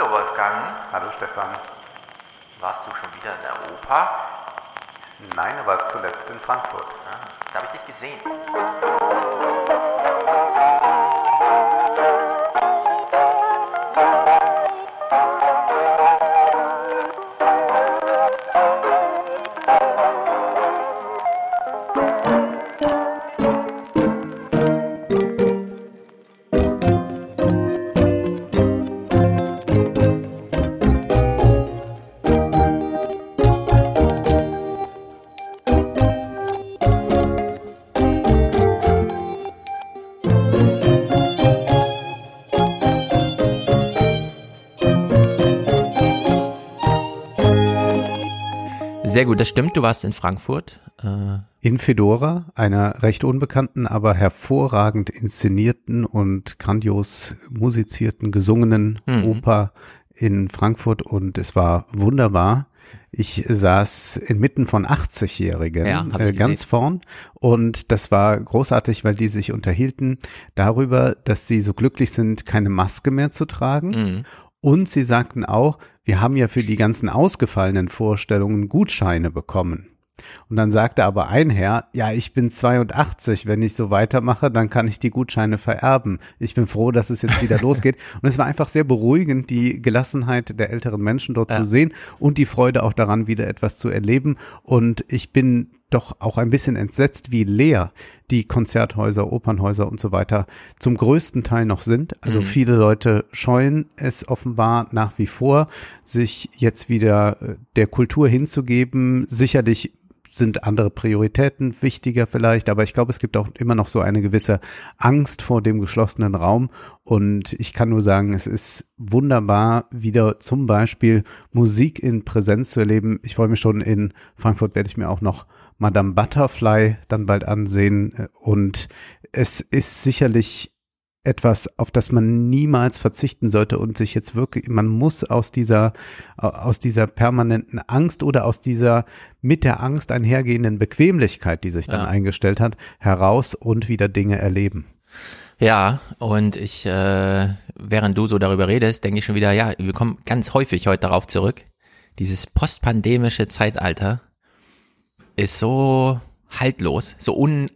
Hallo Wolfgang, Hallo Stefan. warst du schon wieder in der Oper? Nein, aber zuletzt in Frankfurt. Ah, da habe ich dich gesehen. Sehr gut, das stimmt, du warst in Frankfurt. Äh, In Fedora, einer recht unbekannten, aber hervorragend inszenierten und grandios musizierten, gesungenen Mhm. Oper in Frankfurt und es war wunderbar. Ich saß inmitten von 80-Jährigen Ja, äh, ganz vorn und das war großartig, weil die sich unterhielten darüber, dass sie so glücklich sind, keine Maske mehr zu tragen. mh. Und sie sagten auch, wir haben ja für die ganzen ausgefallenen Vorstellungen Gutscheine bekommen. Und dann sagte aber ein Herr, ja, ich bin 82, wenn ich so weitermache, dann kann ich die Gutscheine vererben. Ich bin froh, dass es jetzt wieder losgeht. Und es war einfach sehr beruhigend, die Gelassenheit der älteren Menschen dort Ja. zu sehen und die Freude auch daran, wieder etwas zu erleben. Und ich bin doch auch ein bisschen entsetzt, wie leer die Konzerthäuser, Opernhäuser und so weiter zum größten Teil noch sind. Also Mhm. viele Leute scheuen es offenbar nach wie vor, sich jetzt wieder äh, der Kultur hinzugeben. Sicherlich sind andere Prioritäten wichtiger vielleicht, aber ich glaube, es gibt auch immer noch so eine gewisse Angst vor dem geschlossenen Raum. Und ich kann nur sagen, es ist wunderbar, wieder zum Beispiel Musik in Präsenz zu erleben. Ich freue mich schon, in Frankfurt werde ich mir auch noch Madame Butterfly dann bald ansehen. Und es ist sicherlich etwas, auf das man niemals verzichten sollte und sich jetzt wirklich, man muss aus dieser, aus dieser permanenten Angst oder aus dieser mit der Angst einhergehenden Bequemlichkeit, die sich dann Ja. eingestellt hat, heraus und wieder Dinge erleben. Ja, und ich, äh, während du so darüber redest, denke ich schon wieder, ja, wir kommen ganz häufig heute darauf zurück. Dieses postpandemische Zeitalter ist so haltlos, so un,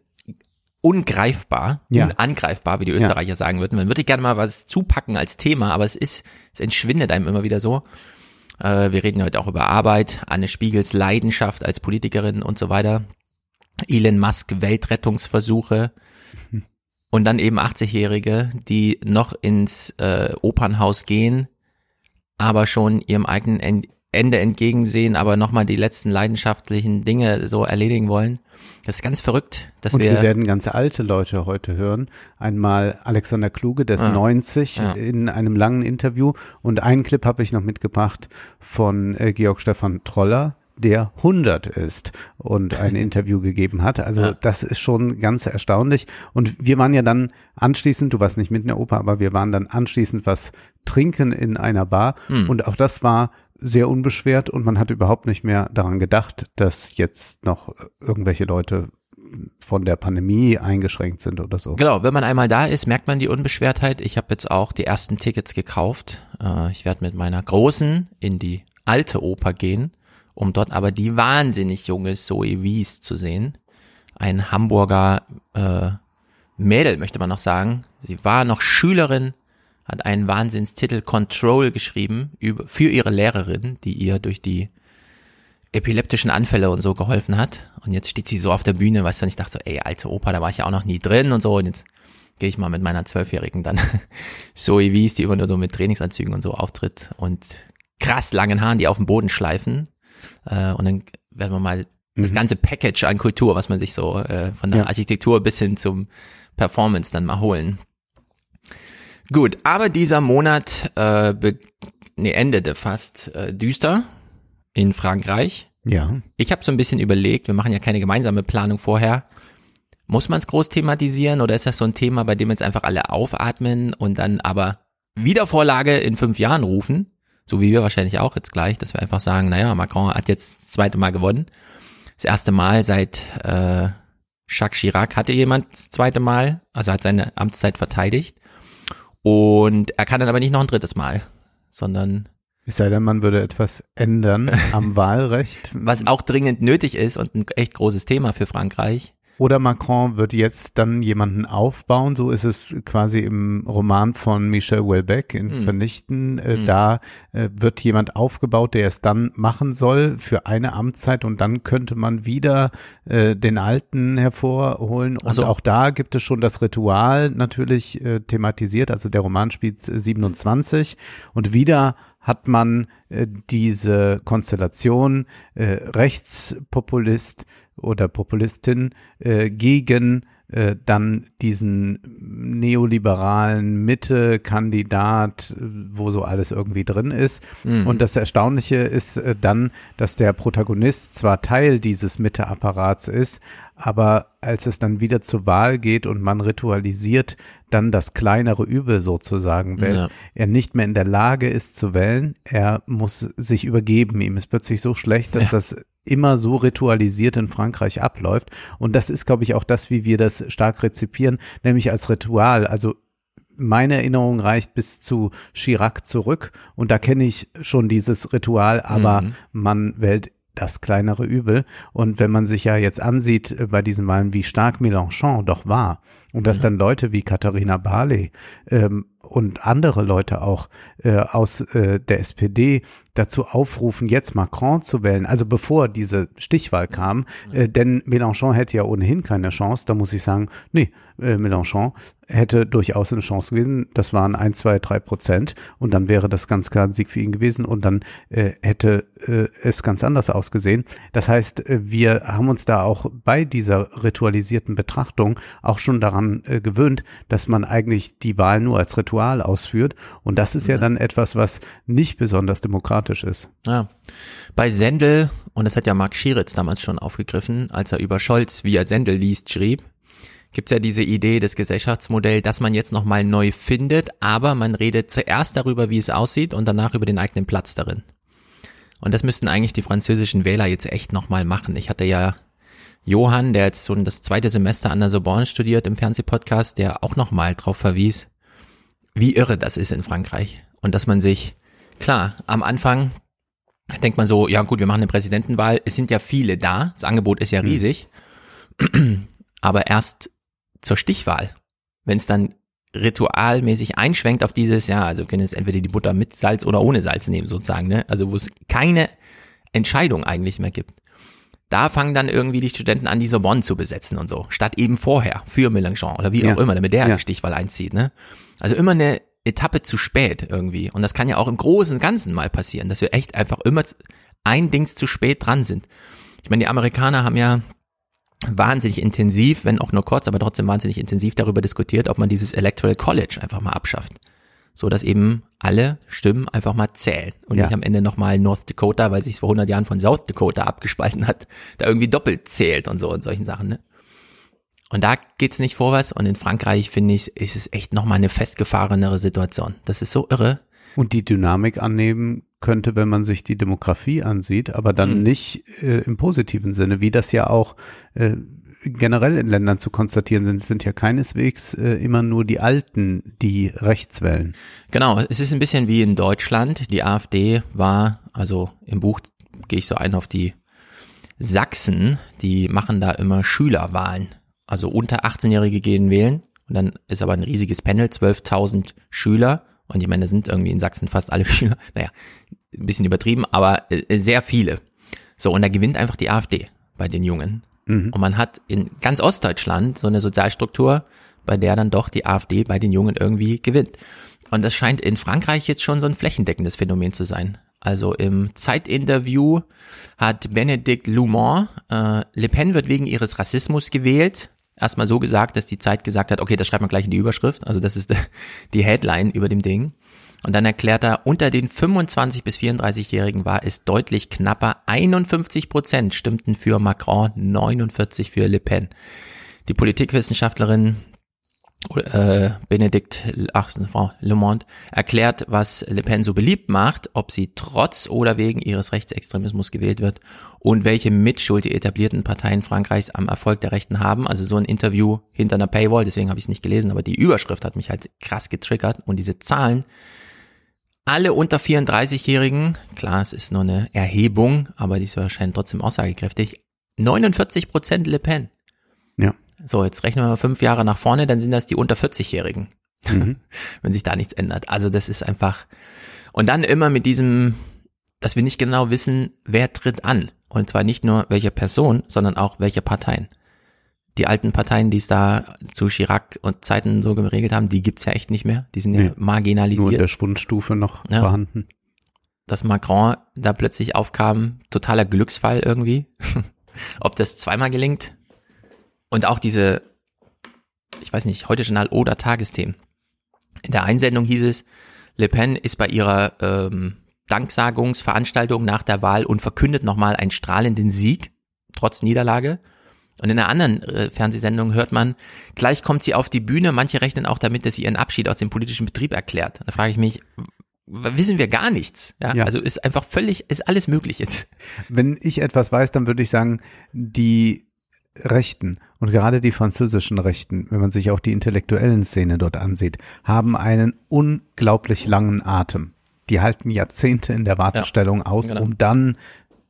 ungreifbar, Ja. unangreifbar, wie die Österreicher sagen würden. Man würde gerne mal was zupacken als Thema, aber es ist, es entschwindet einem immer wieder so. Äh, wir reden heute auch über Arbeit, Anne Spiegels Leidenschaft als Politikerin und so weiter. Elon Musk Weltrettungsversuche und dann eben 80-Jährige, die noch ins äh, Opernhaus gehen, aber schon ihrem eigenen En- Ende entgegensehen, aber nochmal die letzten leidenschaftlichen Dinge so erledigen wollen. Das ist ganz verrückt, dass Und wir, wir, werden ganz alte Leute heute hören. Einmal Alexander Kluge, der ist Ah. 90, Ja. in einem langen Interview. Und einen Clip habe ich noch mitgebracht von äh, Georg Stefan Troller, der 100 ist und ein Interview gegeben hat. Also Ja. das ist schon ganz erstaunlich. Und wir waren ja dann anschließend, du warst nicht mit in der Oper, aber wir waren dann anschließend was trinken in einer Bar. Hm. Und auch das war sehr unbeschwert und man hat überhaupt nicht mehr daran gedacht, dass jetzt noch irgendwelche Leute von der Pandemie eingeschränkt sind oder so. Genau, wenn man einmal da ist, merkt man die Unbeschwertheit. Ich habe jetzt auch die ersten Tickets gekauft. Äh, ich werde mit meiner Großen in die alte Oper gehen, um dort aber die wahnsinnig junge Zoe Wies zu sehen. Ein Hamburger äh, Mädel, möchte man noch sagen. Sie war noch Schülerin, hat einen Wahnsinnstitel Control geschrieben über, für ihre Lehrerin, die ihr durch die epileptischen Anfälle und so geholfen hat. Und jetzt steht sie so auf der Bühne, weißt du, und ich dachte so, ey, alte Oper, da war ich ja auch noch nie drin und so. Und jetzt gehe ich mal mit meiner Zwölfjährigen dann Zoe Wies, die immer nur so mit Trainingsanzügen und so auftritt und krass langen Haaren, die auf dem Boden schleifen. Äh, und dann werden wir mal das ganze Package an Kultur, was man sich so äh, von der Ja. Architektur bis hin zum Performance dann mal holen. Gut, aber dieser Monat äh, be nee, endete fast äh, düster in Frankreich. Ja. Ich habe so ein bisschen überlegt, wir machen ja keine gemeinsame Planung vorher. Muss man es groß thematisieren oder ist das so ein Thema, bei dem jetzt einfach alle aufatmen und dann aber Wiedervorlage in fünf Jahren rufen? So wie wir wahrscheinlich auch jetzt gleich, dass wir einfach sagen, naja, Macron hat jetzt das zweite Mal gewonnen. Das erste Mal seit äh, Jacques Chirac hatte jemand das zweite Mal, also hat seine Amtszeit verteidigt. Und er kann dann aber nicht noch ein drittes Mal. sondern es sei denn, man würde etwas ändern am Wahlrecht. Was auch dringend nötig ist und ein echt großes Thema für Frankreich. Oder Macron wird jetzt dann jemanden aufbauen, so ist es quasi im Roman von Michel Houellebecq in mm. Vernichten. Äh, mm. Da äh, wird jemand aufgebaut, der es dann machen soll für eine Amtszeit und dann könnte man wieder äh, den Alten hervorholen. Und also. auch da gibt es schon das Ritual natürlich äh, thematisiert. Also der Roman spielt 27 und wieder hat man äh, diese Konstellation äh, Rechtspopulist oder Populistin äh, gegen äh, dann diesen neoliberalen Mitte-Kandidat, wo so alles irgendwie drin ist. Mhm. Und das Erstaunliche ist äh, dann, dass der Protagonist zwar Teil dieses Mitte-Apparats ist, aber als es dann wieder zur Wahl geht und man ritualisiert dann das kleinere Übel sozusagen, weil ja. er nicht mehr in der Lage ist zu wählen, er muss sich übergeben, ihm ist plötzlich so schlecht, dass ja. das immer so ritualisiert in Frankreich abläuft. Und das ist, glaube ich, auch das, wie wir das stark rezipieren, nämlich als Ritual. Also meine Erinnerung reicht bis zu Chirac zurück und da kenne ich schon dieses Ritual, aber mhm. man wählt das kleinere Übel. Und wenn man sich ja jetzt ansieht äh, bei diesen Wahlen, wie stark Mélenchon doch war und dass dann Leute wie Katharina Barley ähm, und andere Leute auch äh, aus äh, der SPD dazu aufrufen, jetzt Macron zu wählen, also bevor diese Stichwahl kam, äh, denn Mélenchon hätte ja ohnehin keine Chance, da muss ich sagen, nee, äh, Mélenchon hätte durchaus eine Chance gewesen, das waren ein, zwei, drei Prozent und dann wäre das ganz klar ein Sieg für ihn gewesen und dann äh, hätte äh, es ganz anders ausgesehen. Das heißt, äh, wir haben uns da auch bei dieser ritualisierten Betrachtung auch schon daran äh, gewöhnt, dass man eigentlich die Wahl nur als Ritual ausführt und das ist ja dann etwas, was nicht besonders demokratisch ist. Ja. Bei Sendel, und das hat ja Marc Schieritz damals schon aufgegriffen, als er über Scholz, wie er Sendel liest, schrieb, gibt's ja diese Idee des Gesellschaftsmodells, dass man jetzt nochmal neu findet, aber man redet zuerst darüber, wie es aussieht und danach über den eigenen Platz darin. Und das müssten eigentlich die französischen Wähler jetzt echt nochmal machen. Ich hatte ja Johann, der jetzt so das zweite Semester an der Sorbonne studiert im Fernsehpodcast, der auch nochmal drauf verwies, wie irre das ist in Frankreich. Und dass man sich klar, am Anfang denkt man so, ja gut, wir machen eine Präsidentenwahl, es sind ja viele da, das Angebot ist ja hm. riesig, mhm. aber erst zur Stichwahl, wenn es dann ritualmäßig einschwenkt auf dieses, ja, also können es entweder die Butter mit Salz oder ohne Salz nehmen sozusagen, ne? Also wo es keine Entscheidung eigentlich mehr gibt. Da fangen dann irgendwie die Studenten an, diese One zu besetzen und so, statt eben vorher für Mélenchon oder wie ja. auch immer, damit der ja. Stichwahl einzieht, ne? Also immer eine Etappe zu spät irgendwie. Und das kann ja auch im Großen und Ganzen mal passieren, dass wir echt einfach immer ein Dings zu spät dran sind. Ich meine, die Amerikaner haben ja wahnsinnig intensiv, wenn auch nur kurz, aber trotzdem wahnsinnig intensiv darüber diskutiert, ob man dieses Electoral College einfach mal abschafft. So dass eben alle Stimmen einfach mal zählen und ja. nicht am Ende nochmal North Dakota, weil sich vor 100 Jahren von South Dakota abgespalten hat, da irgendwie doppelt zählt und so und solchen Sachen, ne? Und da geht's nicht vorwärts. Und in Frankreich, finde ich, ist es echt nochmal eine festgefahrenere Situation. Das ist so irre. Und die Dynamik annehmen könnte, wenn man sich die Demografie ansieht, aber dann mhm. nicht äh, im positiven Sinne, wie das ja auch äh, generell in Ländern zu konstatieren sind. Es sind ja keineswegs äh, immer nur die Alten, die rechts wählen. Genau, es ist ein bisschen wie in Deutschland. Die AfD war, also im Buch gehe ich so ein auf die Sachsen, die machen da immer Schülerwahlen also unter 18-Jährige gehen wählen und dann ist aber ein riesiges Panel, 12.000 Schüler und ich meine, sind irgendwie in Sachsen fast alle Schüler, naja, ein bisschen übertrieben, aber äh, sehr viele. So, und da gewinnt einfach die AfD bei den Jungen. Mhm. Und man hat in ganz Ostdeutschland so eine Sozialstruktur, bei der dann doch die AfD bei den Jungen irgendwie gewinnt. Und das scheint in Frankreich jetzt schon so ein flächendeckendes Phänomen zu sein. Also im Zeitinterview hat Benedikt Lumont, äh, Le Pen wird wegen ihres Rassismus gewählt, erstmal so gesagt, dass die Zeit gesagt hat, okay, das schreibt man gleich in die Überschrift, also das ist die Headline über dem Ding. Und dann erklärt er, unter den 25 bis 34-Jährigen war es deutlich knapper. 51 Prozent stimmten für Macron, 49 für Le Pen. Die Politikwissenschaftlerin äh, Benedikt ach, Frau Le Monde erklärt, was Le Pen so beliebt macht, ob sie trotz oder wegen ihres Rechtsextremismus gewählt wird und welche Mitschuld die etablierten Parteien Frankreichs am Erfolg der Rechten haben. Also so ein Interview hinter einer Paywall, deswegen habe ich es nicht gelesen, aber die Überschrift hat mich halt krass getriggert und diese Zahlen alle unter 34-Jährigen, klar, es ist nur eine Erhebung, aber die ist wahrscheinlich trotzdem aussagekräftig, 49 Prozent Le Pen. Ja. So, jetzt rechnen wir mal fünf Jahre nach vorne, dann sind das die unter 40-Jährigen, mhm. wenn sich da nichts ändert. Also das ist einfach, und dann immer mit diesem, dass wir nicht genau wissen, wer tritt an. Und zwar nicht nur welche Person, sondern auch welche Parteien. Die alten Parteien, die es da zu Chirac und Zeiten so geregelt haben, die gibt's ja echt nicht mehr. Die sind nee, ja marginalisiert. Nur in der Schwundstufe noch ja. vorhanden. Dass Macron da plötzlich aufkam, totaler Glücksfall irgendwie. Ob das zweimal gelingt. Und auch diese, ich weiß nicht, heute Journal oder Tagesthemen. In der Einsendung hieß es, Le Pen ist bei ihrer ähm, Danksagungsveranstaltung nach der Wahl und verkündet nochmal einen strahlenden Sieg, trotz Niederlage. Und in einer anderen äh, Fernsehsendung hört man, gleich kommt sie auf die Bühne, manche rechnen auch damit, dass sie ihren Abschied aus dem politischen Betrieb erklärt. Da frage ich mich, wissen wir gar nichts. Ja? ja? Also ist einfach völlig, ist alles möglich jetzt. Wenn ich etwas weiß, dann würde ich sagen, die Rechten und gerade die französischen Rechten, wenn man sich auch die intellektuellen Szene dort ansieht, haben einen unglaublich langen Atem. Die halten Jahrzehnte in der Wartestellung ja, aus, genau. um dann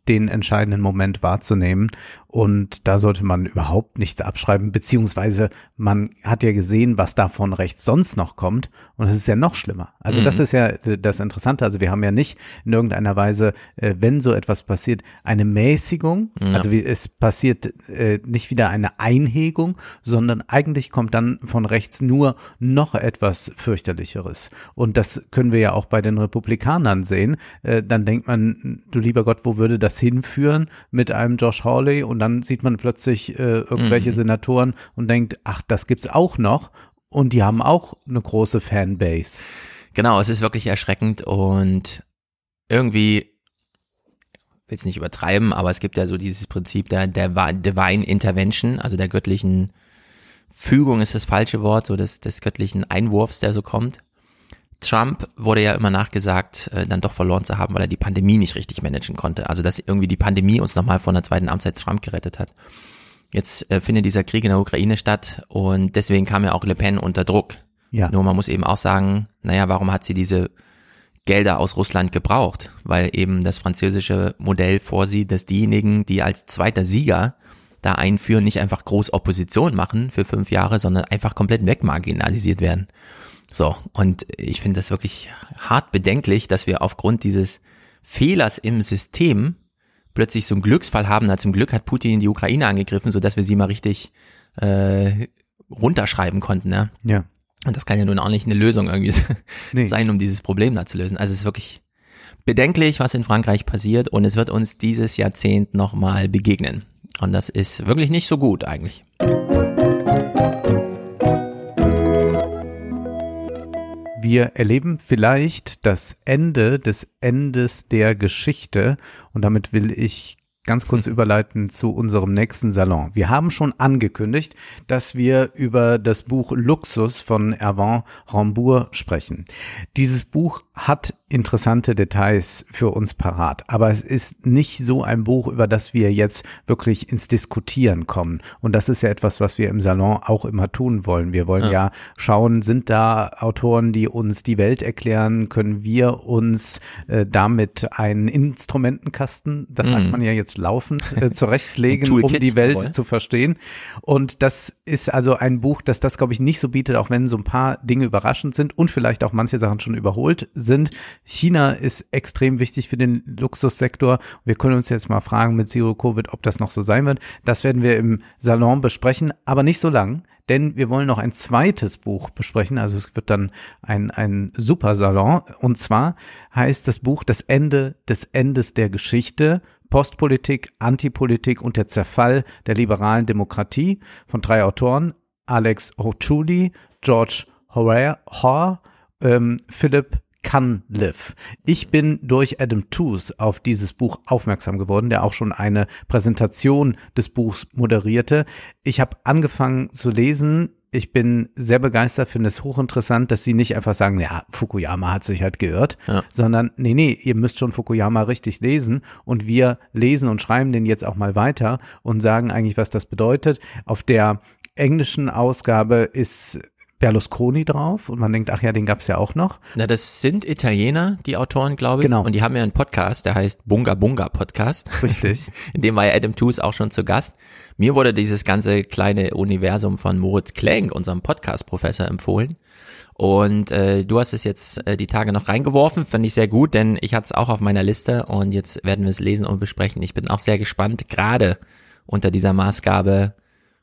den entscheidenden Moment wahrzunehmen. Und da sollte man überhaupt nichts abschreiben, beziehungsweise man hat ja gesehen, was da von rechts sonst noch kommt. Und es ist ja noch schlimmer. Also mhm. das ist ja das Interessante. Also wir haben ja nicht in irgendeiner Weise, äh, wenn so etwas passiert, eine Mäßigung. Ja. Also es passiert äh, nicht wieder eine Einhegung, sondern eigentlich kommt dann von rechts nur noch etwas fürchterlicheres. Und das können wir ja auch bei den Republikanern sehen. Äh, dann denkt man, du lieber Gott, wo würde das hinführen mit einem Josh Hawley und dann sieht man plötzlich äh, irgendwelche mhm. Senatoren und denkt, ach, das gibt's auch noch und die haben auch eine große Fanbase. Genau, es ist wirklich erschreckend und irgendwie will es nicht übertreiben, aber es gibt ja so dieses Prinzip der, der Divine Intervention, also der göttlichen Fügung ist das falsche Wort, so des, des göttlichen Einwurfs, der so kommt. Trump wurde ja immer nachgesagt, äh, dann doch verloren zu haben, weil er die Pandemie nicht richtig managen konnte. Also dass irgendwie die Pandemie uns nochmal von der zweiten Amtszeit Trump gerettet hat. Jetzt äh, findet dieser Krieg in der Ukraine statt und deswegen kam ja auch Le Pen unter Druck. Ja. Nur man muss eben auch sagen, naja, warum hat sie diese Gelder aus Russland gebraucht? Weil eben das französische Modell vorsieht, dass diejenigen, die als zweiter Sieger da einführen, nicht einfach groß Opposition machen für fünf Jahre, sondern einfach komplett wegmarginalisiert werden. So, und ich finde das wirklich hart bedenklich, dass wir aufgrund dieses Fehlers im System plötzlich so einen Glücksfall haben. Na, zum Glück hat Putin die Ukraine angegriffen, so dass wir sie mal richtig äh, runterschreiben konnten. Ne? Ja. Und das kann ja nun auch nicht eine Lösung irgendwie nee. sein, um dieses Problem da zu lösen. Also es ist wirklich bedenklich, was in Frankreich passiert und es wird uns dieses Jahrzehnt nochmal begegnen. Und das ist wirklich nicht so gut eigentlich. Wir erleben vielleicht das Ende des Endes der Geschichte und damit will ich ganz kurz überleiten zu unserem nächsten Salon. Wir haben schon angekündigt, dass wir über das Buch Luxus von Erwan Rambourg sprechen. Dieses Buch hat interessante Details für uns parat, aber es ist nicht so ein Buch, über das wir jetzt wirklich ins Diskutieren kommen. Und das ist ja etwas, was wir im Salon auch immer tun wollen. Wir wollen ja, ja schauen, sind da Autoren, die uns die Welt erklären? Können wir uns äh, damit einen Instrumentenkasten, das mhm. sagt man ja jetzt laufend, äh, zurechtlegen, um die Welt jawohl. zu verstehen? Und das ist also ein Buch, das das, glaube ich, nicht so bietet, auch wenn so ein paar Dinge überraschend sind und vielleicht auch manche Sachen schon überholt sind. China ist extrem wichtig für den Luxussektor. Wir können uns jetzt mal fragen mit Zero Covid, ob das noch so sein wird. Das werden wir im Salon besprechen, aber nicht so lang, denn wir wollen noch ein zweites Buch besprechen. Also es wird dann ein, ein super Salon. Und zwar heißt das Buch Das Ende des Endes der Geschichte. Postpolitik, Antipolitik und der Zerfall der liberalen Demokratie von drei Autoren. Alex Hochuli, George Hoare, ähm, Philipp Cunliffe. Ich bin durch Adam Tooze auf dieses Buch aufmerksam geworden, der auch schon eine Präsentation des Buchs moderierte. Ich habe angefangen zu lesen. Ich bin sehr begeistert, finde es hochinteressant, dass sie nicht einfach sagen, ja, Fukuyama hat sich halt geirrt, ja. sondern nee, nee, ihr müsst schon Fukuyama richtig lesen und wir lesen und schreiben den jetzt auch mal weiter und sagen eigentlich, was das bedeutet. Auf der englischen Ausgabe ist Berlusconi drauf und man denkt, ach ja, den gab's ja auch noch. Na, das sind Italiener, die Autoren, glaube ich. Genau. Und die haben ja einen Podcast, der heißt Bunga Bunga Podcast. Richtig. In dem war ja Adam Tooze auch schon zu Gast. Mir wurde dieses ganze kleine Universum von Moritz Klenk, unserem Podcast-Professor, empfohlen. Und äh, du hast es jetzt äh, die Tage noch reingeworfen, fand ich sehr gut, denn ich hatte es auch auf meiner Liste und jetzt werden wir es lesen und besprechen. Ich bin auch sehr gespannt, gerade unter dieser Maßgabe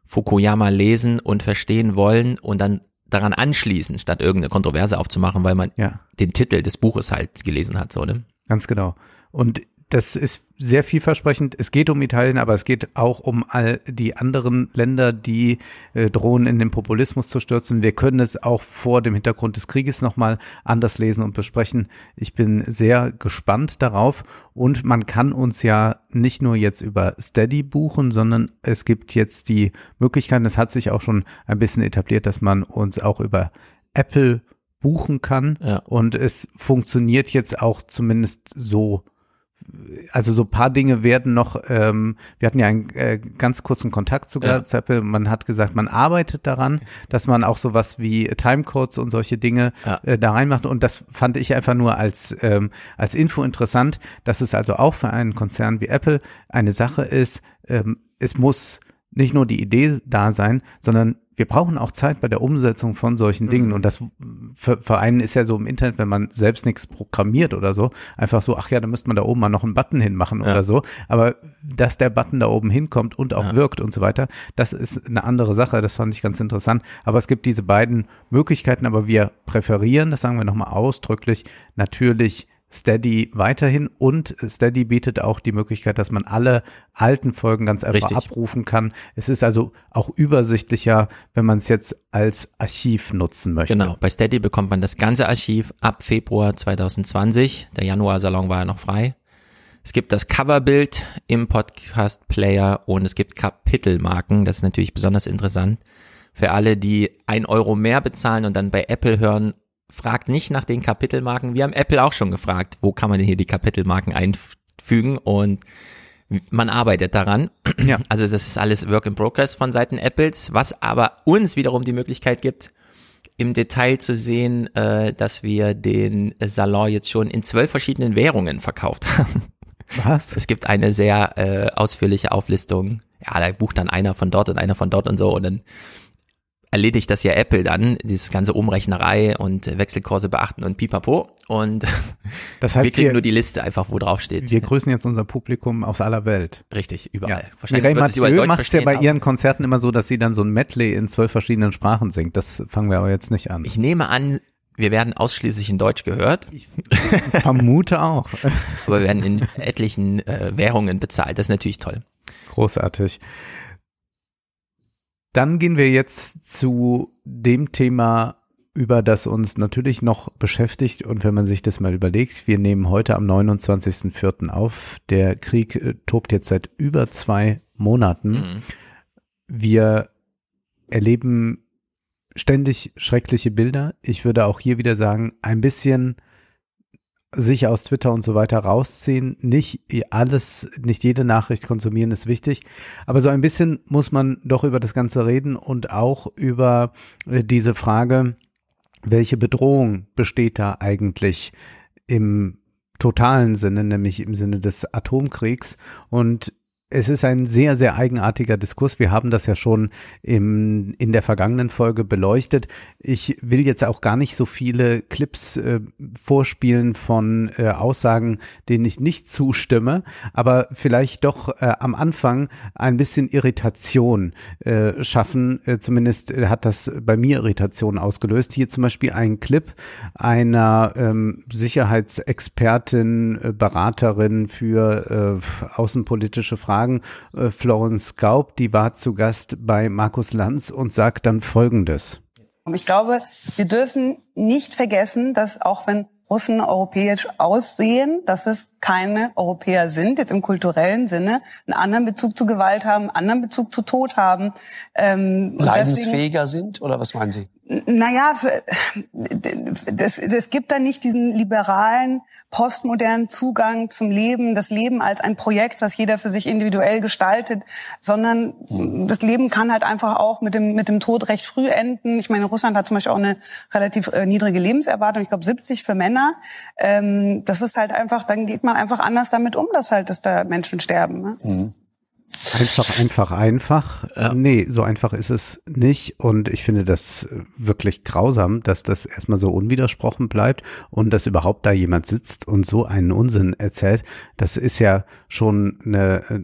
Fukuyama lesen und verstehen wollen und dann daran anschließen, statt irgendeine Kontroverse aufzumachen, weil man Ja. den Titel des Buches halt gelesen hat, so, ne? Ganz genau. Und das ist sehr vielversprechend. Es geht um Italien, aber es geht auch um all die anderen Länder, die äh, drohen, in den Populismus zu stürzen. Wir können es auch vor dem Hintergrund des Krieges nochmal anders lesen und besprechen. Ich bin sehr gespannt darauf. Und man kann uns ja nicht nur jetzt über Steady buchen, sondern es gibt jetzt die Möglichkeit, es hat sich auch schon ein bisschen etabliert, dass man uns auch über Apple buchen kann. Ja. Und es funktioniert jetzt auch zumindest so also so paar Dinge werden noch, ähm, wir hatten ja einen äh, ganz kurzen Kontakt sogar Ja. zu Apple, man hat gesagt, man arbeitet daran, dass man auch sowas wie Timecodes und solche Dinge Ja. äh, da reinmacht und das fand ich einfach nur als, ähm, als Info interessant, dass es also auch für einen Konzern wie Apple eine Sache ist, ähm, es muss nicht nur die Idee da sein, sondern wir brauchen auch Zeit bei der Umsetzung von solchen Dingen. Mhm. Und das für, für einen ist ja so im Internet, wenn man selbst nichts programmiert oder so, einfach so, ach ja, da müsste man da oben mal noch einen Button hinmachen Ja. oder so. Aber dass der Button da oben hinkommt und auch Ja. wirkt und so weiter, das ist eine andere Sache. Das fand ich ganz interessant. Aber es gibt diese beiden Möglichkeiten, aber wir präferieren, das sagen wir nochmal ausdrücklich, natürlich Steady weiterhin und Steady bietet auch die Möglichkeit, dass man alle alten Folgen ganz einfach Richtig. abrufen kann. Es ist also auch übersichtlicher, wenn man es jetzt als Archiv nutzen möchte. Genau, bei Steady bekommt man das ganze Archiv ab Februar 2020. Der Januar-Salon war ja noch frei. Es gibt das Coverbild im Podcast-Player und es gibt Kapitelmarken. Das ist natürlich besonders interessant. Für alle, die ein Euro mehr bezahlen und dann bei Apple hören, fragt nicht nach den Kapitelmarken. Wir haben Apple auch schon gefragt, wo kann man denn hier die Kapitelmarken einfügen und man arbeitet daran. Ja. Also das ist alles Work in Progress von Seiten Apples, was aber uns wiederum die Möglichkeit gibt, im Detail zu sehen, äh, dass wir den Salon jetzt schon in zwölf verschiedenen Währungen verkauft haben. Was? Es gibt eine sehr äh, ausführliche Auflistung. Ja, da bucht dann einer von dort und einer von dort und so und dann erledigt das ja Apple dann, dieses ganze Umrechnerei und Wechselkurse beachten und pipapo. Und Das wir heißt, kriegen wir, nur die Liste einfach, wo drauf steht. wir grüßen jetzt unser Publikum aus aller Welt. Richtig, überall. Ja. Wahrscheinlich Mireille macht es ja bei ihren Konzerten immer so, dass sie dann so ein Medley in zwölf verschiedenen Sprachen singt. Das fangen wir aber jetzt nicht an. Ich nehme an, wir werden ausschließlich in Deutsch gehört, vermute auch. aber wir werden in etlichen äh, Währungen bezahlt. Das ist natürlich toll. Großartig. Dann gehen wir jetzt zu dem Thema, über das uns natürlich noch beschäftigt. Und wenn man sich das mal überlegt, wir nehmen heute am 29.04. auf. Der Krieg äh, tobt jetzt seit über zwei Monaten. Mhm. Wir erleben ständig schreckliche Bilder. Ich würde auch hier wieder sagen, ein bisschen sich aus Twitter und so weiter rausziehen. Nicht alles, nicht jede Nachricht konsumieren ist wichtig. Aber so ein bisschen muss man doch über das Ganze reden und auch über äh, diese Frage, welche Bedrohung besteht da eigentlich im totalen Sinne, nämlich im Sinne des Atomkriegs. Und es ist ein sehr, sehr eigenartiger Diskurs. Wir haben das ja schon im, in der vergangenen Folge beleuchtet. Ich will jetzt auch gar nicht so viele Clips äh, vorspielen von äh, Aussagen, denen ich nicht zustimme, aber vielleicht doch äh, am Anfang ein bisschen Irritation äh, schaffen. Äh, zumindest hat das bei mir Irritation ausgelöst. Hier zum Beispiel ein Clip einer ähm, Sicherheitsexpertin, äh, Beraterin für äh, außenpolitische Fragen, äh, Florence Gaub, die war zu Gast bei Markus Lanz und sagt dann Folgendes. Ich glaube, wir dürfen nicht vergessen, dass auch wenn Russen europäisch aussehen, dass es keine Europäer sind, jetzt im kulturellen Sinne, einen anderen Bezug zu Gewalt haben, einen anderen Bezug zu Tod haben. Ähm, und deswegen- leidensfähiger sind oder was meinen Sie? Naja, es gibt da nicht diesen liberalen, postmodernen Zugang zum Leben, das Leben als ein Projekt, was jeder für sich individuell gestaltet, sondern mhm. das Leben kann halt einfach auch mit dem, mit dem Tod recht früh enden. Ich meine, Russland hat zum Beispiel auch eine relativ äh, niedrige Lebenserwartung, ich glaube 70 für Männer. Ähm, das ist halt einfach, dann geht man einfach anders damit um, dass halt, dass da Menschen sterben. Ne? Mhm. Einfach, einfach, einfach. Ja. Nee, so einfach ist es nicht. Und ich finde das wirklich grausam, dass das erstmal so unwidersprochen bleibt und dass überhaupt da jemand sitzt und so einen Unsinn erzählt. Das ist ja schon eine äh,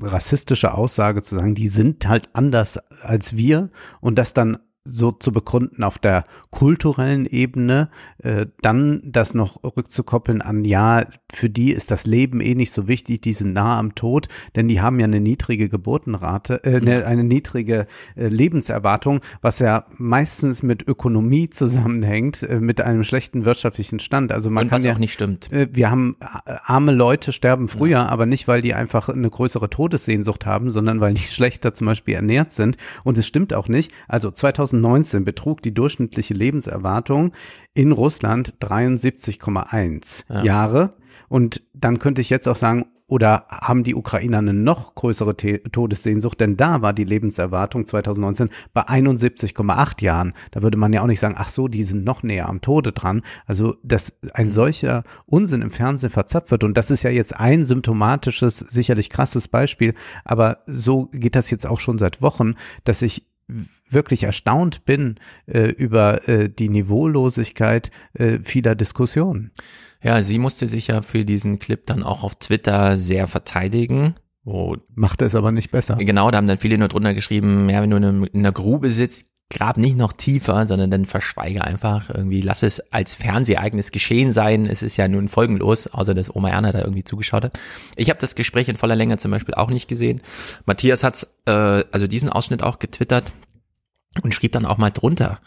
rassistische Aussage zu sagen, die sind halt anders als wir und das dann so zu begründen auf der kulturellen Ebene, äh, dann das noch rückzukoppeln an, ja, für die ist das Leben eh nicht so wichtig, die sind nah am Tod, denn die haben ja eine niedrige Geburtenrate, äh, eine, eine niedrige äh, Lebenserwartung, was ja meistens mit Ökonomie zusammenhängt, äh, mit einem schlechten wirtschaftlichen Stand. Also man Und kann was ja, auch nicht stimmt. Äh, wir haben äh, arme Leute sterben früher, ja. aber nicht, weil die einfach eine größere Todessehnsucht haben, sondern weil die schlechter zum Beispiel ernährt sind. Und es stimmt auch nicht. Also 2000 2019 betrug die durchschnittliche Lebenserwartung in Russland 73,1 ja. Jahre. Und dann könnte ich jetzt auch sagen, oder haben die Ukrainer eine noch größere T Todessehnsucht? Denn da war die Lebenserwartung 2019 bei 71,8 Jahren. Da würde man ja auch nicht sagen, ach so, die sind noch näher am Tode dran. Also, dass ein mhm. solcher Unsinn im Fernsehen verzapft wird. Und das ist ja jetzt ein symptomatisches, sicherlich krasses Beispiel. Aber so geht das jetzt auch schon seit Wochen, dass ich wirklich erstaunt bin äh, über äh, die Niveaulosigkeit äh, vieler Diskussionen. Ja, sie musste sich ja für diesen Clip dann auch auf Twitter sehr verteidigen. Wo Macht es aber nicht besser. Genau, da haben dann viele nur drunter geschrieben, ja, wenn du in, in einer Grube sitzt, grab nicht noch tiefer, sondern dann verschweige einfach irgendwie, lass es als Fernsehereignis geschehen sein. Es ist ja nun folgenlos, außer dass Oma Erna da irgendwie zugeschaut hat. Ich habe das Gespräch in voller Länge zum Beispiel auch nicht gesehen. Matthias hat's, äh, also diesen Ausschnitt auch getwittert und schrieb dann auch mal drunter.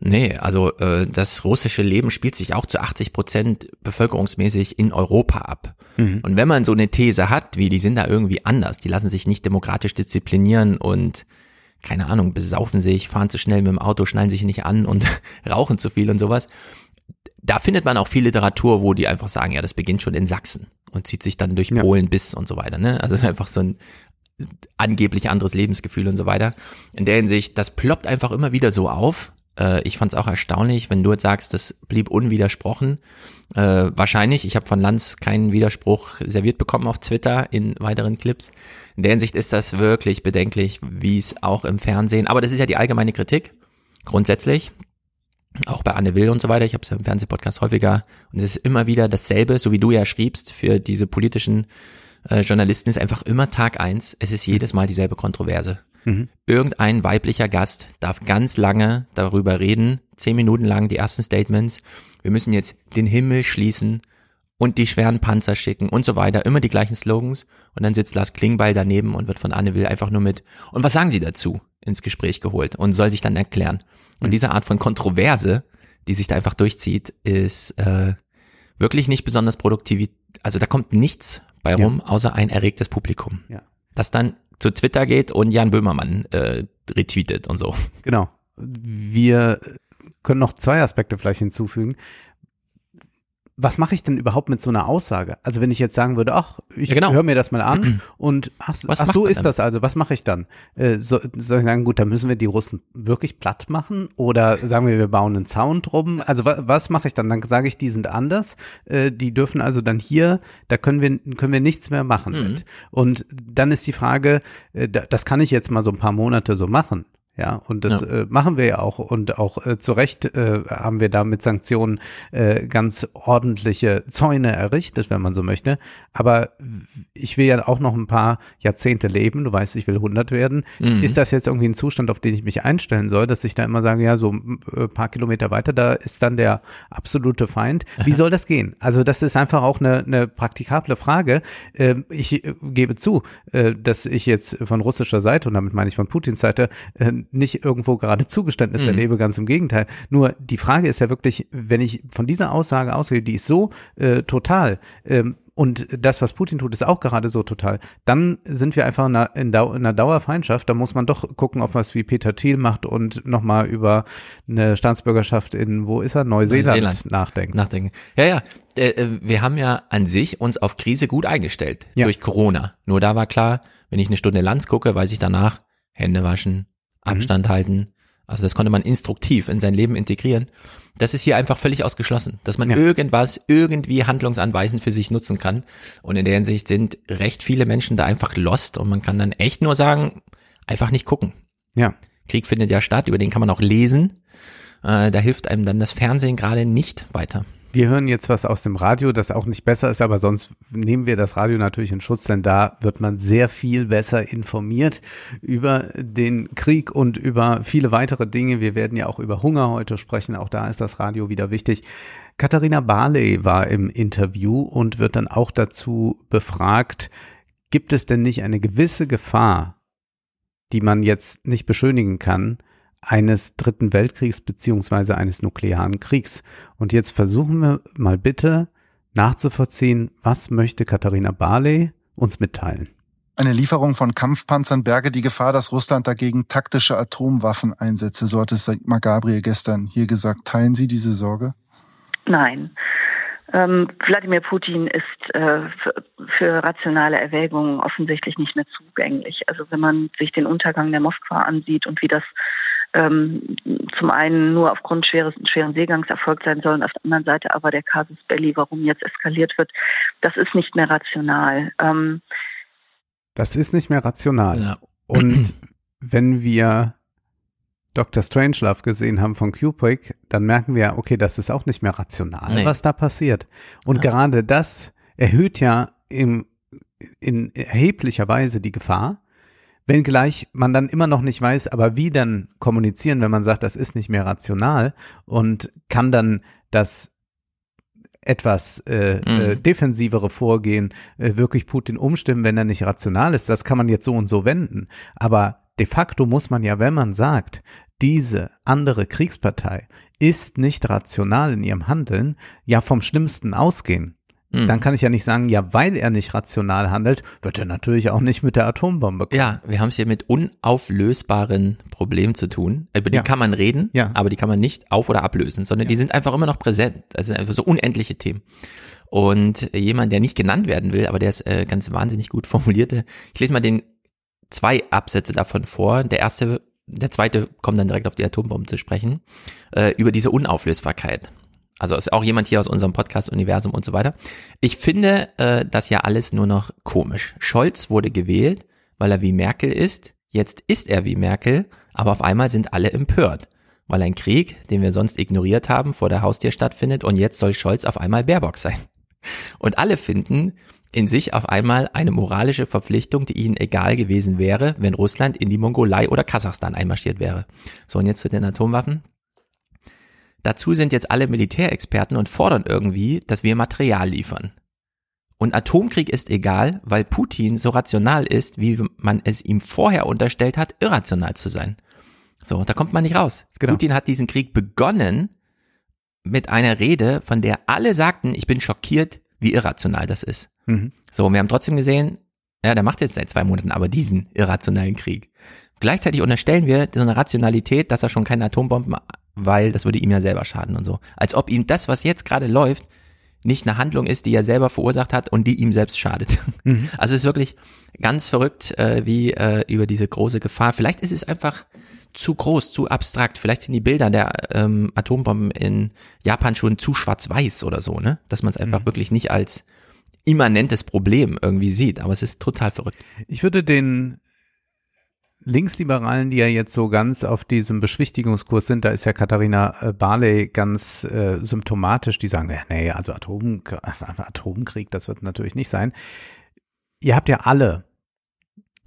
Nee, also äh, das russische Leben spielt sich auch zu 80 Prozent bevölkerungsmäßig in Europa ab. Mhm. Und wenn man so eine These hat, wie die sind da irgendwie anders, die lassen sich nicht demokratisch disziplinieren und keine Ahnung, besaufen sich, fahren zu schnell mit dem Auto, schnallen sich nicht an und rauchen zu viel und sowas. Da findet man auch viel Literatur, wo die einfach sagen, ja, das beginnt schon in Sachsen und zieht sich dann durch Polen bis und so weiter. Ne? Also einfach so ein angeblich anderes Lebensgefühl und so weiter. In der Hinsicht, das ploppt einfach immer wieder so auf. Äh, ich fand es auch erstaunlich, wenn du jetzt sagst, das blieb unwidersprochen. Äh, wahrscheinlich, ich habe von Lanz keinen Widerspruch serviert bekommen auf Twitter in weiteren Clips. In der Hinsicht ist das wirklich bedenklich, wie es auch im Fernsehen, aber das ist ja die allgemeine Kritik, grundsätzlich, auch bei Anne Will und so weiter, ich habe es ja im Fernsehpodcast häufiger und es ist immer wieder dasselbe, so wie du ja schriebst, für diese politischen äh, Journalisten ist einfach immer Tag eins, es ist jedes Mal dieselbe Kontroverse. Mhm. Irgendein weiblicher Gast darf ganz lange darüber reden, zehn Minuten lang die ersten Statements, wir müssen jetzt den Himmel schließen und die schweren Panzer schicken und so weiter, immer die gleichen Slogans und dann sitzt Lars Klingbeil daneben und wird von Anne Will einfach nur mit und was sagen Sie dazu ins Gespräch geholt und soll sich dann erklären. Und mhm. diese Art von Kontroverse, die sich da einfach durchzieht, ist äh, wirklich nicht besonders produktiv. Also da kommt nichts bei rum, ja. außer ein erregtes Publikum. Ja. Das dann zu Twitter geht und Jan Böhmermann äh, retweetet und so. Genau. Wir können noch zwei Aspekte vielleicht hinzufügen was mache ich denn überhaupt mit so einer Aussage? Also wenn ich jetzt sagen würde, ach, ich ja, genau. höre mir das mal an und ach, ach so ist dann? das also, was mache ich dann? Äh, so, soll ich sagen, gut, dann müssen wir die Russen wirklich platt machen oder sagen wir, wir bauen einen Zaun drum? Also wa was mache ich dann? Dann sage ich, die sind anders, äh, die dürfen also dann hier, da können wir können wir nichts mehr machen mhm. mit. Und dann ist die Frage, äh, das kann ich jetzt mal so ein paar Monate so machen. Ja, und das ja. äh, machen wir ja auch. Und auch äh, zu Recht äh, haben wir da mit Sanktionen äh, ganz ordentliche Zäune errichtet, wenn man so möchte. Aber ich will ja auch noch ein paar Jahrzehnte leben. Du weißt, ich will 100 werden. Mhm. Ist das jetzt irgendwie ein Zustand, auf den ich mich einstellen soll, dass ich da immer sage, ja, so ein äh, paar Kilometer weiter, da ist dann der absolute Feind. Wie soll das gehen? Also das ist einfach auch eine, eine praktikable Frage. Äh, ich gebe zu, äh, dass ich jetzt von russischer Seite, und damit meine ich von Putins Seite, äh, nicht irgendwo gerade Zugeständnis mhm. erlebe, ganz im Gegenteil. Nur die Frage ist ja wirklich, wenn ich von dieser Aussage ausgehe, die ist so äh, total, ähm, und das, was Putin tut, ist auch gerade so total, dann sind wir einfach in einer, in einer Dauerfeindschaft. Da muss man doch gucken, ob was wie Peter Thiel macht und nochmal über eine Staatsbürgerschaft in, wo ist er, Neuseeland, Neuseeland. nachdenken. Nachdenken. Ja, ja. Äh, äh, wir haben ja an sich uns auf Krise gut eingestellt ja. durch Corona. Nur da war klar, wenn ich eine Stunde Lanz gucke, weiß ich danach, Hände waschen. Abstand mhm. halten. Also das konnte man instruktiv in sein Leben integrieren. Das ist hier einfach völlig ausgeschlossen, dass man ja. irgendwas irgendwie handlungsanweisend für sich nutzen kann. Und in der Hinsicht sind recht viele Menschen da einfach lost und man kann dann echt nur sagen, einfach nicht gucken. Ja. Krieg findet ja statt, über den kann man auch lesen. Äh, da hilft einem dann das Fernsehen gerade nicht weiter. Wir hören jetzt was aus dem Radio, das auch nicht besser ist, aber sonst nehmen wir das Radio natürlich in Schutz, denn da wird man sehr viel besser informiert über den Krieg und über viele weitere Dinge. Wir werden ja auch über Hunger heute sprechen. Auch da ist das Radio wieder wichtig. Katharina Barley war im Interview und wird dann auch dazu befragt, gibt es denn nicht eine gewisse Gefahr, die man jetzt nicht beschönigen kann, eines dritten Weltkriegs beziehungsweise eines nuklearen Kriegs. Und jetzt versuchen wir mal bitte nachzuvollziehen, was möchte Katharina Barley uns mitteilen. Eine Lieferung von Kampfpanzern berge die Gefahr, dass Russland dagegen taktische Atomwaffen einsetze, so hat es Sigmar Gabriel gestern hier gesagt. Teilen Sie diese Sorge? Nein. Ähm, Wladimir Putin ist äh, für rationale Erwägungen offensichtlich nicht mehr zugänglich. Also wenn man sich den Untergang der Moskwa ansieht und wie das ähm, zum einen nur aufgrund schweres, schweren Seegangs erfolgt sein sollen, auf der anderen Seite aber der Casus Belli, warum jetzt eskaliert wird, das ist nicht mehr rational. Ähm, das ist nicht mehr rational. Ja. Und wenn wir Dr. Strangelove gesehen haben von Kubrick, dann merken wir, okay, das ist auch nicht mehr rational, nee. was da passiert. Und ja. gerade das erhöht ja im, in erheblicher Weise die Gefahr, Wenngleich man dann immer noch nicht weiß, aber wie dann kommunizieren, wenn man sagt, das ist nicht mehr rational und kann dann das etwas äh, äh mhm. äh, defensivere Vorgehen äh, wirklich Putin umstimmen, wenn er nicht rational ist. Das kann man jetzt so und so wenden. Aber de facto muss man ja, wenn man sagt, diese andere Kriegspartei ist nicht rational in ihrem Handeln, ja vom Schlimmsten ausgehen. Mhm. Dann kann ich ja nicht sagen, ja, weil er nicht rational handelt, wird er natürlich auch nicht mit der Atombombe kommen. Ja, wir haben es hier mit unauflösbaren Problemen zu tun. Über die ja. kann man reden, ja. aber die kann man nicht auf- oder ablösen, sondern ja. die sind einfach immer noch präsent. Das sind einfach so unendliche Themen. Und jemand, der nicht genannt werden will, aber der ist äh, ganz wahnsinnig gut formulierte. Ich lese mal den zwei Absätze davon vor. Der erste, der zweite kommt dann direkt auf die Atombomben zu sprechen, äh, über diese Unauflösbarkeit. Also ist auch jemand hier aus unserem Podcast-Universum und so weiter. Ich finde äh, das ja alles nur noch komisch. Scholz wurde gewählt, weil er wie Merkel ist. Jetzt ist er wie Merkel, aber auf einmal sind alle empört, weil ein Krieg, den wir sonst ignoriert haben, vor der Haustür stattfindet und jetzt soll Scholz auf einmal Baerbock sein. Und alle finden in sich auf einmal eine moralische Verpflichtung, die ihnen egal gewesen wäre, wenn Russland in die Mongolei oder Kasachstan einmarschiert wäre. So, und jetzt zu den Atomwaffen. Dazu sind jetzt alle Militärexperten und fordern irgendwie, dass wir Material liefern. Und Atomkrieg ist egal, weil Putin so rational ist, wie man es ihm vorher unterstellt hat, irrational zu sein. So, da kommt man nicht raus. Genau. Putin hat diesen Krieg begonnen mit einer Rede, von der alle sagten, ich bin schockiert, wie irrational das ist. Mhm. So, wir haben trotzdem gesehen, ja, der macht jetzt seit zwei Monaten aber diesen irrationalen Krieg. Gleichzeitig unterstellen wir so eine Rationalität, dass er schon keine Atombomben weil das würde ihm ja selber schaden und so. Als ob ihm das, was jetzt gerade läuft, nicht eine Handlung ist, die er selber verursacht hat und die ihm selbst schadet. Mhm. Also es ist wirklich ganz verrückt, äh, wie äh, über diese große Gefahr. Vielleicht ist es einfach zu groß, zu abstrakt. Vielleicht sind die Bilder der ähm, Atombomben in Japan schon zu schwarz-weiß oder so, ne? Dass man es einfach mhm. wirklich nicht als immanentes Problem irgendwie sieht. Aber es ist total verrückt. Ich würde den Linksliberalen, die ja jetzt so ganz auf diesem Beschwichtigungskurs sind, da ist ja Katharina äh, Barley ganz äh, symptomatisch, die sagen, ja, nee, also Atom, Atomkrieg, das wird natürlich nicht sein. Ihr habt ja alle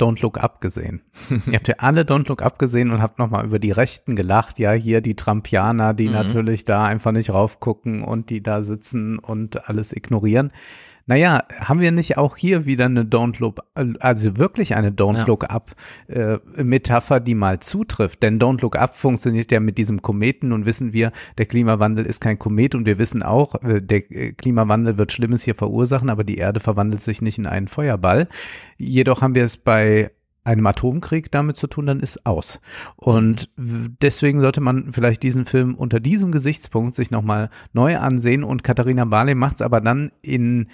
Don't Look Up gesehen. Ihr habt ja alle Don't Look Up gesehen und habt nochmal über die Rechten gelacht. Ja, hier die Trumpianer, die mhm. natürlich da einfach nicht raufgucken und die da sitzen und alles ignorieren. Naja, haben wir nicht auch hier wieder eine Don't Look, also wirklich eine Don't Ja. Look Up äh, Metapher, die mal zutrifft? Denn Don't Look Up funktioniert ja mit diesem Kometen. Nun wissen wir, der Klimawandel ist kein Komet und wir wissen auch, äh, der äh, Klimawandel wird Schlimmes hier verursachen, aber die Erde verwandelt sich nicht in einen Feuerball. Jedoch haben wir es bei einem Atomkrieg damit zu tun, dann ist aus. Und w- deswegen sollte man vielleicht diesen Film unter diesem Gesichtspunkt sich nochmal neu ansehen. Und Katharina Barley macht es aber dann in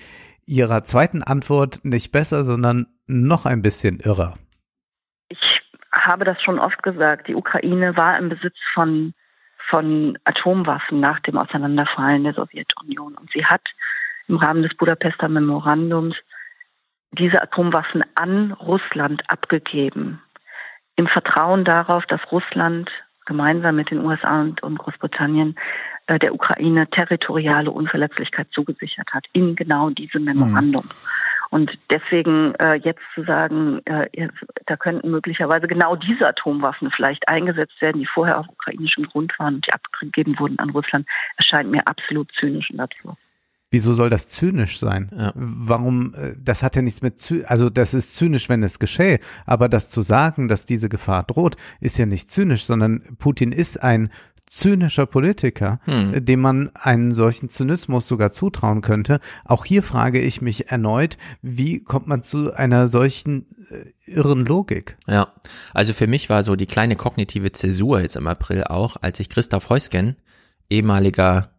ihrer zweiten Antwort nicht besser, sondern noch ein bisschen irrer. Ich habe das schon oft gesagt. Die Ukraine war im Besitz von, von Atomwaffen nach dem Auseinanderfallen der Sowjetunion. Und sie hat im Rahmen des Budapester Memorandums diese Atomwaffen an Russland abgegeben. Im Vertrauen darauf, dass Russland gemeinsam mit den USA und, Großbritannien der Ukraine territoriale Unverletzlichkeit zugesichert hat in genau diesem Memorandum. Und deswegen äh, jetzt zu sagen, äh, da könnten möglicherweise genau diese Atomwaffen vielleicht eingesetzt werden, die vorher auf ukrainischem Grund waren und die abgegeben wurden an Russland, erscheint mir absolut zynisch und absurd. Wieso soll das zynisch sein? Ja. Warum, äh, das hat ja nichts mit, zy also das ist zynisch, wenn es geschehe, aber das zu sagen, dass diese Gefahr droht, ist ja nicht zynisch, sondern Putin ist ein zynischer Politiker, Hm. äh, dem man einen solchen Zynismus sogar zutrauen könnte. Auch hier frage ich mich erneut, wie kommt man zu einer solchen äh, irren Logik? Ja, also für mich war so die kleine kognitive Zäsur jetzt im April auch, als ich Christoph Heusgen, ehemaliger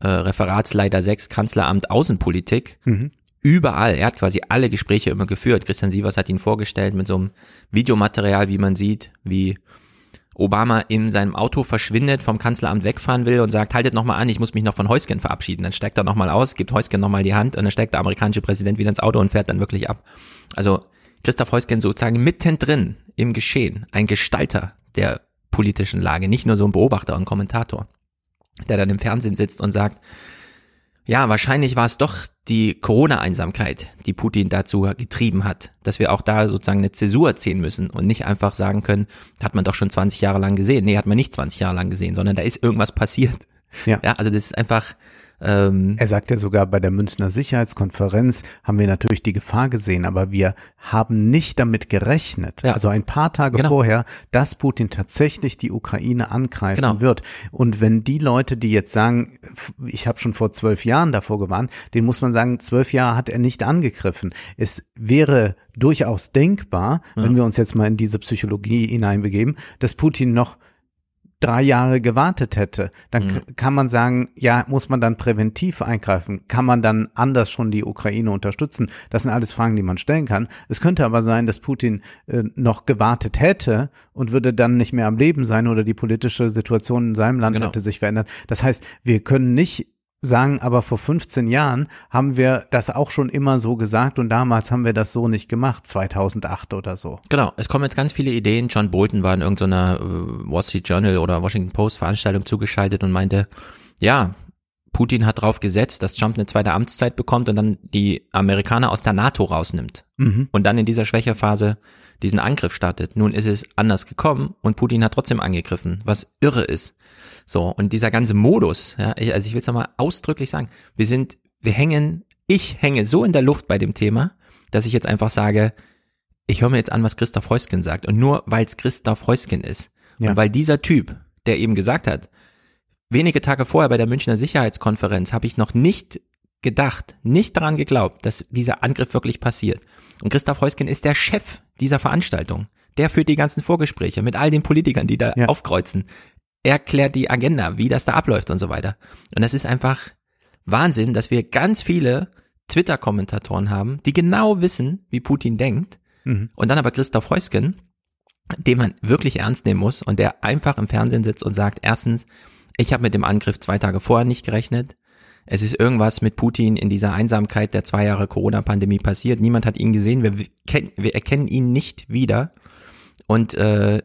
äh, Referatsleiter 6 Kanzleramt Außenpolitik, Mhm. überall, er hat quasi alle Gespräche immer geführt. Christian Sievers hat ihn vorgestellt mit so einem Videomaterial, wie man sieht, wie Obama in seinem Auto verschwindet, vom Kanzleramt wegfahren will und sagt, haltet nochmal an, ich muss mich noch von Heusgen verabschieden. Dann steigt er nochmal aus, gibt Heusgen nochmal die Hand und dann steigt der amerikanische Präsident wieder ins Auto und fährt dann wirklich ab. Also Christoph Heusgen sozusagen mittendrin im Geschehen, ein Gestalter der politischen Lage, nicht nur so ein Beobachter und Kommentator, der dann im Fernsehen sitzt und sagt, ja, wahrscheinlich war es doch die Corona-Einsamkeit, die Putin dazu getrieben hat, dass wir auch da sozusagen eine Zäsur ziehen müssen und nicht einfach sagen können, hat man doch schon 20 Jahre lang gesehen. Nee, hat man nicht 20 Jahre lang gesehen, sondern da ist irgendwas passiert. Ja. Ja, also das ist einfach, ähm, Er sagt ja sogar, bei der Münchner Sicherheitskonferenz haben wir natürlich die Gefahr gesehen, aber wir haben nicht damit gerechnet, Ja. also ein paar Tage Genau. vorher, dass Putin tatsächlich die Ukraine angreifen Genau. wird. Und wenn die Leute, die jetzt sagen, ich habe schon vor zwölf Jahren davor gewarnt, den muss man sagen, zwölf Jahre hat er nicht angegriffen. Es wäre durchaus denkbar, wenn wir uns jetzt mal in diese Psychologie hineinbegeben, dass Putin noch drei Jahre gewartet hätte, dann k- kann man sagen, ja, muss man dann präventiv eingreifen? Kann man dann anders schon die Ukraine unterstützen? Das sind alles Fragen, die man stellen kann. Es könnte aber sein, dass Putin äh, noch gewartet hätte und würde dann nicht mehr am Leben sein oder die politische Situation in seinem Land Genau. hätte sich verändert. Das heißt, wir können nicht sagen, aber vor 15 Jahren haben wir das auch schon immer so gesagt und damals haben wir das so nicht gemacht, 2008 oder so. Genau, es kommen jetzt ganz viele Ideen. John Bolton war in irgendeiner äh, Wall Street Journal oder Washington Post Veranstaltung zugeschaltet und meinte, ja, Putin hat drauf gesetzt, dass Trump eine zweite Amtszeit bekommt und dann die Amerikaner aus der NATO rausnimmt. Mhm. Und dann in dieser Schwächephase diesen Angriff startet. Nun ist es anders gekommen und Putin hat trotzdem angegriffen, was irre ist. So, und dieser ganze Modus, ja, ich, also ich will es nochmal ausdrücklich sagen, wir sind, wir hängen, ich hänge so in der Luft bei dem Thema, dass ich jetzt einfach sage, ich höre mir jetzt an, was Christoph Heusgen sagt. Und nur weil es Christoph Heusgen ist Ja. und weil dieser Typ, der eben gesagt hat, wenige Tage vorher bei der Münchner Sicherheitskonferenz habe ich noch nicht gedacht, nicht daran geglaubt, dass dieser Angriff wirklich passiert. Und Christoph Heusgen ist der Chef dieser Veranstaltung. Der führt die ganzen Vorgespräche mit all den Politikern, die da Ja. aufkreuzen. Er klärt die Agenda, wie das da abläuft und so weiter. Und das ist einfach Wahnsinn, dass wir ganz viele Twitter-Kommentatoren haben, die genau wissen, wie Putin denkt. Mhm. Und dann aber Christoph Heusgen, den man wirklich ernst nehmen muss und der einfach im Fernsehen sitzt und sagt, erstens, ich habe mit dem Angriff zwei Tage vorher nicht gerechnet. Es ist irgendwas mit Putin in dieser Einsamkeit der zwei Jahre Corona-Pandemie passiert. Niemand hat ihn gesehen. Wir, wir erkennen ihn nicht wieder. Und äh,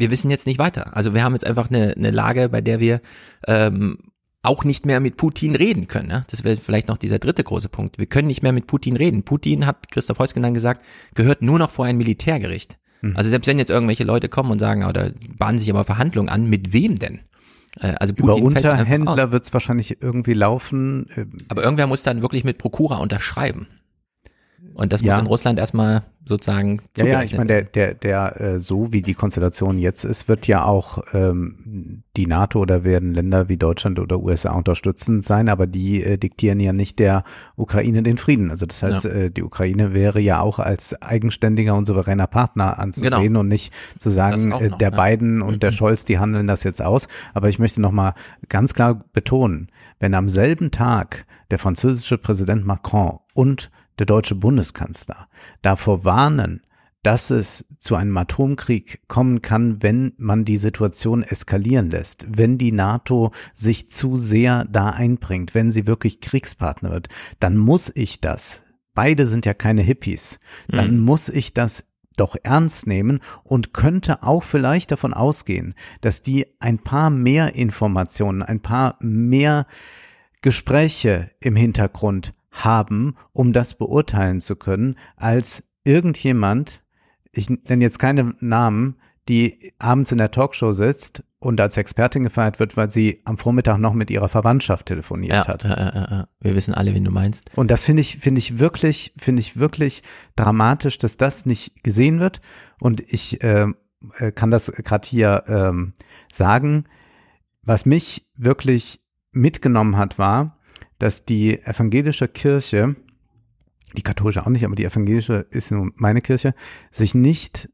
wir wissen jetzt nicht weiter. Also wir haben jetzt einfach eine, eine Lage, bei der wir ähm, auch nicht mehr mit Putin reden können. Ne? Das wäre vielleicht noch dieser dritte große Punkt. Wir können nicht mehr mit Putin reden. Putin hat Christoph Heusgen dann gesagt, gehört nur noch vor ein Militärgericht. Also selbst wenn jetzt irgendwelche Leute kommen und sagen, oder bahnen sich aber Verhandlungen an, mit wem denn? Äh, also Über Putin einfach Unterhändler wird es wahrscheinlich irgendwie laufen. Äh, Aber irgendwer muss dann wirklich mit Prokura unterschreiben. Und das Ja. muss in Russland erstmal sozusagen Ja, ja, ich meine, der, der, der, äh, so wie die Konstellation jetzt ist, wird ja auch ähm, die NATO oder werden Länder wie Deutschland oder USA unterstützend sein, aber die äh, diktieren ja nicht der Ukraine den Frieden. Also das heißt, Ja. äh, die Ukraine wäre ja auch als eigenständiger und souveräner Partner anzusehen Genau. und nicht zu sagen, äh, noch, der ja. Biden und der Scholz, die handeln das jetzt aus. Aber ich möchte nochmal ganz klar betonen, wenn am selben Tag der französische Präsident Macron und der deutsche Bundeskanzler davor warnen, dass es zu einem Atomkrieg kommen kann, wenn man die Situation eskalieren lässt, wenn die NATO sich zu sehr da einbringt, wenn sie wirklich Kriegspartner wird, dann muss ich das, beide sind ja keine Hippies, dann muss ich das doch ernst nehmen und könnte auch vielleicht davon ausgehen, dass die ein paar mehr Informationen, ein paar mehr Gespräche im Hintergrund haben, um das beurteilen zu können, als irgendjemand, ich nenne jetzt keine Namen, die abends in der Talkshow sitzt und als Expertin gefeiert wird, weil sie am Vormittag noch mit ihrer Verwandtschaft telefoniert ja, hat. äh, äh, wir wissen alle, wen du meinst. Und das finde ich, finde ich wirklich, finde ich wirklich dramatisch, dass das nicht gesehen wird. Und ich äh, äh, kann das gerade hier ähm, sagen. Was mich wirklich mitgenommen hat, war, dass die evangelische Kirche, die katholische auch nicht, aber die evangelische ist nun meine Kirche, sich nicht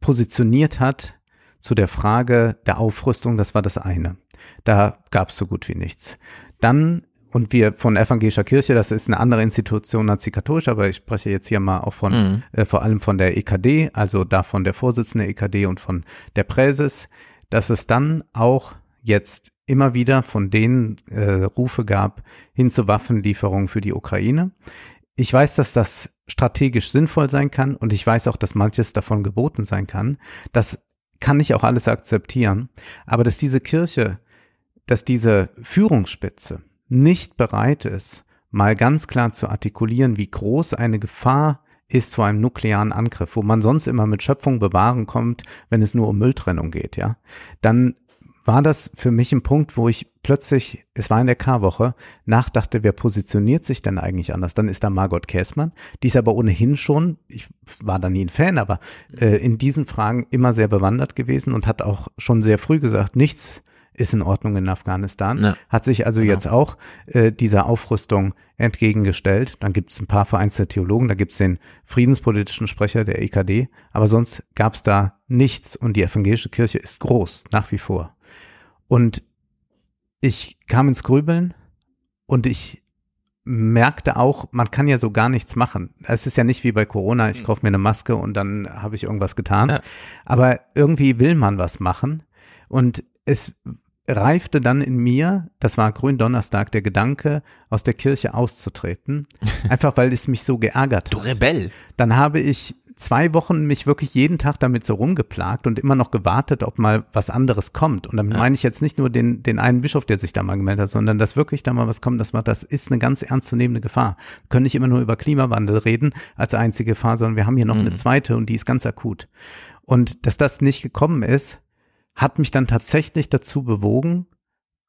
positioniert hat zu der Frage der Aufrüstung, das war das eine. Da gab es so gut wie nichts. Dann, und wir von evangelischer Kirche, das ist eine andere Institution als die katholische, aber ich spreche jetzt hier mal auch von, Mhm. äh, vor allem von der EKD, also davon der Vorsitzende EKD und von der Präses, dass es dann auch jetzt immer wieder von denen äh, Rufe gab hin zu Waffenlieferungen für die Ukraine. Ich weiß, dass das strategisch sinnvoll sein kann und ich weiß auch, dass manches davon geboten sein kann. Das kann ich auch alles akzeptieren. Aber dass diese Kirche, dass diese Führungsspitze nicht bereit ist, mal ganz klar zu artikulieren, wie groß eine Gefahr ist vor einem nuklearen Angriff, wo man sonst immer mit Schöpfung bewahren kommt, wenn es nur um Mülltrennung geht, ja, dann war das für mich ein Punkt, wo ich plötzlich, es war in der K-Woche, nachdachte, wer positioniert sich denn eigentlich anders? Dann ist da Margot Käßmann, die ist aber ohnehin schon, ich war da nie ein Fan, aber äh, in diesen Fragen immer sehr bewandert gewesen und hat auch schon sehr früh gesagt, nichts ist in Ordnung in Afghanistan, Ja. hat sich also Genau. jetzt auch äh, dieser Aufrüstung entgegengestellt. Dann gibt es ein paar vereinzelte Theologen, da gibt es den friedenspolitischen Sprecher der EKD, aber sonst gab es da nichts und die evangelische Kirche ist groß, nach wie vor. Und ich kam ins Grübeln und ich merkte auch, man kann ja so gar nichts machen. Es ist ja nicht wie bei Corona, ich kaufe mir eine Maske und dann habe ich irgendwas getan. Ja. Aber irgendwie will man was machen. Und es reifte dann in mir, das war Gründonnerstag, der Gedanke, aus der Kirche auszutreten. Einfach weil es mich so geärgert Du hat Rebell. dann habe ich zwei Wochen mich wirklich jeden Tag damit so rumgeplagt und immer noch gewartet, ob mal was anderes kommt. Und damit Ja. meine ich jetzt nicht nur den, den einen Bischof, der sich da mal gemeldet hat, sondern dass wirklich da mal was kommt, dass man, das ist eine ganz ernstzunehmende Gefahr. Wir können nicht immer nur über Klimawandel reden als einzige Gefahr, sondern wir haben hier noch eine Mhm. zweite und die ist ganz akut. Und dass das nicht gekommen ist, hat mich dann tatsächlich dazu bewogen,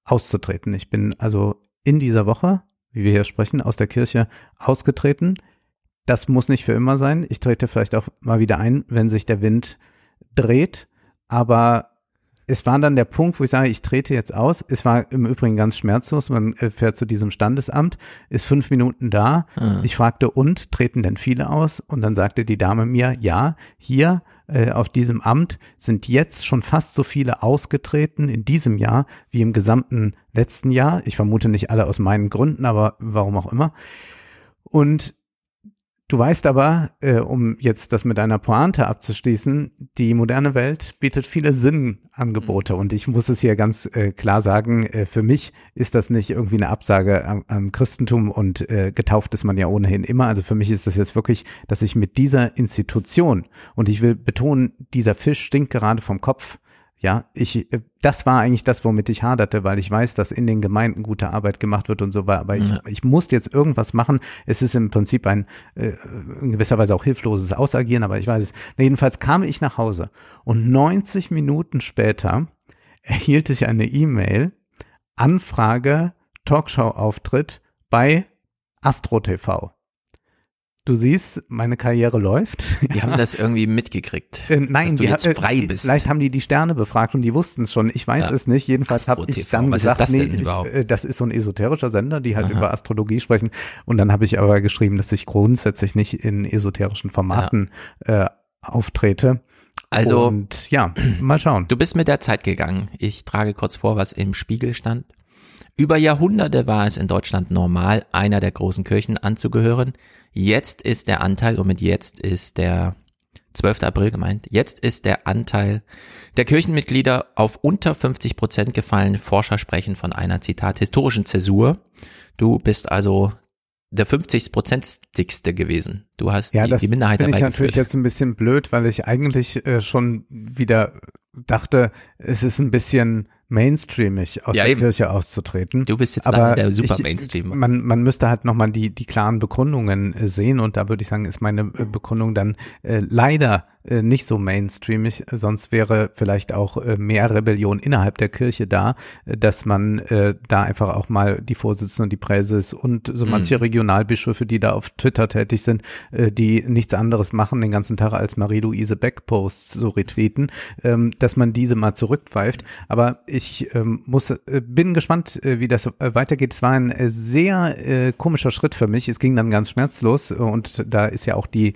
auszutreten. Ich bin also in dieser Woche, wie wir hier sprechen, aus der Kirche ausgetreten. Das muss nicht für immer sein. Ich trete vielleicht auch mal wieder ein, wenn sich der Wind dreht. Aber es war dann der Punkt, wo ich sage, ich trete jetzt aus. Es war im Übrigen ganz schmerzlos. Man äh, fährt zu diesem Standesamt, ist fünf Minuten da. Ah. Ich fragte, und treten denn viele aus? Und dann sagte die Dame mir, ja, hier äh, auf diesem Amt sind jetzt schon fast so viele ausgetreten in diesem Jahr wie im gesamten letzten Jahr. Ich vermute nicht alle aus meinen Gründen, aber warum auch immer. Und Du weißt aber, äh, um jetzt das mit einer Pointe abzuschließen, die moderne Welt bietet viele Sinnangebote und ich muss es hier ganz äh, klar sagen, äh, für mich ist das nicht irgendwie eine Absage am, am Christentum und äh, getauft ist man ja ohnehin immer. Also für mich ist das jetzt wirklich, dass ich mit dieser Institution und ich will betonen, dieser Fisch stinkt gerade vom Kopf. Ja, ich, äh, das war eigentlich das, womit ich haderte, weil ich weiß, dass in den Gemeinden gute Arbeit gemacht wird und so weiter. Aber ich, Ja. ich musste jetzt irgendwas machen. Es ist im Prinzip ein äh, in gewisser Weise auch hilfloses Ausagieren, aber ich weiß es. Jedenfalls kam ich nach Hause und 90 Minuten später erhielt ich eine E-Mail, Anfrage, Talkshow-Auftritt bei Astro TV. Du siehst, meine Karriere läuft. Die haben das irgendwie mitgekriegt. Äh, nein, dass du die, jetzt äh, frei bist. Vielleicht haben die die Sterne befragt und die wussten es schon. Ich weiß Ja. es nicht. Jedenfalls habe ich dann Was ist gesagt, das nee, ich, äh, das ist so ein esoterischer Sender, die halt Aha. über Astrologie sprechen. Und dann habe ich aber geschrieben, dass ich grundsätzlich nicht in esoterischen Formaten äh, auftrete. Also, und ja, mal schauen. Du bist mit der Zeit gegangen. Ich trage kurz vor, was im Spiegel stand. Über Jahrhunderte war es in Deutschland normal, einer der großen Kirchen anzugehören. Jetzt ist der Anteil, und mit jetzt ist der 12. April gemeint, jetzt ist der Anteil der Kirchenmitglieder auf unter 50 Prozent gefallen. Forscher sprechen von einer, Zitat, historischen Zäsur. Du bist also der 50 prozentigste gewesen. Du hast Ja, die, das die Minderheit finde ich dabei natürlich jetzt ein bisschen blöd, weil ich eigentlich äh, schon wieder dachte, es ist ein bisschen mainstreamig aus Ja, der eben. Kirche auszutreten. Du bist jetzt Aber der super ich, Mainstreamer. Man, man müsste halt nochmal die, die klaren Begründungen äh, sehen und da würde ich sagen, ist meine äh, Begründung dann äh, leider äh, nicht so mainstreamig, sonst wäre vielleicht auch äh, mehr Rebellion innerhalb der Kirche da, äh, dass man äh, da einfach auch mal die Vorsitzenden und die Präses und so Mhm. manche Regionalbischöfe, die da auf Twitter tätig sind, die nichts anderes machen den ganzen Tag als Marie-Louise Beck-Posts so retweeten, ähm, dass man diese mal zurückpfeift. Aber ich ähm, muss, bin gespannt, wie das weitergeht. Es war ein sehr komischer Schritt für mich. Es ging dann ganz schmerzlos und da ist ja auch die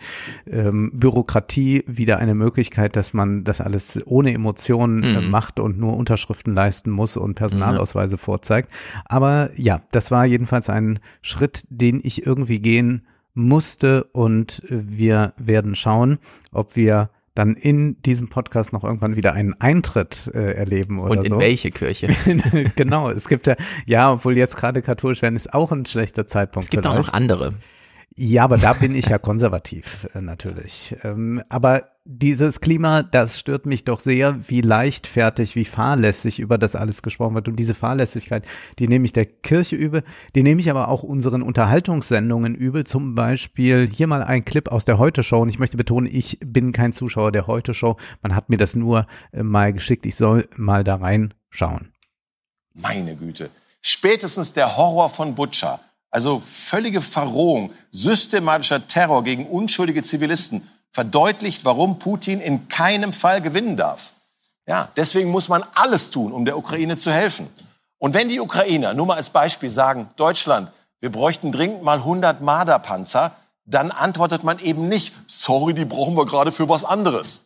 ähm, Bürokratie wieder eine Möglichkeit, dass man das alles ohne Emotionen äh, Mhm. macht und nur Unterschriften leisten muss und Personalausweise vorzeigt. Aber ja, das war jedenfalls ein Schritt, den ich irgendwie gehen musste und wir werden schauen, ob wir dann in diesem Podcast noch irgendwann wieder einen Eintritt äh, erleben oder Und in so. welche Kirche? genau, es gibt ja, ja, obwohl jetzt gerade katholisch werden, ist auch ein schlechter Zeitpunkt. Es gibt auch vielleicht. noch andere. Ja, aber da bin ich ja konservativ, äh, natürlich. Ähm, aber dieses Klima, das stört mich doch sehr, wie leichtfertig, wie fahrlässig über das alles gesprochen wird. Und diese Fahrlässigkeit, die nehme ich der Kirche übel, die nehme ich aber auch unseren Unterhaltungssendungen übel. Zum Beispiel hier mal ein Clip aus der Heute-Show. Und ich möchte betonen, ich bin kein Zuschauer der Heute-Show. Man hat mir das nur äh, mal geschickt. Ich soll mal da reinschauen. Meine Güte. Spätestens der Horror von Butcher, also völlige Verrohung, systematischer Terror gegen unschuldige Zivilisten, verdeutlicht, warum Putin in keinem Fall gewinnen darf. Ja, deswegen muss man alles tun, um der Ukraine zu helfen. Und wenn die Ukrainer, nur mal als Beispiel sagen, Deutschland, wir bräuchten dringend mal 100 Marderpanzer, dann antwortet man eben nicht, sorry, die brauchen wir gerade für was anderes.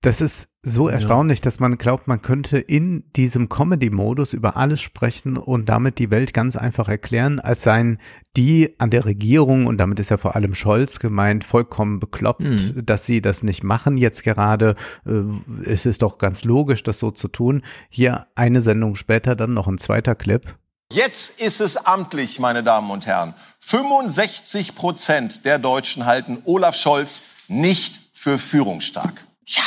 Das ist so erstaunlich, dass man glaubt, man könnte in diesem Comedy-Modus über alles sprechen und damit die Welt ganz einfach erklären, als seien die an der Regierung, und damit ist ja vor allem Scholz gemeint, vollkommen bekloppt, Mhm. dass sie das nicht machen jetzt gerade. Äh, Es ist doch ganz logisch, das so zu tun. Hier eine Sendung später dann noch ein zweiter Clip. Jetzt ist es amtlich, meine Damen und Herren. 65 Prozent der Deutschen halten Olaf Scholz nicht für führungsstark. Ja,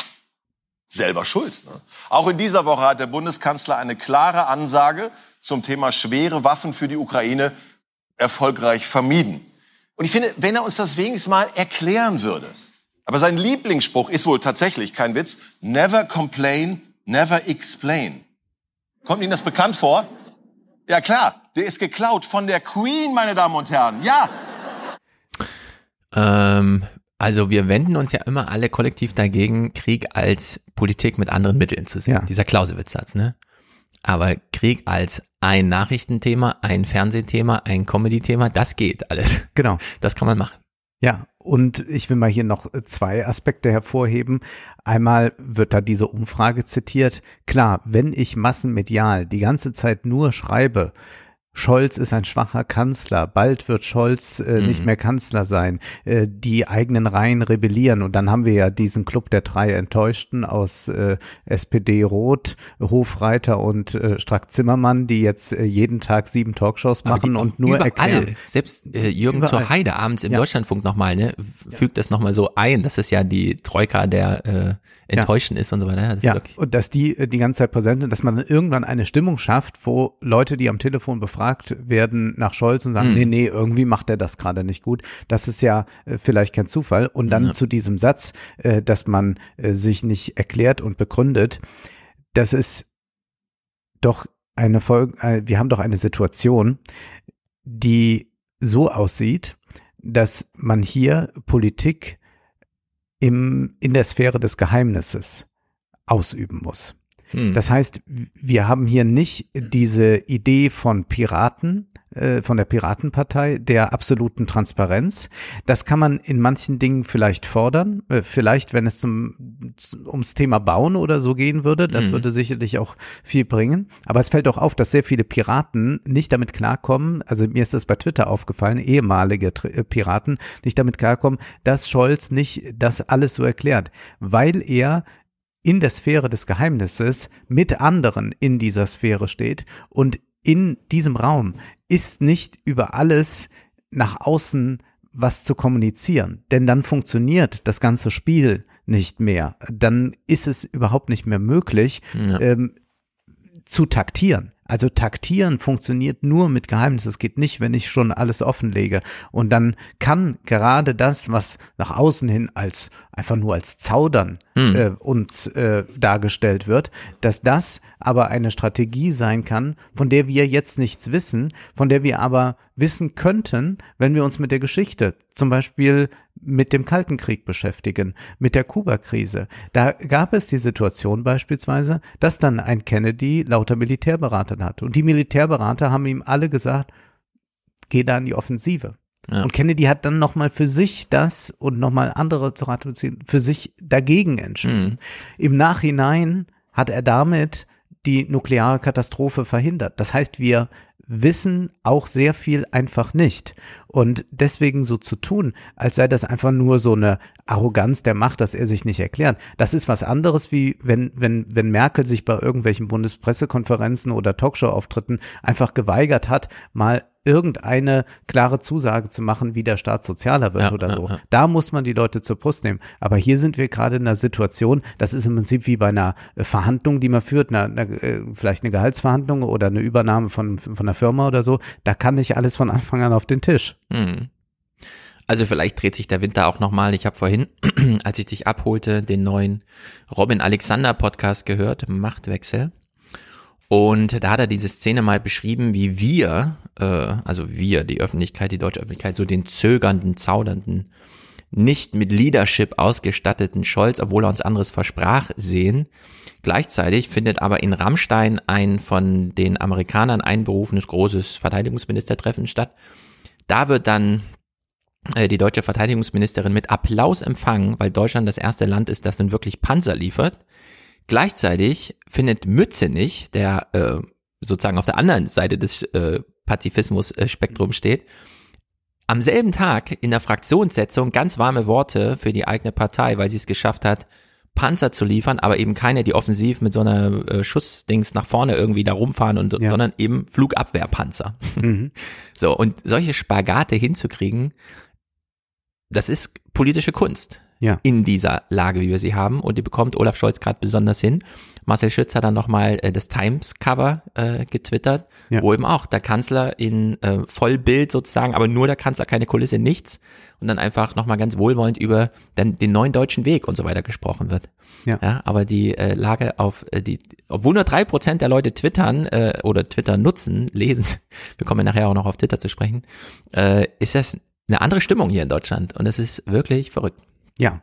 selber schuld. Ne? Auch in dieser Woche hat der Bundeskanzler eine klare Ansage zum Thema schwere Waffen für die Ukraine erfolgreich vermieden. Und ich finde, wenn er uns das wenigstens mal erklären würde. Aber sein Lieblingsspruch ist wohl tatsächlich kein Witz. Never complain, never explain. Kommt Ihnen das bekannt vor? Ja klar, der ist geklaut von der Queen, meine Damen und Herren. Ja. Ähm, also wir wenden uns ja immer alle kollektiv dagegen, Krieg als Politik mit anderen Mitteln zu sehen. Ja. Dieser Clausewitz-Satz, ne? Aber Krieg als ein Nachrichtenthema, ein Fernsehthema, ein Comedy-Thema, das geht alles. Genau. Das kann man machen. Ja, und ich will mal hier noch zwei Aspekte hervorheben. Einmal wird da diese Umfrage zitiert. Klar, wenn ich massenmedial die ganze Zeit nur schreibe, Scholz ist ein schwacher Kanzler, bald wird Scholz äh, Mhm. nicht mehr Kanzler sein, äh, die eigenen Reihen rebellieren und dann haben wir ja diesen Club der drei Enttäuschten aus äh, SPD Rot, Hofreiter und äh, Strack-Zimmermann, die jetzt äh, jeden Tag sieben Talkshows machen und nur überall, erklären. selbst äh, Jürgen Überall. zur Heide abends im Ja. Deutschlandfunk nochmal, ne, fügt das nochmal so ein, dass es ja die Troika der äh, Enttäuschen ist und so weiter. Ja, das Ja, und dass die äh, die ganze Zeit präsent sind, dass man dann irgendwann eine Stimmung schafft, wo Leute, die am Telefon befragt werden nach Scholz und sagen, Mhm. nee, nee, irgendwie macht er das gerade nicht gut. Das ist ja äh, vielleicht kein Zufall. Und dann Ja. zu diesem Satz, äh, dass man äh, sich nicht erklärt und begründet, das ist doch eine Folge, äh, wir haben doch eine Situation, die so aussieht, dass man hier Politik im, in der Sphäre des Geheimnisses ausüben muss. Hm. Das heißt, wir haben hier nicht diese Idee von Piraten, äh, von der Piratenpartei, der absoluten Transparenz. Das kann man in manchen Dingen vielleicht fordern. Äh, vielleicht, wenn es zum, ums Thema Bauen oder so gehen würde. Das mhm. würde sicherlich auch viel bringen. Aber es fällt auch auf, dass sehr viele Piraten nicht damit klarkommen. Also mir ist das bei Twitter aufgefallen, ehemalige äh, Piraten nicht damit klarkommen, dass Scholz nicht das alles so erklärt, weil er in der Sphäre des Geheimnisses mit anderen in dieser Sphäre steht und in diesem Raum ist nicht über alles nach außen was zu kommunizieren, denn dann funktioniert das ganze Spiel nicht mehr. Dann ist es überhaupt nicht mehr möglich, ja. ähm, zu taktieren. Also taktieren funktioniert nur mit Geheimnis. Es geht nicht, wenn ich schon alles offenlege. Und dann kann gerade das, was nach außen hin als einfach nur als Zaudern hm. äh, uns äh, dargestellt wird, dass das aber eine Strategie sein kann, von der wir jetzt nichts wissen, von der wir aber wissen könnten, wenn wir uns mit der Geschichte, zum Beispiel mit dem Kalten Krieg beschäftigen, mit der Kuba-Krise. Da gab es die Situation beispielsweise, dass dann ein Kennedy lauter Militärberater hat. Und die Militärberater haben ihm alle gesagt, geh da in die Offensive. Ja. Und Kennedy hat dann nochmal für sich das und nochmal andere zu Rate beziehen, für sich dagegen entschieden. Mhm. Im Nachhinein hat er damit die nukleare Katastrophe verhindert. Das heißt, wir wissen auch sehr viel einfach nicht. Und deswegen so zu tun, als sei das einfach nur so eine Arroganz der Macht, dass er sich nicht erklärt. Das ist was anderes, wie wenn, wenn, wenn Merkel sich bei irgendwelchen Bundespressekonferenzen oder Talkshow-Auftritten einfach geweigert hat, mal irgendeine klare Zusage zu machen, wie der Staat sozialer wird ja, oder so. Ja, ja. Da muss man die Leute zur Brust nehmen. Aber hier sind wir gerade in einer Situation, das ist im Prinzip wie bei einer äh, Verhandlung, die man führt, eine, eine, äh, vielleicht eine Gehaltsverhandlung oder eine Übernahme von, von einer Firma oder so. Da kann nicht alles von Anfang an auf den Tisch. Hm. Also vielleicht dreht sich der Winter auch nochmal. Ich habe vorhin, als ich dich abholte, den neuen Robin Alexander Podcast gehört, Machtwechsel. Und da hat er diese Szene mal beschrieben, wie wir, äh, also wir, die Öffentlichkeit, die deutsche Öffentlichkeit, so den zögernden, zaudernden, nicht mit Leadership ausgestatteten Scholz, obwohl er uns anderes versprach, sehen. Gleichzeitig findet aber in Rammstein ein von den Amerikanern einberufenes großes Verteidigungsministertreffen statt. Da wird dann äh, die deutsche Verteidigungsministerin mit Applaus empfangen, weil Deutschland das erste Land ist, das nun wirklich Panzer liefert. Gleichzeitig findet Mützenich, der äh, sozusagen auf der anderen Seite des äh, Pazifismus-Spektrum steht, am selben Tag in der Fraktionssetzung ganz warme Worte für die eigene Partei, weil sie es geschafft hat, Panzer zu liefern, aber eben keine, die offensiv mit so einer äh, Schussdings nach vorne irgendwie da rumfahren und, ja. sondern eben Flugabwehrpanzer. Mhm. So, und solche Spagate hinzukriegen, das ist politische Kunst ja. in dieser Lage, wie wir sie haben. Und die bekommt Olaf Scholz gerade besonders hin. Marcel Schütz hat dann nochmal äh, das Times-Cover äh, getwittert, ja. wo eben auch der Kanzler in äh, Vollbild sozusagen, aber nur der Kanzler, keine Kulisse, nichts. Und dann einfach nochmal ganz wohlwollend über den, den neuen deutschen Weg und so weiter gesprochen wird. Ja. ja aber die äh, Lage auf äh, die, obwohl nur drei Prozent der Leute twittern äh, oder Twitter nutzen, lesen, wir kommen nachher auch noch auf Twitter zu sprechen, äh, ist das eine andere Stimmung hier in Deutschland und es ist wirklich verrückt. Ja.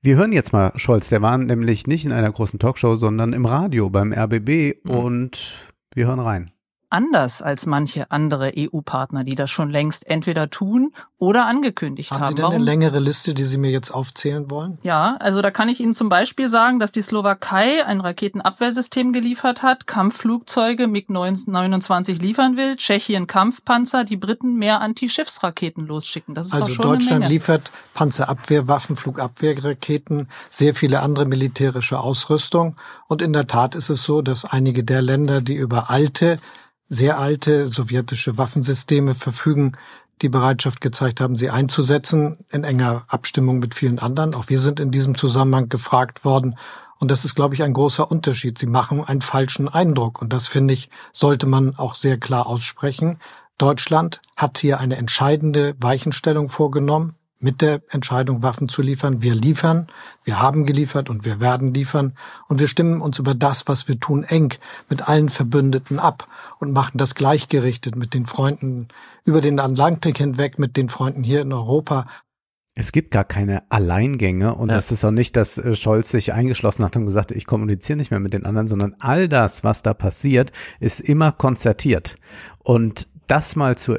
Wir hören jetzt mal Scholz. Der war nämlich nicht in einer großen Talkshow, sondern im Radio beim RBB mhm. und wir hören rein anders als manche andere EU-Partner, die das schon längst entweder tun oder angekündigt haben. Haben Sie denn Warum? eine längere Liste, die Sie mir jetzt aufzählen wollen? Ja, also da kann ich Ihnen zum Beispiel sagen, dass die Slowakei ein Raketenabwehrsystem geliefert hat, Kampfflugzeuge MiG-29 liefern will, Tschechien Kampfpanzer, die Briten mehr Anti-Schiffsraketen losschicken. Das ist also doch schon Deutschland liefert Panzerabwehr, Waffen, Flugabwehrraketen, sehr viele andere militärische Ausrüstung. Und in der Tat ist es so, dass einige der Länder, die über alte sehr alte sowjetische Waffensysteme verfügen, die Bereitschaft gezeigt haben, sie einzusetzen, in enger Abstimmung mit vielen anderen. Auch wir sind in diesem Zusammenhang gefragt worden. Und das ist, glaube ich, ein großer Unterschied. Sie machen einen falschen Eindruck. Und das, finde ich, sollte man auch sehr klar aussprechen. Deutschland hat hier eine entscheidende Weichenstellung vorgenommen mit der Entscheidung, Waffen zu liefern. Wir liefern, wir haben geliefert und wir werden liefern. Und wir stimmen uns über das, was wir tun, eng mit allen Verbündeten ab und machen das gleichgerichtet mit den Freunden über den Atlantik hinweg, mit den Freunden hier in Europa. Es gibt gar keine Alleingänge und ja. das ist auch nicht, dass äh, Scholz sich eingeschlossen hat und gesagt, ich kommuniziere nicht mehr mit den anderen, sondern all das, was da passiert, ist immer konzertiert. Und das mal zu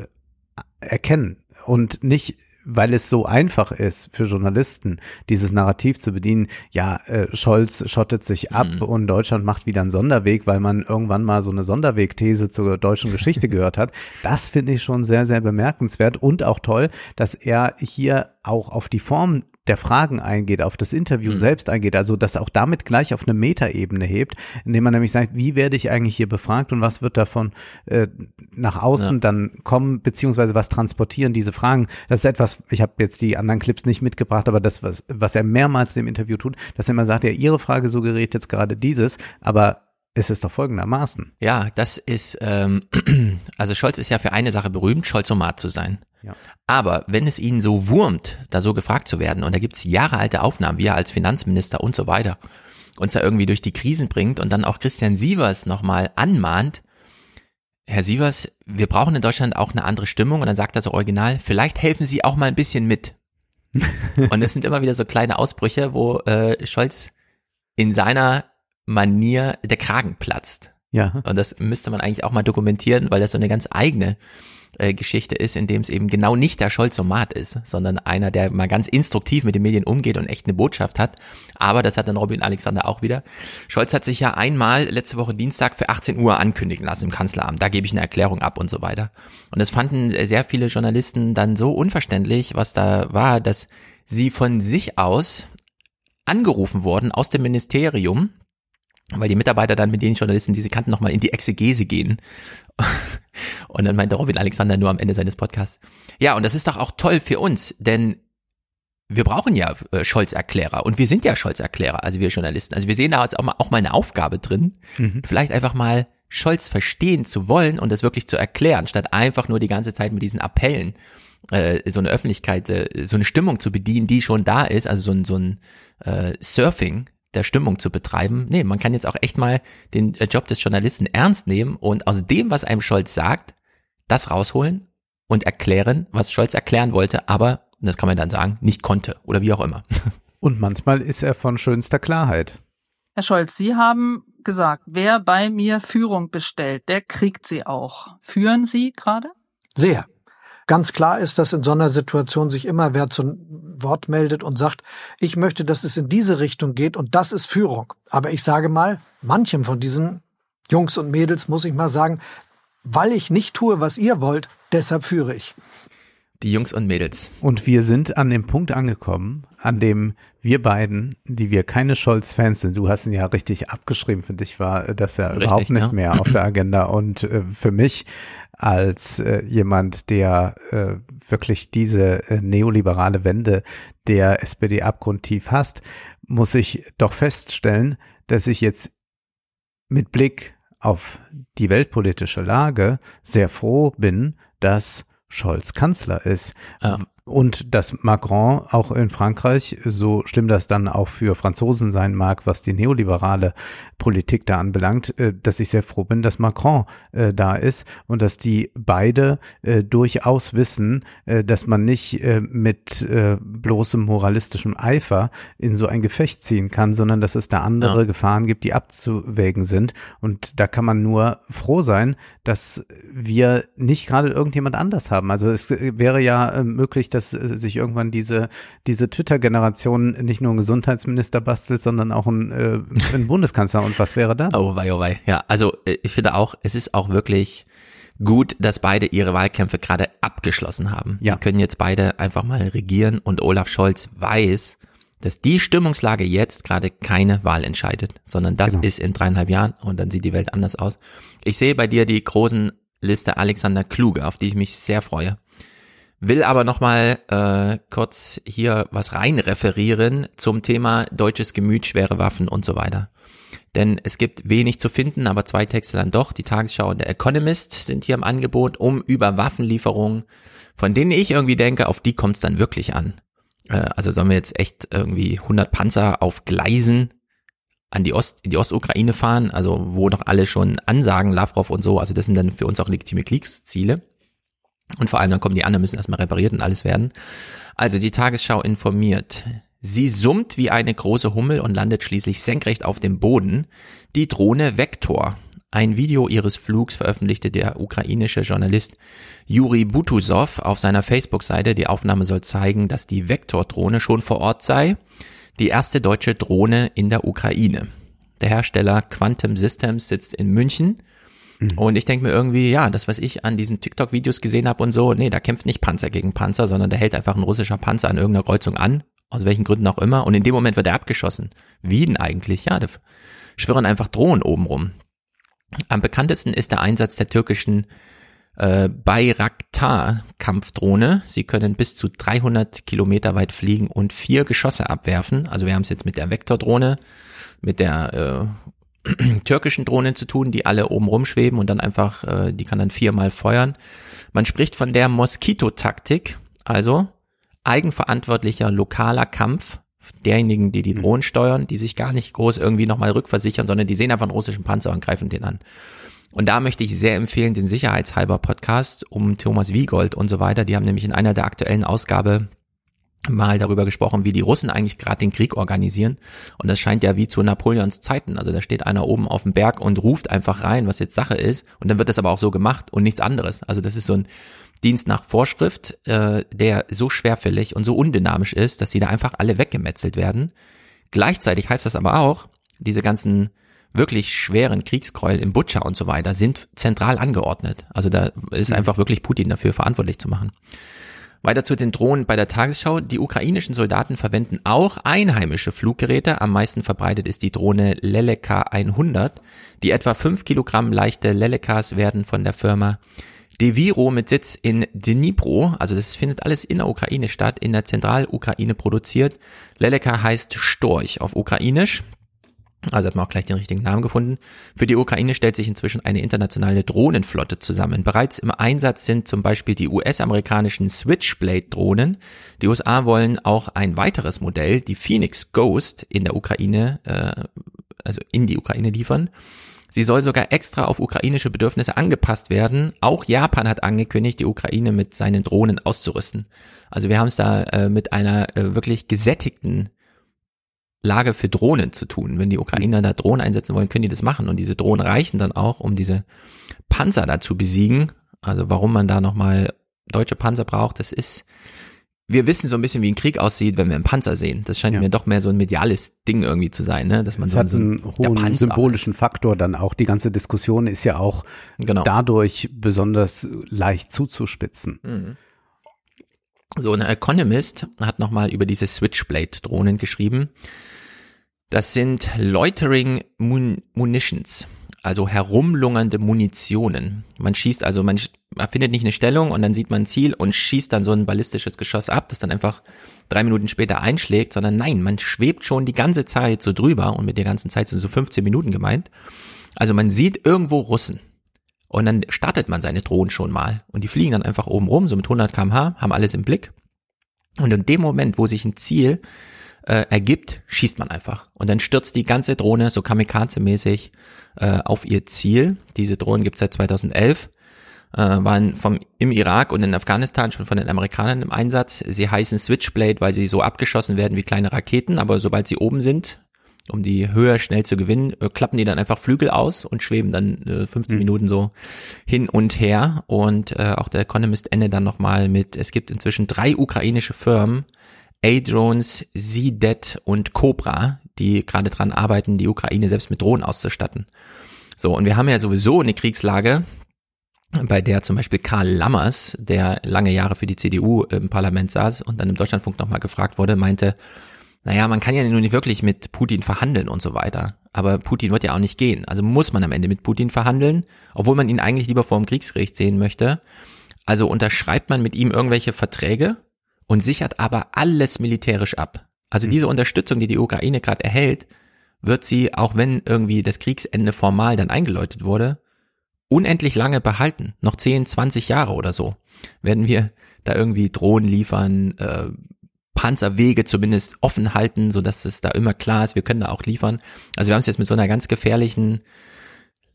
erkennen und nicht weil es so einfach ist für Journalisten, dieses Narrativ zu bedienen, ja, äh, Scholz schottet sich ab mhm. und Deutschland macht wieder einen Sonderweg, weil man irgendwann mal so eine Sonderwegthese zur deutschen Geschichte gehört hat. Das finde ich schon sehr, sehr bemerkenswert und auch toll, dass er hier auch auf die Form der Fragen eingeht, auf das Interview mhm. selbst eingeht, also das auch damit gleich auf eine Metaebene hebt, indem man nämlich sagt, wie werde ich eigentlich hier befragt und was wird davon äh, nach außen ja. dann kommen, beziehungsweise was transportieren diese Fragen. Das ist etwas, ich habe jetzt die anderen Clips nicht mitgebracht, aber das, was, was er mehrmals im Interview tut, dass er immer sagt, ja, Ihre Frage suggeriert jetzt gerade dieses, aber es ist doch folgendermaßen. Ja, das ist, ähm, also Scholz ist ja für eine Sache berühmt, Scholzomat zu sein. Ja. Aber wenn es ihn so wurmt, da so gefragt zu werden, und da gibt's jahrealte Aufnahmen, wie er als Finanzminister und so weiter uns da irgendwie durch die Krisen bringt und dann auch Christian Sievers nochmal anmahnt, Herr Sievers, wir brauchen in Deutschland auch eine andere Stimmung und dann sagt er so original, vielleicht helfen Sie auch mal ein bisschen mit. und es sind immer wieder so kleine Ausbrüche, wo äh, Scholz in seiner Manier der Kragen platzt. Ja. Und das müsste man eigentlich auch mal dokumentieren, weil das so eine ganz eigene äh, Geschichte ist, in dem es eben genau nicht der Scholzomat ist, sondern einer, der mal ganz instruktiv mit den Medien umgeht und echt eine Botschaft hat. Aber das hat dann Robin Alexander auch wieder. Scholz hat sich ja einmal letzte Woche Dienstag für 18 Uhr ankündigen lassen im Kanzleramt. Da gebe ich eine Erklärung ab und so weiter. Und das fanden sehr viele Journalisten dann so unverständlich, was da war, dass sie von sich aus angerufen wurden aus dem Ministerium, weil die Mitarbeiter dann mit den Journalisten, die sie kannten, nochmal in die Exegese gehen. Und dann meinte Robin Alexander nur am Ende seines Podcasts, ja, und das ist doch auch toll für uns, denn wir brauchen ja äh, Scholz-Erklärer und wir sind ja Scholz-Erklärer, also wir Journalisten. Also wir sehen da jetzt auch mal, auch mal eine Aufgabe drin, mhm. vielleicht einfach mal Scholz verstehen zu wollen und das wirklich zu erklären, statt einfach nur die ganze Zeit mit diesen Appellen äh, so eine Öffentlichkeit, äh, so eine Stimmung zu bedienen, die schon da ist, also so ein, so ein äh, Surfing der Stimmung zu betreiben. Nee, man kann jetzt auch echt mal den äh, Job des Journalisten ernst nehmen und aus dem, was einem Scholz sagt, das rausholen und erklären, was Scholz erklären wollte, aber, das kann man dann sagen, nicht konnte oder wie auch immer. Und manchmal ist er von schönster Klarheit. Herr Scholz, Sie haben gesagt, wer bei mir Führung bestellt, der kriegt sie auch. Führen Sie gerade? Sehr. Ganz klar ist, dass in so einer Situation sich immer wer zu Wort meldet und sagt, ich möchte, dass es in diese Richtung geht und das ist Führung. Aber ich sage mal, manchem von diesen Jungs und Mädels muss ich mal sagen, weil ich nicht tue, was ihr wollt, deshalb führe ich. Die Jungs und Mädels. Und wir sind an dem Punkt angekommen, an dem wir beiden, die wir keine Scholz-Fans sind, du hast ihn ja richtig abgeschrieben, für dich war das ja richtig, überhaupt nicht ja. mehr auf der Agenda. Und äh, für mich als äh, jemand, der äh, wirklich diese äh, neoliberale Wende der SPD abgrundtief hasst, muss ich doch feststellen, dass ich jetzt mit Blick auf die weltpolitische Lage sehr froh bin, dass Scholz Kanzler ist. Ja. Und dass Macron auch in Frankreich, so schlimm das dann auch für Franzosen sein mag, was die neoliberale Politik da anbelangt, äh, dass ich sehr froh bin, dass Macron äh, da ist und dass die beide äh, durchaus wissen, dass man nicht mit bloßem moralistischem Eifer in so ein Gefecht ziehen kann, sondern dass es da andere ja. Gefahren gibt, die abzuwägen sind. Und da kann man nur froh sein, dass wir nicht gerade irgendjemand anders haben. Also es wäre ja möglich, dass äh, sich irgendwann diese, diese Twitter-Generation nicht nur einen Gesundheitsminister bastelt, sondern auch einen, äh, einen Bundeskanzler. Und was wäre da? Oh wei, oh wei. Ja, also äh, ich finde auch, es ist auch wirklich gut, dass beide ihre Wahlkämpfe gerade abgeschlossen haben. Ja. Die können jetzt beide einfach mal regieren und Olaf Scholz weiß, dass die Stimmungslage jetzt gerade keine Wahl entscheidet, sondern das genau. ist in dreieinhalb Jahren und dann sieht die Welt anders aus. Ich sehe bei dir die großen Liste Alexander Kluge, auf die ich mich sehr freue. Will aber nochmal äh, kurz hier was rein referieren zum Thema deutsches Gemüt, schwere Waffen und so weiter. Denn es gibt wenig zu finden, aber zwei Texte dann doch. Die Tagesschau und der Economist sind hier im Angebot, um über Waffenlieferungen, von denen ich irgendwie denke, auf die kommt es dann wirklich an. Äh, also sollen wir jetzt echt irgendwie 100 Panzer auf Gleisen an die Ost, in die Ostukraine fahren, also wo doch alle schon ansagen, Lavrov und so, also das sind dann für uns auch legitime Kriegsziele. Und vor allem dann kommen die anderen, müssen erstmal repariert und alles werden. Also die Tagesschau informiert. Sie summt wie eine große Hummel und landet schließlich senkrecht auf dem Boden. Die Drohne Vektor. Ein Video ihres Flugs veröffentlichte der ukrainische Journalist Juri Butusov auf seiner Facebook-Seite. Die Aufnahme soll zeigen, dass die Vektor-Drohne schon vor Ort sei. Die erste deutsche Drohne in der Ukraine. Der Hersteller Quantum Systems sitzt in München. Und ich denke mir irgendwie, ja, das, was ich an diesen TikTok-Videos gesehen habe und so, nee, da kämpft nicht Panzer gegen Panzer, sondern da hält einfach ein russischer Panzer an irgendeiner Kreuzung an, aus welchen Gründen auch immer, und in dem Moment wird er abgeschossen. Wie denn eigentlich? Ja, da schwirren einfach Drohnen oben rum. Am bekanntesten ist der Einsatz der türkischen äh, Bayraktar-Kampfdrohne. Sie können bis zu 300 Kilometer weit fliegen und vier Geschosse abwerfen. Also wir haben es jetzt mit der Vektordrohne, mit der äh, türkischen Drohnen zu tun, die alle oben rumschweben und dann einfach, äh, die kann dann viermal feuern. Man spricht von der Moskito-Taktik, also eigenverantwortlicher lokaler Kampf derjenigen, die die mhm. Drohnen steuern, die sich gar nicht groß irgendwie nochmal rückversichern, sondern die sehen einfach einen russischen Panzer und greifen den an. Und da möchte ich sehr empfehlen den Sicherheitshalber Podcast um Thomas Wiegold und so weiter. Die haben nämlich in einer der aktuellen Ausgabe mal darüber gesprochen, wie die Russen eigentlich gerade den Krieg organisieren. Und das scheint ja wie zu Napoleons Zeiten. Also da steht einer oben auf dem Berg und ruft einfach rein, was jetzt Sache ist. Und dann wird das aber auch so gemacht und nichts anderes. Also das ist so ein Dienst nach Vorschrift, äh, der so schwerfällig und so undynamisch ist, dass die da einfach alle weggemetzelt werden. Gleichzeitig heißt das aber auch, diese ganzen wirklich schweren Kriegsgräuel im Butcher und so weiter sind zentral angeordnet. Also da ist mhm. einfach wirklich Putin dafür verantwortlich zu machen. Weiter zu den Drohnen bei der Tagesschau. Die ukrainischen Soldaten verwenden auch einheimische Fluggeräte. Am meisten verbreitet ist die Drohne Leleka 100. Die etwa 5 Kilogramm leichte Lelekas werden von der Firma Deviro mit Sitz in Dnipro, also das findet alles in der Ukraine statt, in der Zentralukraine produziert. Leleka heißt Storch auf Ukrainisch. Also hat man auch gleich den richtigen Namen gefunden. Für die Ukraine stellt sich inzwischen eine internationale Drohnenflotte zusammen. Bereits im Einsatz sind zum Beispiel die US-amerikanischen Switchblade-Drohnen. Die USA wollen auch ein weiteres Modell, die Phoenix Ghost, in der Ukraine, äh, also in die Ukraine liefern. Sie soll sogar extra auf ukrainische Bedürfnisse angepasst werden. Auch Japan hat angekündigt, die Ukraine mit seinen Drohnen auszurüsten. Also wir haben es da äh, mit einer äh, wirklich gesättigten Lage für Drohnen zu tun. Wenn die Ukrainer da Drohnen einsetzen wollen, können die das machen. Und diese Drohnen reichen dann auch, um diese Panzer da zu besiegen. Also warum man da nochmal deutsche Panzer braucht, das ist, wir wissen so ein bisschen, wie ein Krieg aussieht, wenn wir einen Panzer sehen. Das scheint ja. mir doch mehr so ein mediales Ding irgendwie zu sein, ne? dass man es so, hat so einen hohen symbolischen Faktor dann auch. Die ganze Diskussion ist ja auch genau. dadurch besonders leicht zuzuspitzen. Mhm. So, ein Economist hat nochmal über diese Switchblade-Drohnen geschrieben. Das sind Loitering Mun Munitions, also herumlungernde Munitionen. Man schießt also, man, man findet nicht eine Stellung und dann sieht man ein Ziel und schießt dann so ein ballistisches Geschoss ab, das dann einfach drei Minuten später einschlägt, sondern nein, man schwebt schon die ganze Zeit so drüber und mit der ganzen Zeit sind so 15 Minuten gemeint. Also man sieht irgendwo Russen und dann startet man seine Drohnen schon mal und die fliegen dann einfach oben rum, so mit 100 kmh, haben alles im Blick. Und in dem Moment, wo sich ein Ziel äh, ergibt, schießt man einfach. Und dann stürzt die ganze Drohne so kamikaze-mäßig äh, auf ihr Ziel. Diese Drohnen gibt es seit 2011 äh, waren vom, im Irak und in Afghanistan schon von den Amerikanern im Einsatz. Sie heißen Switchblade, weil sie so abgeschossen werden wie kleine Raketen, aber sobald sie oben sind, um die Höhe schnell zu gewinnen, äh, klappen die dann einfach Flügel aus und schweben dann äh, 15 mhm. Minuten so hin und her. Und äh, auch der Economist endet dann nochmal mit, es gibt inzwischen drei ukrainische Firmen, A-Drones, Z-Det und Cobra, die gerade dran arbeiten, die Ukraine selbst mit Drohnen auszustatten. So, und wir haben ja sowieso eine Kriegslage, bei der zum Beispiel Karl Lammers, der lange Jahre für die CDU im Parlament saß und dann im Deutschlandfunk nochmal gefragt wurde, meinte, naja, man kann ja nun nicht wirklich mit Putin verhandeln und so weiter. Aber Putin wird ja auch nicht gehen. Also muss man am Ende mit Putin verhandeln, obwohl man ihn eigentlich lieber vor dem Kriegsgericht sehen möchte. Also unterschreibt man mit ihm irgendwelche Verträge und sichert aber alles militärisch ab. Also diese mhm. Unterstützung, die die Ukraine gerade erhält, wird sie, auch wenn irgendwie das Kriegsende formal dann eingeläutet wurde, unendlich lange behalten. Noch 10, 20 Jahre oder so werden wir da irgendwie Drohnen liefern, äh, Panzerwege zumindest offen halten, so dass es da immer klar ist, wir können da auch liefern. Also wir haben es jetzt mit so einer ganz gefährlichen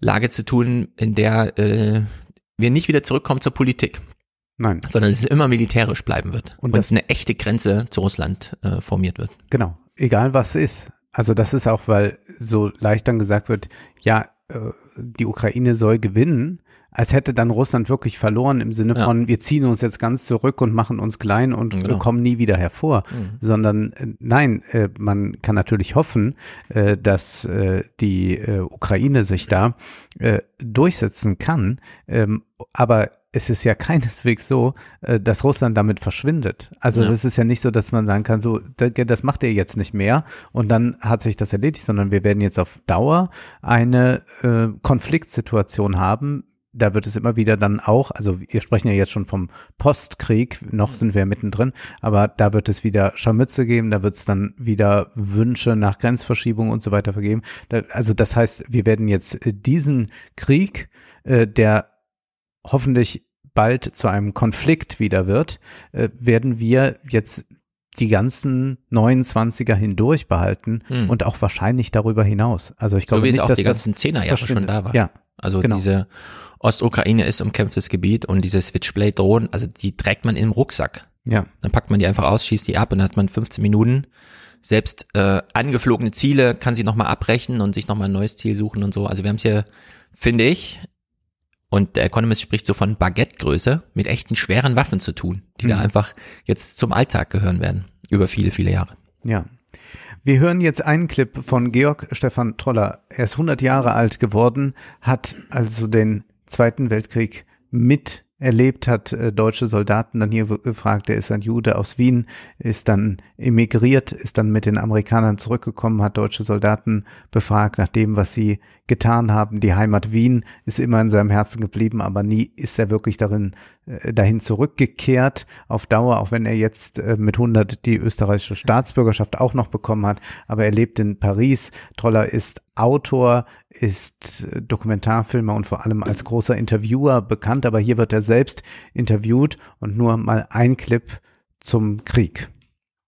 Lage zu tun, in der äh, wir nicht wieder zurückkommen zur Politik. Nein. Sondern es immer militärisch bleiben wird Und und, das- eine echte Grenze zu Russland äh, formiert wird. Genau, egal was ist. Also das ist auch, weil so leicht dann gesagt wird, ja, äh, die Ukraine soll gewinnen, als hätte dann Russland wirklich verloren im Sinne Ja. von, wir ziehen uns jetzt ganz zurück und machen uns klein und Genau. kommen nie wieder hervor, sondern äh, nein, äh, man kann natürlich hoffen, äh, dass äh, die äh, Ukraine sich da äh, durchsetzen kann, ähm, aber es ist ja keineswegs so, äh, dass Russland damit verschwindet. Also Ja. es ist ja nicht so, dass man sagen kann, so, da- das macht ihr jetzt nicht mehr und dann hat sich das erledigt, sondern wir werden jetzt auf Dauer eine äh, Konfliktsituation haben. Da wird es immer wieder dann auch, also wir sprechen ja jetzt schon vom Postkrieg, noch sind wir mittendrin, aber da wird es wieder Scharmütze geben, da wird es dann wieder Wünsche nach Grenzverschiebung und so weiter vergeben. Da, also das heißt, wir werden jetzt äh, diesen Krieg, äh, der hoffentlich bald zu einem Konflikt wieder wird, äh, werden wir jetzt die ganzen 29er hindurch behalten Hm. und auch wahrscheinlich darüber hinaus. Also ich glaube so wie nicht, es auch dass die ganzen Zehnerjahre schon verschwindet. da war. Ja, Also genau. diese Ostukraine ist umkämpftes Gebiet und diese Switchblade-Drohnen, also die trägt man im Rucksack. ja, Dann packt man die einfach aus, schießt die ab und dann hat man 15 Minuten. Selbst äh, angeflogene Ziele kann sie nochmal abbrechen und sich nochmal ein neues Ziel suchen und so. Also wir haben es hier, finde ich, und der Economist spricht so von Baguette-Größe, mit echten schweren Waffen zu tun, die da Mhm. einfach jetzt zum Alltag gehören werden, über viele, viele Jahre. ja. Wir hören jetzt einen Clip von Georg Stefan Troller. Er ist 100 Jahre alt geworden, hat also den Zweiten Weltkrieg miterlebt, hat äh, deutsche Soldaten dann hier gefragt. Er ist ein Jude aus Wien, ist dann emigriert, ist dann mit den Amerikanern zurückgekommen, hat deutsche Soldaten befragt nach dem, was sie getan haben. Die Heimat Wien ist immer in seinem Herzen geblieben, aber nie ist er wirklich darin äh, dahin zurückgekehrt auf Dauer, auch wenn er jetzt äh, mit 100 die österreichische Staatsbürgerschaft auch noch bekommen hat. Aber er lebt in Paris. Troller ist Autor, ist äh, Dokumentarfilmer und vor allem als großer Interviewer bekannt. Aber hier wird er selbst interviewt und nur mal ein Clip zum Krieg.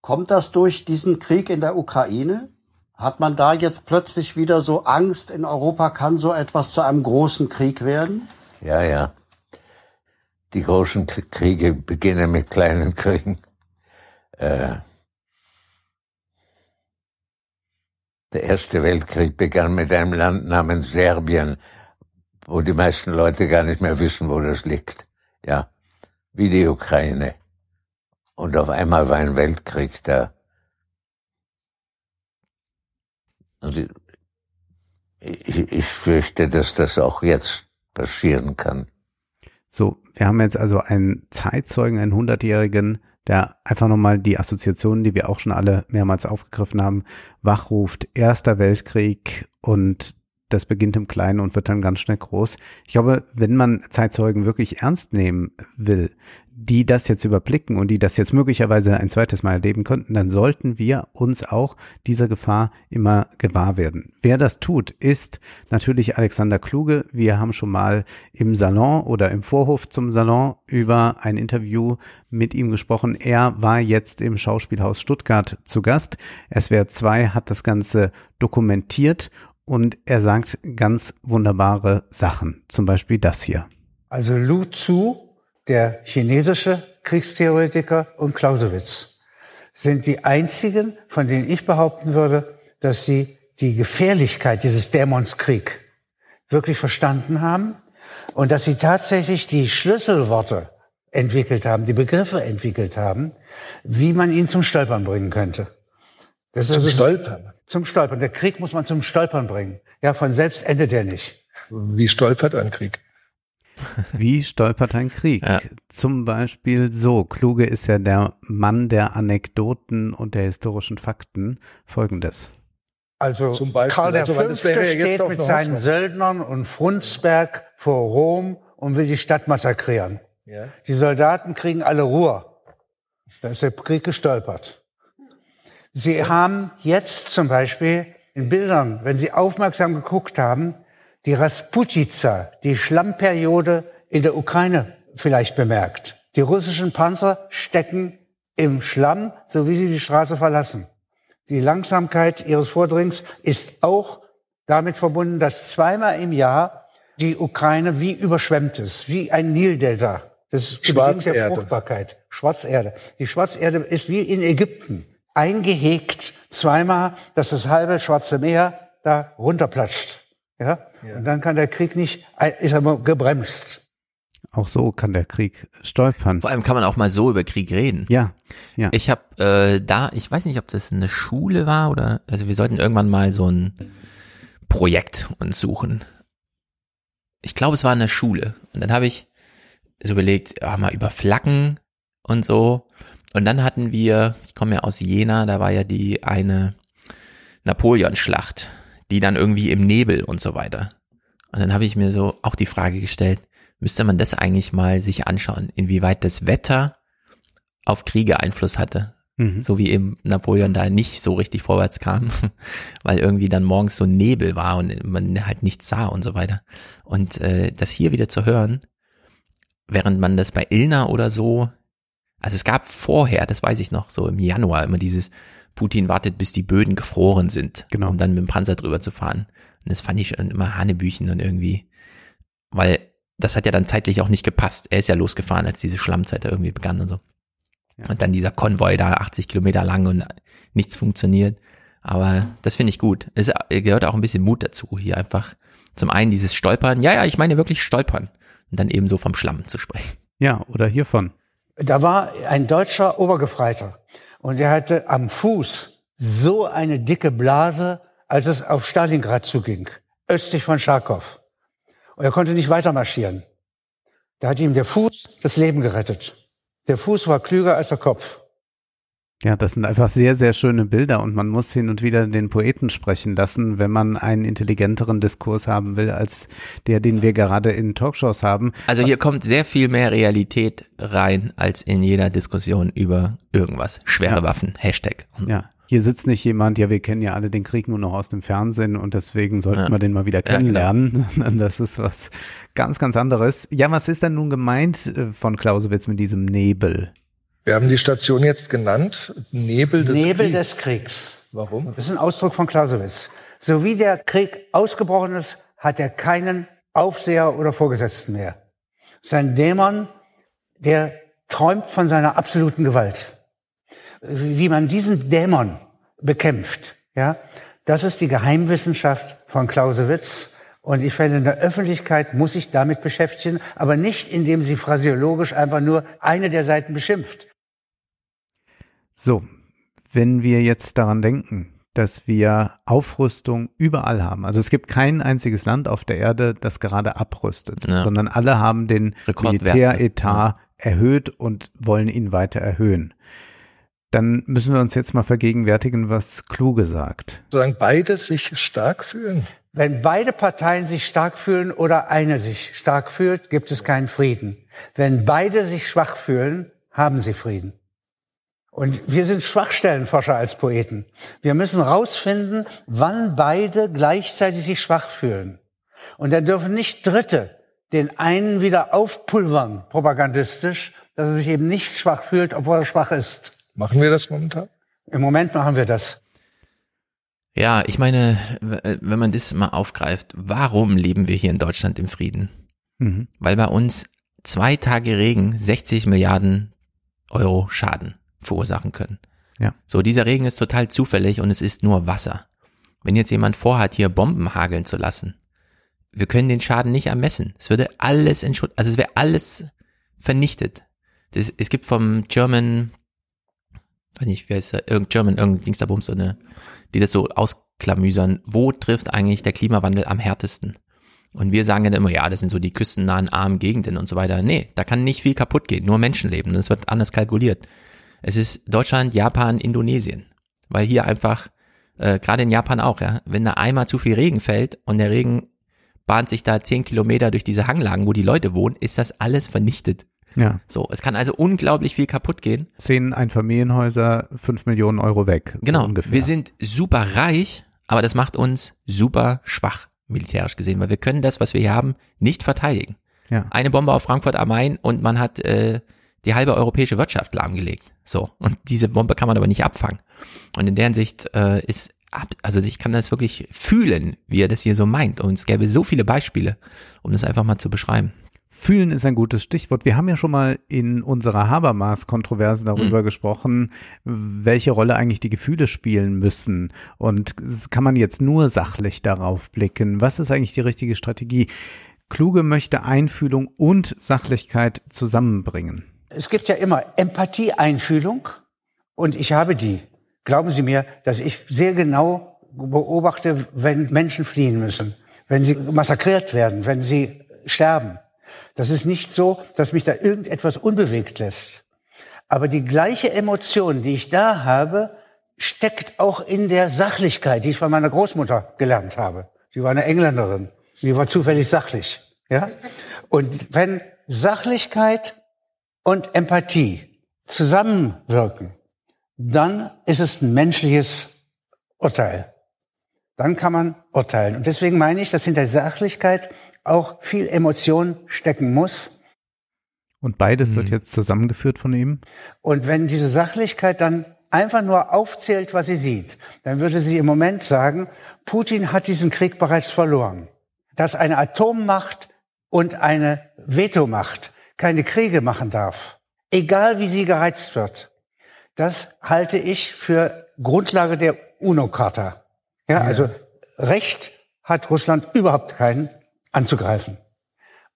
Kommt das durch diesen Krieg in der Ukraine? Hat man da jetzt plötzlich wieder so Angst in Europa, kann so etwas zu einem großen Krieg werden? Ja, ja. Die großen Kriege beginnen mit kleinen Kriegen. Äh, der Erste Weltkrieg begann mit einem Land namens Serbien, wo die meisten Leute gar nicht mehr wissen, wo das liegt. Ja, wie die Ukraine. Und auf einmal war ein Weltkrieg da. Und ich, ich, fürchte, dass das auch jetzt passieren kann. So, wir haben jetzt also einen Zeitzeugen, einen Hundertjährigen, der einfach nochmal die Assoziationen, die wir auch schon alle mehrmals aufgegriffen haben, wachruft. Erster Weltkrieg und das beginnt im Kleinen und wird dann ganz schnell groß. Ich glaube, wenn man Zeitzeugen wirklich ernst nehmen will, die das jetzt überblicken und die das jetzt möglicherweise ein zweites Mal erleben könnten, dann sollten wir uns auch dieser Gefahr immer gewahr werden. Wer das tut, ist natürlich Alexander Kluge. Wir haben schon mal im Salon oder im Vorhof zum Salon über ein Interview mit ihm gesprochen. Er war jetzt im Schauspielhaus Stuttgart zu Gast. SWR 2 hat das Ganze dokumentiert und er sagt ganz wunderbare Sachen. Zum Beispiel das hier. Also Lu Tzu, der chinesische Kriegstheoretiker und Clausewitz sind die einzigen, von denen ich behaupten würde, dass sie die Gefährlichkeit dieses Dämons Krieg wirklich verstanden haben und dass sie tatsächlich die Schlüsselworte entwickelt haben, die Begriffe entwickelt haben, wie man ihn zum Stolpern bringen könnte. Das Zum ist- Stolpern? Zum Stolpern. Der Krieg muss man zum Stolpern bringen. Ja, von selbst endet er nicht. Wie stolpert ein Krieg? Wie stolpert ein Krieg? Zum Beispiel so. Kluge ist ja der Mann der Anekdoten und der historischen Fakten. Folgendes. Also Zum Beispiel. Karl der Also, weil das Fünfte wäre ja jetzt steht mit eine seinen. Söldnern und Frundsberg vor Rom und will die Stadt massakrieren. Ja. Die Soldaten kriegen alle Ruhe. Da ist der Krieg gestolpert. Sie haben jetzt zum Beispiel in Bildern, wenn Sie aufmerksam geguckt haben, die Rasputica, die Schlammperiode in der Ukraine vielleicht bemerkt. Die russischen Panzer stecken im Schlamm, so wie sie die Straße verlassen. Die Langsamkeit ihres Vordringens ist auch damit verbunden, dass zweimal im Jahr die Ukraine wie überschwemmt ist, wie ein Nildelta. Das ist die Bedingung der Schwarzerde. Fruchtbarkeit. Schwarzerde. Die Schwarzerde ist wie in Ägypten eingehegt zweimal, dass das halbe Schwarze Meer da runterplatscht. Ja? Und dann kann der Krieg nicht, ist aber gebremst. Auch so kann der Krieg stolpern. Vor allem kann man auch mal so über Krieg reden. Ja, ja. Ich habe äh, da, ich weiß nicht, ob das eine Schule war oder, also wir sollten irgendwann mal so ein Projekt uns suchen. Ich glaube, es war eine Schule. Und dann habe ich so überlegt, ja, mal über Flaggen und so. Und dann hatten wir, ich komme ja aus Jena, da war ja die eine Napoleon-Schlacht, die dann irgendwie im Nebel und so weiter. Und dann habe ich mir so auch die Frage gestellt, müsste man das eigentlich mal sich anschauen, inwieweit das Wetter auf Kriege Einfluss hatte. Mhm. So wie eben Napoleon da nicht so richtig vorwärts kam, weil irgendwie dann morgens so Nebel war und man halt nichts sah und so weiter. Und äh, das hier wieder zu hören, während man das bei Ilna oder so, also es gab vorher, das weiß ich noch, so im Januar immer dieses Putin wartet, bis die Böden gefroren sind, Genau. um dann mit dem Panzer drüber zu fahren. Und das fand ich schon immer Hanebüchen und irgendwie, weil das hat ja dann zeitlich auch nicht gepasst. Er ist ja losgefahren, als diese Schlammzeit da irgendwie begann und so. Und dann dieser Konvoi da 80 Kilometer lang und nichts funktioniert. Aber das finde ich gut. Es gehört auch ein bisschen Mut dazu, hier einfach zum einen dieses Stolpern. Ja, ja, ich meine wirklich Stolpern. Und dann eben so vom Schlamm zu sprechen. Ja, oder hiervon. Da war ein deutscher Obergefreiter und er hatte am Fuß so eine dicke Blase, als es auf Stalingrad zuging, östlich von Charkow. Und er konnte nicht weiter marschieren. Da hat ihm der Fuß das Leben gerettet. Der Fuß war klüger als der Kopf. Ja, das sind einfach sehr, sehr schöne Bilder und man muss hin und wieder den Poeten sprechen lassen, wenn man einen intelligenteren Diskurs haben will als der, den wir gerade in Talkshows haben. Also hier kommt sehr viel mehr Realität rein als in jeder Diskussion über irgendwas. Schwere Ja. Waffen, Hashtag. Ja, hier sitzt nicht jemand, ja, wir kennen ja alle den Krieg nur noch aus dem Fernsehen und deswegen sollten Ja. wir den mal wieder Ja, kennenlernen. sondern das ist was ganz, ganz anderes. Ja, was ist denn nun gemeint äh, von Clausewitz mit diesem Nebel? Wir haben die Station jetzt genannt. Nebel des Nebel Kriegs. des Kriegs. Warum? Das ist ein Ausdruck von Clausewitz. So wie der Krieg ausgebrochen ist, hat er keinen Aufseher oder Vorgesetzten mehr. Sein Dämon, der träumt von seiner absoluten Gewalt. Wie man diesen Dämon bekämpft, ja, das ist die Geheimwissenschaft von Clausewitz. Und ich finde, in der Öffentlichkeit muss sich damit beschäftigen, aber nicht, indem sie phrasiologisch einfach nur eine der Seiten beschimpft. So, wenn wir jetzt daran denken, dass wir Aufrüstung überall haben. Also es gibt kein einziges Land auf der Erde, das gerade abrüstet, Ja. sondern alle haben den. Militäretat erhöht und wollen ihn weiter erhöhen. Dann müssen wir uns jetzt mal vergegenwärtigen, was Kluge sagt. Solange beide sich stark fühlen. Wenn beide Parteien sich stark fühlen oder eine sich stark fühlt, gibt es keinen Frieden. Wenn beide sich schwach fühlen, haben sie Frieden. Und wir sind Schwachstellenforscher als Poeten. Wir müssen rausfinden, wann beide gleichzeitig sich schwach fühlen. Und dann dürfen nicht Dritte den einen wieder aufpulvern, propagandistisch, dass er sich eben nicht schwach fühlt, obwohl er schwach ist. Machen wir das momentan? Im Moment machen wir das. Ja, ich meine, w- wenn man das mal aufgreift, warum leben wir hier in Deutschland im Frieden? Mhm. Weil bei uns zwei Tage Regen 60 Milliarden Euro Schaden verursachen können. Ja. So, dieser Regen ist total zufällig und es ist nur Wasser. Wenn jetzt jemand vorhat, hier Bomben hageln zu lassen, wir können den Schaden nicht ermessen. Es würde alles in Schutt, also es wäre alles vernichtet. Das, es gibt vom German, weiß nicht, wie heißt er, irgend German, irgendein Dingsterbums, so eine, die das so ausklamüsern, wo trifft eigentlich der Klimawandel am härtesten? Und wir sagen dann immer, ja, das sind so die küstennahen armen Gegenden und so weiter. Nee, da kann nicht viel kaputt gehen, nur Menschenleben. Das wird anders kalkuliert. Es ist Deutschland, Japan, Indonesien. Weil hier einfach, äh, gerade in Japan auch, ja, wenn da einmal zu viel Regen fällt und der Regen bahnt sich da zehn Kilometer durch diese Hanglagen, wo die Leute wohnen, ist das alles vernichtet. Ja. So, es kann also unglaublich viel kaputt gehen. Zehn Einfamilienhäuser, fünf Millionen Euro weg. Genau, ungefähr. wir sind super reich, aber das macht uns super schwach, militärisch gesehen, weil wir können das, was wir hier haben, nicht verteidigen. Ja. Eine Bombe auf Frankfurt am Main und man hat äh, die halbe europäische Wirtschaft lahmgelegt. So. Und diese Bombe kann man aber nicht abfangen. Und in der Hinsicht äh, ist ab, also ich kann das wirklich fühlen, wie er das hier so meint. Und es gäbe so viele Beispiele, um das einfach mal zu beschreiben. Fühlen ist ein gutes Stichwort. Wir haben ja schon mal in unserer Habermas-Kontroverse darüber mhm. gesprochen, welche Rolle eigentlich die Gefühle spielen müssen. Und kann man jetzt nur sachlich darauf blicken? Was ist eigentlich die richtige Strategie? Kluge möchte Einfühlung und Sachlichkeit zusammenbringen. Es gibt ja immer Empathie, Einfühlung und ich habe die. Glauben Sie mir, dass ich sehr genau beobachte, wenn Menschen fliehen müssen, wenn sie massakriert werden, wenn sie sterben. Das ist nicht so, dass mich da irgendetwas unbewegt lässt. Aber die gleiche Emotion, die ich da habe, steckt auch in der Sachlichkeit, die ich von meiner Großmutter gelernt habe. Sie war eine Engländerin. Sie war zufällig sachlich. Ja? Und wenn Sachlichkeit und Empathie zusammenwirken, dann ist es ein menschliches Urteil. Dann kann man urteilen. Und deswegen meine ich, dass hinter Sachlichkeit auch viel Emotion stecken muss. Und beides mhm. wird jetzt zusammengeführt von ihm? Und wenn diese Sachlichkeit dann einfach nur aufzählt, was sie sieht, dann würde sie im Moment sagen, Putin hat diesen Krieg bereits verloren. Dass eine Atommacht und eine Vetomacht keine Kriege machen darf, egal wie sie gereizt wird, das halte ich für Grundlage der UNO-Charta. Ja, ja, also Recht hat Russland überhaupt keinen anzugreifen.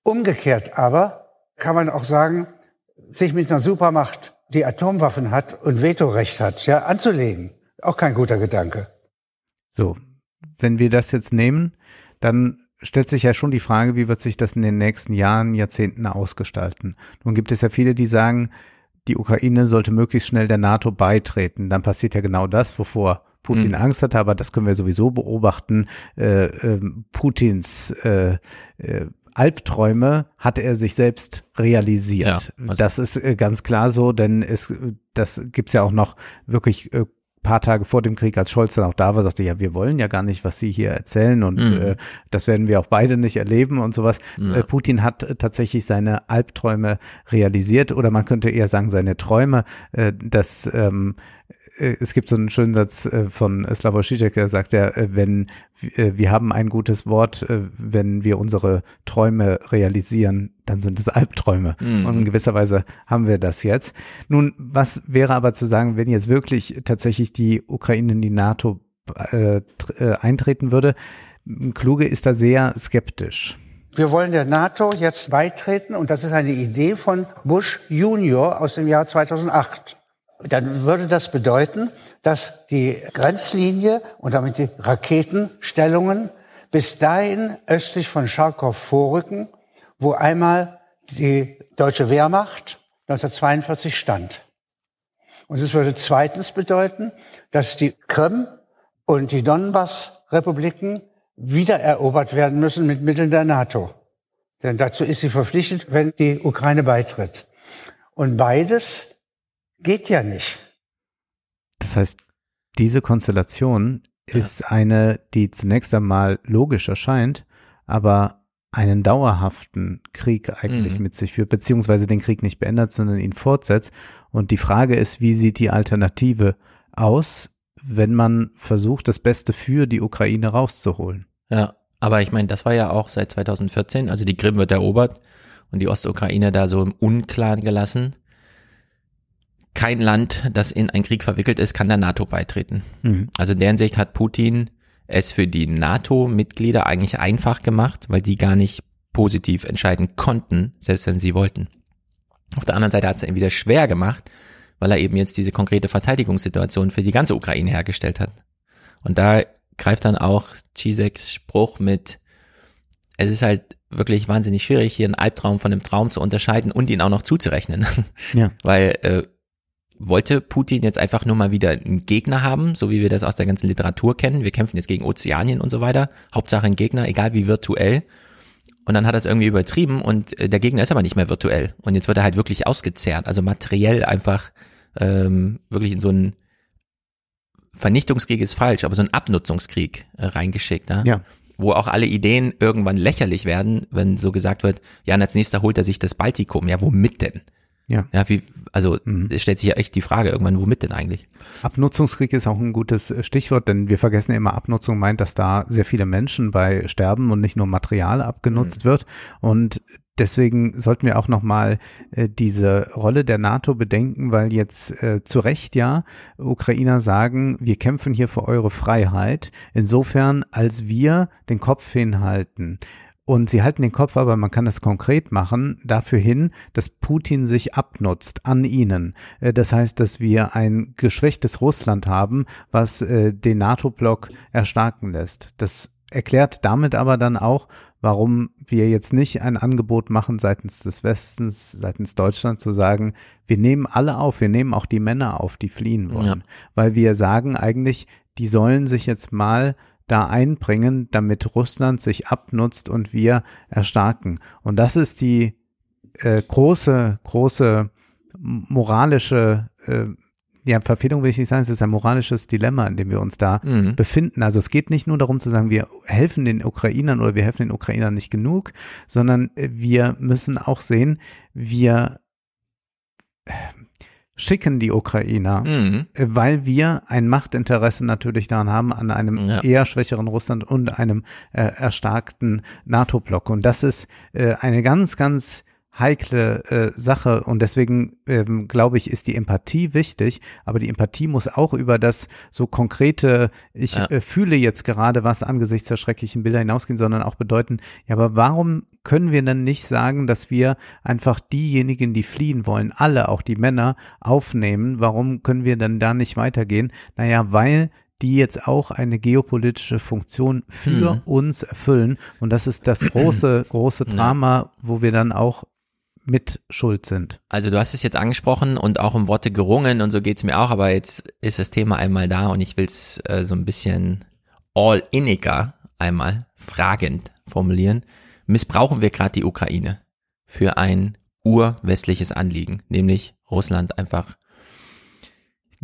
Umgekehrt aber kann man auch sagen, sich mit einer Supermacht, die Atomwaffen hat und Vetorecht hat, ja, anzulegen. Auch kein guter Gedanke. So, wenn wir das jetzt nehmen, dann stellt sich ja schon die Frage, wie wird sich das in den nächsten Jahren, Jahrzehnten ausgestalten? Nun gibt es ja viele, die sagen, die Ukraine sollte möglichst schnell der NATO beitreten. Dann passiert ja genau das, wovor Putin mhm. Angst hatte, aber das können wir sowieso beobachten. Äh, äh, Putins äh, äh, Albträume hat er sich selbst realisiert. Ja, also das ist äh, ganz klar so, denn es, das gibt's ja auch noch wirklich äh, paar Tage vor dem Krieg, als Scholz dann auch da war, sagte, ja, wir wollen ja gar nicht, was Sie hier erzählen und mhm. äh, das werden wir auch beide nicht erleben und sowas. Ja. Äh, Putin hat äh, tatsächlich seine Albträume realisiert oder man könnte eher sagen, seine Träume, äh, dass ähm, äh, es gibt so einen schönen Satz äh, von Slavoj Žižek, der sagt ja, äh, wenn wir haben ein gutes Wort, wenn wir unsere Träume realisieren, dann sind es Albträume. Mhm. Und in gewisser Weise haben wir das jetzt. Nun, was wäre aber zu sagen, wenn jetzt wirklich tatsächlich die Ukraine in die NATO äh, eintreten würde? Kluge ist da sehr skeptisch. Wir wollen der NATO jetzt beitreten und das ist eine Idee von Bush Junior aus dem Jahr 2008 dann würde das bedeuten, dass die Grenzlinie und damit die Raketenstellungen bis dahin östlich von Charkow vorrücken, wo einmal die deutsche Wehrmacht 1942 stand. Und es würde zweitens bedeuten, dass die Krim und die Donbass-Republiken wiedererobert werden müssen mit Mitteln der NATO. Denn dazu ist sie verpflichtet, wenn die Ukraine beitritt. Und beides Geht ja nicht. Das heißt, diese Konstellation ja. ist eine, die zunächst einmal logisch erscheint, aber einen dauerhaften Krieg eigentlich mhm. mit sich führt, beziehungsweise den Krieg nicht beendet, sondern ihn fortsetzt. Und die Frage ist, wie sieht die Alternative aus, wenn man versucht, das Beste für die Ukraine rauszuholen? Ja, aber ich meine, das war ja auch seit 2014, also die Krim wird erobert und die Ostukraine da so im Unklaren gelassen kein Land, das in einen Krieg verwickelt ist, kann der NATO beitreten. Mhm. Also in der Hinsicht hat Putin es für die NATO-Mitglieder eigentlich einfach gemacht, weil die gar nicht positiv entscheiden konnten, selbst wenn sie wollten. Auf der anderen Seite hat es ihn wieder schwer gemacht, weil er eben jetzt diese konkrete Verteidigungssituation für die ganze Ukraine hergestellt hat. Und da greift dann auch Chiseks Spruch mit, es ist halt wirklich wahnsinnig schwierig, hier einen Albtraum von einem Traum zu unterscheiden und ihn auch noch zuzurechnen. Ja. Weil äh, wollte Putin jetzt einfach nur mal wieder einen Gegner haben, so wie wir das aus der ganzen Literatur kennen. Wir kämpfen jetzt gegen Ozeanien und so weiter. Hauptsache ein Gegner, egal wie virtuell. Und dann hat er es irgendwie übertrieben und äh, der Gegner ist aber nicht mehr virtuell. Und jetzt wird er halt wirklich ausgezehrt, also materiell einfach ähm, wirklich in so einen Vernichtungskrieg ist falsch, aber so ein Abnutzungskrieg äh, reingeschickt. Ja? ja. Wo auch alle Ideen irgendwann lächerlich werden, wenn so gesagt wird, ja, und als nächster holt er sich das Baltikum. Ja, womit denn? Ja. Ja, wie, also Mhm. es stellt sich ja echt die Frage irgendwann, womit denn eigentlich? Abnutzungskrieg ist auch ein gutes äh, Stichwort, denn wir vergessen ja immer, Abnutzung meint, dass da sehr viele Menschen bei sterben und nicht nur Material abgenutzt wird. Und deswegen sollten wir auch nochmal äh, diese Rolle der NATO bedenken, weil jetzt äh, zu Recht ja Ukrainer sagen, wir kämpfen hier für eure Freiheit. Insofern, als wir den Kopf hinhalten, und sie halten den Kopf aber, man kann das konkret machen, dafür hin, dass Putin sich abnutzt an ihnen. Äh, Das heißt, dass wir ein geschwächtes Russland haben, was äh, den NATO-Block erstarken lässt. Das erklärt damit aber dann auch, warum wir jetzt nicht ein Angebot machen seitens des Westens, seitens Deutschland zu sagen, wir nehmen alle auf, wir nehmen auch die Männer auf, die fliehen wollen. Ja. Weil wir sagen eigentlich, die sollen sich jetzt mal da einbringen, damit Russland sich abnutzt und wir erstarken. Und das ist die äh, große, große moralische äh, ja, Verfehlung will ich nicht sagen, es ist ein moralisches Dilemma, in dem wir uns da Mhm. befinden. Also es geht nicht nur darum zu sagen, wir helfen den Ukrainern oder wir helfen den Ukrainern nicht genug, sondern äh, wir müssen auch sehen, wir äh, schicken die Ukrainer, Mhm. äh, weil wir ein Machtinteresse natürlich daran haben, an einem Ja. eher schwächeren Russland und einem äh, erstarkten NATO-Block. Und das ist äh, eine ganz, ganz heikle äh, Sache und deswegen ähm, glaube ich, ist die Empathie wichtig, aber die Empathie muss auch über das so konkrete, ich Ja. äh, fühle jetzt gerade was angesichts der schrecklichen Bilder hinausgehen, sondern auch bedeuten, ja, aber warum können wir dann nicht sagen, dass wir einfach diejenigen, die fliehen wollen, alle, auch die Männer, aufnehmen? Warum können wir dann da nicht weitergehen? Naja, weil die jetzt auch eine geopolitische Funktion für Mhm. uns erfüllen. Und das ist das große, große Ja. Drama, wo wir dann auch mit schuld sind. Also du hast es jetzt angesprochen und auch um Worte gerungen und so geht's mir auch, aber jetzt ist das Thema einmal da und ich will's äh, so ein bisschen all-inniger einmal fragend formulieren. Missbrauchen wir gerade die Ukraine für ein urwestliches Anliegen, nämlich Russland einfach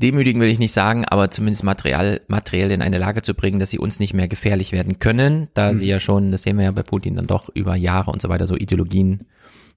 demütigen will ich nicht sagen, aber zumindest material, materiell in eine Lage zu bringen, dass sie uns nicht mehr gefährlich werden können, da sie ja schon, das sehen wir ja bei Putin dann doch über Jahre und so weiter, so Ideologien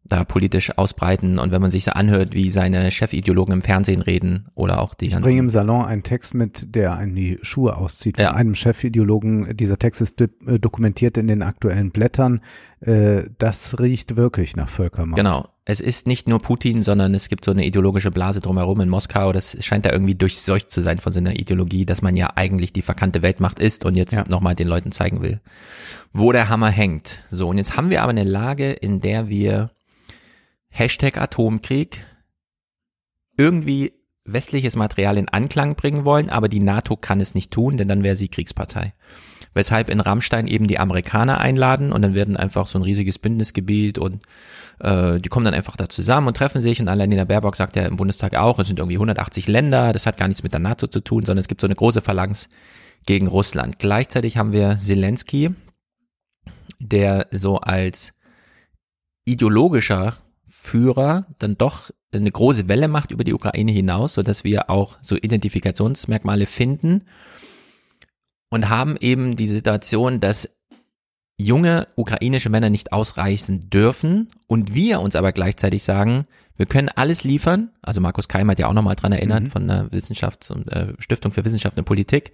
da politisch ausbreiten und wenn man sich so anhört, wie seine Chefideologen im Fernsehen reden oder auch die Ich bringe im Salon einen Text mit, der einen die Schuhe auszieht. Von Ja. einem Chefideologen. Dieser Text ist äh, dokumentiert in den aktuellen Blättern. Äh, Das riecht wirklich nach Völkermord. Genau. Es ist nicht nur Putin, sondern es gibt so eine ideologische Blase drumherum in Moskau. Das scheint da irgendwie durchseucht zu sein von so einer Ideologie, dass man ja eigentlich die verkannte Weltmacht ist und jetzt Ja. nochmal den Leuten zeigen will, wo der Hammer hängt. So, und jetzt haben wir aber eine Lage, in der wir Hashtag Atomkrieg irgendwie westliches Material in Anklang bringen wollen, aber die NATO kann es nicht tun, denn dann wäre sie Kriegspartei. Weshalb in Rammstein eben die Amerikaner einladen und dann werden einfach so ein riesiges Bündnisgebiet und äh, die kommen dann einfach da zusammen und treffen sich und Annalena Baerbock sagt ja im Bundestag auch, es sind irgendwie 180 Länder, das hat gar nichts mit der NATO zu tun, sondern es gibt so eine große Phalanx gegen Russland. Gleichzeitig haben wir Zelensky, der so als ideologischer Führer dann doch eine große Welle macht über die Ukraine hinaus, so dass wir auch so Identifikationsmerkmale finden und haben eben die Situation, dass junge ukrainische Männer nicht ausreichen dürfen und wir uns aber gleichzeitig sagen, wir können alles liefern. Also Markus Keim hat ja auch nochmal dran erinnert Mhm. von der Wissenschafts- und äh, Stiftung für Wissenschaft und Politik.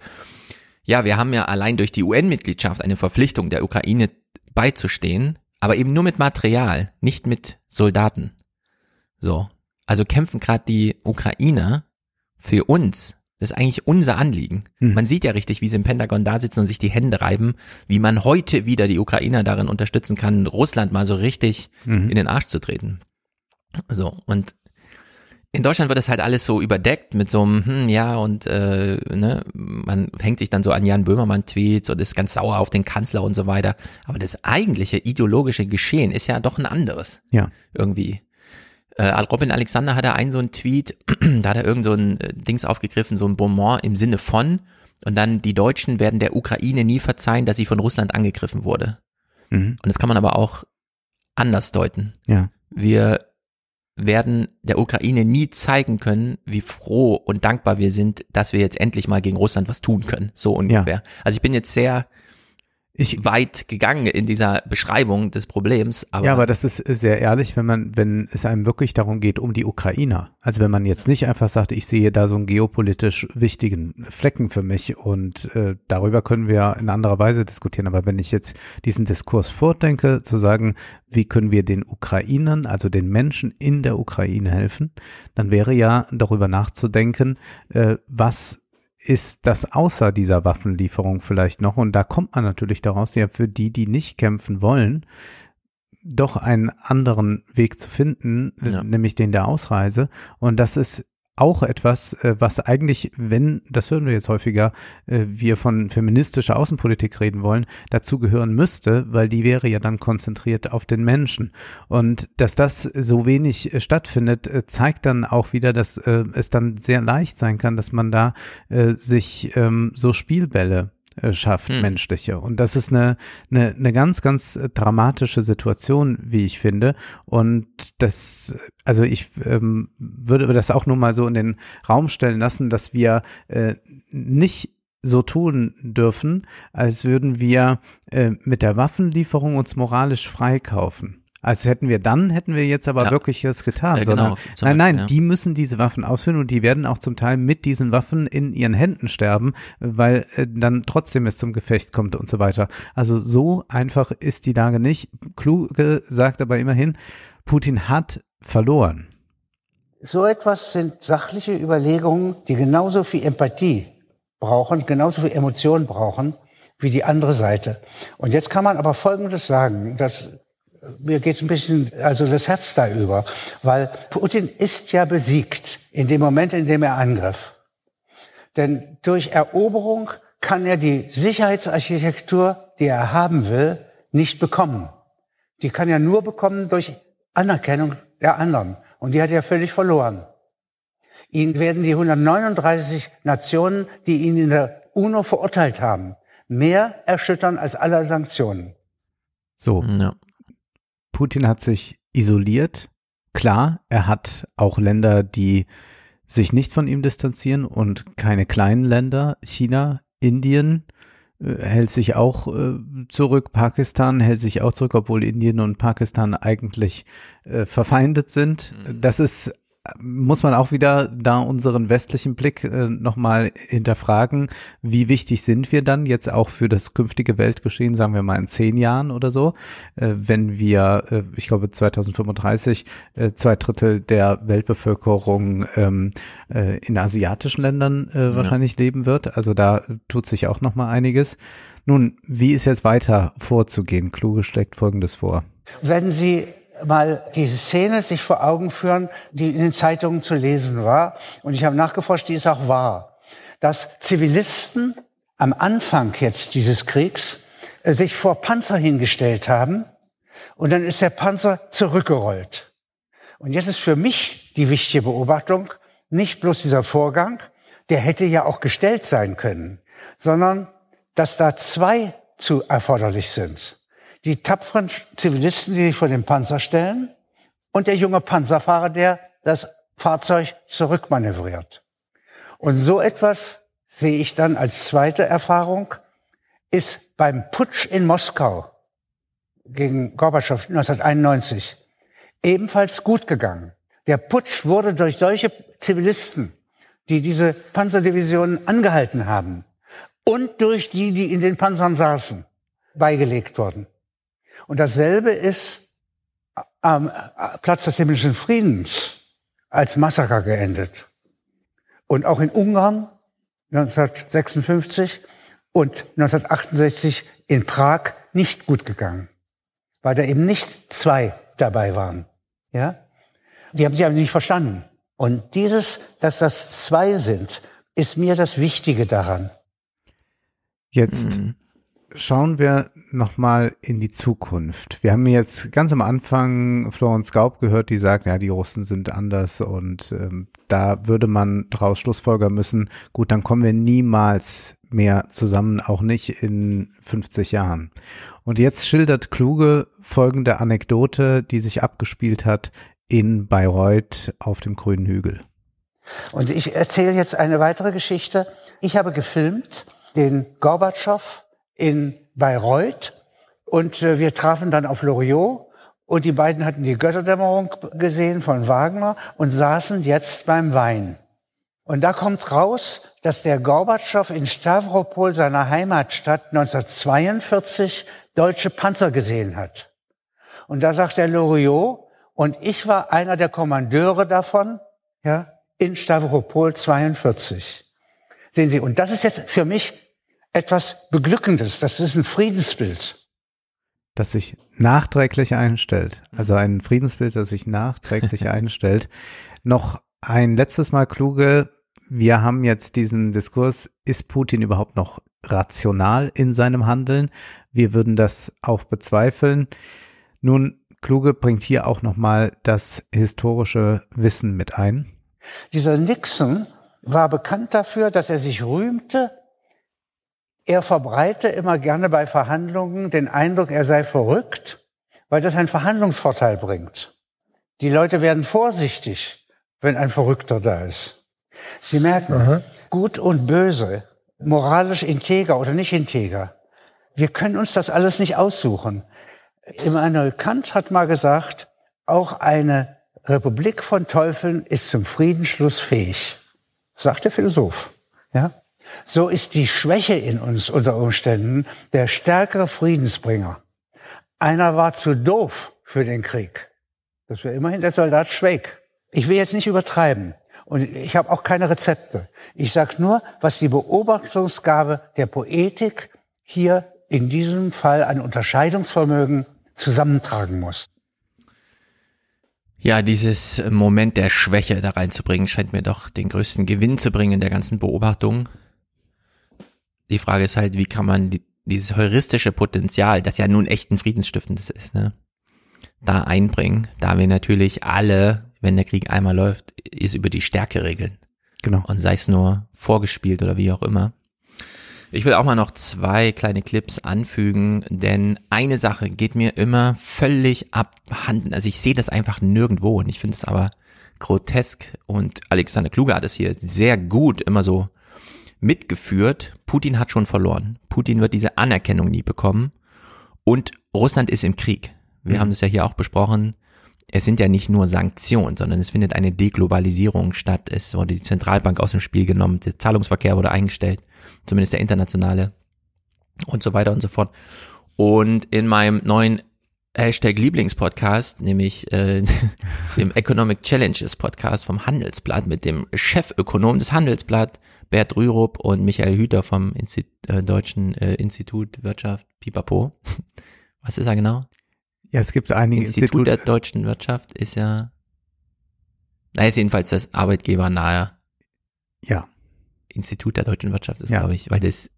Ja, wir haben ja allein durch die UN-Mitgliedschaft eine Verpflichtung der Ukraine beizustehen, aber eben nur mit Material, nicht mit Soldaten. So. Also kämpfen gerade die Ukrainer für uns. Das ist eigentlich unser Anliegen. Mhm. Man sieht ja richtig, wie sie im Pentagon da sitzen und sich die Hände reiben, wie man heute wieder die Ukrainer darin unterstützen kann, Russland mal so richtig Mhm. in den Arsch zu treten. So, und in Deutschland wird das halt alles so überdeckt mit so einem, hm, ja, und äh, ne, man hängt sich dann so an Jan Böhmermann-Tweets und ist ganz sauer auf den Kanzler und so weiter. Aber das eigentliche ideologische Geschehen ist ja doch ein anderes. Ja. Irgendwie. Äh, Robin Alexander hatte einen so einen Tweet, da hat er irgend so ein äh, Dings aufgegriffen, so ein Bonbon im Sinne von, und dann die Deutschen werden der Ukraine nie verzeihen, dass sie von Russland angegriffen wurde. Mhm. Und das kann man aber auch anders deuten. Ja. Wir werden der Ukraine nie zeigen können, wie froh und dankbar wir sind, dass wir jetzt endlich mal gegen Russland was tun können. So ungefähr. Also ich bin jetzt sehr Ich- weit gegangen in dieser Beschreibung des Problems. Aber, ja, aber das ist sehr ehrlich, wenn man, wenn es einem wirklich darum geht, um die Ukrainer. Also wenn man jetzt nicht einfach sagt, ich sehe da so einen geopolitisch wichtigen Flecken für mich und äh, darüber können wir in anderer Weise diskutieren. Aber wenn ich jetzt diesen Diskurs vordenke, zu sagen, wie können wir den Ukrainern, also den Menschen in der Ukraine helfen, dann wäre ja darüber nachzudenken, äh, was ist das außer dieser Waffenlieferung vielleicht noch? Und da kommt man natürlich daraus, ja, für die, die nicht kämpfen wollen, doch einen anderen Weg zu finden, Ja. nämlich den der Ausreise. Und das ist auch etwas, äh, was eigentlich, wenn, das hören wir jetzt häufiger, äh, wir von feministischer Außenpolitik reden wollen, dazu gehören müsste, weil die wäre ja dann konzentriert auf den Menschen. Und dass das so wenig äh, stattfindet, zeigt dann auch wieder, dass es dann sehr leicht sein kann, dass man da sich ähm, so Spielbälle schafft, Hm. menschliche. Und das ist eine, eine, eine ganz, ganz äh, dramatische Situation, wie ich finde. Und das, also ich ähm, würde das auch nur mal so in den Raum stellen lassen, dass wir äh, nicht so tun dürfen, als würden wir äh, mit der Waffenlieferung uns moralisch freikaufen. Als hätten wir dann, hätten wir jetzt aber Ja. wirklich das getan. Ja, sondern, genau, nein, nein, ja. die müssen diese Waffen ausführen und die werden auch zum Teil mit diesen Waffen in ihren Händen sterben, weil äh, dann trotzdem es zum Gefecht kommt und so weiter. Also so einfach ist die Lage nicht. Kluge sagt aber immerhin, Putin hat verloren. So etwas sind sachliche Überlegungen, die genauso viel Empathie brauchen, genauso viel Emotion brauchen wie die andere Seite. Und jetzt kann man aber Folgendes sagen, dass mir geht ein bisschen also das Herz da über, weil Putin ist ja besiegt in dem Moment, in dem er angriff. Denn durch Eroberung kann er die Sicherheitsarchitektur, die er haben will, nicht bekommen. Die kann er nur bekommen durch Anerkennung der anderen. Und die hat er völlig verloren. Ihn werden die 139 Nationen, die ihn in der UNO verurteilt haben, mehr erschüttern als alle Sanktionen. So, Ja. Putin hat sich isoliert. Klar, er hat auch Länder, die sich nicht von ihm distanzieren und keine kleinen Länder. China, Indien äh, hält sich auch äh, zurück. Pakistan hält sich auch zurück, obwohl Indien und Pakistan eigentlich äh, verfeindet sind. Das ist muss man auch wieder da unseren westlichen Blick äh, nochmal hinterfragen, wie wichtig sind wir dann jetzt auch für das künftige Weltgeschehen, sagen wir mal in zehn Jahren oder so, äh, wenn wir, äh, ich glaube 2035, äh, zwei Drittel der Weltbevölkerung ähm, äh, in asiatischen Ländern äh, wahrscheinlich leben wird. Also da tut sich auch nochmal einiges. Nun, wie ist jetzt weiter vorzugehen? Kluge schlägt Folgendes vor. Wenn Sie mal diese Szene sich vor Augen führen, die in den Zeitungen zu lesen war, und ich habe nachgeforscht, die ist auch wahr, dass Zivilisten am Anfang jetzt dieses Kriegs äh, sich vor Panzer hingestellt haben und dann ist der Panzer zurückgerollt. Und jetzt ist für mich die wichtige Beobachtung, nicht bloß dieser Vorgang, der hätte ja auch gestellt sein können, sondern dass da zwei zu erforderlich sind die tapferen Zivilisten, die sich vor den Panzer stellen, und der junge Panzerfahrer, der das Fahrzeug zurückmanövriert. Und so etwas sehe ich dann als zweite Erfahrung, ist beim Putsch in Moskau gegen Gorbatschow 1991 ebenfalls gut gegangen. Der Putsch wurde durch solche Zivilisten, die diese Panzerdivisionen angehalten haben, und durch die, die in den Panzern saßen, beigelegt worden. Und dasselbe ist am Platz des himmlischen Friedens als Massaker geendet. Und auch in Ungarn 1956 und 1968 in Prag nicht gut gegangen, weil da eben nicht zwei dabei waren. Ja, die haben sich aber nicht verstanden. Und dieses, dass das zwei sind, ist mir das Wichtige daran. Jetzt Mhm. schauen wir nochmal in die Zukunft. Wir haben jetzt ganz am Anfang Florence Gaub gehört, die sagt, ja, die Russen sind anders und ähm, da würde man daraus Schlussfolgern müssen, gut, dann kommen wir niemals mehr zusammen, auch nicht in 50 Jahren. Und jetzt schildert Kluge folgende Anekdote, die sich abgespielt hat in Bayreuth auf dem grünen Hügel. Und ich erzähle jetzt eine weitere Geschichte. Ich habe gefilmt den Gorbatschow in Bayreuth und äh, wir trafen dann auf Loriot und die beiden hatten die Götterdämmerung gesehen von Wagner und saßen jetzt beim Wein. Und da kommt raus, dass der Gorbatschow in Stavropol, seiner Heimatstadt, 1942 deutsche Panzer gesehen hat. Und da sagt der Loriot, und ich war einer der Kommandeure davon, ja, in Stavropol 42. Sehen Sie, und das ist jetzt für mich etwas Beglückendes. Das ist ein Friedensbild das sich nachträglich einstellt. Also ein Friedensbild, das sich nachträglich einstellt. Noch ein letztes Mal kluge. Wir haben jetzt diesen Diskurs, ist Putin überhaupt noch rational in seinem Handeln? Wir würden das auch bezweifeln. Nun, Kluge bringt hier auch nochmal das historische Wissen mit ein. Dieser Nixon war bekannt dafür, dass er sich rühmte, er verbreite immer gerne bei Verhandlungen den Eindruck, er sei verrückt, weil das einen Verhandlungsvorteil bringt. Die Leute werden vorsichtig, wenn ein Verrückter da ist. Sie merken, Aha. gut und böse, moralisch integer oder nicht integer. Wir können uns das alles nicht aussuchen. Immanuel Kant hat mal gesagt, auch eine Republik von Teufeln ist zum Friedensschluss fähig. Sagt der Philosoph. Ja? So ist die Schwäche in uns unter Umständen der stärkere Friedensbringer. Einer war zu doof für den Krieg. Das war immerhin der Soldat Schweig. Ich will jetzt nicht übertreiben. Und ich habe auch keine Rezepte. Ich sage nur, was die Beobachtungsgabe der Poetik hier in diesem Fall an Unterscheidungsvermögen zusammentragen muss. Ja, dieses Moment der Schwäche da reinzubringen, scheint mir doch den größten Gewinn zu bringen in der ganzen Beobachtung. Die Frage ist halt, wie kann man die, dieses heuristische Potenzial, das ja nun echt ein friedensstiftendes ist, ne, da einbringen, da wir natürlich alle, wenn der Krieg einmal läuft, ist über die Stärke regeln. Genau. Und sei es nur vorgespielt oder wie auch immer. Ich will auch mal noch zwei kleine Clips anfügen, denn eine Sache geht mir immer völlig abhanden. Also ich sehe das einfach nirgendwo und ich finde es aber grotesk und Alexander Kluge hat es hier sehr gut immer so mitgeführt, Putin hat schon verloren. Putin wird diese Anerkennung nie bekommen. Und Russland ist im Krieg. Wir mhm. haben das ja hier auch besprochen. Es sind ja nicht nur Sanktionen, sondern es findet eine Deglobalisierung statt. Es wurde die Zentralbank aus dem Spiel genommen, der Zahlungsverkehr wurde eingestellt, zumindest der internationale und so weiter und so fort. Und in meinem neuen Hashtag Lieblingspodcast, nämlich äh, dem Economic Challenges Podcast vom Handelsblatt mit dem Chefökonom des Handelsblatt, Bert Rürup und Michael Hüter vom Insti äh, Deutschen äh, Institut Wirtschaft Pipapo. Was ist er genau? Ja, es gibt einige Institut Institut der deutschen Wirtschaft ist ja, na ist jedenfalls das Arbeitgeber nahe. Ja. Institut der deutschen Wirtschaft ist, ja. glaube ich, weil das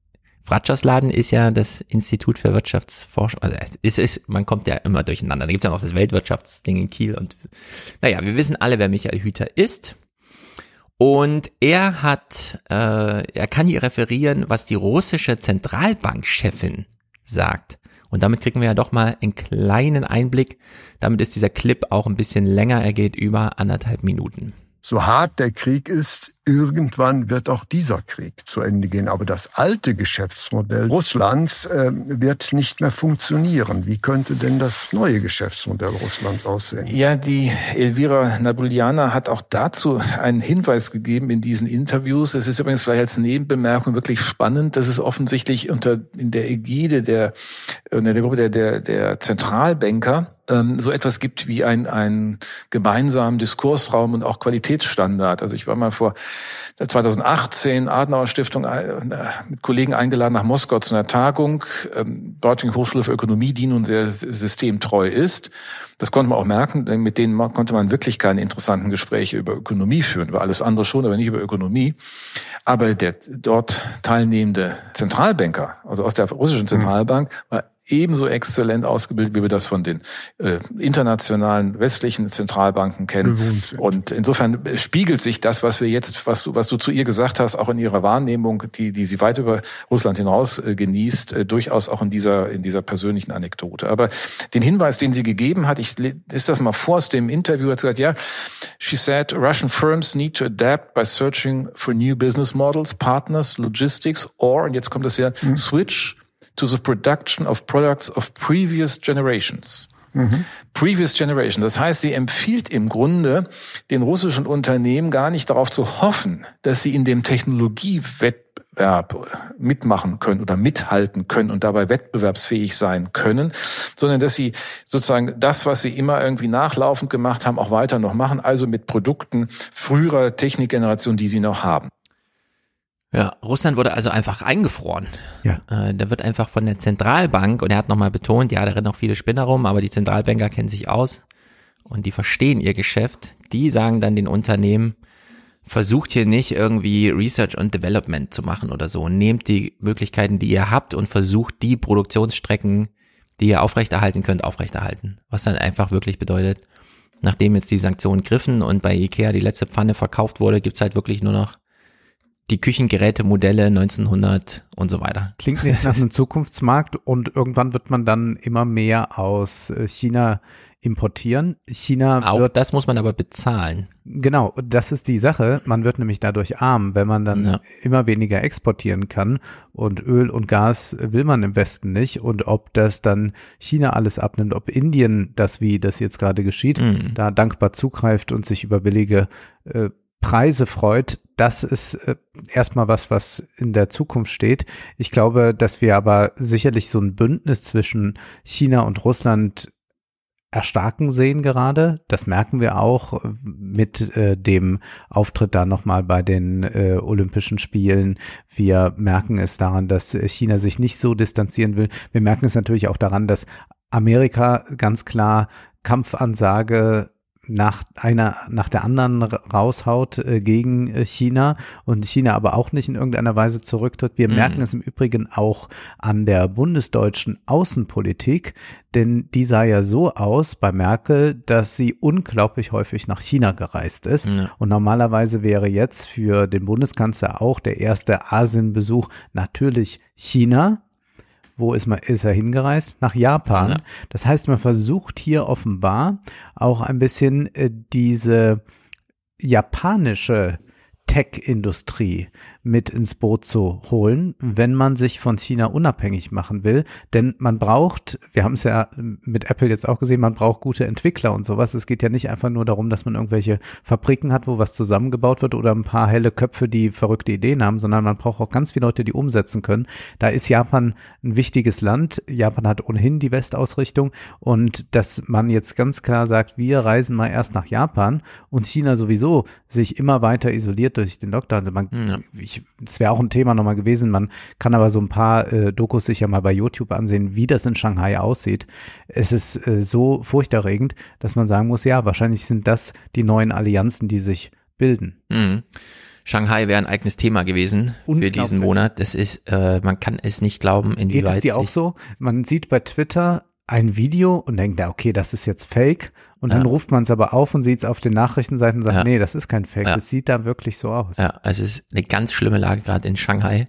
Fratschers-Laden ist ja das Institut für Wirtschaftsforschung. Also es ist, man kommt ja immer durcheinander. Da gibt's ja noch das Weltwirtschaftsding in Kiel und naja, wir wissen alle, wer Michael Hüter ist. Und er hat, äh, er kann hier referieren, was die russische Zentralbankchefin sagt. Und damit kriegen wir ja doch mal einen kleinen Einblick. Damit ist dieser Clip auch ein bisschen länger. Er geht über anderthalb Minuten. So hart der Krieg ist, irgendwann wird auch dieser Krieg zu Ende gehen. Aber das alte Geschäftsmodell Russlands äh, wird nicht mehr funktionieren. Wie könnte denn das neue Geschäftsmodell Russlands aussehen? Ja, die Elvira Nabuliana hat auch dazu einen Hinweis gegeben in diesen Interviews. Es ist übrigens vielleicht als Nebenbemerkung wirklich spannend, dass es offensichtlich unter in der Ägide der, in der Gruppe der, der, der Zentralbanker ähm, so etwas gibt wie ein, ein gemeinsamen Diskursraum und auch Qualitätsstandard. Also ich war mal vor 2018 Adenauer Stiftung äh, mit Kollegen eingeladen nach Moskau zu einer Tagung, ähm, dortigen Hochschule für Ökonomie, die nun sehr systemtreu ist. Das konnte man auch merken, denn mit denen konnte man wirklich keine interessanten Gespräche über Ökonomie führen, über alles andere schon, aber nicht über Ökonomie. Aber der dort teilnehmende Zentralbanker, also aus der russischen Zentralbank, war ebenso exzellent ausgebildet, wie wir das von den äh, internationalen westlichen Zentralbanken kennen. Und insofern spiegelt sich das, was wir jetzt, was du, was du zu ihr gesagt hast, auch in ihrer Wahrnehmung, die, die sie weit über Russland hinaus äh, genießt, äh, durchaus auch in dieser, in dieser persönlichen Anekdote. Aber den Hinweis, den sie gegeben hat, ich ist das mal vor aus dem Interview, hat sie gesagt, ja, she said, Russian firms need to adapt by searching for new business models, partners, logistics, or, und jetzt kommt das ja, mhm. switch to the production of products of previous generations. Mhm. Previous Generation. Das heißt, sie empfiehlt im Grunde den russischen Unternehmen gar nicht darauf zu hoffen, dass sie in dem Technologiewettbewerb mitmachen können oder mithalten können und dabei wettbewerbsfähig sein können, sondern dass sie sozusagen das, was sie immer irgendwie nachlaufend gemacht haben, auch weiter noch machen, also mit Produkten früherer Technikgeneration, die sie noch haben. Ja, Russland wurde also einfach eingefroren. Ja. Äh, da wird einfach von der Zentralbank, und er hat nochmal betont, ja, da rennen noch viele Spinner rum, aber die Zentralbanker kennen sich aus und die verstehen ihr Geschäft. Die sagen dann den Unternehmen, versucht hier nicht irgendwie Research und Development zu machen oder so. Nehmt die Möglichkeiten, die ihr habt und versucht die Produktionsstrecken, die ihr aufrechterhalten könnt, aufrechterhalten. Was dann einfach wirklich bedeutet, nachdem jetzt die Sanktionen griffen und bei Ikea die letzte Pfanne verkauft wurde, gibt's halt wirklich nur noch die Küchengerätemodelle 1900 und so weiter. Klingt nicht nach einem Zukunftsmarkt und irgendwann wird man dann immer mehr aus äh, China importieren. China Auch wird, das muss man aber bezahlen. Genau, das ist die Sache. Man wird nämlich dadurch arm, wenn man dann Ja. immer weniger exportieren kann. Und Öl und Gas will man im Westen nicht. Und ob das dann China alles abnimmt, ob Indien das, wie das jetzt gerade geschieht, Mhm. da dankbar zugreift und sich über billige äh, Preise freut, das ist äh, erstmal was, was in der Zukunft steht. Ich glaube, dass wir aber sicherlich so ein Bündnis zwischen China und Russland erstarken sehen gerade. Das merken wir auch äh, mit äh, dem Auftritt da nochmal bei den äh, Olympischen Spielen. Wir merken es daran, dass China sich nicht so distanzieren will. Wir merken es natürlich auch daran, dass Amerika ganz klar Kampfansage nach einer nach der anderen ra- raushaut äh, gegen äh, China und China aber auch nicht in irgendeiner Weise zurücktritt. Wir Mhm. merken es im Übrigen auch an der bundesdeutschen Außenpolitik, denn die sah ja so aus bei Merkel, dass sie unglaublich häufig nach China gereist ist. Ja. Und normalerweise wäre jetzt für den Bundeskanzler auch der erste Asienbesuch natürlich China. Wo ist, man, ist er hingereist? Nach Japan. Ja. Das heißt, man versucht hier offenbar auch ein bisschen äh, diese japanische Tech-Industrie mit ins Boot zu holen, wenn man sich von China unabhängig machen will. Denn man braucht, wir haben es ja mit Apple jetzt auch gesehen, man braucht gute Entwickler und sowas. Es geht ja nicht einfach nur darum, dass man irgendwelche Fabriken hat, wo was zusammengebaut wird oder ein paar helle Köpfe, die verrückte Ideen haben, sondern man braucht auch ganz viele Leute, die umsetzen können. Da ist Japan ein wichtiges Land. Japan hat ohnehin die Westausrichtung und dass man jetzt ganz klar sagt, wir reisen mal erst nach Japan und China sowieso sich immer weiter isoliert durch den Lockdown. Also man, Ja. ich, es wäre auch ein Thema nochmal gewesen. Man kann aber so ein paar äh, Dokus sich ja mal bei YouTube ansehen, wie das in Shanghai aussieht. Es ist äh, so furchterregend, dass man sagen muss, ja, wahrscheinlich sind das die neuen Allianzen, die sich bilden. Mhm. Shanghai wäre ein eigenes Thema gewesen für diesen Monat. Das ist, äh, man kann es nicht glauben, Geht inwieweit es dir auch so? Man sieht bei Twitter ein Video und denkt, ja, okay, das ist jetzt Fake. Und dann Ja. ruft man es aber auf und sieht es auf den Nachrichtenseiten und sagt, Ja. nee, das ist kein Fake. Ja. Das sieht da wirklich so aus. Ja, es ist eine ganz schlimme Lage gerade in Shanghai.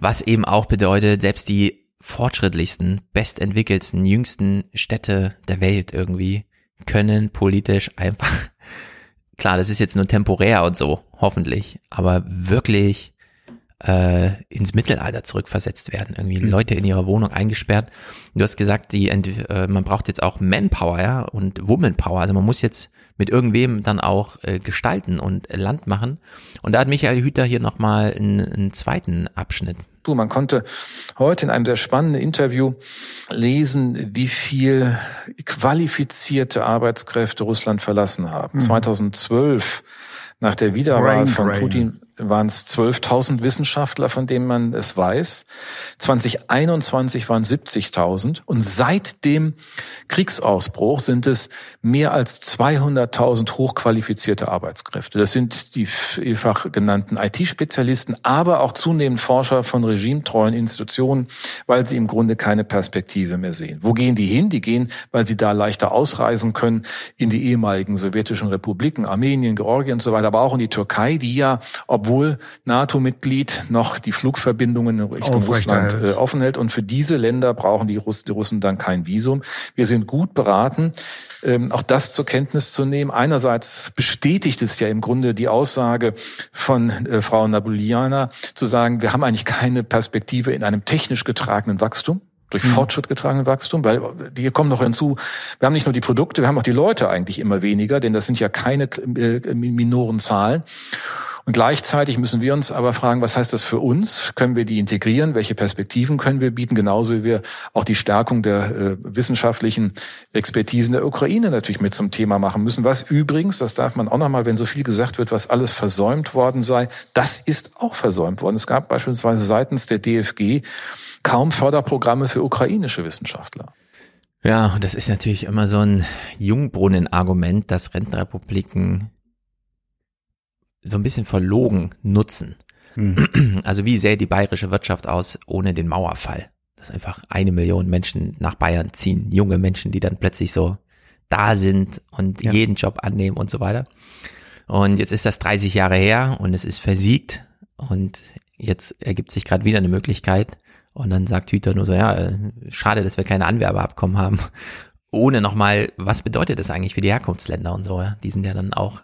Was eben auch bedeutet, selbst die fortschrittlichsten, bestentwickelsten, jüngsten Städte der Welt irgendwie können politisch einfach, klar, das ist jetzt nur temporär und so, hoffentlich, aber wirklich äh, ins Mittelalter zurückversetzt werden. Irgendwie Mhm. Leute in ihrer Wohnung eingesperrt. Du hast gesagt, die, äh, man braucht jetzt auch Manpower ja, und Womanpower. Also man muss jetzt mit irgendwem dann auch äh, gestalten und Land machen. Und da hat Michael Hüter hier nochmal einen, einen zweiten Abschnitt. Du, man konnte heute in einem sehr spannenden Interview lesen, wie viel qualifizierte Arbeitskräfte Russland verlassen haben. Mhm. 2012 nach der Wiederwahl Brain von drain. Putin waren es 12.000 Wissenschaftler, von denen man es weiß. 2021 waren 70.000 und seit dem Kriegsausbruch sind es mehr als 200.000 hochqualifizierte Arbeitskräfte. Das sind die vielfach genannten IT-Spezialisten, aber auch zunehmend Forscher von regimetreuen Institutionen, weil sie im Grunde keine Perspektive mehr sehen. Wo gehen die hin? Die gehen, weil sie da leichter ausreisen können in die ehemaligen sowjetischen Republiken, Armenien, Georgien und so weiter, aber auch in die Türkei, die ja, obwohl sowohl NATO-Mitglied noch die Flugverbindungen in Richtung Russland äh, offen hält. Und für diese Länder brauchen die, Russ die Russen dann kein Visum. Wir sind gut beraten, ähm, auch das zur Kenntnis zu nehmen. Einerseits bestätigt es ja im Grunde die Aussage von äh, Frau Nabuliana zu sagen, wir haben eigentlich keine Perspektive in einem technisch getragenen Wachstum durch mhm. Fortschritt getragenen Wachstum, weil hier kommen noch hinzu, wir haben nicht nur die Produkte, wir haben auch die Leute eigentlich immer weniger, denn das sind ja keine äh, minoren Zahlen. Und gleichzeitig müssen wir uns aber fragen, was heißt das für uns? Können wir die integrieren? Welche Perspektiven können wir bieten? Genauso wie wir auch die Stärkung der äh, wissenschaftlichen Expertisen der Ukraine natürlich mit zum Thema machen müssen. Was übrigens, das darf man auch nochmal, wenn so viel gesagt wird, was alles versäumt worden sei, das ist auch versäumt worden. Es gab beispielsweise seitens der DFG kaum Förderprogramme für ukrainische Wissenschaftler. Ja, und das ist natürlich immer so ein Jungbrunnen-Argument, dass Rentenrepubliken so ein bisschen verlogen nutzen. Mhm. Also wie sähe die bayerische Wirtschaft aus ohne den Mauerfall? Dass einfach eine Million Menschen nach Bayern ziehen, junge Menschen, die dann plötzlich so da sind und ja. jeden Job annehmen und so weiter. Und jetzt ist das 30 Jahre her und es ist versiegt und jetzt ergibt sich gerade wieder eine Möglichkeit und dann sagt Hüter nur so, ja, äh, schade, dass wir keine Anwerbeabkommen haben. Ohne nochmal, was bedeutet das eigentlich für die Herkunftsländer und so, ja? Die sind ja dann auch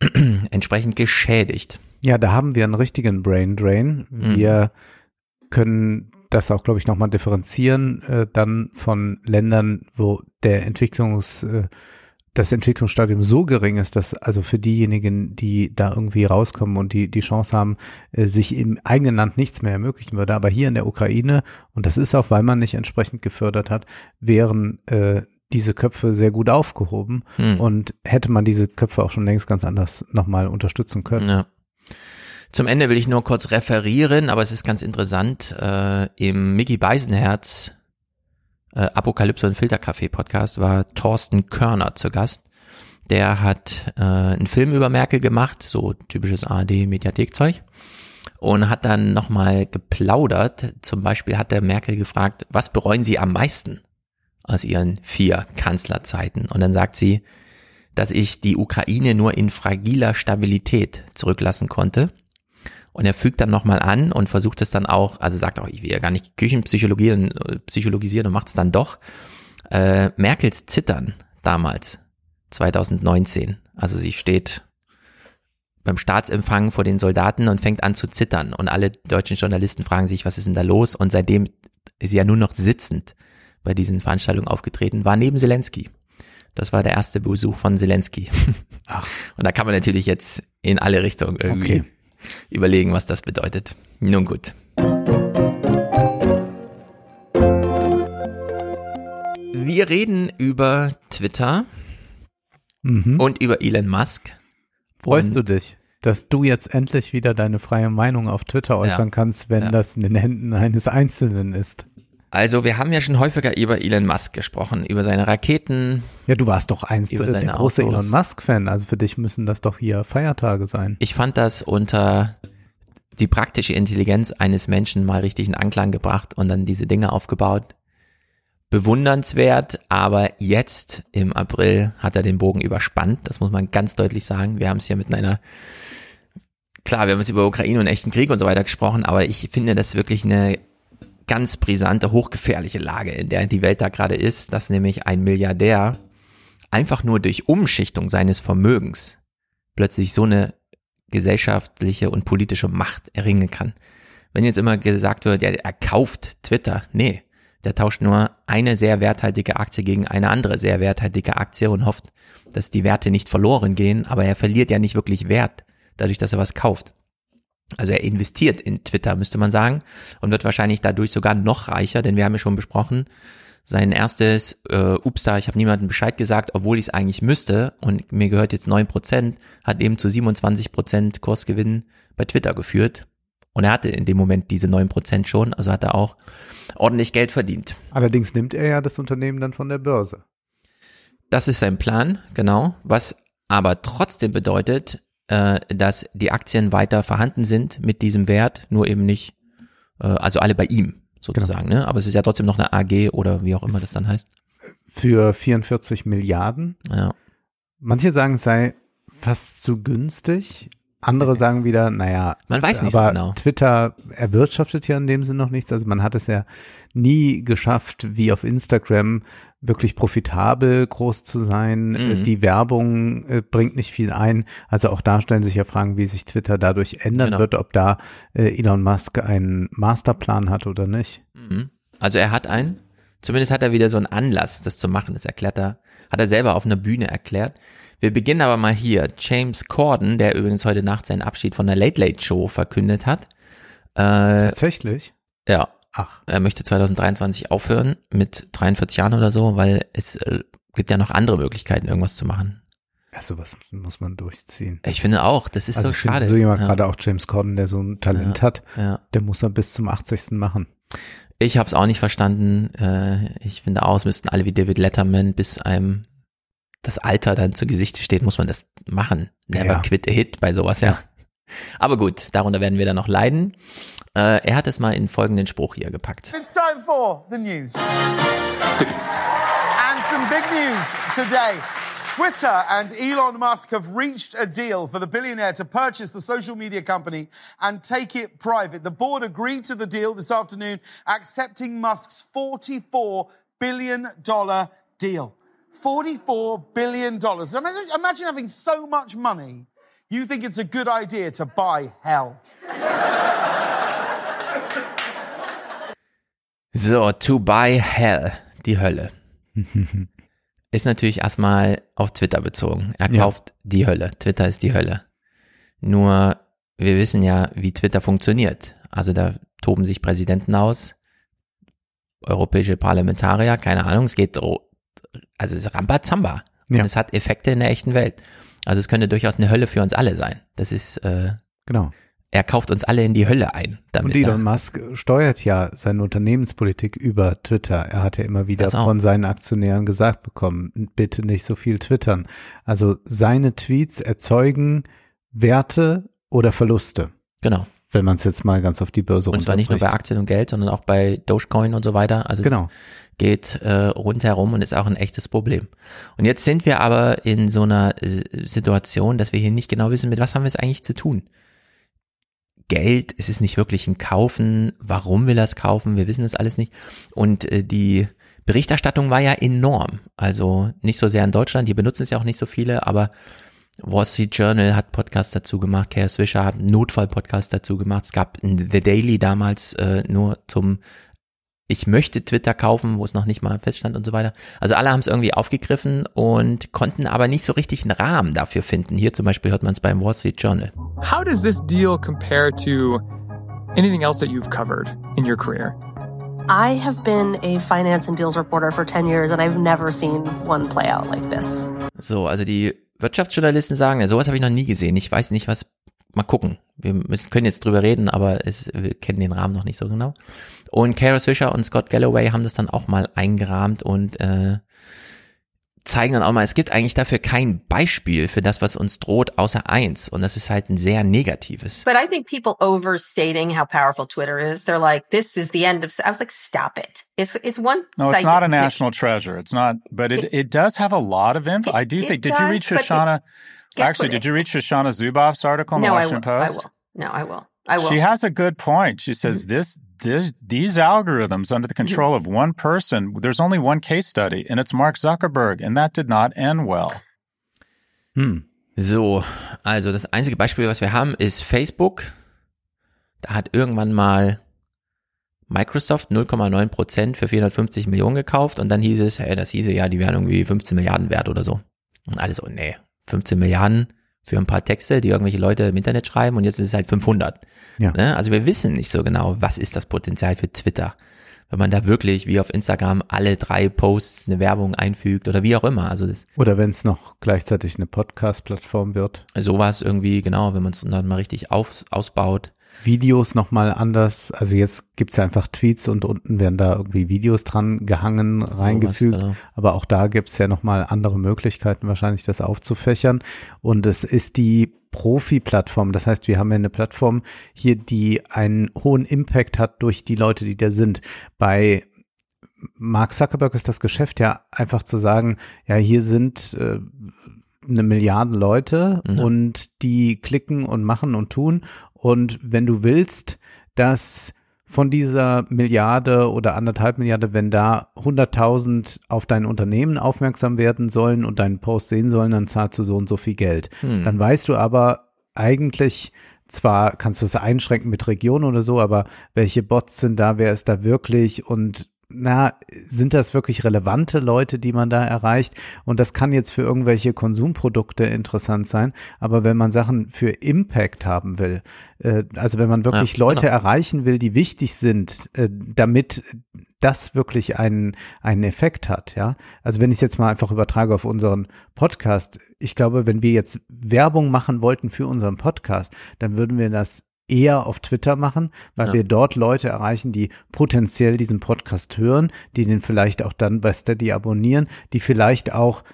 entsprechend geschädigt. Ja, da haben wir einen richtigen Brain Drain. Wir mhm. können das auch, glaube ich, nochmal differenzieren, äh, dann von Ländern, wo der Entwicklungs, äh, das Entwicklungsstadium so gering ist, dass also für diejenigen, die da irgendwie rauskommen und die die Chance haben, äh, sich im eigenen Land nichts mehr ermöglichen würde. Aber hier in der Ukraine, und das ist auch, weil man nicht entsprechend gefördert hat, wären äh, diese Köpfe sehr gut aufgehoben hm. und hätte man diese Köpfe auch schon längst ganz anders nochmal unterstützen können. Ja. Zum Ende will ich nur kurz referieren, aber es ist ganz interessant. Äh, Im Mickey Beisenherz äh, Apokalypse und Filterkaffee Podcast war Thorsten Körner zu Gast. Der hat äh, einen Film über Merkel gemacht, so typisches ARD-Mediathekzeug und hat dann nochmal geplaudert. Zum Beispiel hat der Merkel gefragt, was bereuen Sie am meisten aus ihren vier Kanzlerzeiten. Und dann sagt sie, dass ich die Ukraine nur in fragiler Stabilität zurücklassen konnte. Und er fügt dann nochmal an und versucht es dann auch, also sagt auch, ich will ja gar nicht Küchenpsychologisieren psychologisieren und macht es dann doch. Äh, Merkels Zittern damals, 2019. Also sie steht beim Staatsempfang vor den Soldaten und fängt an zu zittern. Und alle deutschen Journalisten fragen sich, was ist denn da los? Und seitdem ist sie ja nur noch sitzend bei diesen Veranstaltungen aufgetreten, war neben Zelensky. Das war der erste Besuch von Zelensky. Ach. Und da kann man natürlich jetzt in alle Richtungen irgendwie okay. Überlegen, was das bedeutet. Nun gut. Wir reden über Twitter mhm. und über Elon Musk. Freust du dich, dass du jetzt endlich wieder deine freie Meinung auf Twitter äußern ja. kannst, wenn ja. das in den Händen eines Einzelnen ist? Also wir haben ja schon häufiger über Elon Musk gesprochen, über seine Raketen. Ja, du warst doch einst über der große Autos. Elon Musk-Fan, also für dich müssen das doch hier Feiertage sein. Ich fand das unter die praktische Intelligenz eines Menschen mal richtig in Anklang gebracht und dann diese Dinge aufgebaut. Bewundernswert, aber jetzt im April hat er den Bogen überspannt, das muss man ganz deutlich sagen. Wir haben es hier mit einer Klar, wir haben es über Ukraine und echten Krieg und so weiter gesprochen, aber ich finde das wirklich eine ganz brisante, hochgefährliche Lage, in der die Welt da gerade ist, dass nämlich ein Milliardär einfach nur durch Umschichtung seines Vermögens plötzlich so eine gesellschaftliche und politische Macht erringen kann. Wenn jetzt immer gesagt wird, ja, er kauft Twitter, nee, der tauscht nur eine sehr werthaltige Aktie gegen eine andere sehr werthaltige Aktie und hofft, dass die Werte nicht verloren gehen, aber er verliert ja nicht wirklich Wert dadurch, dass er was kauft. Also er investiert in Twitter, müsste man sagen, und wird wahrscheinlich dadurch sogar noch reicher, denn wir haben ja schon besprochen, sein erstes, äh, ups da, ich habe niemandem Bescheid gesagt, obwohl ich es eigentlich müsste und mir gehört jetzt neun Prozent, hat eben zu 27% Kursgewinn bei Twitter geführt. Und er hatte in dem Moment diese neun Prozent schon, also hat er auch ordentlich Geld verdient. Allerdings nimmt er ja das Unternehmen dann von der Börse. Das ist sein Plan, genau. Was aber trotzdem bedeutet, äh, dass die Aktien weiter vorhanden sind mit diesem Wert, nur eben nicht, äh, also alle bei ihm sozusagen. Genau. Ne? Aber es ist ja trotzdem noch eine AG oder wie auch immer das dann heißt. Für 44 Milliarden. Ja. Manche sagen, es sei fast zu günstig. Andere sagen wieder, naja, Man weiß nicht aber genau. Twitter erwirtschaftet ja in dem Sinn noch nichts. Also man hat es ja nie geschafft, wie auf Instagram, wirklich profitabel groß zu sein. Äh, Mhm. Die Werbung äh, bringt nicht viel ein. Also auch da stellen sich ja Fragen, wie sich Twitter dadurch ändern Genau. wird, ob da äh, Elon Musk einen Masterplan hat oder nicht. Mhm. Also er hat einen, zumindest hat er wieder so einen Anlass, das zu machen. Das erklärt er, hat er selber auf einer Bühne erklärt. Wir beginnen aber mal hier. James Corden, der übrigens heute Nacht seinen Abschied von der Late Late Show verkündet hat. Äh, Tatsächlich? ja. Ach. Er möchte 2023 aufhören mit 43 Jahren oder so, weil es äh, gibt ja noch andere Möglichkeiten, irgendwas zu machen. Ja, sowas muss man durchziehen. Ich finde auch, das ist also so ich finde schade. so jemand, Ja. gerade auch James Corden, der so ein Talent Ja, hat, ja. der muss er bis zum 80. machen. Ich habe es auch nicht verstanden. Äh, ich finde auch, es müssten alle wie David Letterman, bis einem das Alter dann zu Gesicht steht, muss man das machen. Never Ja. quit a hit bei sowas, ja. Aber gut, darunter werden wir dann noch leiden. Äh, er hat es mal in folgenden Spruch hier gepackt. It's time for the news. and some big news today. Twitter and Elon Musk have reached a deal for the billionaire to purchase the social media company and take it private. The board agreed to the deal this afternoon, accepting Musk's $44 billion deal. $44 billion. Imagine, imagine having so much money, you think it's a good idea to buy hell. So, to buy hell, die Hölle. Ist natürlich erstmal auf Twitter bezogen. Er Ja. kauft die Hölle. Twitter ist die Hölle. Nur, wir wissen ja, wie Twitter funktioniert. Also da toben sich Präsidenten aus, europäische Parlamentarier, keine Ahnung, es geht, also es ist Rambazamba. Ja. Und es hat Effekte in der echten Welt. Also es könnte durchaus eine Hölle für uns alle sein. Das ist, äh, Genau. er kauft uns alle in die Hölle ein. Damit, Und Elon ne? Musk steuert ja seine Unternehmenspolitik über Twitter. Er hat ja immer wieder von seinen Aktionären gesagt bekommen, bitte nicht so viel twittern. Also seine Tweets erzeugen Werte oder Verluste. Genau. Wenn man es jetzt mal ganz auf die Börse Und zwar nicht nur bei. Aktien und Geld, sondern auch bei Dogecoin und so weiter. Also Genau. Geht äh, rundherum und ist auch ein echtes Problem. Und jetzt sind wir aber in so einer äh, Situation, dass wir hier nicht genau wissen, mit was haben wir es eigentlich zu tun. Geld, es ist nicht wirklich ein Kaufen. Warum will er es kaufen? Wir wissen das alles nicht. Und äh, die Berichterstattung war ja enorm. Also nicht so sehr in Deutschland, die benutzen es ja auch nicht so viele, aber Wall Street Journal hat Podcast dazu gemacht, Chaos Fisher hat einen Notfall-Podcast dazu gemacht. Es gab The Daily damals äh, nur zum Ich möchte Twitter kaufen, wo es noch nicht mal feststand und so weiter. Also alle haben es irgendwie aufgegriffen und konnten aber nicht so richtig einen Rahmen dafür finden. Hier zum Beispiel hört man es beim Wall Street Journal. How does this deal compare to anything else that you've covered in your career? I have been a finance and deals reporter for 10 years and I've never seen one play out like this. So, also die Wirtschaftsjournalisten sagen, ja, sowas habe ich noch nie gesehen. Ich weiß nicht, was. Mal gucken. Wir müssen, können jetzt drüber reden, aber es, wir kennen den Rahmen noch nicht so genau. Und Karis Fisher und Scott Galloway haben das dann auch mal eingerahmt und äh, zeigen dann auch mal, es gibt eigentlich dafür kein Beispiel für das, was uns droht, außer eins. Und das ist halt ein sehr negatives. But I think people overstating how powerful Twitter is. They're like, this is the end of, I was like, stop it. It's, it's one No, it's not a national treasure. It's not, but it, it, does have a lot of info. I do it think. Did you read does, but it- Shoshana? Actually, did you read Shoshana Zuboff's article in the No, I will. Washington I Post? will. No, I will. I will. She has a good point. She says this, this, these algorithms under the control of one person. There's only one case study, and it's Mark Zuckerberg, and that did not end well. Hm. So, also das einzige Beispiel, was wir haben, ist Facebook. Da hat irgendwann mal Microsoft 0,9 Prozent für 450 Millionen gekauft und dann hieß es, hey, das hieße ja, die wären irgendwie 15 Milliarden wert oder so. Und alles so, nee, 15 Milliarden für ein paar Texte, die irgendwelche Leute im Internet schreiben und jetzt ist es halt 500. Ja. Ne? Also wir wissen nicht so genau, was ist das Potenzial für Twitter. Wenn man da wirklich wie auf Instagram alle drei Posts eine Werbung einfügt oder wie auch immer. Also das Oder wenn es noch gleichzeitig eine Podcast-Plattform wird. sowas irgendwie, genau, wenn man es dann mal richtig auf, ausbaut. Videos nochmal anders. Also jetzt gibt's ja einfach Tweets und unten werden da irgendwie Videos dran gehangen, reingefügt. genau. Aber auch da gibt's ja nochmal andere Möglichkeiten, wahrscheinlich das aufzufächern. Und es ist die Profi-Plattform. Das heißt, wir haben ja eine Plattform hier, die einen hohen Impact hat durch die Leute, die da sind. Bei Mark Zuckerberg ist das Geschäft ja einfach zu sagen, ja, hier sind äh, eine Milliarde Leute und die klicken und machen und tun. Und wenn du willst, dass von dieser Milliarde oder anderthalb Milliarde, wenn da 100.000 auf dein Unternehmen aufmerksam werden sollen und deinen Post sehen sollen, dann zahlst du so und so viel Geld. Hm. Dann weißt du aber eigentlich, zwar kannst du es einschränken mit Region oder so, aber welche Bots sind da, wer ist da wirklich und na, sind das wirklich relevante Leute, die man da erreicht? Und das kann jetzt für irgendwelche Konsumprodukte interessant sein, aber wenn man Sachen für Impact haben will, äh, also wenn man wirklich Ja, Leute genau. erreichen will, die wichtig sind, äh, damit das wirklich einen, einen Effekt hat, ja. Also wenn ich es jetzt mal einfach übertrage auf unseren Podcast, ich glaube, wenn wir jetzt Werbung machen wollten für unseren Podcast, dann würden wir das eher auf Twitter machen, weil Ja. wir dort Leute erreichen, die potenziell diesen Podcast hören, die den vielleicht auch dann bei Steady abonnieren, die vielleicht auch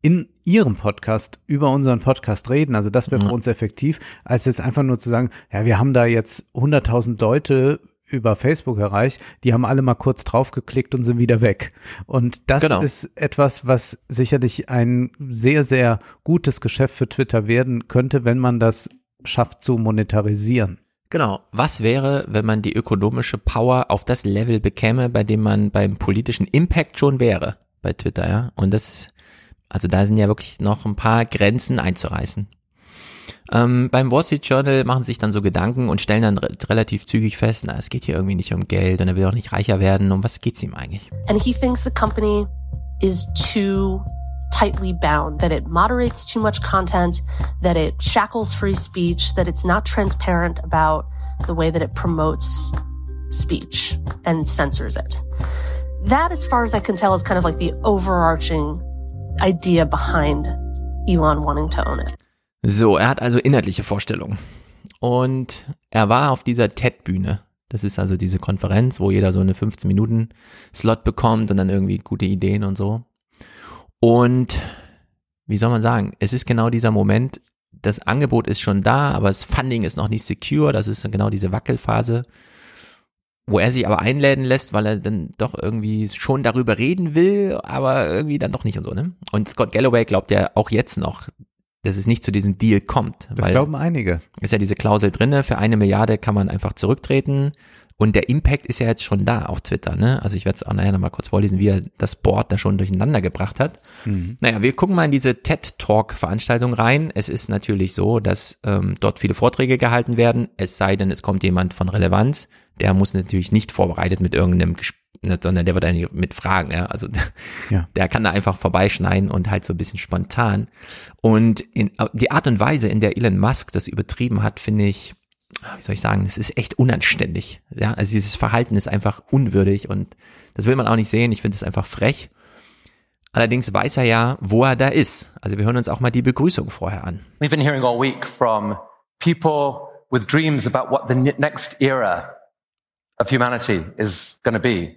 in ihrem Podcast über unseren Podcast reden. Also das wäre für Ja. uns effektiv, als jetzt einfach nur zu sagen, ja, wir haben da jetzt 100.000 Leute über Facebook erreicht, die haben alle mal kurz draufgeklickt und sind wieder weg. Und das Genau. ist etwas, was sicherlich ein sehr, sehr gutes Geschäft für Twitter werden könnte, wenn man das schafft zu monetarisieren. Genau. Was wäre, wenn man die ökonomische Power auf das Level bekäme, bei dem man beim politischen Impact schon wäre bei Twitter, ja? Und das, also da sind ja wirklich noch ein paar Grenzen einzureißen. Ähm, beim Wall Street Journal machen sich dann so Gedanken und stellen dann re relativ zügig fest, na, es geht hier irgendwie nicht um Geld und er will auch nicht reicher werden. Um was geht's ihm eigentlich? And he thinks the company is too tightly bound, that it moderates too much content, that it shackles free speech, that it's not transparent about the way that it promotes speech and censors it. That, as far as I can tell, is kind of like the overarching idea behind Elon wanting to own it. So, er hat also inhaltliche Vorstellungen. Und er war auf dieser TED-Bühne. Das ist also diese Konferenz, wo jeder so eine 15-Minuten-Slot bekommt und dann irgendwie gute Ideen und so. Und wie soll man sagen, es ist genau dieser Moment, das Angebot ist schon da, aber das Funding ist noch nicht secure, das ist genau diese Wackelphase, wo er sich aber einladen lässt, weil er dann doch irgendwie schon darüber reden will, aber irgendwie dann doch nicht und so, ne? Und Scott Galloway glaubt ja auch jetzt noch, dass es nicht zu diesem Deal kommt. Das glauben einige. Ist ja diese Klausel drinne, für eine Milliarde kann man einfach zurücktreten. Und der Impact ist ja jetzt schon da auf Twitter, ne? Also ich werde es auch nachher nochmal kurz vorlesen, wie er das Board da schon durcheinander gebracht hat. Mhm. Naja, wir gucken mal in diese TED-Talk-Veranstaltung rein. Es ist natürlich so, dass ähm, dort viele Vorträge gehalten werden, es sei denn, es kommt jemand von Relevanz. Der muss natürlich nicht vorbereitet mit irgendeinem, Ges- ne, sondern der wird eigentlich mit Fragen, ja. Also Ja. der kann da einfach vorbeischneiden und halt so ein bisschen spontan. Und in, die Art und Weise, in der Elon Musk das übertrieben hat, finde ich, wie soll ich sagen, es ist echt unanständig. Ja, also dieses Verhalten ist einfach unwürdig und das will man auch nicht sehen. Ich finde es einfach frech. Allerdings weiß er ja, wo er da ist. Also wir hören uns auch mal die Begrüßung vorher an. We've been hearing all week from people with dreams about what the ne- next era of humanity is going to be.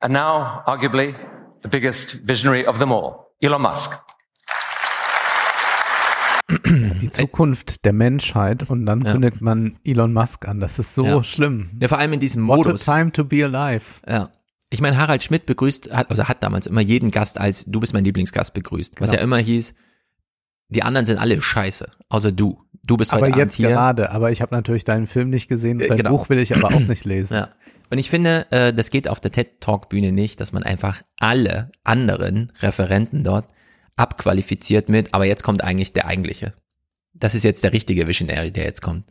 And now, arguably, the biggest visionary of them all, Elon Musk. Die Zukunft der Menschheit und dann kündigt man Elon Musk an. Das ist so Ja. schlimm. Ja, vor allem in diesem What Modus. a time to be alive. Ja. Ich meine, Harald Schmidt begrüßt, hat, oder hat damals immer jeden Gast als du bist mein Lieblingsgast begrüßt. Was Genau. ja immer hieß, die anderen sind alle scheiße, außer du. Du bist heute Aber Abend jetzt hier. gerade. Aber ich habe natürlich deinen Film nicht gesehen. Äh, Dein genau. Buch will ich aber auch nicht lesen. Ja. Und ich finde, äh, das geht auf der TED Talk Bühne nicht, dass man einfach alle anderen Referenten dort abqualifiziert mit, aber jetzt kommt eigentlich der eigentliche. Das ist jetzt der richtige Visionary, der jetzt kommt.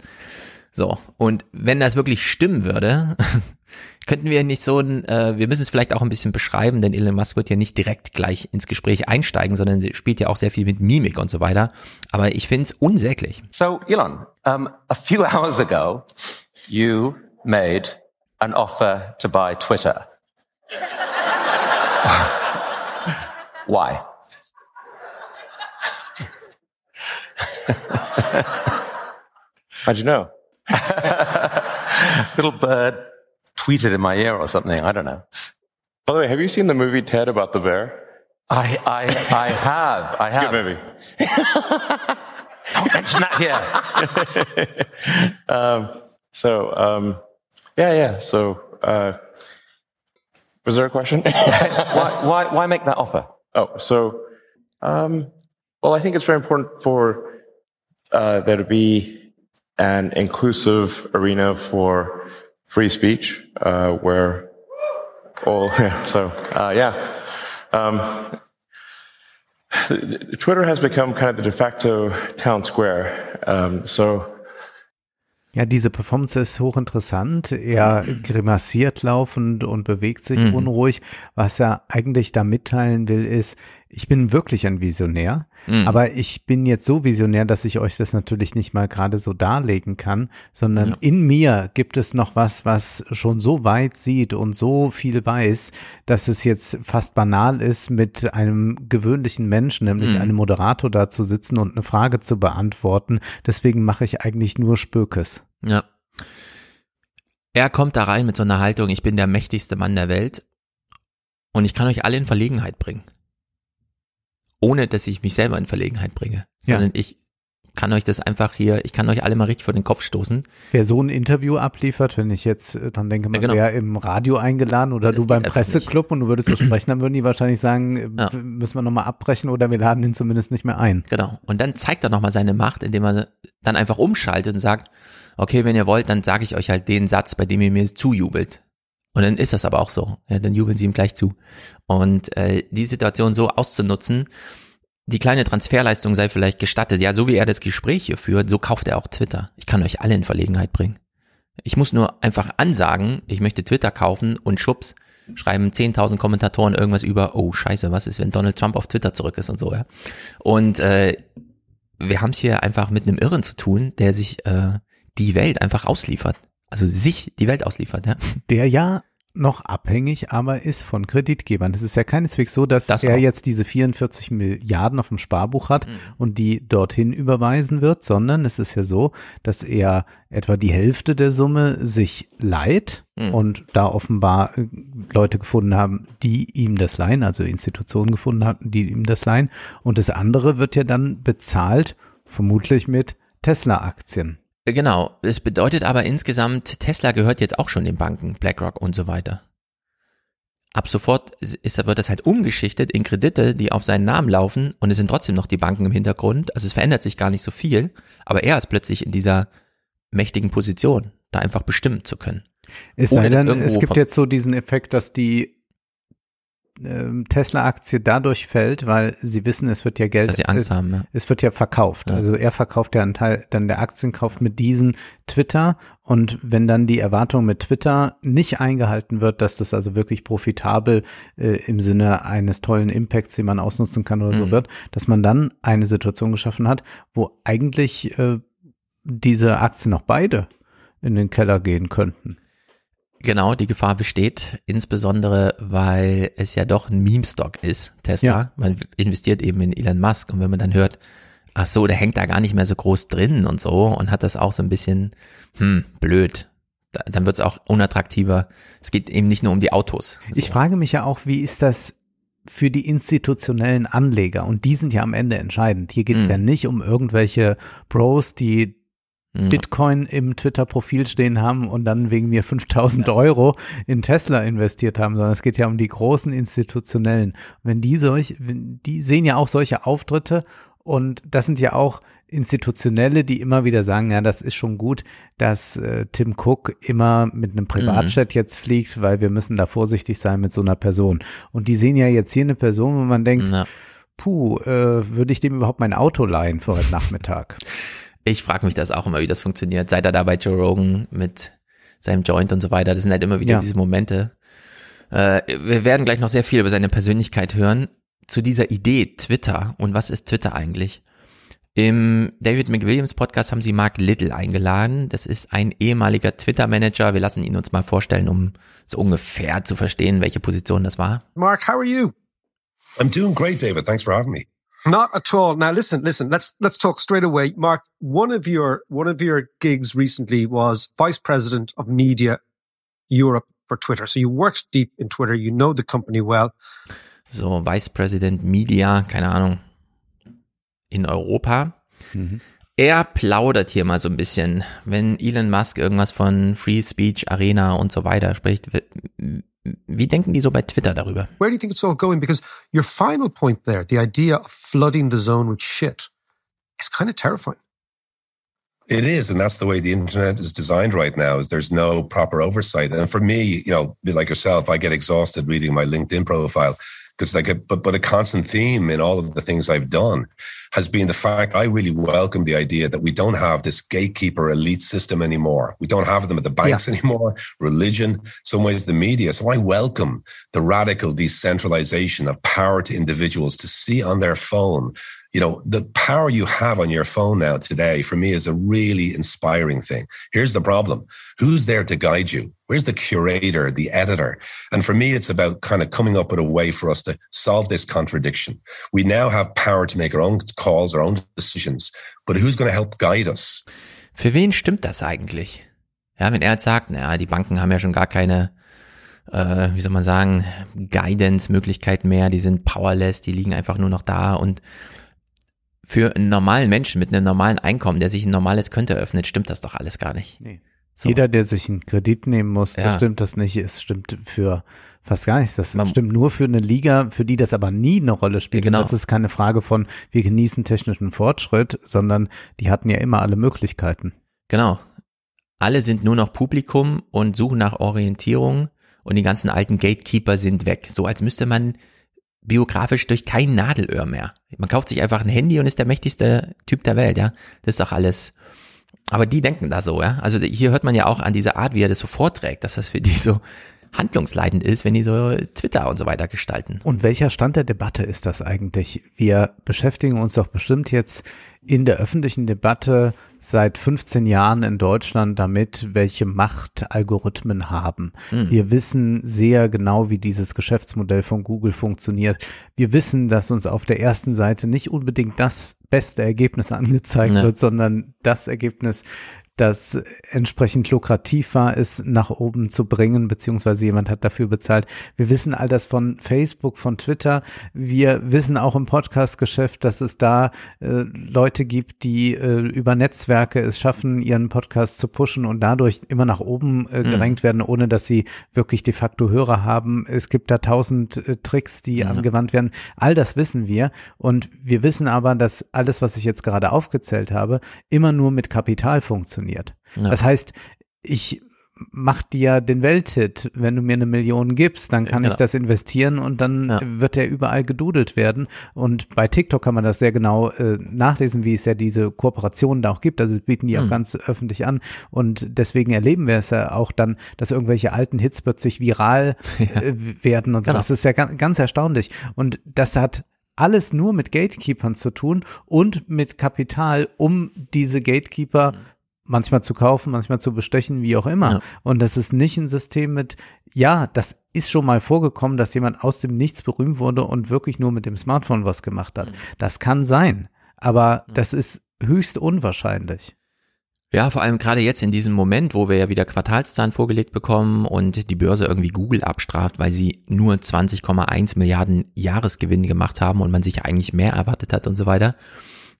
So, und wenn das wirklich stimmen würde, könnten wir nicht so ein, äh, wir müssen es vielleicht auch ein bisschen beschreiben, denn Elon Musk wird ja nicht direkt gleich ins Gespräch einsteigen, sondern spielt ja auch sehr viel mit Mimik und so weiter. Aber ich finde es unsäglich. So, Elon, um, a few hours ago, you made an offer to buy Twitter. Why? How'd you know? Little bird tweeted in my ear or something. I don't know. By the way, have you seen the movie Ted about the bear? I, I, I have. I It's have. a good movie. Don't mention that here. um, so, um, yeah, yeah. So, uh, was there a question? why, why, why make that offer? Oh, so, um, Well, I think it's very important for uh, there to be an inclusive arena for free speech, uh, where all, yeah, so, uh, yeah. Um, Twitter has become kind of the de facto town square. Um, so Ja, diese Performance ist hochinteressant. Er grimassiert laufend und bewegt sich Mhm. unruhig. Was er eigentlich da mitteilen will, ist, ich bin wirklich ein Visionär, Mhm. aber ich bin jetzt so visionär, dass ich euch das natürlich nicht mal gerade so darlegen kann, sondern Ja. in mir gibt es noch was, was schon so weit sieht und so viel weiß, dass es jetzt fast banal ist, mit einem gewöhnlichen Menschen, nämlich Mhm. einem Moderator da zu sitzen und eine Frage zu beantworten. Deswegen mache ich eigentlich nur Spökes. Ja. Er kommt da rein mit so einer Haltung, ich bin der mächtigste Mann der Welt und ich kann euch alle in Verlegenheit bringen. Ohne, dass ich mich selber in Verlegenheit bringe, Ja. sondern ich kann euch das einfach hier, ich kann euch alle mal richtig vor den Kopf stoßen. Wer so ein Interview abliefert, wenn ich jetzt äh, dran denke, man Ja, genau. wäre im Radio eingeladen oder du beim Presseclub und du würdest so sprechen, dann würden die wahrscheinlich sagen, äh, Ja. müssen wir nochmal abbrechen oder wir laden ihn zumindest nicht mehr ein. Genau. Und dann zeigt er nochmal seine Macht, indem er dann einfach umschaltet und sagt, okay, wenn ihr wollt, dann sage ich euch halt den Satz, bei dem ihr mir zujubelt. Und dann ist das aber auch so. Ja, dann jubeln sie ihm gleich zu. Und äh, die Situation so auszunutzen, die kleine Transferleistung sei vielleicht gestattet. Ja, so wie er das Gespräch hier führt, so kauft er auch Twitter. Ich kann euch alle in Verlegenheit bringen. Ich muss nur einfach ansagen, ich möchte Twitter kaufen und schwupps, schreiben 10.000 Kommentatoren irgendwas über, oh scheiße, was ist, wenn Donald Trump auf Twitter zurück ist und so, ja. Und äh, wir haben es hier einfach mit einem Irren zu tun, der sich äh, die Welt einfach ausliefert. Also sich die Welt ausliefert, ja. Der ja noch abhängig, aber ist von Kreditgebern. Es ist ja keineswegs so, dass Das er auch. jetzt diese 44 Milliarden auf dem Sparbuch hat Mhm. und die dorthin überweisen wird, sondern es ist ja so, dass er etwa die Hälfte der Summe sich leiht Mhm. und da offenbar äh, Leute gefunden haben, die ihm das leihen, also Institutionen gefunden hatten, die ihm das leihen. Und das andere wird ja dann bezahlt, vermutlich mit Tesla-Aktien. Genau. Es bedeutet aber insgesamt, Tesla gehört jetzt auch schon den Banken, BlackRock und so weiter. Ab sofort ist, wird das halt umgeschichtet in Kredite, die auf seinen Namen laufen und es sind trotzdem noch die Banken im Hintergrund. Also es verändert sich gar nicht so viel, aber er ist plötzlich in dieser mächtigen Position, da einfach bestimmen zu können. Es sei denn, es gibt jetzt so diesen Effekt, dass die Tesla-Aktie dadurch fällt, weil sie wissen, es wird ja Geld, Dass sie Angst es, haben, ja. es wird ja verkauft. Ja. Also er verkauft ja einen Teil dann der Aktienkauf mit diesen Twitter und wenn dann die Erwartung mit Twitter nicht eingehalten wird, dass das also wirklich profitabel äh, im Sinne eines tollen Impacts, den man ausnutzen kann oder so Mhm. wird, dass man dann eine Situation geschaffen hat, wo eigentlich äh, diese Aktien auch beide in den Keller gehen könnten. Genau, die Gefahr besteht, insbesondere weil es ja doch ein Meme-Stock ist, Tesla. Ja. Man investiert eben in Elon Musk und wenn man dann hört, ach so, der hängt da gar nicht mehr so groß drin und so und hat das auch so ein bisschen, hm, blöd. Da, dann wird es auch unattraktiver. Es geht eben nicht nur um die Autos. Ich frage mich ja auch, wie ist das für die institutionellen Anleger? Und die sind ja am Ende entscheidend. Hier geht es Mhm. ja nicht um irgendwelche Bros, die Mhm. Bitcoin im Twitter-Profil stehen haben und dann wegen mir 5000 Euro in Tesla investiert haben, sondern es geht ja um die großen institutionellen. Wenn die solch, wenn, die sehen ja auch solche Auftritte und das sind ja auch Institutionelle, die immer wieder sagen, ja, das ist schon gut, dass äh, Tim Cook immer mit einem Privatjet jetzt fliegt, weil wir müssen da vorsichtig sein mit so einer Person. Und die sehen ja jetzt hier eine Person, wo man denkt, Ja. puh, äh, würde ich dem überhaupt mein Auto leihen für heute Nachmittag? Ich frage mich das auch immer, wie das funktioniert. Seit er da bei Joe Rogan mit seinem Joint und so weiter, das sind halt immer wieder Ja. diese Momente. Äh, wir werden gleich noch sehr viel über seine Persönlichkeit hören. Zu dieser Idee Twitter und was ist Twitter eigentlich? Im David McWilliams Podcast haben sie Mark Little eingeladen. Das ist ein ehemaliger Twitter-Manager. Wir lassen ihn uns mal vorstellen, um so ungefähr zu verstehen, welche Position das war. Mark, how are you? I'm doing great, David. Thanks for having me. Not at all. Now listen, listen, let's let's talk straight away. Mark, one of your one of your gigs recently was vice president of media Europe for Twitter. So you worked deep in Twitter, you know the company well. So Vice President Media, keine Ahnung, in Europa. Er plaudert hier mal so ein bisschen, wenn Elon Musk irgendwas von Free Speech Arena und so weiter spricht. W- Wie denken die so bei Twitter darüber? Where do you think it's all going? Because your final point there, the idea of flooding the zone with shit, is kind of terrifying. It is, and that's the way the internet is designed right now. Is there's no proper oversight, and for me, you know, like yourself, I get exhausted reading my LinkedIn profile because like a, but but a constant theme in all of the things I've done has been the fact I really welcome the idea that we don't have this gatekeeper elite system anymore. We don't have them at the banks yeah. anymore, religion, some ways the media. So I welcome the radical decentralization of power to individuals to see on their phone you know, the power you have on your phone now today for me is a really inspiring thing. Here's the problem. Who's there to guide you? Where's the curator, the editor? And for me, it's about kind of coming up with a way for us to solve this contradiction. We now have power to make our own calls, our own decisions, but who's going to help guide us? Für wen stimmt das eigentlich? Ja, wenn er jetzt sagt, naja, die Banken haben ja schon gar keine äh, wie soll man sagen, Guidance-Möglichkeit mehr, die sind powerless, die liegen einfach nur noch da und für einen normalen Menschen mit einem normalen Einkommen, der sich ein normales Konto eröffnet, stimmt das doch alles gar nicht. Nee. So. Jeder, der sich einen Kredit nehmen muss, ja. da stimmt das nicht. Es stimmt für fast gar nichts. Das Man, stimmt nur für eine Liga, für die das aber nie eine Rolle spielt. Genau. Das ist keine Frage von, wir genießen technischen Fortschritt, sondern die hatten ja immer alle Möglichkeiten. Genau. Alle sind nur noch Publikum und suchen nach Orientierung und die ganzen alten Gatekeeper sind weg. So als müsste man biografisch durch kein Nadelöhr mehr. Man kauft sich einfach ein Handy und ist der mächtigste Typ der Welt, ja. Das ist doch alles. Aber die denken da so, ja. Also hier hört man ja auch an dieser Art, wie er das so vorträgt, dass das für die so handlungsleitend ist, wenn die so Twitter und so weiter gestalten. Und welcher Stand der Debatte ist das eigentlich? Wir beschäftigen uns doch bestimmt jetzt in der öffentlichen Debatte seit 15 Jahren in Deutschland damit, welche Macht Algorithmen haben. Mhm. Wir wissen sehr genau, wie dieses Geschäftsmodell von Google funktioniert. Wir wissen, dass uns auf der ersten Seite nicht unbedingt das beste Ergebnis angezeigt ne. wird, sondern das Ergebnis, das entsprechend lukrativ war, es nach oben zu bringen, beziehungsweise jemand hat dafür bezahlt. Wir wissen all das von Facebook, von Twitter. Wir wissen auch im Podcast-Geschäft, dass es da äh, Leute gibt, die äh, über Netzwerke es schaffen, ihren Podcast zu pushen und dadurch immer nach oben äh, gerankt mhm. werden, ohne dass sie wirklich de facto Hörer haben. Es gibt da tausend äh, Tricks, die mhm. angewandt werden. All das wissen wir. Und wir wissen aber, dass alles, was ich jetzt gerade aufgezählt habe, immer nur mit Kapital funktioniert funktioniert. Ja. Das heißt, ich mach dir den Welthit. Wenn du mir eine Million gibst, dann kann genau. ich das investieren und dann ja. wird der überall gedudelt werden. Und bei TikTok kann man das sehr genau äh, nachlesen, wie es ja diese Kooperationen da auch gibt. Also bieten die mhm. auch ganz öffentlich an. Und deswegen erleben wir es ja auch dann, dass irgendwelche alten Hits plötzlich viral ja. äh, werden und so. Genau. Das ist ja ganz, ganz erstaunlich. Und das hat alles nur mit Gatekeepern zu tun und mit Kapital, um diese Gatekeeper mhm manchmal zu kaufen, manchmal zu bestechen, wie auch immer. Ja. Und das ist nicht ein System mit, ja, das ist schon mal vorgekommen, dass jemand aus dem Nichts berühmt wurde und wirklich nur mit dem Smartphone was gemacht hat. Mhm. Das kann sein, aber mhm. das ist höchst unwahrscheinlich. Ja, vor allem gerade jetzt in diesem Moment, wo wir ja wieder Quartalszahlen vorgelegt bekommen und die Börse irgendwie Google abstraft, weil sie nur 20,1 Milliarden Jahresgewinn gemacht haben und man sich eigentlich mehr erwartet hat und so weiter.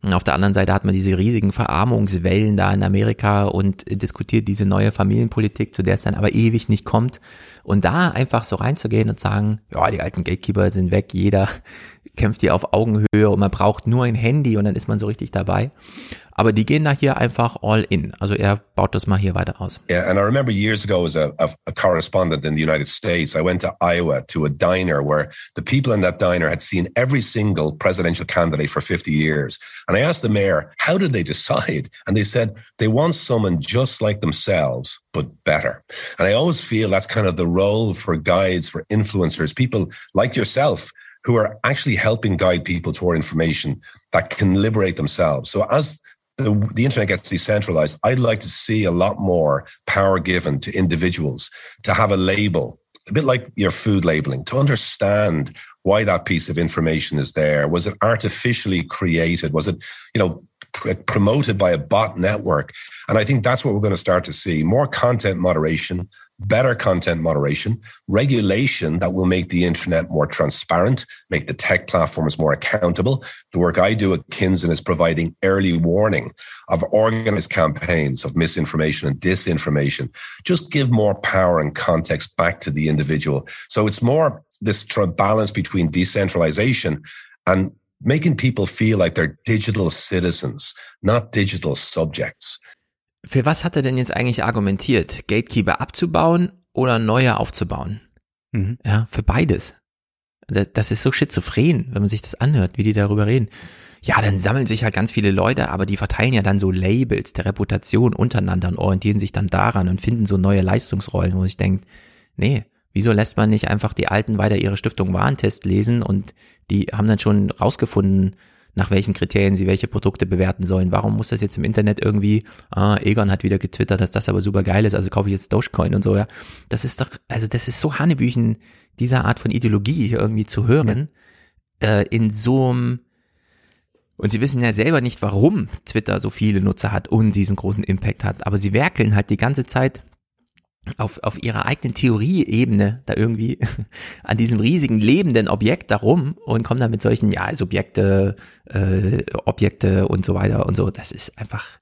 Auf der anderen Seite hat man diese riesigen Verarmungswellen da in Amerika und diskutiert diese neue Familienpolitik, zu der es dann aber ewig nicht kommt. Und da einfach so reinzugehen und sagen, ja, die alten Gatekeeper sind weg, jeder kämpft hier auf Augenhöhe und man braucht nur ein Handy und dann ist man so richtig dabei. Aber die gehen da hier einfach all in. Also er baut das mal hier weiter aus. Yeah, and I remember years ago as a, a correspondent in the United States, I went to Iowa to a diner where the people in that diner had seen every single presidential candidate for 50 years. And I asked the mayor, how did they decide? And they said they want someone just like themselves, but better. And I always feel that's kind of the role for guides, for influencers, people like yourself who are actually helping guide people toward information that can liberate themselves. So as the, the internet gets decentralized, I'd like to see a lot more power given to individuals to have a label, a bit like your food labeling, to understand why that piece of information is there. Was it artificially created? Was it, you know, pr- promoted by a bot network? And I think that's what we're going to start to see more content moderation, better content moderation, regulation that will make the internet more transparent, make the tech platforms more accountable. The work I do at Kinsen is providing early warning of organized campaigns of misinformation and disinformation. Just give more power and context back to the individual. So it's more this balance between decentralization and making people feel like they're digital citizens, not digital subjects. Für was hat er denn jetzt eigentlich argumentiert? Gatekeeper abzubauen oder neue aufzubauen? Mhm. Ja, für beides. Das ist so schizophren, wenn man sich das anhört, wie die darüber reden. Ja, dann sammeln sich halt ganz viele Leute, aber die verteilen ja dann so Labels der Reputation untereinander und orientieren sich dann daran und finden so neue Leistungsrollen, wo ich denke, nee, wieso lässt man nicht einfach die Alten weiter ihre Stiftung Warentest lesen und die haben dann schon rausgefunden, nach welchen Kriterien sie welche Produkte bewerten sollen. Warum muss das jetzt im Internet irgendwie, ah, Egon hat wieder getwittert, dass das aber super geil ist, also kaufe ich jetzt Dogecoin und so, ja. Das ist doch, also das ist so Hanebüchen, dieser Art von Ideologie hier irgendwie zu hören, ja. äh, in so einem, und sie wissen ja selber nicht, warum Twitter so viele Nutzer hat und diesen großen Impact hat, aber sie werkeln halt die ganze Zeit auf, auf ihrer eigenen Theorieebene da irgendwie an diesem riesigen lebenden Objekt darum und kommen dann mit solchen, ja, Subjekte, äh, Objekte und so weiter und so. Das ist einfach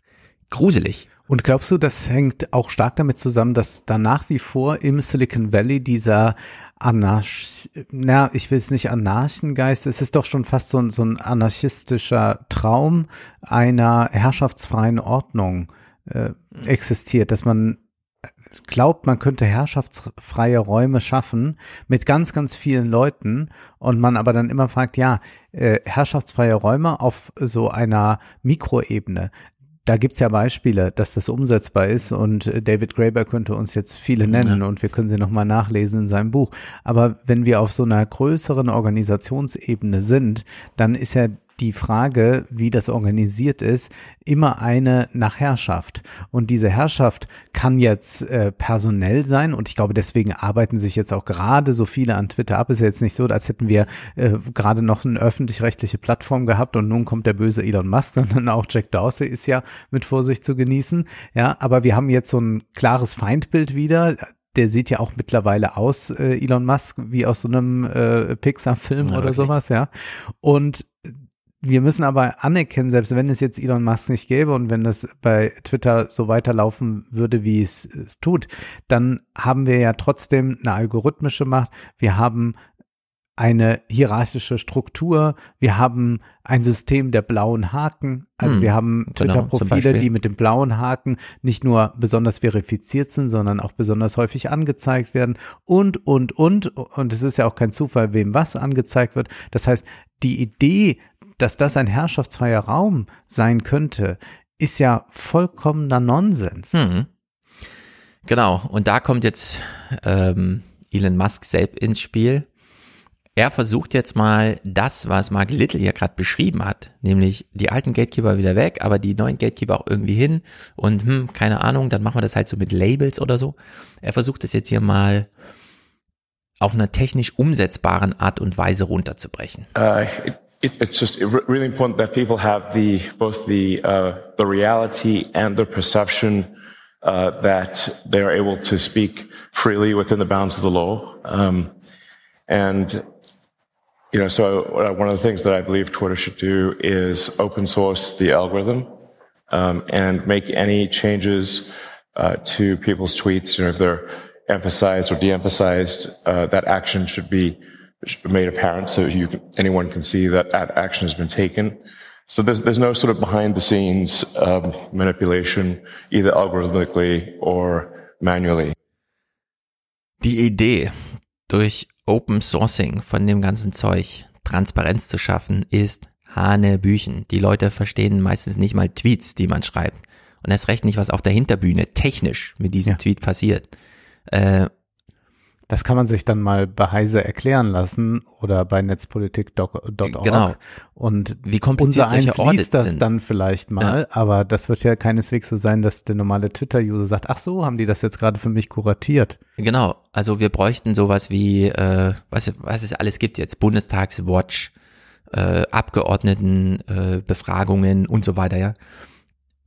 gruselig. Und glaubst du, das hängt auch stark damit zusammen, dass da nach wie vor im Silicon Valley dieser Anarch, na, ich will es nicht Anarchengeist, es ist doch schon fast so ein, so ein anarchistischer Traum einer herrschaftsfreien Ordnung äh, existiert, dass man glaubt, man könnte herrschaftsfreie Räume schaffen mit ganz, ganz vielen Leuten und man aber dann immer fragt, ja, äh, herrschaftsfreie Räume auf so einer Mikroebene. Da gibt's ja Beispiele, dass das umsetzbar ist und David Graeber könnte uns jetzt viele nennen ja. und wir können sie nochmal nachlesen in seinem Buch. Aber wenn wir auf so einer größeren Organisationsebene sind, dann ist ja die Frage, wie das organisiert ist, immer eine nach Herrschaft. Und diese Herrschaft kann jetzt äh, personell sein und ich glaube, deswegen arbeiten sich jetzt auch gerade so viele an Twitter ab. Ist ja jetzt nicht so, als hätten wir äh, gerade noch eine öffentlich-rechtliche Plattform gehabt und nun kommt der böse Elon Musk, sondern auch Jack Dorsey ist ja mit Vorsicht zu genießen. Ja, aber wir haben jetzt so ein klares Feindbild wieder der sieht ja auch mittlerweile aus, äh, Elon Musk, wie aus so einem äh, Pixar-Film oder wirklich? sowas, ja. Und wir müssen aber anerkennen, selbst wenn es jetzt Elon Musk nicht gäbe und wenn das bei Twitter so weiterlaufen würde, wie es, es tut, dann haben wir ja trotzdem eine algorithmische Macht. Wir haben eine hierarchische Struktur. Wir haben ein System der blauen Haken. Also hm, wir haben genau, Twitter-Profile, genau, die mit dem blauen Haken nicht nur besonders verifiziert sind, sondern auch besonders häufig angezeigt werden und, und, und. Und es ist ja auch kein Zufall, wem was angezeigt wird. Das heißt, die Idee, dass das ein herrschaftsfreier Raum sein könnte, ist ja vollkommener Nonsens. Hm. Genau, und da kommt jetzt ähm, Elon Musk selbst ins Spiel. Er versucht jetzt mal das, was Mark Little hier gerade beschrieben hat, nämlich die alten Gatekeeper wieder weg, aber die neuen Gatekeeper auch irgendwie hin und hm, keine Ahnung, dann machen wir das halt so mit Labels oder so. Er versucht es jetzt hier mal auf einer technisch umsetzbaren Art und Weise runterzubrechen. Uh, it, it's just really important that people have the both the uh, the reality and the perception uh, that they are able to speak freely within the bounds of the law. Um, and you know, so uh, one of the things that I believe Twitter should do is open source the algorithm um, and make any changes uh, to people's tweets. You know, if they're emphasized or de-emphasized, uh, that action should be made apparent so you can, anyone can see that that action has been taken. So there's, there's no sort of behind the scenes um, manipulation, either algorithmically or manually. Die Idee, durch Open Sourcing von dem ganzen Zeug Transparenz zu schaffen, ist Hanebüchen. Die Leute verstehen meistens nicht mal Tweets, die man schreibt. Und erst recht nicht, was auf der Hinterbühne technisch mit diesem ja. Tweet passiert. Äh, das kann man sich dann mal bei Heise erklären lassen oder bei netzpolitik.org. Genau. Und wie kompliziert unser solche Audits liest das sind. dann vielleicht mal, ja. aber das wird ja keineswegs so sein, dass der normale Twitter-User sagt, ach so, haben die das jetzt gerade für mich kuratiert. Genau. Also wir bräuchten sowas wie, äh, was, was es alles gibt jetzt, Bundestagswatch, äh, Abgeordnetenbefragungen äh, Befragungen und so weiter, ja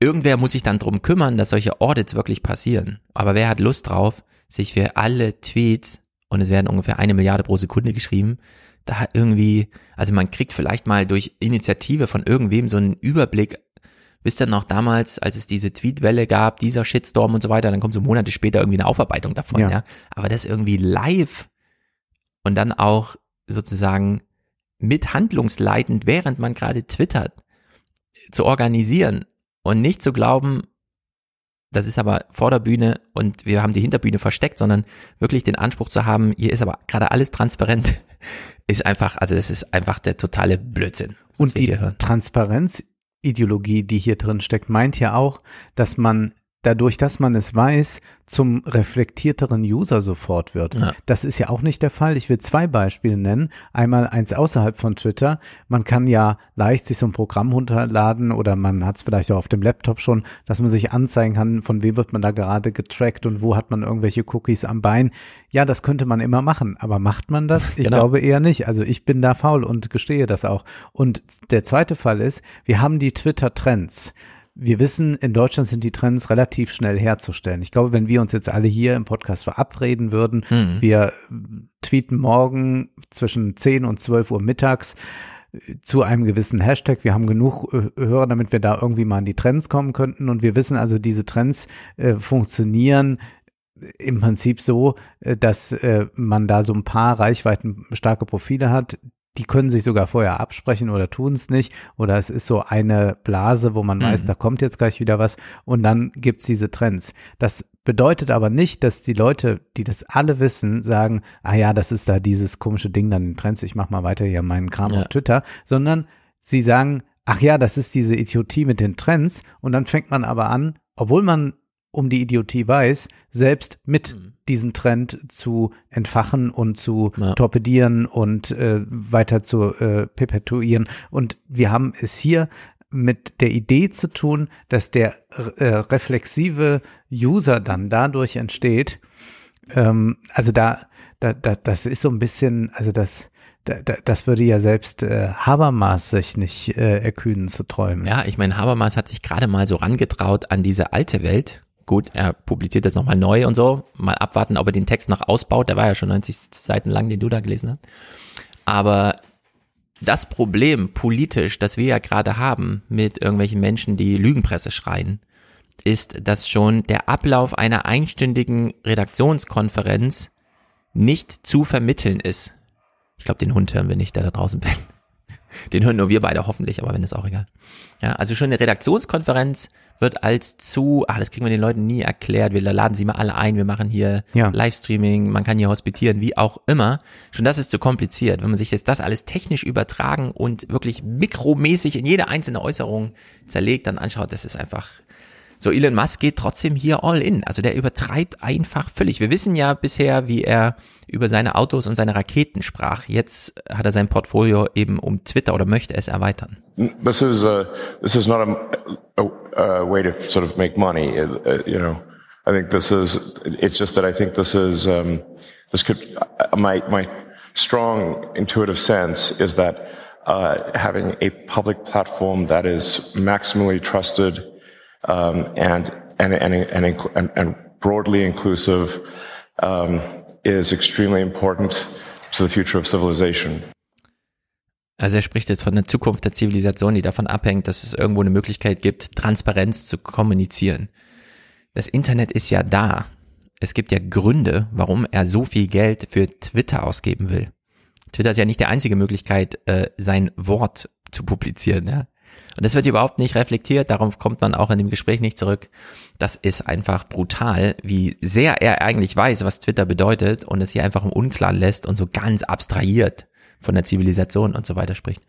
irgendwer muss sich dann drum kümmern, dass solche Audits wirklich passieren. Aber wer hat Lust drauf, sich für alle Tweets, und es werden ungefähr eine Milliarde pro Sekunde geschrieben, da irgendwie, also man kriegt vielleicht mal durch Initiative von irgendwem so einen Überblick. Wisst ihr noch damals, als es diese Tweetwelle gab, dieser Shitstorm und so weiter, dann kommt so Monate später irgendwie eine Aufarbeitung davon, ja. Ja. Aber das irgendwie live und dann auch sozusagen mit handlungsleitend, während man gerade twittert, zu organisieren und nicht zu glauben, das ist aber vor der Bühne und wir haben die Hinterbühne versteckt, sondern wirklich den Anspruch zu haben, hier ist aber gerade alles transparent, ist einfach, also das ist einfach der totale Blödsinn. Und die. Transparenzideologie, die hier drin steckt, meint ja auch, dass man dadurch, dass man es weiß, zum reflektierteren User sofort wird. Ja. Das ist ja auch nicht der Fall. Ich will zwei Beispiele nennen. Einmal eins außerhalb von Twitter. Man kann ja leicht sich so ein Programm runterladen oder man hat es vielleicht auch auf dem Laptop schon, dass man sich anzeigen kann, von wem wird man da gerade getrackt und wo hat man irgendwelche Cookies am Bein. Ja, das könnte man immer machen, aber macht man das? Ich Genau. glaube eher nicht. Also ich bin da faul und gestehe das auch. Und der zweite Fall ist, wir haben die Twitter-Trends. Wir wissen, in Deutschland sind die Trends relativ schnell herzustellen. Ich glaube, wenn wir uns jetzt alle hier im Podcast verabreden würden, Mhm. wir tweeten morgen zwischen 10 und 12 Uhr mittags äh, zu einem gewissen Hashtag. Wir haben genug äh, Hörer, damit wir da irgendwie mal an die Trends kommen könnten. Und wir wissen also, diese Trends äh, funktionieren im Prinzip so, äh, dass äh, man da so ein paar reichweitenstarke Profile hat. Die können sich sogar vorher absprechen oder tun es nicht. Oder es ist so eine Blase, wo man weiß, Mhm. da kommt jetzt gleich wieder was. Und dann gibt's diese Trends. Das bedeutet aber nicht, dass die Leute, die das alle wissen, sagen, ah ja, das ist da dieses komische Ding dann in Trends, ich mach mal weiter hier meinen Kram Ja. auf Twitter, sondern sie sagen, ach ja, das ist diese Idiotie mit den Trends. Und dann fängt man aber an, obwohl man um die Idiotie weiß, selbst mit diesen Trend zu entfachen und zu Ja. torpedieren und äh, weiter zu äh, perpetuieren. Und wir haben es hier mit der Idee zu tun, dass der äh, reflexive User dann dadurch entsteht. Ähm, also da, da, da, das ist so ein bisschen, also das, da, da, das würde ja selbst äh, Habermas sich nicht äh, erkühnen zu träumen. Ja, ich meine, Habermas hat sich gerade mal so rangetraut an diese alte Welt. Gut, er publiziert das nochmal neu und so. Mal abwarten, ob er den Text noch ausbaut. Der war ja schon 90 Seiten lang, den du da gelesen hast. Aber das Problem politisch, das wir ja gerade haben mit irgendwelchen Menschen, die Lügenpresse schreien, ist, dass schon der Ablauf einer einstündigen Redaktionskonferenz nicht zu vermitteln ist. Ich glaube, den Hund hören wir nicht, der da draußen pennt. Den hören nur wir beide hoffentlich, aber wenn ist auch egal. Ja, also schon eine Redaktionskonferenz wird als zu, ah, das kriegen wir den Leuten nie erklärt. Wir laden sie mal alle ein, wir machen hier Ja. Livestreaming, man kann hier hospitieren, wie auch immer. Schon das ist zu kompliziert. Wenn man sich jetzt das alles technisch übertragen und wirklich mikromäßig in jede einzelne Äußerung zerlegt, dann anschaut, das ist einfach so, Elon Musk geht trotzdem hier all in. Also der übertreibt einfach völlig. Wir wissen ja bisher, wie er über seine Autos und seine Raketen sprach. Jetzt hat er sein Portfolio eben um Twitter oder möchte es erweitern. This is uh, this is not a, a, a way to sort of make money. Uh, uh, you know, I think this is. It's just that I think this is. Um, this could. My my strong intuitive sense is that uh, having a public platform that is maximally trusted um, and, and and and and broadly inclusive um, is extremely important to the future of civilization. Also er spricht jetzt von der Zukunft der Zivilisation, die davon abhängt, dass es irgendwo eine Möglichkeit gibt, Transparenz zu kommunizieren. Das Internet ist ja da. Es gibt ja Gründe, warum er so viel Geld für Twitter ausgeben will. Twitter ist ja nicht die einzige Möglichkeit, äh, sein Wort zu publizieren. Ja? Und das wird überhaupt nicht reflektiert, darauf kommt man auch in dem Gespräch nicht zurück. Das ist einfach brutal, wie sehr er eigentlich weiß, was Twitter bedeutet und es hier einfach im Unklaren lässt und so ganz abstrahiert von der Zivilisation und so weiter spricht.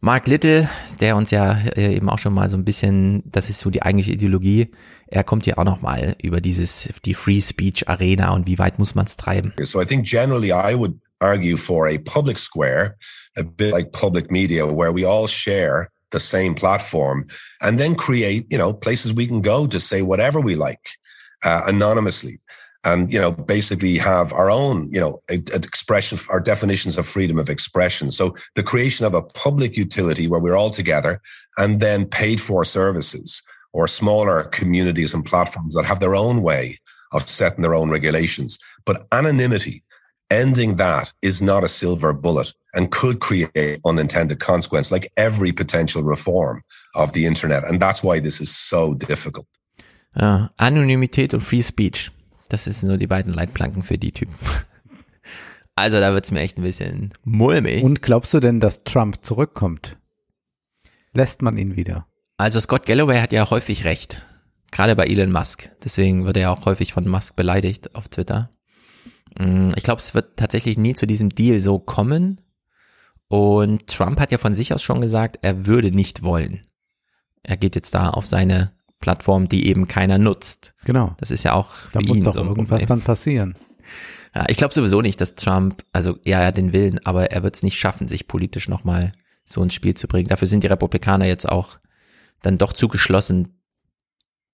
Mark Little, der uns ja äh, eben auch schon mal so ein bisschen, das ist so die eigentliche Ideologie, er kommt hier auch noch mal über dieses, die Free Speech Arena und wie weit muss man es treiben. So I think generally I would argue for a public square, a bit like public media, where we all share the same platform and then create, you know, places we can go to say whatever we like uh, anonymously. And, you know, basically have our own, you know, expression, our definitions of freedom of expression. So the creation of a public utility where we're all together and then paid for services or smaller communities and platforms that have their own way of setting their own regulations. But anonymity, ending that is not a silver bullet and could create unintended consequence like every potential reform of the internet. And that's why this is so difficult. Ja, Anonymität und Free Speech. Das ist nur die beiden Leitplanken für die Typen. Also da wird's mir echt ein bisschen mulmig. Und glaubst du denn, dass Trump zurückkommt? Lässt man ihn wieder? Also Scott Galloway hat ja häufig recht. Gerade bei Elon Musk. Deswegen wird er ja auch häufig von Musk beleidigt auf Twitter. Mm, Ich glaube, es wird tatsächlich nie zu diesem Deal so kommen. Und Trump hat ja von sich aus schon gesagt, er würde nicht wollen. Er geht jetzt da auf seine Plattform, die eben keiner nutzt. Genau. Das ist ja auch für Da muss ihn doch so irgendwas Problem. dann passieren. Ja, ich glaube sowieso nicht, dass Trump, also ja, er hat den Willen, aber er wird es nicht schaffen, sich politisch nochmal so ins Spiel zu bringen. Dafür sind die Republikaner jetzt auch dann doch zu geschlossen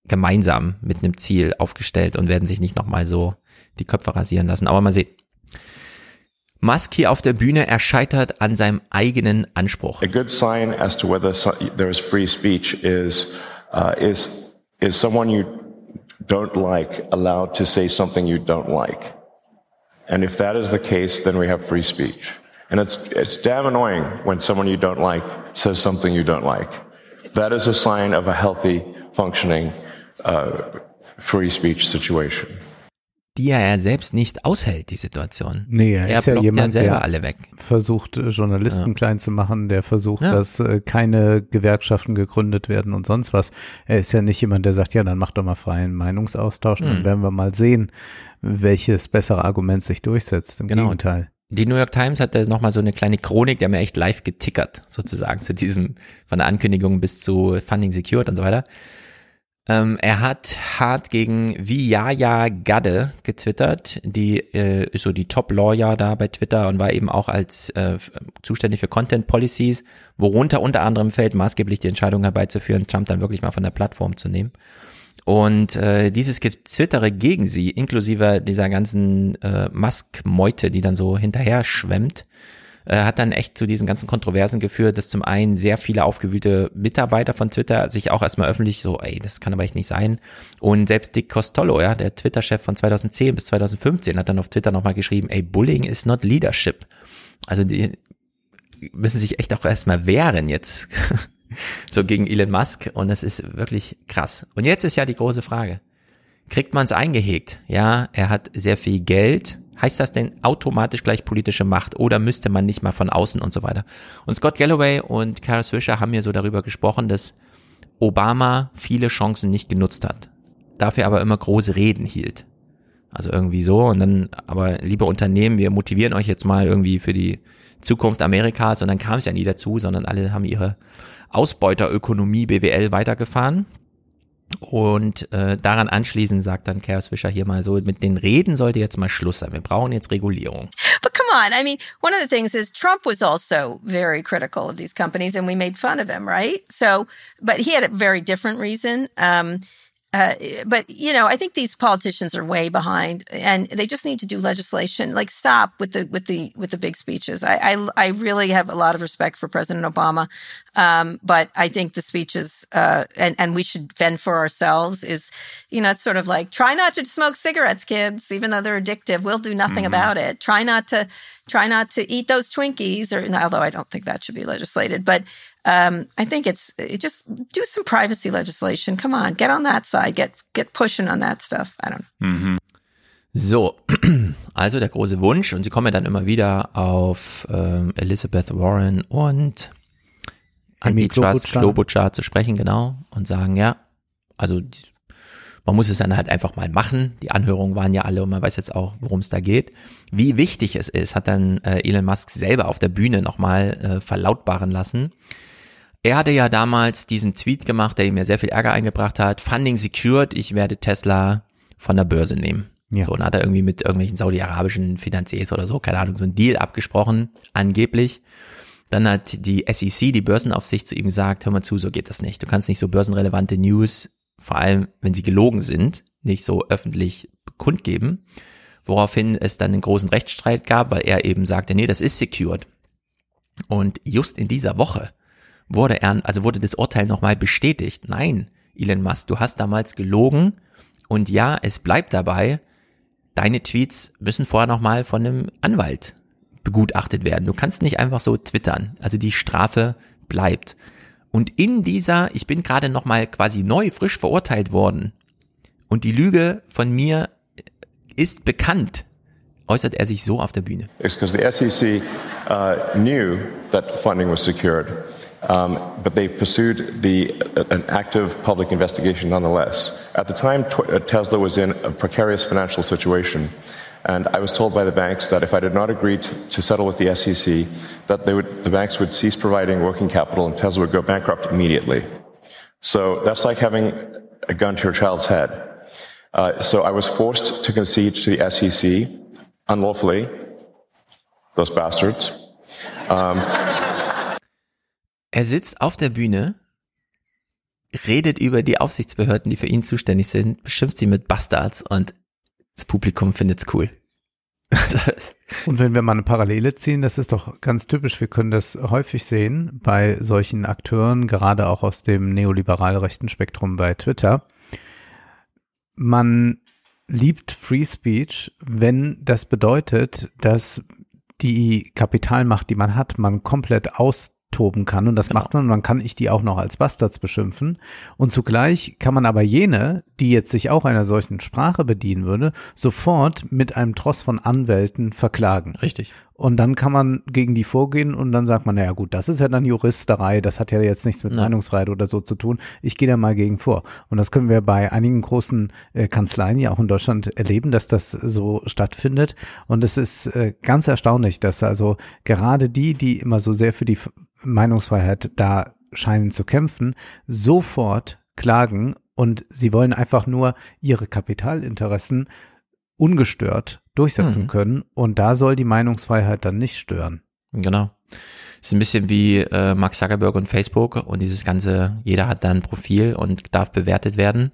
gemeinsam mit einem Ziel aufgestellt und werden sich nicht nochmal so die Köpfe rasieren lassen. Aber mal sehen. Musk hier auf der Bühne, er scheitert an seinem eigenen Anspruch. A good sign as to whether there is free speech is uh, is is someone you don't like allowed to say something you don't like, and if that is the case, then we have free speech. And it's it's damn annoying when someone you don't like says something you don't like. That is a sign of a healthy, functioning uh, free speech situation. Die er ja selbst nicht aushält, die Situation. Nee, er, er ist ja jemand, selber der alle weg. versucht, äh, Journalisten Ja. klein zu machen, der versucht, Ja. dass äh, keine Gewerkschaften gegründet werden und sonst was. Er ist ja nicht jemand, der sagt, ja, dann mach doch mal freien Meinungsaustausch, und dann Mhm. werden wir mal sehen, welches bessere Argument sich durchsetzt. Im Genau. Gegenteil. Die New York Times hat da nochmal so eine kleine Chronik, der mir echt live getickert, sozusagen, zu diesem, von der Ankündigung bis zu Funding Secured und so weiter. Ähm, er hat hart gegen Vijaya Gadde getwittert, die äh, ist so die Top-Lawyer da bei Twitter und war eben auch als äh, zuständig für Content Policies, worunter unter anderem fällt, maßgeblich die Entscheidung herbeizuführen, Trump dann wirklich mal von der Plattform zu nehmen. Und äh, dieses Gezwittere gegen sie, inklusive dieser ganzen äh, Musk-Meute, die dann so hinterher schwemmt, äh, hat dann echt zu diesen ganzen Kontroversen geführt, dass zum einen sehr viele aufgewühlte Mitarbeiter von Twitter sich auch erstmal öffentlich so, ey, das kann aber echt nicht sein. Und selbst Dick Costolo, ja, der Twitter-Chef von 2010 bis 2015, hat dann auf Twitter nochmal geschrieben, ey, Bullying is not leadership. Also die müssen sich echt auch erstmal wehren jetzt. so gegen Elon Musk und das ist wirklich krass. Und jetzt ist ja die große Frage. Kriegt man es eingehegt? Ja, er hat sehr viel Geld. Heißt das denn automatisch gleich politische Macht oder müsste man nicht mal von außen und so weiter? Und Scott Galloway und Kara Swisher haben ja so darüber gesprochen, dass Obama viele Chancen nicht genutzt hat. Dafür aber immer große Reden hielt. Also irgendwie so und dann, aber liebe Unternehmen, wir motivieren euch jetzt mal irgendwie für die Zukunft Amerikas und dann kam es ja nie dazu, sondern alle haben ihre Ausbeuterökonomie BWL weitergefahren. Und äh, daran anschließend sagt dann Chaos Fischer hier mal so, mit den Reden sollte jetzt mal Schluss sein. Wir brauchen jetzt Regulierung. But come on, I mean, one of the things is Trump was also very critical of these companies, and we made fun of him, right? So, but he had a very different reason. Um, uh, but you know, I think these politicians are way behind, and they just need to do legislation. Like, stop with the with the with the big speeches. I I, I really have a lot of respect for President Obama, um, but I think the speeches uh, and and we should fend for ourselves is, you know, it's sort of like try not to smoke cigarettes, kids, even though they're addictive. We'll do nothing Mhm. about it. Try not to try not to eat those Twinkies, or although I don't think that should be legislated, but um, I think it's it just do some privacy legislation. Come on, get on that side. Get get pushing on that stuff. I don't know. So, also der große Wunsch und sie kommen ja dann immer wieder auf ähm, Elizabeth Warren und Antitrust Klobuchar. Zu sprechen, genau, und sagen, ja, also man muss es dann halt einfach mal machen. Die Anhörungen waren ja alle und man weiß jetzt auch, worum es da geht. Wie wichtig es ist, hat dann äh, Elon Musk selber auf der Bühne nochmal äh, verlautbaren lassen. Er hatte ja damals diesen Tweet gemacht, der ihm ja sehr viel Ärger eingebracht hat. Funding secured, ich werde Tesla von der Börse nehmen. Ja. So, und hat er irgendwie mit irgendwelchen saudi-arabischen Finanziers oder so, keine Ahnung, so ein Deal abgesprochen, angeblich. Dann hat die SEC, die Börsenaufsicht, zu ihm gesagt, hör mal zu, so geht das nicht. Du kannst nicht so börsenrelevante News, vor allem wenn sie gelogen sind, nicht so öffentlich kundgeben. Woraufhin es dann einen großen Rechtsstreit gab, weil er eben sagte, nee, das ist secured. Und just in dieser Woche wurde er, also wurde das Urteil nochmal bestätigt. Nein, Elon Musk, du hast damals gelogen und ja, es bleibt dabei, deine Tweets müssen vorher nochmal von einem Anwalt begutachtet werden. Du kannst nicht einfach so twittern. Also die Strafe bleibt. Und in dieser, ich bin gerade nochmal quasi neu, frisch verurteilt worden und die Lüge von mir ist bekannt, äußert er sich so auf der Bühne. It's because the SEC uh, knew that funding was secured, um, but they pursued the, an active public investigation nonetheless. At the time, uh, Tesla was in a precarious financial situation. And I was told by the banks that if I did not agree to, to settle with the SEC, that they would, the banks would cease providing working capital and Tesla would go bankrupt immediately. So that's like having a gun to your child's head. Uh, so I was forced to concede to the SEC unlawfully. Those bastards. Um, er sitzt auf der Bühne, redet über die Aufsichtsbehörden, die für ihn zuständig sind, beschimpft sie mit Bastards und das Publikum findet's cool. Und wenn wir mal eine Parallele ziehen, das ist doch ganz typisch, wir können das häufig sehen bei solchen Akteuren, gerade auch aus dem neoliberal rechten Spektrum bei Twitter. Man liebt Free Speech, wenn das bedeutet, dass die Kapitalmacht, die man hat, man komplett aus toben kann und das genau. macht man und dann kann ich die auch noch als Bastards beschimpfen und zugleich kann man aber jene, die jetzt sich auch einer solchen Sprache bedienen würde, sofort mit einem Tross von Anwälten verklagen. Richtig. Und dann kann man gegen die vorgehen und dann sagt man, naja gut, das ist ja dann Juristerei, das hat ja jetzt nichts mit ja. Meinungsfreiheit oder so zu tun. Ich gehe da mal gegen vor. Und das können wir bei einigen großen äh, Kanzleien ja auch in Deutschland erleben, dass das so stattfindet. Und es ist äh, ganz erstaunlich, dass also gerade die, die immer so sehr für die Meinungsfreiheit da scheinen zu kämpfen, sofort klagen und sie wollen einfach nur ihre Kapitalinteressen ungestört durchsetzen mhm. können und da soll die Meinungsfreiheit dann nicht stören. Genau. Ist ein bisschen wie äh, Mark Zuckerberg und Facebook und dieses ganze, jeder hat da ein Profil und darf bewertet werden,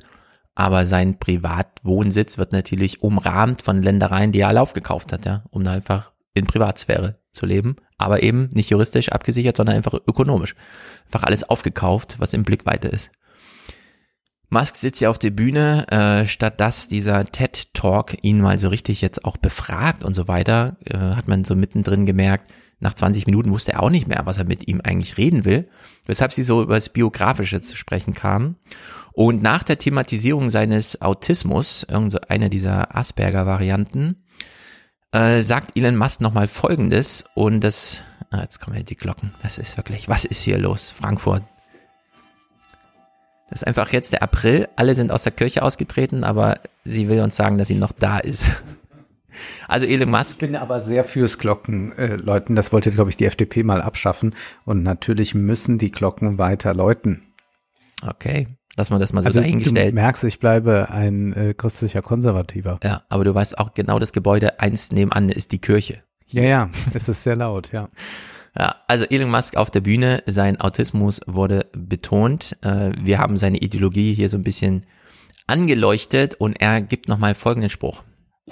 aber sein Privatwohnsitz wird natürlich umrahmt von Ländereien, die er alle aufgekauft hat, ja, um da einfach in Privatsphäre zu leben, aber eben nicht juristisch abgesichert, sondern einfach ökonomisch. Einfach alles aufgekauft, was im Blickweite ist. Musk sitzt ja auf der Bühne, äh, statt dass dieser TED Talk ihn mal so richtig jetzt auch befragt und so weiter, äh, hat man so mittendrin gemerkt, nach 20 Minuten wusste er auch nicht mehr, was er mit ihm eigentlich reden will, weshalb sie so über das Biografische zu sprechen kamen. Und nach der Thematisierung seines Autismus, irgendeine dieser Asperger-Varianten, äh, sagt Elon Musk nochmal Folgendes und das, ah, jetzt kommen ja die Glocken, das ist wirklich, was ist hier los? Frankfurt, das ist einfach jetzt der April, alle sind aus der Kirche ausgetreten, aber sie will uns sagen, dass sie noch da ist. Also Elon Musk. Ich bin aber sehr fürs Glocken äh, läuten. Das wollte, glaube ich, die FDP mal abschaffen. Und natürlich müssen die Glocken weiter läuten. Okay, lass mal das mal so also dahingestellt. Du merkst, ich bleibe ein äh, christlicher Konservativer. Ja, aber du weißt auch genau, das Gebäude eins nebenan ist die Kirche. Ja, ja, es ist sehr laut, ja. Ja, also Elon Musk auf der Bühne, sein Autismus wurde betont. Äh, wir haben seine Ideologie hier so ein bisschen angeleuchtet und er gibt nochmal folgenden Spruch.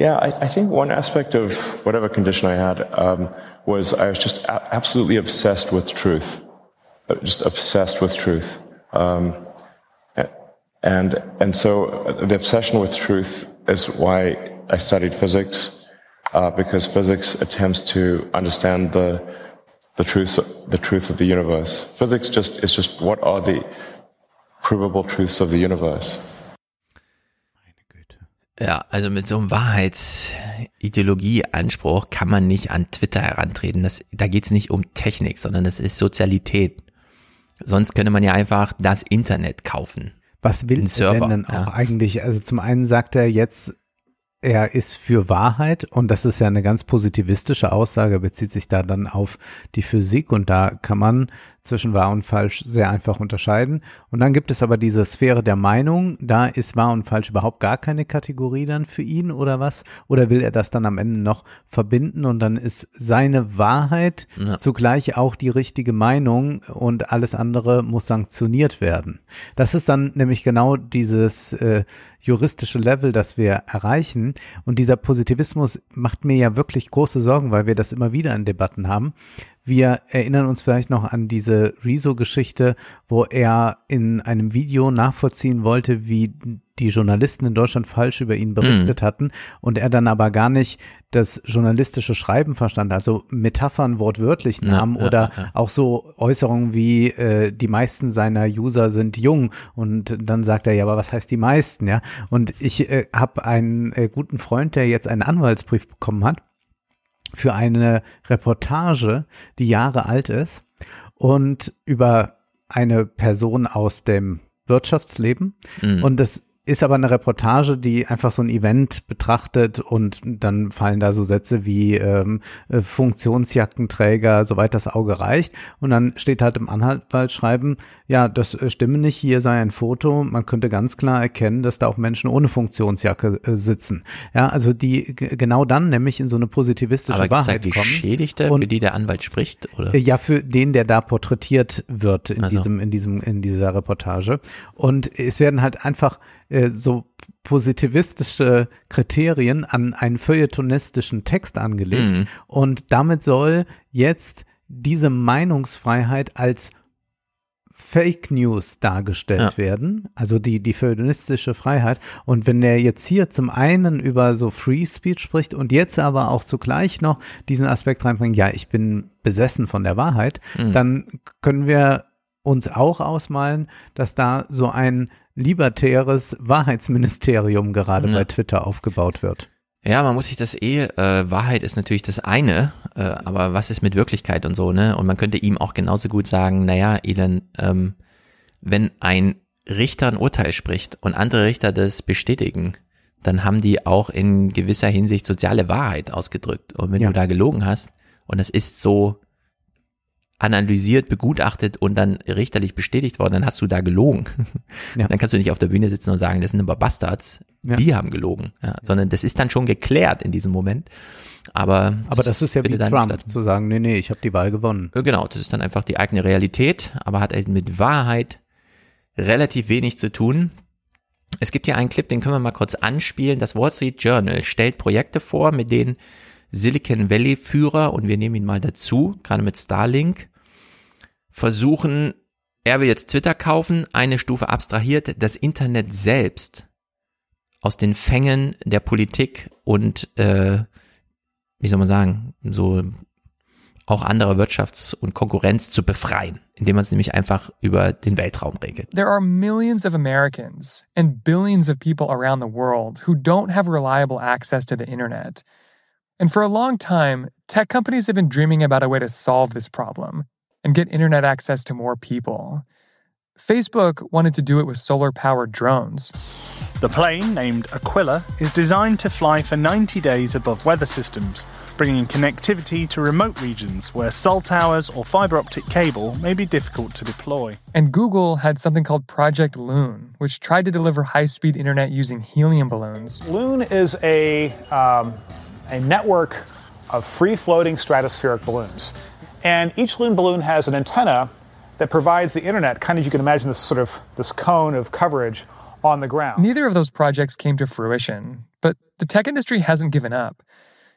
Yeah, I, I think one aspect of whatever condition I had um, was I was just absolutely obsessed with truth, uh, just obsessed with truth, um, and and so the obsession with truth is why I studied physics, uh, because physics attempts to understand the the truth, the truth of the universe. Physics just is just what are the provable truths of the universe. Ja, also mit so einem Wahrheitsideologieanspruch kann man nicht an Twitter herantreten. Das, da geht's nicht um Technik, sondern das ist Sozialität. Sonst könnte man ja einfach das Internet kaufen. Was will er denn dann auch ja. eigentlich? Also zum einen sagt er jetzt, er ist für Wahrheit und das ist ja eine ganz positivistische Aussage, bezieht sich da dann auf die Physik und da kann man zwischen wahr und falsch sehr einfach unterscheiden. Und dann gibt es aber diese Sphäre der Meinung, da ist wahr und falsch überhaupt gar keine Kategorie dann für ihn oder was? Oder will er das dann am Ende noch verbinden und dann ist seine Wahrheit ja. zugleich auch die richtige Meinung und alles andere muss sanktioniert werden. Das ist dann nämlich genau dieses äh, juristische Level, das wir erreichen. Und dieser Positivismus macht mir ja wirklich große Sorgen, weil wir das immer wieder in Debatten haben Wir erinnern uns vielleicht noch an diese Rezo-Geschichte, wo er in einem Video nachvollziehen wollte, wie die Journalisten in Deutschland falsch über ihn berichtet Mhm. hatten und er dann aber gar nicht das journalistische Schreiben verstand, also Metaphern wortwörtlich nahm ja, oder ja, ja. auch so Äußerungen wie äh, die meisten seiner User sind jung und dann sagt er ja, aber was heißt die meisten, ja? Und ich äh, habe einen äh, guten Freund, der jetzt einen Anwaltsbrief bekommen hat für eine Reportage, die Jahre alt ist und über eine Person aus dem Wirtschaftsleben Mhm. und das ist aber eine Reportage, die einfach so ein Event betrachtet und dann fallen da so Sätze wie ähm, äh, Funktionsjackenträger, soweit das Auge reicht. Und dann steht halt im Anwaltsschreiben, ja, das äh, stimme nicht, hier sei ein Foto. Man könnte ganz klar erkennen, dass da auch Menschen ohne Funktionsjacke äh, sitzen. Ja, also die genau dann nämlich in so eine positivistische Aber Wahrheit kommen. Geschädigte, Und- für die der Anwalt spricht? Oder? äh, Ja, für den, der da porträtiert wird in Ach so. diesem, in diesem, in dieser Reportage. Und es werden halt einfach äh, so positivistische Kriterien an einen feuilletonistischen Text angelegt. Mhm. Und damit soll jetzt diese Meinungsfreiheit als Fake News dargestellt Ja. werden, also die, die feuilletonistische Freiheit. Und wenn der jetzt hier zum einen über so Free Speech spricht und jetzt aber auch zugleich noch diesen Aspekt reinbringt, ja, ich bin besessen von der Wahrheit, Mhm. dann können wir uns auch ausmalen, dass da so ein libertäres Wahrheitsministerium gerade Ja. bei Twitter aufgebaut wird. Ja, man muss sich das eh, äh, Wahrheit ist natürlich das eine, äh, aber was ist mit Wirklichkeit und so, ne? Und man könnte ihm auch genauso gut sagen, naja, Elon, ähm, wenn ein Richter ein Urteil spricht und andere Richter das bestätigen, dann haben die auch in gewisser Hinsicht soziale Wahrheit ausgedrückt. Und wenn Ja. du da gelogen hast und es ist so analysiert, begutachtet und dann richterlich bestätigt worden, dann hast du da gelogen. Ja. Dann kannst du nicht auf der Bühne sitzen und sagen, das sind aber Bastards, Ja. die haben gelogen, ja, sondern das ist dann schon geklärt in diesem Moment. Aber, Aber das ist ja wie Trump, statt. zu sagen, nee, nee, ich habe die Wahl gewonnen. Ja, Genau, das ist dann einfach die eigene Realität, aber hat halt mit Wahrheit relativ wenig zu tun. Es gibt hier einen Clip, den können wir mal kurz anspielen. Das Wall Street Journal stellt Projekte vor, mit denen Silicon Valley Führer, und wir nehmen ihn mal dazu, gerade mit Starlink, versuchen, er will jetzt Twitter kaufen, eine Stufe abstrahiert, das Internet selbst aus den Fängen der Politik und, äh, wie soll man sagen, so auch anderer Wirtschafts- und Konkurrenz zu befreien, indem man es nämlich einfach über den Weltraum regelt. There are millions of Americans and billions of people around the world who don't have reliable access to the internet. And for a long time, tech companies have been dreaming about a way to solve this problem and get internet access to more people. Facebook wanted to do it with solar powered drones. The plane, named Aquila, is designed to fly for 90 days above weather systems, bringing connectivity to remote regions where cell towers or fiber optic cable may be difficult to deploy. And Google had something called Project Loon, which tried to deliver high speed internet using helium balloons. Loon is a, um, a network of free floating stratospheric balloons. And each Loon balloon has an antenna that provides the internet, kind of you can imagine this sort of this cone of coverage on the ground. Neither of those projects came to fruition, but the tech industry hasn't given up.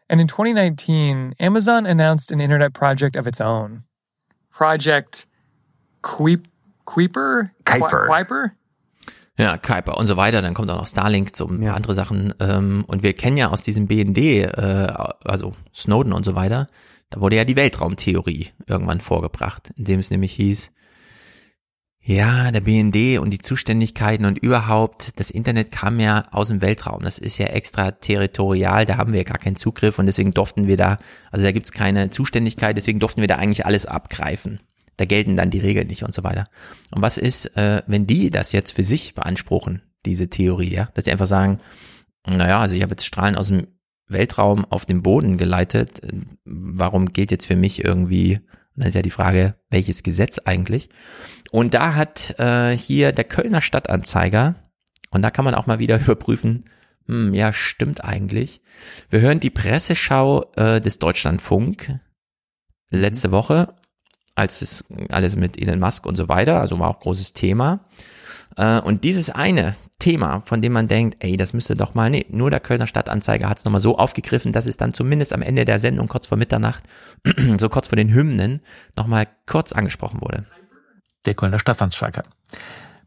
And in 2019, Amazon announced an internet project of its own. Project Queep, Queeper? Kuiper. Kuiper? Ja, Kuiper und so weiter. Dann kommt auch noch Starlink, so ein paar andere Sachen. Ähm, und wir kennen ja aus diesem BND, äh, also Snowden und so weiter, da wurde ja die Weltraumtheorie irgendwann vorgebracht, indem es nämlich hieß, ja, der BND und die Zuständigkeiten und überhaupt, das Internet kam ja aus dem Weltraum. Das ist ja extraterritorial, da haben wir gar keinen Zugriff und deswegen durften wir da, also da gibt's keine Zuständigkeit, deswegen durften wir da eigentlich alles abgreifen. Da gelten dann die Regeln nicht und so weiter. Und was ist, äh, wenn die das jetzt für sich beanspruchen, diese Theorie, ja? Dass sie einfach sagen, naja, also ich habe jetzt Strahlen aus dem Weltraum auf den Boden geleitet, warum gilt jetzt für mich irgendwie, dann ist ja die Frage, welches Gesetz eigentlich? Und da hat äh, hier der Kölner Stadtanzeiger, und da kann man auch mal wieder überprüfen, hm, ja, stimmt eigentlich. Wir hören die Presseschau äh, des Deutschlandfunk letzte Woche, als es alles mit Elon Musk und so weiter, also war auch großes Thema. Äh, und dieses eine Thema, von dem man denkt, ey, das müsste doch mal, nee, nur der Kölner Stadtanzeiger hat es nochmal so aufgegriffen, dass es dann zumindest am Ende der Sendung, kurz vor Mitternacht, so kurz vor den Hymnen, nochmal kurz angesprochen wurde. Der Kölner Stadtanzeiger.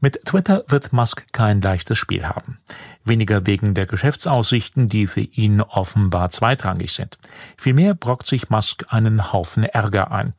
Mit Twitter wird Musk kein leichtes Spiel haben. Weniger wegen der Geschäftsaussichten, die für ihn offenbar zweitrangig sind. Vielmehr brockt sich Musk einen Haufen Ärger ein.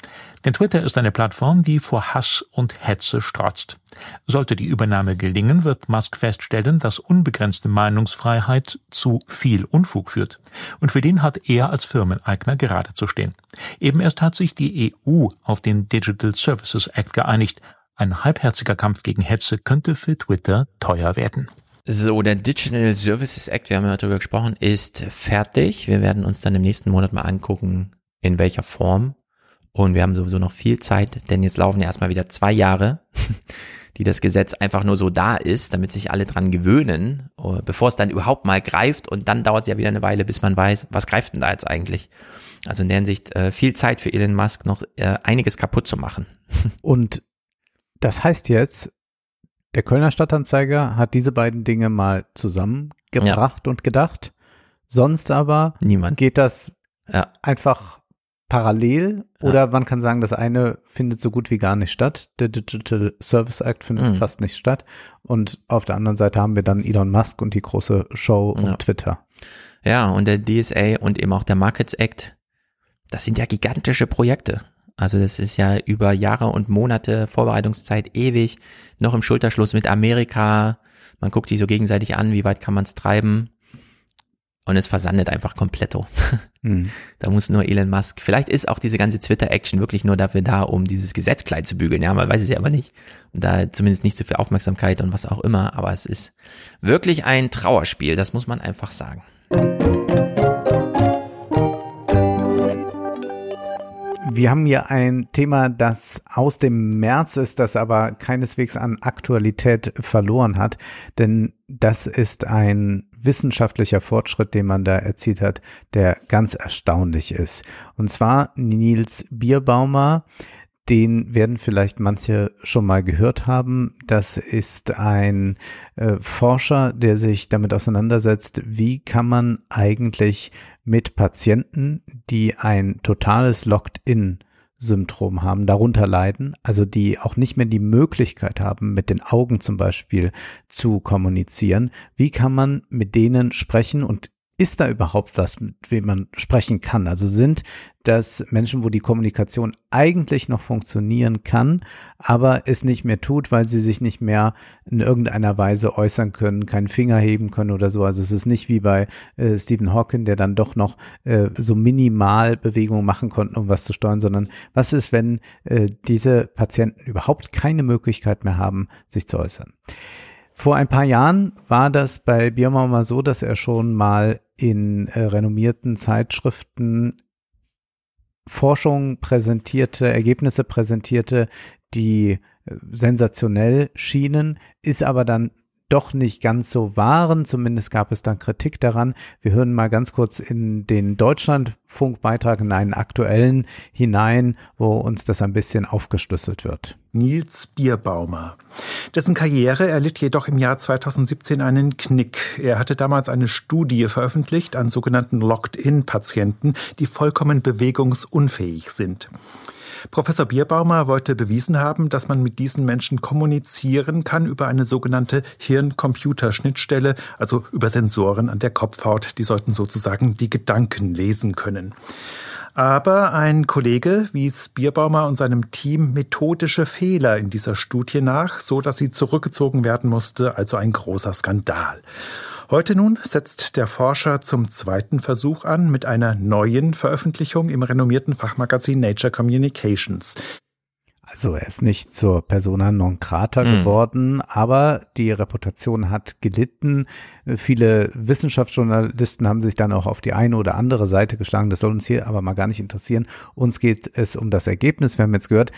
Denn Twitter ist eine Plattform, die vor Hass und Hetze strotzt. Sollte die Übernahme gelingen, wird Musk feststellen, dass unbegrenzte Meinungsfreiheit zu viel Unfug führt. Und für den hat er als Firmeneigner gerade zu stehen. Eben erst hat sich die EU auf den Digital Services Act geeinigt, ein halbherziger Kampf gegen Hetze könnte für Twitter teuer werden. So, der Digital Services Act, wir haben ja darüber gesprochen, ist fertig. Wir werden uns dann im nächsten Monat mal angucken, in welcher Form. Und wir haben sowieso noch viel Zeit, denn jetzt laufen ja erstmal wieder zwei Jahre, die das Gesetz einfach nur so da ist, damit sich alle dran gewöhnen, oh, bevor es dann überhaupt mal greift. Und dann dauert es ja wieder eine Weile, bis man weiß, was greift denn da jetzt eigentlich. Also in der Hinsicht äh, viel Zeit für Elon Musk noch äh, einiges kaputt zu machen. Und das heißt jetzt, der Kölner Stadtanzeiger hat diese beiden Dinge mal zusammengebracht ja. und gedacht. Sonst aber Niemand. geht das ja. einfach parallel ja. oder man kann sagen, das eine findet so gut wie gar nicht statt. Der Digital Service Act findet mhm. fast nicht statt. Und auf der anderen Seite haben wir dann Elon Musk und die große Show um Twitter. Ja, und der DSA und eben auch der Markets Act, das sind ja gigantische Projekte. Also das ist ja über Jahre und Monate Vorbereitungszeit ewig, noch im Schulterschluss mit Amerika. Man guckt sich so gegenseitig an, wie weit kann man es treiben. Und es versandet einfach kompletto. Mhm. Da muss nur Elon Musk. Vielleicht ist auch diese ganze Twitter-Action wirklich nur dafür da, um dieses Gesetz klein zu bügeln. Ja, man weiß es ja aber nicht. Und da zumindest nicht so viel Aufmerksamkeit und was auch immer. Aber es ist wirklich ein Trauerspiel. Das muss man einfach sagen. Wir haben hier ein Thema, das aus dem März ist, das aber keineswegs an Aktualität verloren hat, denn das ist ein wissenschaftlicher Fortschritt, den man da erzielt hat, der ganz erstaunlich ist. Und zwar Nils Bierbaumer, den werden vielleicht manche schon mal gehört haben. Das ist ein äh, Forscher, der sich damit auseinandersetzt, wie kann man eigentlich mit Patienten, die ein totales Locked-in Syndrom haben, darunter leiden, also die auch nicht mehr die Möglichkeit haben, mit den Augen zum Beispiel zu kommunizieren. Wie kann man mit denen sprechen und ist da überhaupt was, mit wem man sprechen kann? Also sind das Menschen, wo die Kommunikation eigentlich noch funktionieren kann, aber es nicht mehr tut, weil sie sich nicht mehr in irgendeiner Weise äußern können, keinen Finger heben können oder so. Also es ist nicht wie bei äh, Stephen Hawking, der dann doch noch äh, so minimal Bewegungen machen konnte, um was zu steuern, sondern was ist, wenn äh, diese Patienten überhaupt keine Möglichkeit mehr haben, sich zu äußern? Vor ein paar Jahren war das bei Biermann mal so, dass er schon mal in äh, renommierten Zeitschriften Forschung präsentierte, Ergebnisse präsentierte, die äh, sensationell schienen, ist aber dann doch nicht ganz so waren. Zumindest gab es dann Kritik daran. Wir hören mal ganz kurz in den Deutschlandfunkbeitrag, in einen aktuellen hinein, wo uns das ein bisschen aufgeschlüsselt wird. Nils Bierbaumer. Dessen Karriere erlitt jedoch im Jahr 2017 einen Knick. Er hatte damals eine Studie veröffentlicht an sogenannten Locked-in-Patienten, die vollkommen bewegungsunfähig sind. Professor Bierbaumer wollte bewiesen haben, dass man mit diesen Menschen kommunizieren kann über eine sogenannte Hirn-Computer-Schnittstelle, also über Sensoren an der Kopfhaut. Die sollten sozusagen die Gedanken lesen können. Aber ein Kollege wies Bierbaumer und seinem Team methodische Fehler in dieser Studie nach, so dass sie zurückgezogen werden musste, also ein großer Skandal. Heute nun setzt der Forscher zum zweiten Versuch an mit einer neuen Veröffentlichung im renommierten Fachmagazin Nature Communications. Also er ist nicht zur Persona non grata mhm. geworden, aber die Reputation hat gelitten. Viele Wissenschaftsjournalisten haben sich dann auch auf die eine oder andere Seite geschlagen. Das soll uns hier aber mal gar nicht interessieren. Uns geht es um das Ergebnis. Wir haben jetzt gehört,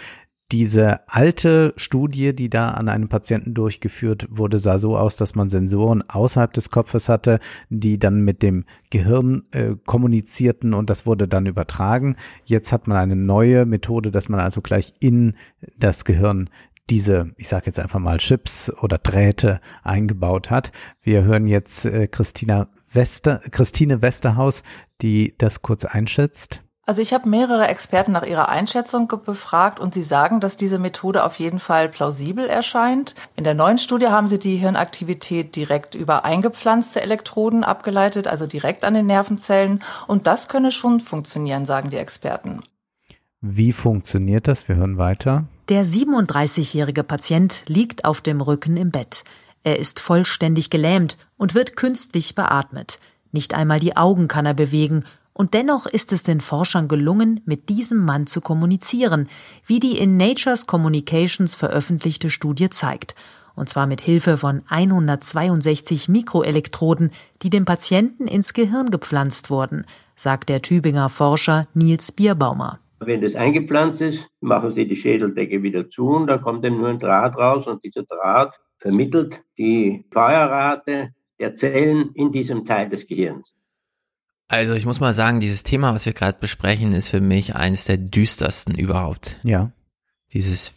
diese alte Studie, die da an einem Patienten durchgeführt wurde, sah so aus, dass man Sensoren außerhalb des Kopfes hatte, die dann mit dem Gehirn äh, kommunizierten und das wurde dann übertragen. Jetzt hat man eine neue Methode, dass man also gleich in das Gehirn diese, ich sage jetzt einfach mal Chips oder Drähte eingebaut hat. Wir hören jetzt äh, Christina Wester, Christine Westerhaus, die das kurz einschätzt. Also ich habe mehrere Experten nach ihrer Einschätzung befragt und sie sagen, dass diese Methode auf jeden Fall plausibel erscheint. In der neuen Studie haben sie die Hirnaktivität direkt über eingepflanzte Elektroden abgeleitet, also direkt an den Nervenzellen. Und das könne schon funktionieren, sagen die Experten. Wie funktioniert das? Wir hören weiter. Der 37-jährige Patient liegt auf dem Rücken im Bett. Er ist vollständig gelähmt und wird künstlich beatmet. Nicht einmal die Augen kann er bewegen und dennoch ist es den Forschern gelungen, mit diesem Mann zu kommunizieren, wie die in Nature's Communications veröffentlichte Studie zeigt. Und zwar mit Hilfe von 162 Mikroelektroden, die dem Patienten ins Gehirn gepflanzt wurden, sagt der Tübinger Forscher Nils Bierbaumer. Wenn das eingepflanzt ist, machen Sie die Schädeldecke wieder zu und da kommt dann nur ein Draht raus und dieser Draht vermittelt die Feuerrate der Zellen in diesem Teil des Gehirns. Also ich muss mal sagen, dieses Thema, was wir gerade besprechen, ist für mich eines der düstersten überhaupt. Ja. Dieses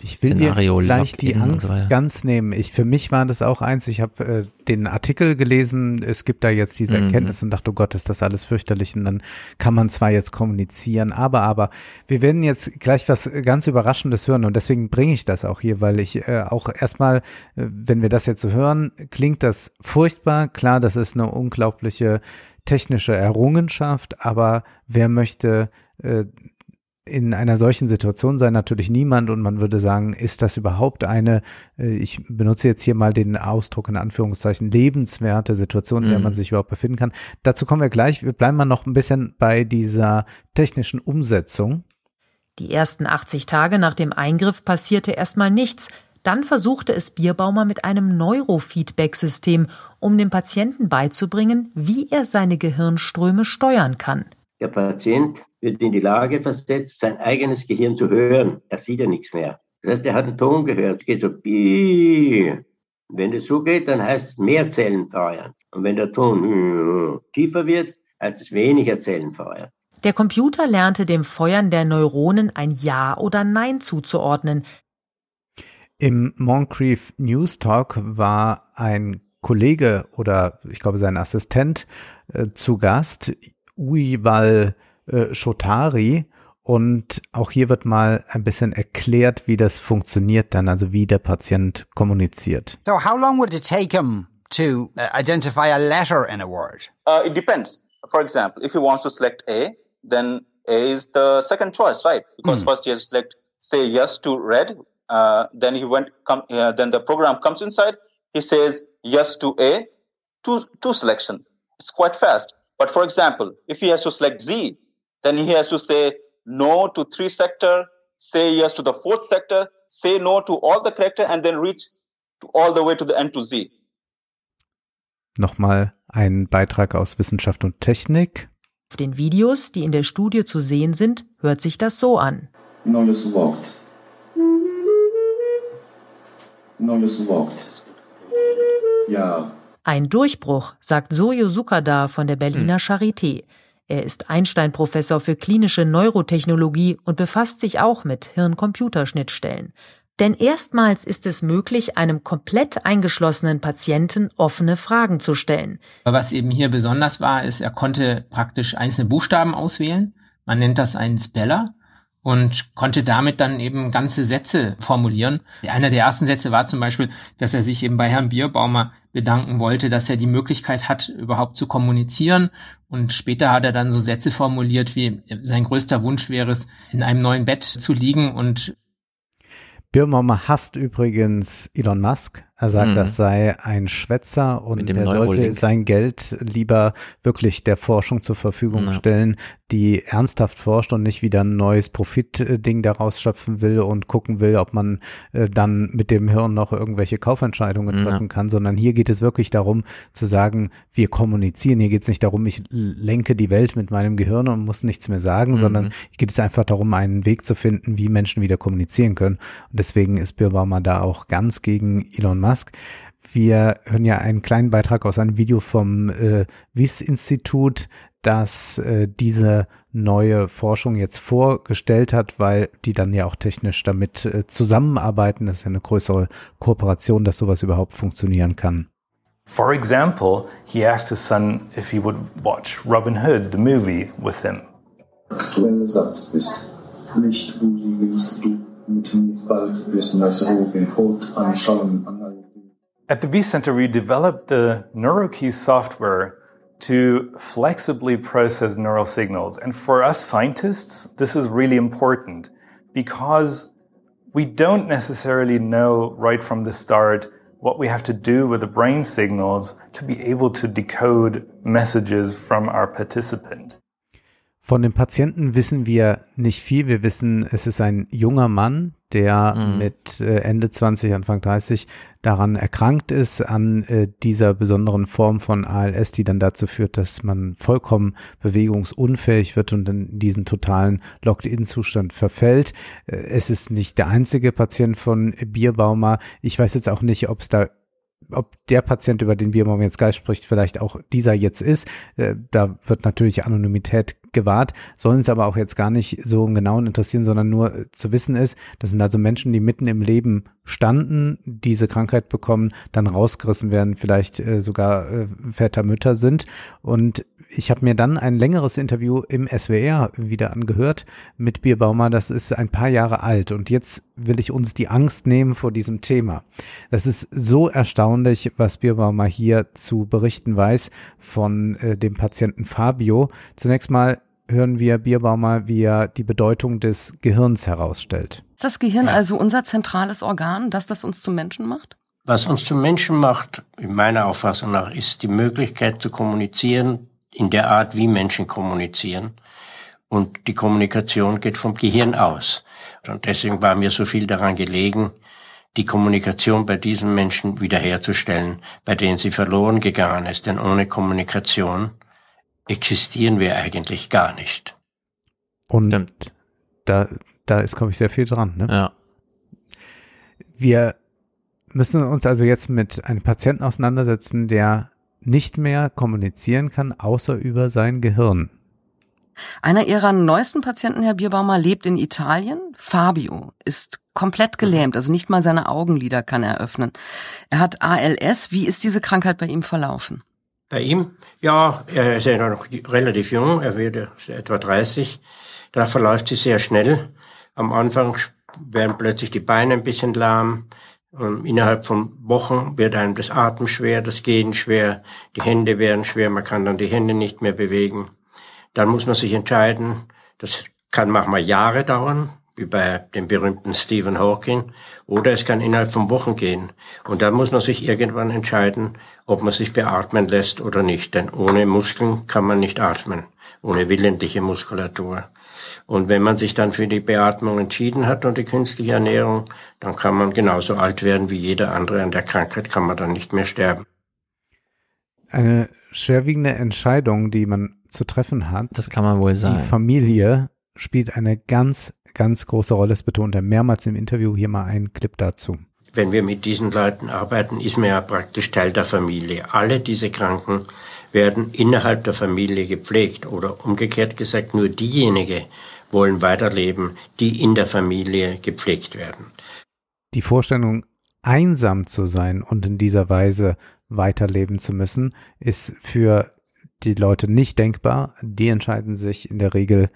ich will Szenario dir gleich die Angst so ganz nehmen. Ich für mich war das auch eins. Ich habe äh, den Artikel gelesen. Es gibt da jetzt diese Mhm. Erkenntnis und dachte, oh Gott, ist das alles fürchterlich. Und dann kann man zwar jetzt kommunizieren, aber aber wir werden jetzt gleich was ganz Überraschendes hören und deswegen bringe ich das auch hier, weil ich äh, auch erstmal, äh, wenn wir das jetzt so hören, klingt das furchtbar. Klar, das ist eine unglaubliche technische Errungenschaft, aber wer möchte äh, in einer solchen Situation sein natürlich niemand und man würde sagen, ist das überhaupt eine, äh, ich benutze jetzt hier mal den Ausdruck in Anführungszeichen, lebenswerte Situation, in der Mhm. man sich überhaupt befinden kann. Dazu kommen wir gleich. Wir bleiben mal noch ein bisschen bei dieser technischen Umsetzung. Die ersten 80 Tage nach dem Eingriff passierte erstmal nichts. Dann versuchte es Bierbaumer mit einem Neurofeedback-System, um dem Patienten beizubringen, wie er seine Gehirnströme steuern kann. Der Patient wird in die Lage versetzt, sein eigenes Gehirn zu hören. Er sieht ja nichts mehr. Das heißt, er hat einen Ton gehört. Es geht so, Bii. wenn das so geht, dann heißt es mehr Zellen feuern. Und wenn der Ton tiefer wird, heißt es weniger Zellen feuern. Der Computer lernte dem Feuern der Neuronen ein Ja oder Nein zuzuordnen. Im Moncrief News Talk war ein Kollege oder ich glaube sein Assistent äh, zu Gast, Uival äh, Shotari. Und auch hier wird mal ein bisschen erklärt, wie das funktioniert dann, also wie der Patient kommuniziert. So, how long would it take him to uh, identify a letter in a word? Uh, it depends. For example, if he wants to select A, then A is the second choice, right? Because first he has to select, say yes to red. Uh, then he went, come, uh, then the program comes inside. He says yes to A, two, two selection. It's quite fast. But for example, if he has to select Z, then he has to say no to three sector, say yes to the fourth sector, say no to all the character, and then reach to all the way to the end to Z. Nochmal ein Beitrag aus Wissenschaft und Technik. Auf den Videos, die in der Studie zu sehen sind, hört sich das so an. Locked. Null ist locked. Ja. Ein Durchbruch, sagt Soyo Sukada von der Berliner Charité. Er ist Einstein-Professor für klinische Neurotechnologie und befasst sich auch mit Hirn-Computerschnittstellen. Denn erstmals ist es möglich, einem komplett eingeschlossenen Patienten offene Fragen zu stellen. Aber was eben hier besonders war, ist, er konnte praktisch einzelne Buchstaben auswählen. Man nennt das einen Speller und konnte damit dann eben ganze Sätze formulieren. Einer der ersten Sätze war zum Beispiel, dass er sich eben bei Herrn Bierbaumer bedanken wollte, dass er die Möglichkeit hat, überhaupt zu kommunizieren. Und später hat er dann so Sätze formuliert, wie sein größter Wunsch wäre es, in einem neuen Bett zu liegen und Birmama hasst übrigens Elon Musk. Er sagt, Mhm. das sei ein Schwätzer und er sollte sein Geld lieber wirklich der Forschung zur Verfügung Ja. stellen, die ernsthaft forscht und nicht wieder ein neues Profitding daraus schöpfen will und gucken will, ob man äh, dann mit dem Hirn noch irgendwelche Kaufentscheidungen Ja. treffen kann, sondern hier geht es wirklich darum zu sagen, wir kommunizieren. Hier geht es nicht darum, ich lenke die Welt mit meinem Gehirn und muss nichts mehr sagen, Mhm. sondern hier geht es einfach darum, einen Weg zu finden, wie Menschen wieder kommunizieren können. Und deswegen ist Birbaumer da auch ganz gegen Elon Musk. Wir hören ja einen kleinen Beitrag aus einem Video vom äh, WIS-Institut, das äh, diese neue Forschung jetzt vorgestellt hat, weil die dann ja auch technisch damit äh, zusammenarbeiten. Das ist ja eine größere Kooperation, dass sowas überhaupt funktionieren kann. For example, he asked his son if he would watch Robin Hood, the movie, with him. Aktuelle Satz ist nicht, wo sie willst du At the B Center, we developed the NeuroKey software to flexibly process neural signals. And for us scientists, this is really important because we don't necessarily know right from the start what we have to do with the brain signals to be able to decode messages from our participant. Von dem Patienten wissen wir nicht viel. Wir wissen, es ist ein junger Mann, der mhm. mit äh, Ende 20, Anfang 30 daran erkrankt ist, an äh, dieser besonderen Form von ALS, die dann dazu führt, dass man vollkommen bewegungsunfähig wird und in diesen totalen Locked-in-Zustand verfällt. Äh, es ist nicht der einzige Patient von Bierbaumer. Ich weiß jetzt auch nicht, ob es da ob der Patient, über den Bierbaum jetzt Geist spricht, vielleicht auch dieser jetzt ist. Äh, da wird natürlich Anonymität gewahrt, sollen es aber auch jetzt gar nicht so im Genauen interessieren, sondern nur äh, zu wissen ist, das sind also Menschen, die mitten im Leben standen, diese Krankheit bekommen, dann rausgerissen werden, vielleicht äh, sogar Väter, Mütter sind. Und ich habe mir dann ein längeres Interview im SWR wieder angehört mit Bierbaumer. Das ist ein paar Jahre alt und jetzt will ich uns die Angst nehmen vor diesem Thema. Das ist so erstaunlich, was Bierbaumer hier zu berichten weiß von äh, dem Patienten Fabio. Zunächst mal hören wir Bierbaumer, wie er die Bedeutung des Gehirns herausstellt. Ist das Gehirn ja. also unser zentrales Organ, das das uns zum Menschen macht? Was uns zum Menschen macht, in meiner Auffassung nach, ist die Möglichkeit zu kommunizieren in der Art, wie Menschen kommunizieren. Und die Kommunikation geht vom Gehirn aus. Und deswegen war mir so viel daran gelegen, die Kommunikation bei diesen Menschen wiederherzustellen, bei denen sie verloren gegangen ist. Denn ohne Kommunikation existieren wir eigentlich gar nicht. Und Stimmt. da, da ist, glaube ich, sehr viel dran. Ne? Ja. Wir müssen uns also jetzt mit einem Patienten auseinandersetzen, der nicht mehr kommunizieren kann, außer über sein Gehirn. Einer ihrer neuesten Patienten, Herr Bierbaumer, lebt in Italien. Fabio ist komplett gelähmt, also nicht mal seine Augenlider kann er öffnen. Er hat ALS. Wie ist diese Krankheit bei ihm verlaufen? Bei ihm, ja, er ist ja noch relativ jung, er wird etwa 30. Da verläuft sie sehr schnell. Am Anfang werden plötzlich die Beine ein bisschen lahm. Und innerhalb von Wochen wird einem das Atmen schwer, das Gehen schwer, die Hände werden schwer, man kann dann die Hände nicht mehr bewegen. Dann muss man sich entscheiden, das kann manchmal Jahre dauern, wie bei dem berühmten Stephen Hawking, oder es kann innerhalb von Wochen gehen. Und dann muss man sich irgendwann entscheiden, ob man sich beatmen lässt oder nicht. Denn ohne Muskeln kann man nicht atmen, ohne willentliche Muskulatur. Und wenn man sich dann für die Beatmung entschieden hat und die künstliche Ernährung, dann kann man genauso alt werden wie jeder andere. An der Krankheit kann man dann nicht mehr sterben. Eine schwerwiegende Entscheidung, die man zu treffen hat. Das kann man wohl sagen. Die Familie spielt eine ganz, ganz große Rolle. Das betont er mehrmals im Interview. Hier mal ein Clip dazu. Wenn wir mit diesen Leuten arbeiten, ist man ja praktisch Teil der Familie. Alle diese Kranken werden innerhalb der Familie gepflegt oder umgekehrt gesagt, nur diejenigen wollen weiterleben, die in der Familie gepflegt werden. Die Vorstellung, einsam zu sein und in dieser Weise weiterleben zu müssen, ist für die Leute nicht denkbar. Die entscheiden sich in der Regel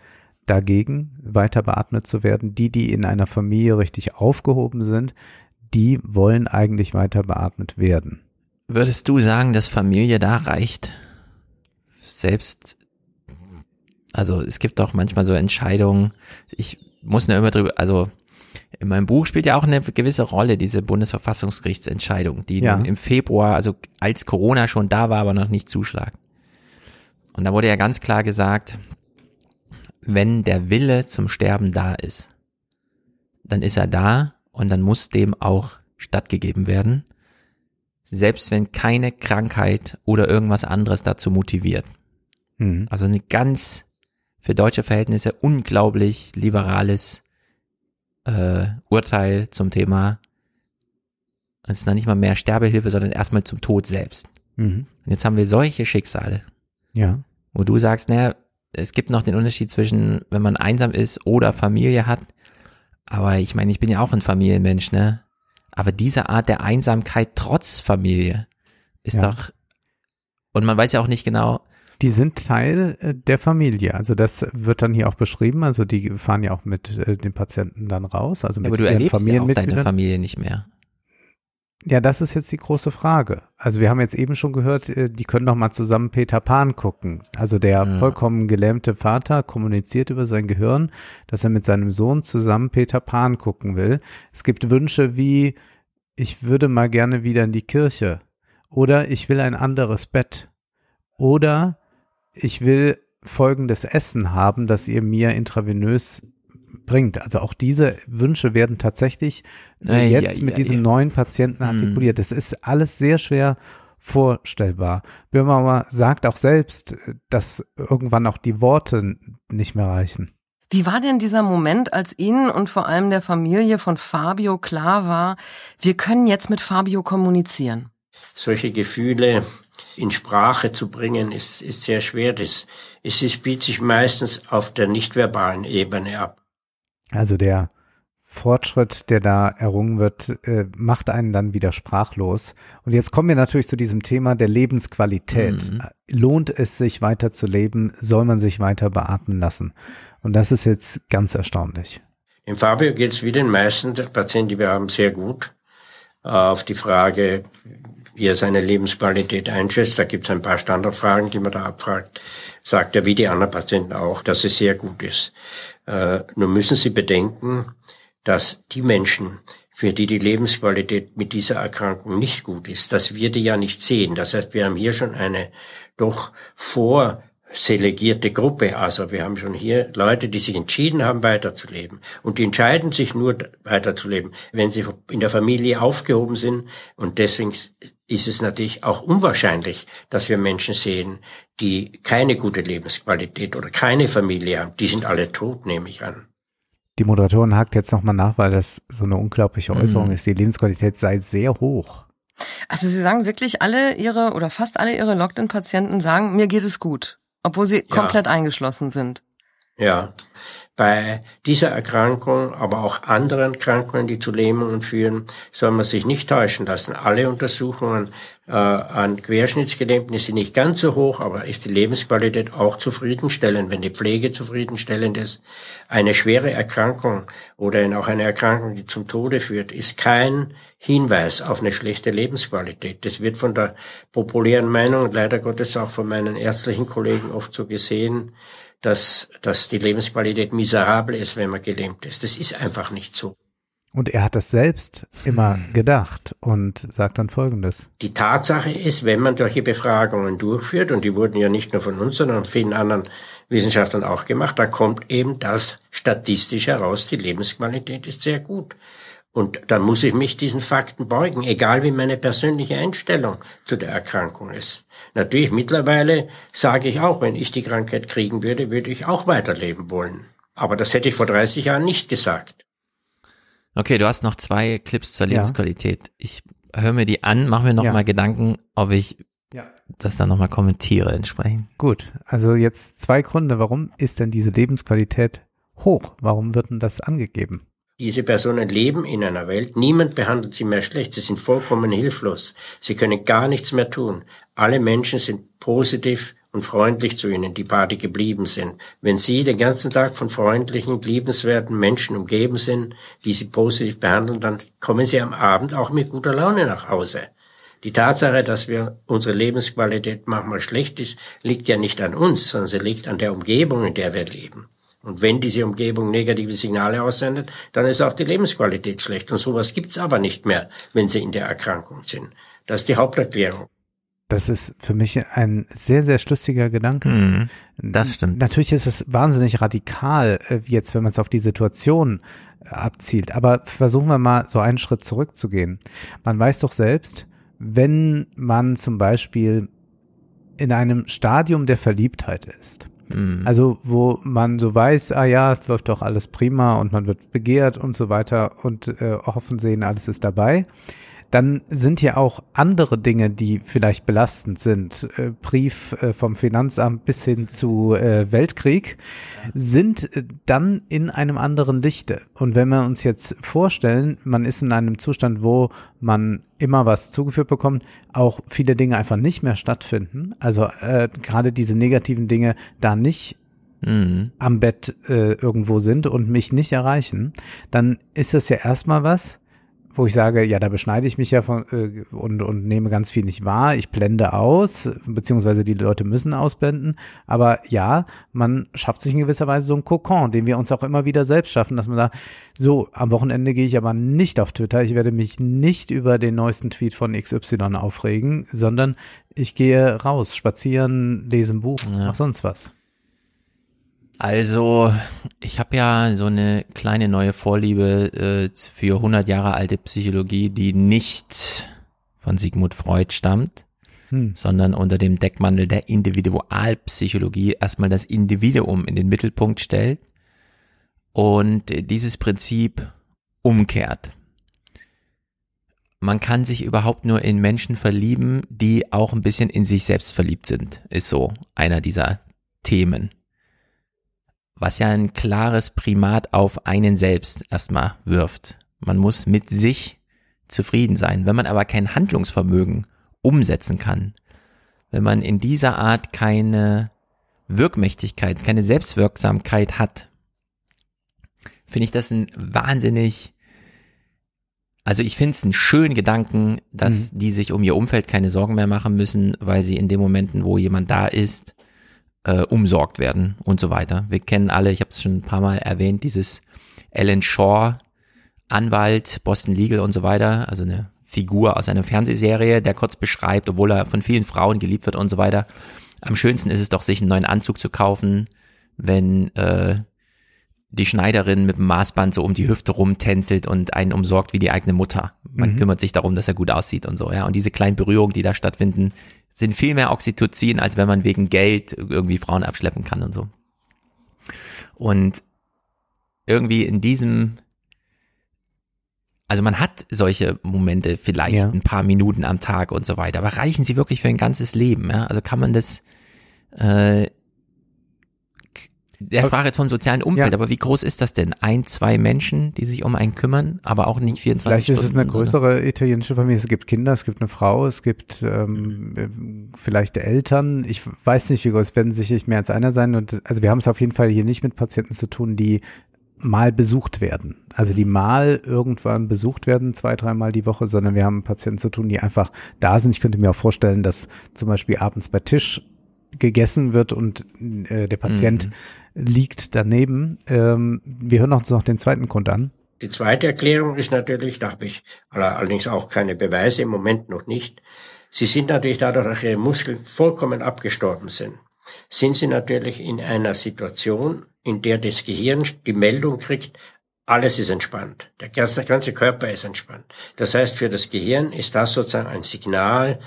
dagegen, weiter beatmet zu werden. Die, die in einer Familie richtig aufgehoben sind, die wollen eigentlich weiter beatmet werden. Würdest du sagen, dass Familie da reicht? Selbst, also es gibt doch manchmal so Entscheidungen, ich muss nur immer drüber, also in meinem Buch spielt ja auch eine gewisse Rolle diese Bundesverfassungsgerichtsentscheidung, die ja. im Februar, also als Corona schon da war, aber noch nicht zuschlagen. Und da wurde ja ganz klar gesagt, wenn der Wille zum Sterben da ist, dann ist er da und dann muss dem auch stattgegeben werden, selbst wenn keine Krankheit oder irgendwas anderes dazu motiviert. Mhm. Also eine ganz für deutsche Verhältnisse unglaublich liberales äh, Urteil zum Thema Es ist noch nicht mal mehr Sterbehilfe, sondern erstmal zum Tod selbst. Mhm. Und jetzt haben wir solche Schicksale. Ja. Wo du sagst, naja, es gibt noch den Unterschied zwischen, wenn man einsam ist oder Familie hat. Aber ich meine, ich bin ja auch ein Familienmensch, ne? Aber diese Art der Einsamkeit trotz Familie ist Ja. doch, und man weiß ja auch nicht genau, Die sind Teil äh, der Familie. Also das wird dann hier auch beschrieben. Also die fahren ja auch mit äh, den Patienten dann raus. Also mit aber du erlebst ja auch deine. Familie nicht mehr. Ja, das ist jetzt die große Frage. Also wir haben jetzt eben schon gehört, äh, die können noch mal zusammen Peter Pan gucken. Also der vollkommen gelähmte Vater kommuniziert über sein Gehirn, dass er mit seinem Sohn zusammen Peter Pan gucken will. Es gibt Wünsche wie, ich würde mal gerne wieder in die Kirche. Oder ich will ein anderes Bett. Oder ich will folgendes Essen haben, das ihr mir intravenös bringt. Also auch diese Wünsche werden tatsächlich äh, jetzt ei, mit diesem neuen Patienten artikuliert. Das ist alles sehr schwer vorstellbar. Birmauer sagt auch selbst, dass irgendwann auch die Worte nicht mehr reichen. Wie war denn dieser Moment, als Ihnen und vor allem der Familie von Fabio klar war, wir können jetzt mit Fabio kommunizieren? solche Gefühle in Sprache zu bringen, ist, ist sehr schwer. Das, es ist, spielt sich meistens auf der nichtverbalen Ebene ab. Also der Fortschritt, der da errungen wird, äh, macht einen dann wieder sprachlos. Und jetzt kommen wir natürlich zu diesem Thema der Lebensqualität. Mhm. Lohnt es sich weiter zu leben? Soll man sich weiter beatmen lassen? Und das ist jetzt ganz erstaunlich. Im Fabio geht es wie den meisten der Patienten, die wir haben, sehr gut. Auf die Frage, wie er seine Lebensqualität einschätzt, da gibt es ein paar Standardfragen, die man da abfragt, sagt er, wie die anderen Patienten auch, dass es sehr gut ist. Äh, nur müssen Sie bedenken, dass die Menschen, für die die Lebensqualität mit dieser Erkrankung nicht gut ist, dass wir die ja nicht sehen. Das heißt, wir haben hier schon eine doch vorselegierte Gruppe. Also wir haben schon hier Leute, die sich entschieden haben, weiterzuleben. Und die entscheiden sich nur weiterzuleben, wenn sie in der Familie aufgehoben sind. Und deswegen ist es natürlich auch unwahrscheinlich, dass wir Menschen sehen, die keine gute Lebensqualität oder keine Familie haben. Die sind alle tot, nehme ich an. Die Moderatorin hakt jetzt nochmal nach, weil das so eine unglaubliche Äußerung Mhm. ist. Die Lebensqualität sei sehr hoch. Also Sie sagen wirklich, alle Ihre oder fast alle Ihre Locked-in-Patienten sagen, mir geht es gut, obwohl sie komplett eingeschlossen sind. Ja, bei dieser Erkrankung, aber auch anderen Erkrankungen, die zu Lähmungen führen, soll man sich nicht täuschen lassen. Alle Untersuchungen äh, an Querschnittsgelähmten sind nicht ganz so hoch, aber ist die Lebensqualität auch zufriedenstellend, wenn die Pflege zufriedenstellend ist. Eine schwere Erkrankung oder auch eine Erkrankung, die zum Tode führt, ist kein Hinweis auf eine schlechte Lebensqualität. Das wird von der populären Meinung und leider Gottes auch von meinen ärztlichen Kollegen oft so gesehen, dass, dass die Lebensqualität miserabel ist, wenn man gelähmt ist. Das ist einfach nicht so. Und er hat das selbst immer gedacht und sagt dann Folgendes. Die Tatsache ist, wenn man solche Befragungen durchführt, und die wurden ja nicht nur von uns, sondern von vielen anderen Wissenschaftlern auch gemacht, da kommt eben das statistisch heraus, die Lebensqualität ist sehr gut. Und dann muss ich mich diesen Fakten beugen, egal wie meine persönliche Einstellung zu der Erkrankung ist. Natürlich mittlerweile sage ich auch, wenn ich die Krankheit kriegen würde, würde ich auch weiterleben wollen. Aber das hätte ich vor 30 Jahren nicht gesagt. Okay, du hast noch zwei Clips zur Ja. Lebensqualität. Ich höre mir die an, mache mir noch Ja. mal Gedanken, ob ich Ja. das dann noch mal kommentiere entsprechend. Gut, also jetzt zwei Gründe. Warum ist denn diese Lebensqualität hoch? Warum wird denn das angegeben? Diese Personen leben in einer Welt, niemand behandelt sie mehr schlecht, sie sind vollkommen hilflos, sie können gar nichts mehr tun. Alle Menschen sind positiv und freundlich zu ihnen, die Party geblieben sind. Wenn sie den ganzen Tag von freundlichen, liebenswerten Menschen umgeben sind, die sie positiv behandeln, dann kommen sie am Abend auch mit guter Laune nach Hause. Die Tatsache, dass wir unsere Lebensqualität manchmal schlecht ist, liegt ja nicht an uns, sondern sie liegt an der Umgebung, in der wir leben. Und wenn diese Umgebung negative Signale aussendet, dann ist auch die Lebensqualität schlecht. Und sowas gibt's aber nicht mehr, wenn sie in der Erkrankung sind. Das ist die Haupterklärung. Das ist für mich ein sehr, sehr schlüssiger Gedanke. Mhm, das stimmt. Natürlich ist es wahnsinnig radikal, äh, jetzt, wenn man es auf die Situation äh, abzielt. Aber versuchen wir mal so einen Schritt zurückzugehen. Man weiß doch selbst, wenn man zum Beispiel in einem Stadium der Verliebtheit ist, Mhm. also wo man so weiß, ah ja, es läuft doch alles prima und man wird begehrt und so weiter und äh, hoffen sehen, alles ist dabei, dann sind ja auch andere Dinge, die vielleicht belastend sind. Äh, Brief äh, vom Finanzamt bis hin zu äh, Weltkrieg sind dann in einem anderen Lichte. Und wenn wir uns jetzt vorstellen, man ist in einem Zustand, wo man immer was zugeführt bekommt, auch viele Dinge einfach nicht mehr stattfinden. Also äh, gerade diese negativen Dinge da nicht Mhm. am Bett äh, irgendwo sind und mich nicht erreichen, dann ist das ja erstmal was, wo ich sage, ja, da beschneide ich mich ja von, äh, und, und nehme ganz viel nicht wahr. Ich blende aus, beziehungsweise die Leute müssen ausblenden. Aber ja, man schafft sich in gewisser Weise so einen Kokon, den wir uns auch immer wieder selbst schaffen, dass man sagt, so, am Wochenende gehe ich aber nicht auf Twitter. Ich werde mich nicht über den neuesten Tweet von XY aufregen, sondern ich gehe raus, spazieren, lese ein Buch, mach sonst was. Also, ich habe ja so eine kleine neue Vorliebe äh, für 100 Jahre alte Psychologie, die nicht von Sigmund Freud stammt, Hm. sondern unter dem Deckmantel der Individualpsychologie erstmal das Individuum in den Mittelpunkt stellt und dieses Prinzip umkehrt. Man kann sich überhaupt nur in Menschen verlieben, die auch ein bisschen in sich selbst verliebt sind, ist so einer dieser Themen was ja ein klares Primat auf einen selbst erstmal wirft. Man muss mit sich zufrieden sein. Wenn man aber kein Handlungsvermögen umsetzen kann, wenn man in dieser Art keine Wirkmächtigkeit, keine Selbstwirksamkeit hat, finde ich das ein wahnsinnig, also ich finde es einen schönen Gedanken, dass die sich um ihr Umfeld keine Sorgen mehr machen müssen, weil sie in den Momenten, wo jemand da ist, äh, umsorgt werden und so weiter. Wir kennen alle, ich habe es schon ein paar Mal erwähnt, dieses Alan Shaw, Anwalt, Boston Legal und so weiter, also eine Figur aus einer Fernsehserie, der kurz beschreibt, obwohl er von vielen Frauen geliebt wird und so weiter. Am schönsten ist es doch, sich einen neuen Anzug zu kaufen, wenn äh, die Schneiderin mit dem Maßband so um die Hüfte rumtänzelt und einen umsorgt wie die eigene Mutter. Man Mhm. kümmert sich darum, dass er gut aussieht und so, ja. Und diese kleinen Berührungen, die da stattfinden, sind viel mehr Oxytocin, als wenn man wegen Geld irgendwie Frauen abschleppen kann und so. Und irgendwie in diesem, also man hat solche Momente vielleicht Ja. ein paar Minuten am Tag und so weiter, aber reichen sie wirklich für ein ganzes Leben? Ja? Also kann man das, äh, der sprach jetzt vom sozialen Umfeld, Ja. aber wie groß ist das denn? Ein, zwei Menschen, die sich um einen kümmern, aber auch nicht 24 Vielleicht ist es Stunden. eine größere italienische Familie. Es gibt Kinder, es gibt eine Frau, es gibt ähm, äh, vielleicht Eltern. Ich weiß nicht, wie groß es werden sicherlich mehr als einer sein. Und also wir haben es auf jeden Fall hier nicht mit Patienten zu tun, die mal besucht werden. Also die mal irgendwann besucht werden, zwei, dreimal die Woche, sondern wir haben Patienten zu tun, die einfach da sind. Ich könnte mir auch vorstellen, dass zum Beispiel abends bei Tisch gegessen wird und äh, der Patient liegt daneben. Ähm, wir hören uns noch den zweiten Grund an. Die zweite Erklärung ist natürlich, da habe ich aller- allerdings auch keine Beweise, im Moment noch nicht. Sie sind natürlich dadurch, dass ihre Muskeln vollkommen abgestorben sind, sind sie natürlich in einer Situation, in der das Gehirn die Meldung kriegt, alles ist entspannt. Der ganze, der ganze Körper ist entspannt. Das heißt, für das Gehirn ist das sozusagen ein Signal,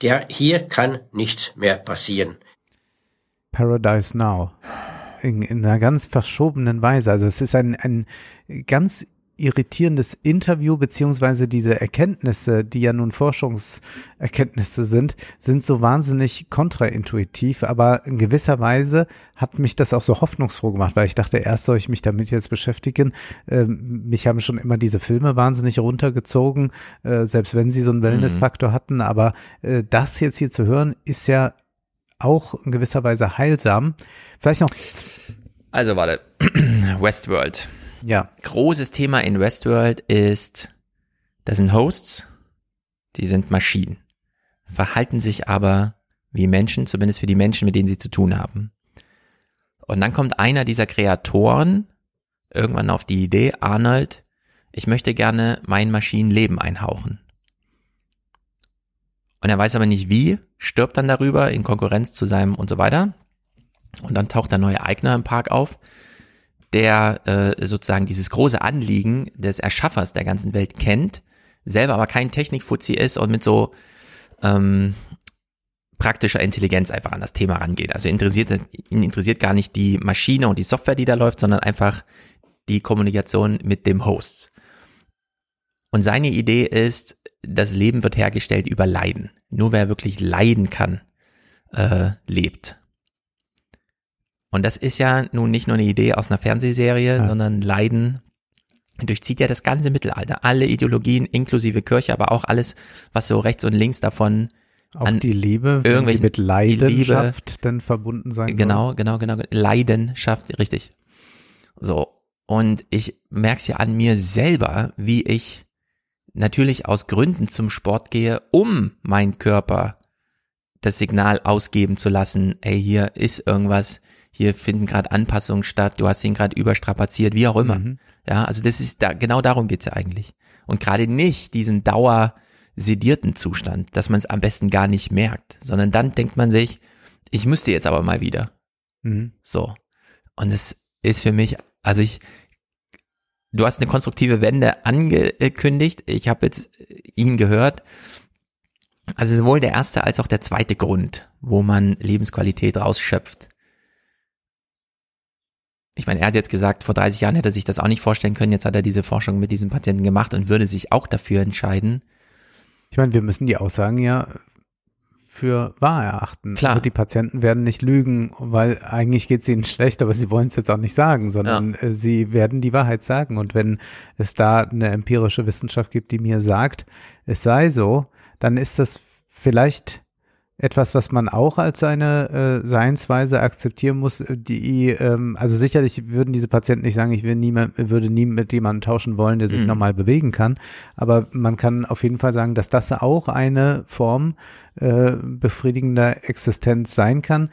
der hier kann nichts mehr passieren. Paradise Now. In, in einer ganz verschobenen Weise. Also es ist ein, ein ganz irritierendes Interview, beziehungsweise diese Erkenntnisse, die ja nun Forschungserkenntnisse sind, sind so wahnsinnig kontraintuitiv, aber in gewisser Weise hat mich das auch so hoffnungsfroh gemacht, weil ich dachte, erst soll ich mich damit jetzt beschäftigen. Ähm, mich haben schon immer diese Filme wahnsinnig runtergezogen, äh, selbst wenn sie so einen Wellnessfaktor hatten, aber äh, das jetzt hier zu hören, ist ja auch in gewisser Weise heilsam. Vielleicht noch. Also warte, Westworld. Ja. Großes Thema in Westworld ist, das sind Hosts, die sind Maschinen, verhalten sich aber wie Menschen, zumindest für die Menschen, mit denen sie zu tun haben. Und dann kommt einer dieser Kreatoren irgendwann auf die Idee, Arnold, ich möchte gerne mein Maschinenleben einhauchen. Und er weiß aber nicht wie, stirbt dann darüber in Konkurrenz zu seinem und so weiter. Und dann taucht der neue Eigner im Park auf, der äh, sozusagen dieses große Anliegen des Erschaffers der ganzen Welt kennt, selber aber kein Technikfuzzi ist und mit so ähm, praktischer Intelligenz einfach an das Thema rangeht. Also interessiert ihn interessiert gar nicht die Maschine und die Software, die da läuft, sondern einfach die Kommunikation mit dem Host. Und seine Idee ist, das Leben wird hergestellt über Leiden. Nur wer wirklich leiden kann, äh, lebt. Und das ist ja nun nicht nur eine Idee aus einer Fernsehserie, ja. sondern Leiden durchzieht ja das ganze Mittelalter. Alle Ideologien, inklusive Kirche, aber auch alles, was so rechts und links davon auch an die Liebe, irgendwie mit Leidenschaft Liebe, dann verbunden sein Genau, soll. genau, genau. Leidenschaft, richtig. So. Und ich merke es ja an mir selber, wie ich natürlich aus Gründen zum Sport gehe, um mein Körper das Signal ausgeben zu lassen, ey, hier ist irgendwas, hier finden gerade Anpassungen statt, du hast ihn gerade überstrapaziert, wie auch immer. Mhm. Ja, also das ist da, genau darum geht's ja eigentlich. Und gerade nicht diesen Dauer sedierten Zustand, dass man es am besten gar nicht merkt, sondern dann denkt man sich, ich müsste jetzt aber mal wieder. Mhm. So. Und es ist für mich, also ich, du hast eine konstruktive Wende angekündigt, ich habe jetzt ihn gehört. Also sowohl der erste als auch der zweite Grund, wo man Lebensqualität rausschöpft. Ich meine, er hat jetzt gesagt, vor 30 Jahren hätte er sich das auch nicht vorstellen können. Jetzt hat er diese Forschung mit diesem Patienten gemacht und würde sich auch dafür entscheiden. Ich meine, wir müssen die Aussagen ja für wahr erachten. Klar. Also die Patienten werden nicht lügen, weil eigentlich geht es ihnen schlecht, aber sie wollen es jetzt auch nicht sagen, sondern ja. Äh, sie werden die Wahrheit sagen. Und wenn es da eine empirische Wissenschaft gibt, die mir sagt, es sei so, dann ist das vielleicht etwas, was man auch als seine äh, Seinsweise akzeptieren muss, die, ähm, also sicherlich würden diese Patienten nicht sagen, ich will nie, würde nie mit jemandem tauschen wollen, der sich mhm. normal bewegen kann, aber man kann auf jeden Fall sagen, dass das auch eine Form äh, befriedigender Existenz sein kann.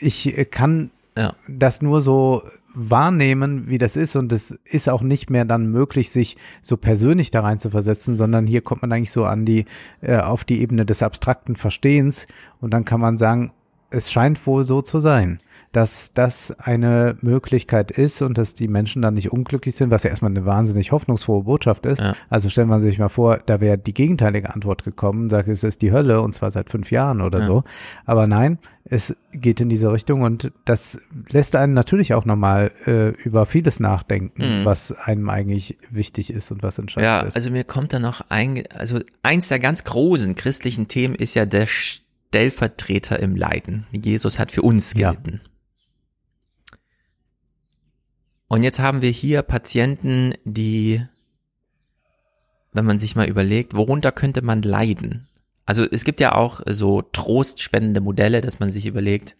Ich kann ja. das nur so wahrnehmen, wie das ist. Und es ist auch nicht mehr dann möglich, sich so persönlich da rein zu versetzen, sondern hier kommt man eigentlich so an die, äh, auf die Ebene des abstrakten Verstehens. Und dann kann man sagen, es scheint wohl so zu sein dass das eine Möglichkeit ist und dass die Menschen dann nicht unglücklich sind, was ja erstmal eine wahnsinnig hoffnungsfrohe Botschaft ist. Ja. Also stellen wir sich mal vor, da wäre die gegenteilige Antwort gekommen, sagt, es ist die Hölle und zwar seit fünf Jahren oder ja. so. Aber nein, es geht in diese Richtung und das lässt einen natürlich auch nochmal äh, über vieles nachdenken, mhm. was einem eigentlich wichtig ist und was entscheidend ja, ist. Ja, also mir kommt da noch ein, also eins der ganz großen christlichen Themen ist ja der Stellvertreter im Leiden. Jesus hat für uns gelitten. Ja. Und jetzt haben wir hier Patienten, die, wenn man sich mal überlegt, worunter könnte man leiden? Also es gibt ja auch so trostspendende Modelle, dass man sich überlegt,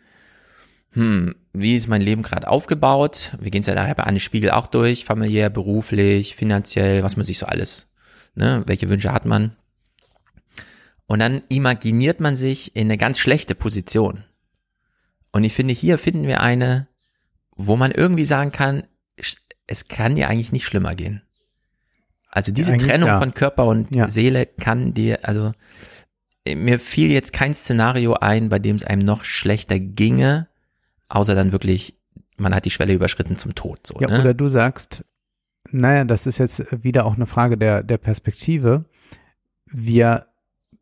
hm, wie ist mein Leben gerade aufgebaut? Wir gehen es ja daher bei Anne Spiegel auch durch, familiär, beruflich, finanziell, was man sich so alles, ne, welche Wünsche hat man? Und dann imaginiert man sich in eine ganz schlechte Position. Und ich finde, hier finden wir eine, wo man irgendwie sagen kann, es kann dir eigentlich nicht schlimmer gehen. Also diese eigentlich, Trennung ja. von Körper und ja. Seele kann dir, also mir fiel jetzt kein Szenario ein, bei dem es einem noch schlechter ginge, außer dann wirklich, man hat die Schwelle überschritten zum Tod. So, ja, ne? oder du sagst, naja, das ist jetzt wieder auch eine Frage der, der Perspektive. Wir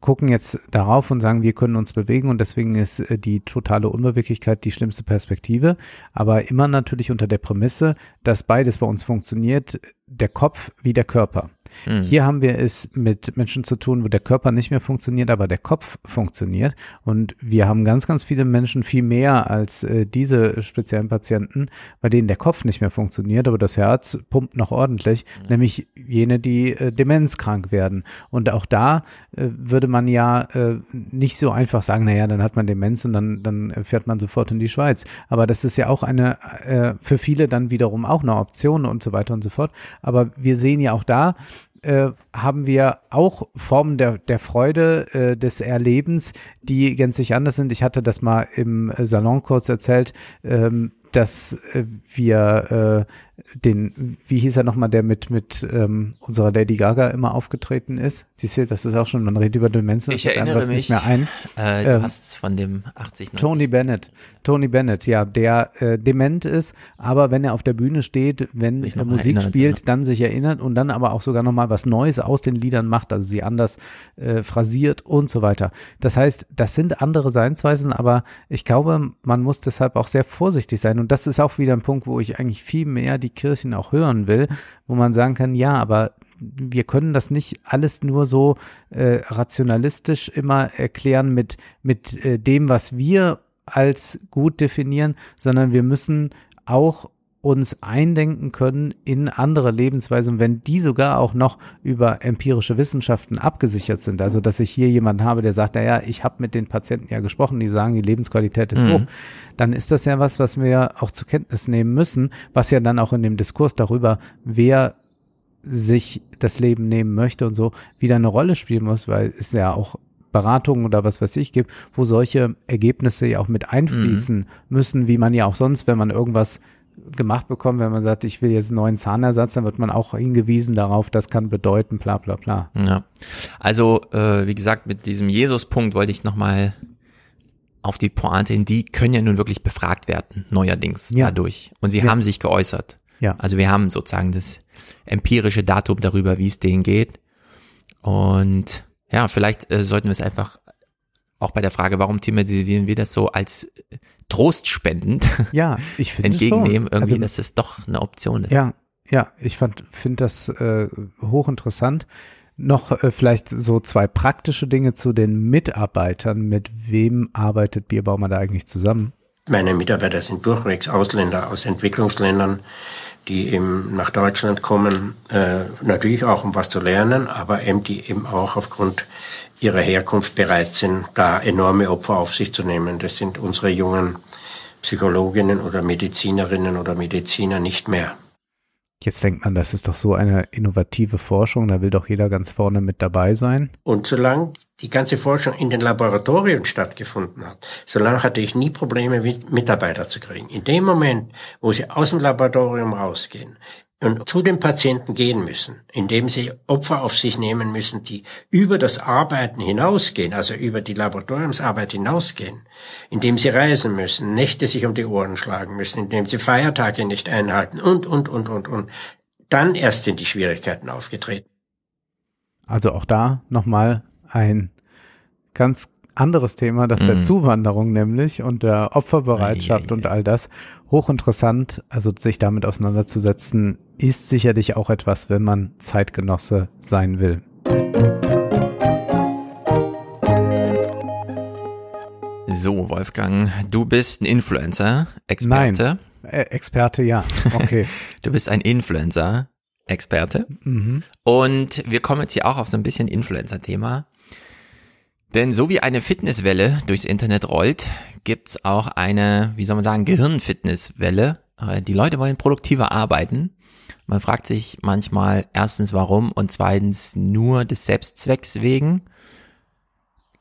gucken jetzt darauf und sagen, wir können uns bewegen und deswegen ist äh, die totale Unbeweglichkeit die schlimmste Perspektive, aber immer natürlich unter der Prämisse, dass beides bei uns funktioniert, der Kopf wie der Körper. Mhm. Hier haben wir es mit Menschen zu tun, wo der Körper nicht mehr funktioniert, aber der Kopf funktioniert. Und wir haben ganz, ganz viele Menschen, viel mehr als äh, diese speziellen Patienten, bei denen der Kopf nicht mehr funktioniert, aber das Herz pumpt noch ordentlich, mhm. nämlich jene, die äh, demenzkrank werden. Und auch da äh, würde man ja äh, nicht so einfach sagen, naja, dann hat man Demenz und dann, dann fährt man sofort in die Schweiz. Aber das ist ja auch eine, äh, für viele dann wiederum auch eine Option und so weiter und so fort. Aber wir sehen ja auch da, äh, haben wir auch Formen der, der Freude, äh, des Erlebens, die gänzlich anders sind. Ich hatte das mal im Salon kurz erzählt, ähm, dass äh, wir äh, den, wie hieß er nochmal, der mit, mit ähm, unserer Lady Gaga immer aufgetreten ist. Siehst du, das ist auch schon, man redet über Demenzen. Ich erinnere mich nicht mehr ein. Äh, du ähm, hast von dem 80, 90. Tony Bennett. Tony Bennett, ja, der äh, dement ist, aber wenn er auf der Bühne steht, wenn er Musik spielt, ja. dann sich erinnert und dann aber auch sogar nochmal was Neues aus den Liedern macht, also sie anders äh, phrasiert und so weiter. Das heißt, das sind andere Seinsweisen, aber ich glaube, man muss deshalb auch sehr vorsichtig sein und das ist auch wieder ein Punkt, wo ich eigentlich viel mehr die die Kirchen auch hören will, wo man sagen kann, ja, aber wir können das nicht alles nur so äh, rationalistisch immer erklären mit, mit äh, dem, was wir als gut definieren, sondern wir müssen auch uns eindenken können in andere Lebensweisen, wenn die sogar auch noch über empirische Wissenschaften abgesichert sind. Also, dass ich hier jemanden habe, der sagt, naja, ich habe mit den Patienten ja gesprochen, die sagen, die Lebensqualität ist Mhm. hoch, dann ist das ja was, was wir auch zur Kenntnis nehmen müssen, was ja dann auch in dem Diskurs darüber, wer sich das Leben nehmen möchte und so, wieder eine Rolle spielen muss, weil es ja auch Beratungen oder was weiß ich gibt, wo solche Ergebnisse ja auch mit einfließen müssen, wie man ja auch sonst, wenn man irgendwas gemacht bekommt, wenn man sagt, ich will jetzt einen neuen Zahnersatz, dann wird man auch hingewiesen darauf, das kann bedeuten, bla bla bla. Ja. Also, äh, wie gesagt, mit diesem Jesus-Punkt wollte ich nochmal auf die Pointe hin, die können ja nun wirklich befragt werden, neuerdings Ja. dadurch. Und sie Ja. haben sich geäußert. Ja. Also wir haben sozusagen das empirische Datum darüber, wie es denen geht. Und ja, vielleicht äh, sollten wir es einfach auch bei der Frage, warum thematisieren wir das so als äh, trostspendend Ja, ich finde entgegennehmen, schon. irgendwie, Also- dass es doch eine Option ist. Ja, ja, ich fand, finde das äh, hochinteressant. Noch äh, vielleicht so zwei praktische Dinge zu den Mitarbeitern. Mit wem arbeitet Bierbaumer da eigentlich zusammen? Meine Mitarbeiter sind durchwegs Ausländer aus Entwicklungsländern, die eben nach Deutschland kommen, äh, natürlich auch um was zu lernen, aber eben die eben auch aufgrund ihrer Herkunft bereit sind, da enorme Opfer auf sich zu nehmen. Das sind unsere jungen Psychologinnen oder Medizinerinnen oder Mediziner nicht mehr. Jetzt denkt man, das ist doch so eine innovative Forschung, da will doch jeder ganz vorne mit dabei sein. Und solange die ganze Forschung in den Laboratorien stattgefunden hat, solange hatte ich nie Probleme, mit Mitarbeiter zu kriegen. In dem Moment, wo sie aus dem Laboratorium rausgehen und zu den Patienten gehen müssen, indem sie Opfer auf sich nehmen müssen, die über das Arbeiten hinausgehen, also über die Laboratoriumsarbeit hinausgehen, indem sie reisen müssen, Nächte sich um die Ohren schlagen müssen, indem sie Feiertage nicht einhalten und, und, und, und, und, dann erst sind die Schwierigkeiten aufgetreten. Also auch da nochmal ein ganz anderes Thema, das der Mhm. Zuwanderung nämlich und der Opferbereitschaft und all das. Hochinteressant, also sich damit auseinanderzusetzen, ist sicherlich auch etwas, wenn man Zeitgenosse sein will. So, Wolfgang, du bist ein Influencer, Experte. Nein, äh, Experte, ja. Okay. du bist ein Influencer, Experte. Mhm. Und wir kommen jetzt hier auch auf so ein bisschen Influencer-Thema. Denn so wie eine Fitnesswelle durchs Internet rollt, gibt's auch eine, wie soll man sagen, Gehirnfitnesswelle. Äh, Die Leute wollen produktiver arbeiten. Man fragt sich manchmal erstens warum und zweitens nur des Selbstzwecks wegen.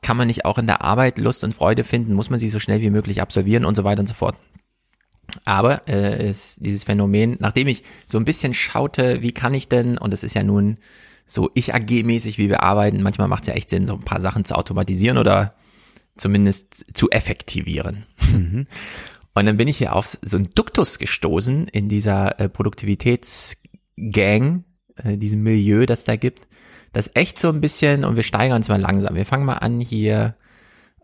Kann man nicht auch in der Arbeit Lust und Freude finden? Muss man sie so schnell wie möglich absolvieren und so weiter und so fort? Aber äh, ist dieses Phänomen, nachdem ich so ein bisschen schaute, wie kann ich denn, und das ist ja nun so ich AG-mäßig, wie wir arbeiten, manchmal macht es ja echt Sinn, so ein paar Sachen zu automatisieren oder zumindest zu effektivieren. Mhm. Und dann bin ich hier auf so einen Duktus gestoßen in dieser äh, Produktivitätsgang, äh, diesem Milieu, das da gibt. Das echt so ein bisschen, und wir steigern es mal langsam. Wir fangen mal an hier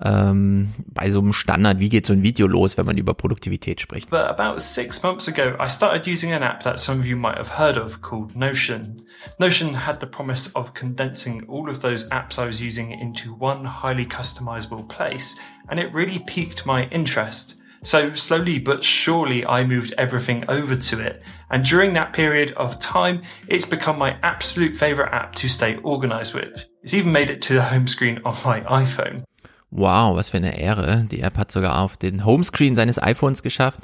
ähm, bei so einem Standard, wie geht so ein Video los, wenn man über Produktivität spricht. But about six months ago, I started using an app that some of you might have heard of called Notion. Notion had the promise of condensing all of those apps I was using into one highly customizable place, and it really piqued my interest. So slowly but surely, I moved everything over to it. And during that period of time, it's become my absolute favorite app to stay organized with. It's even made it to the home screen on my iPhone. Wow, was für eine Ehre. Die App hat sogar auf den Homescreen seines iPhones geschafft.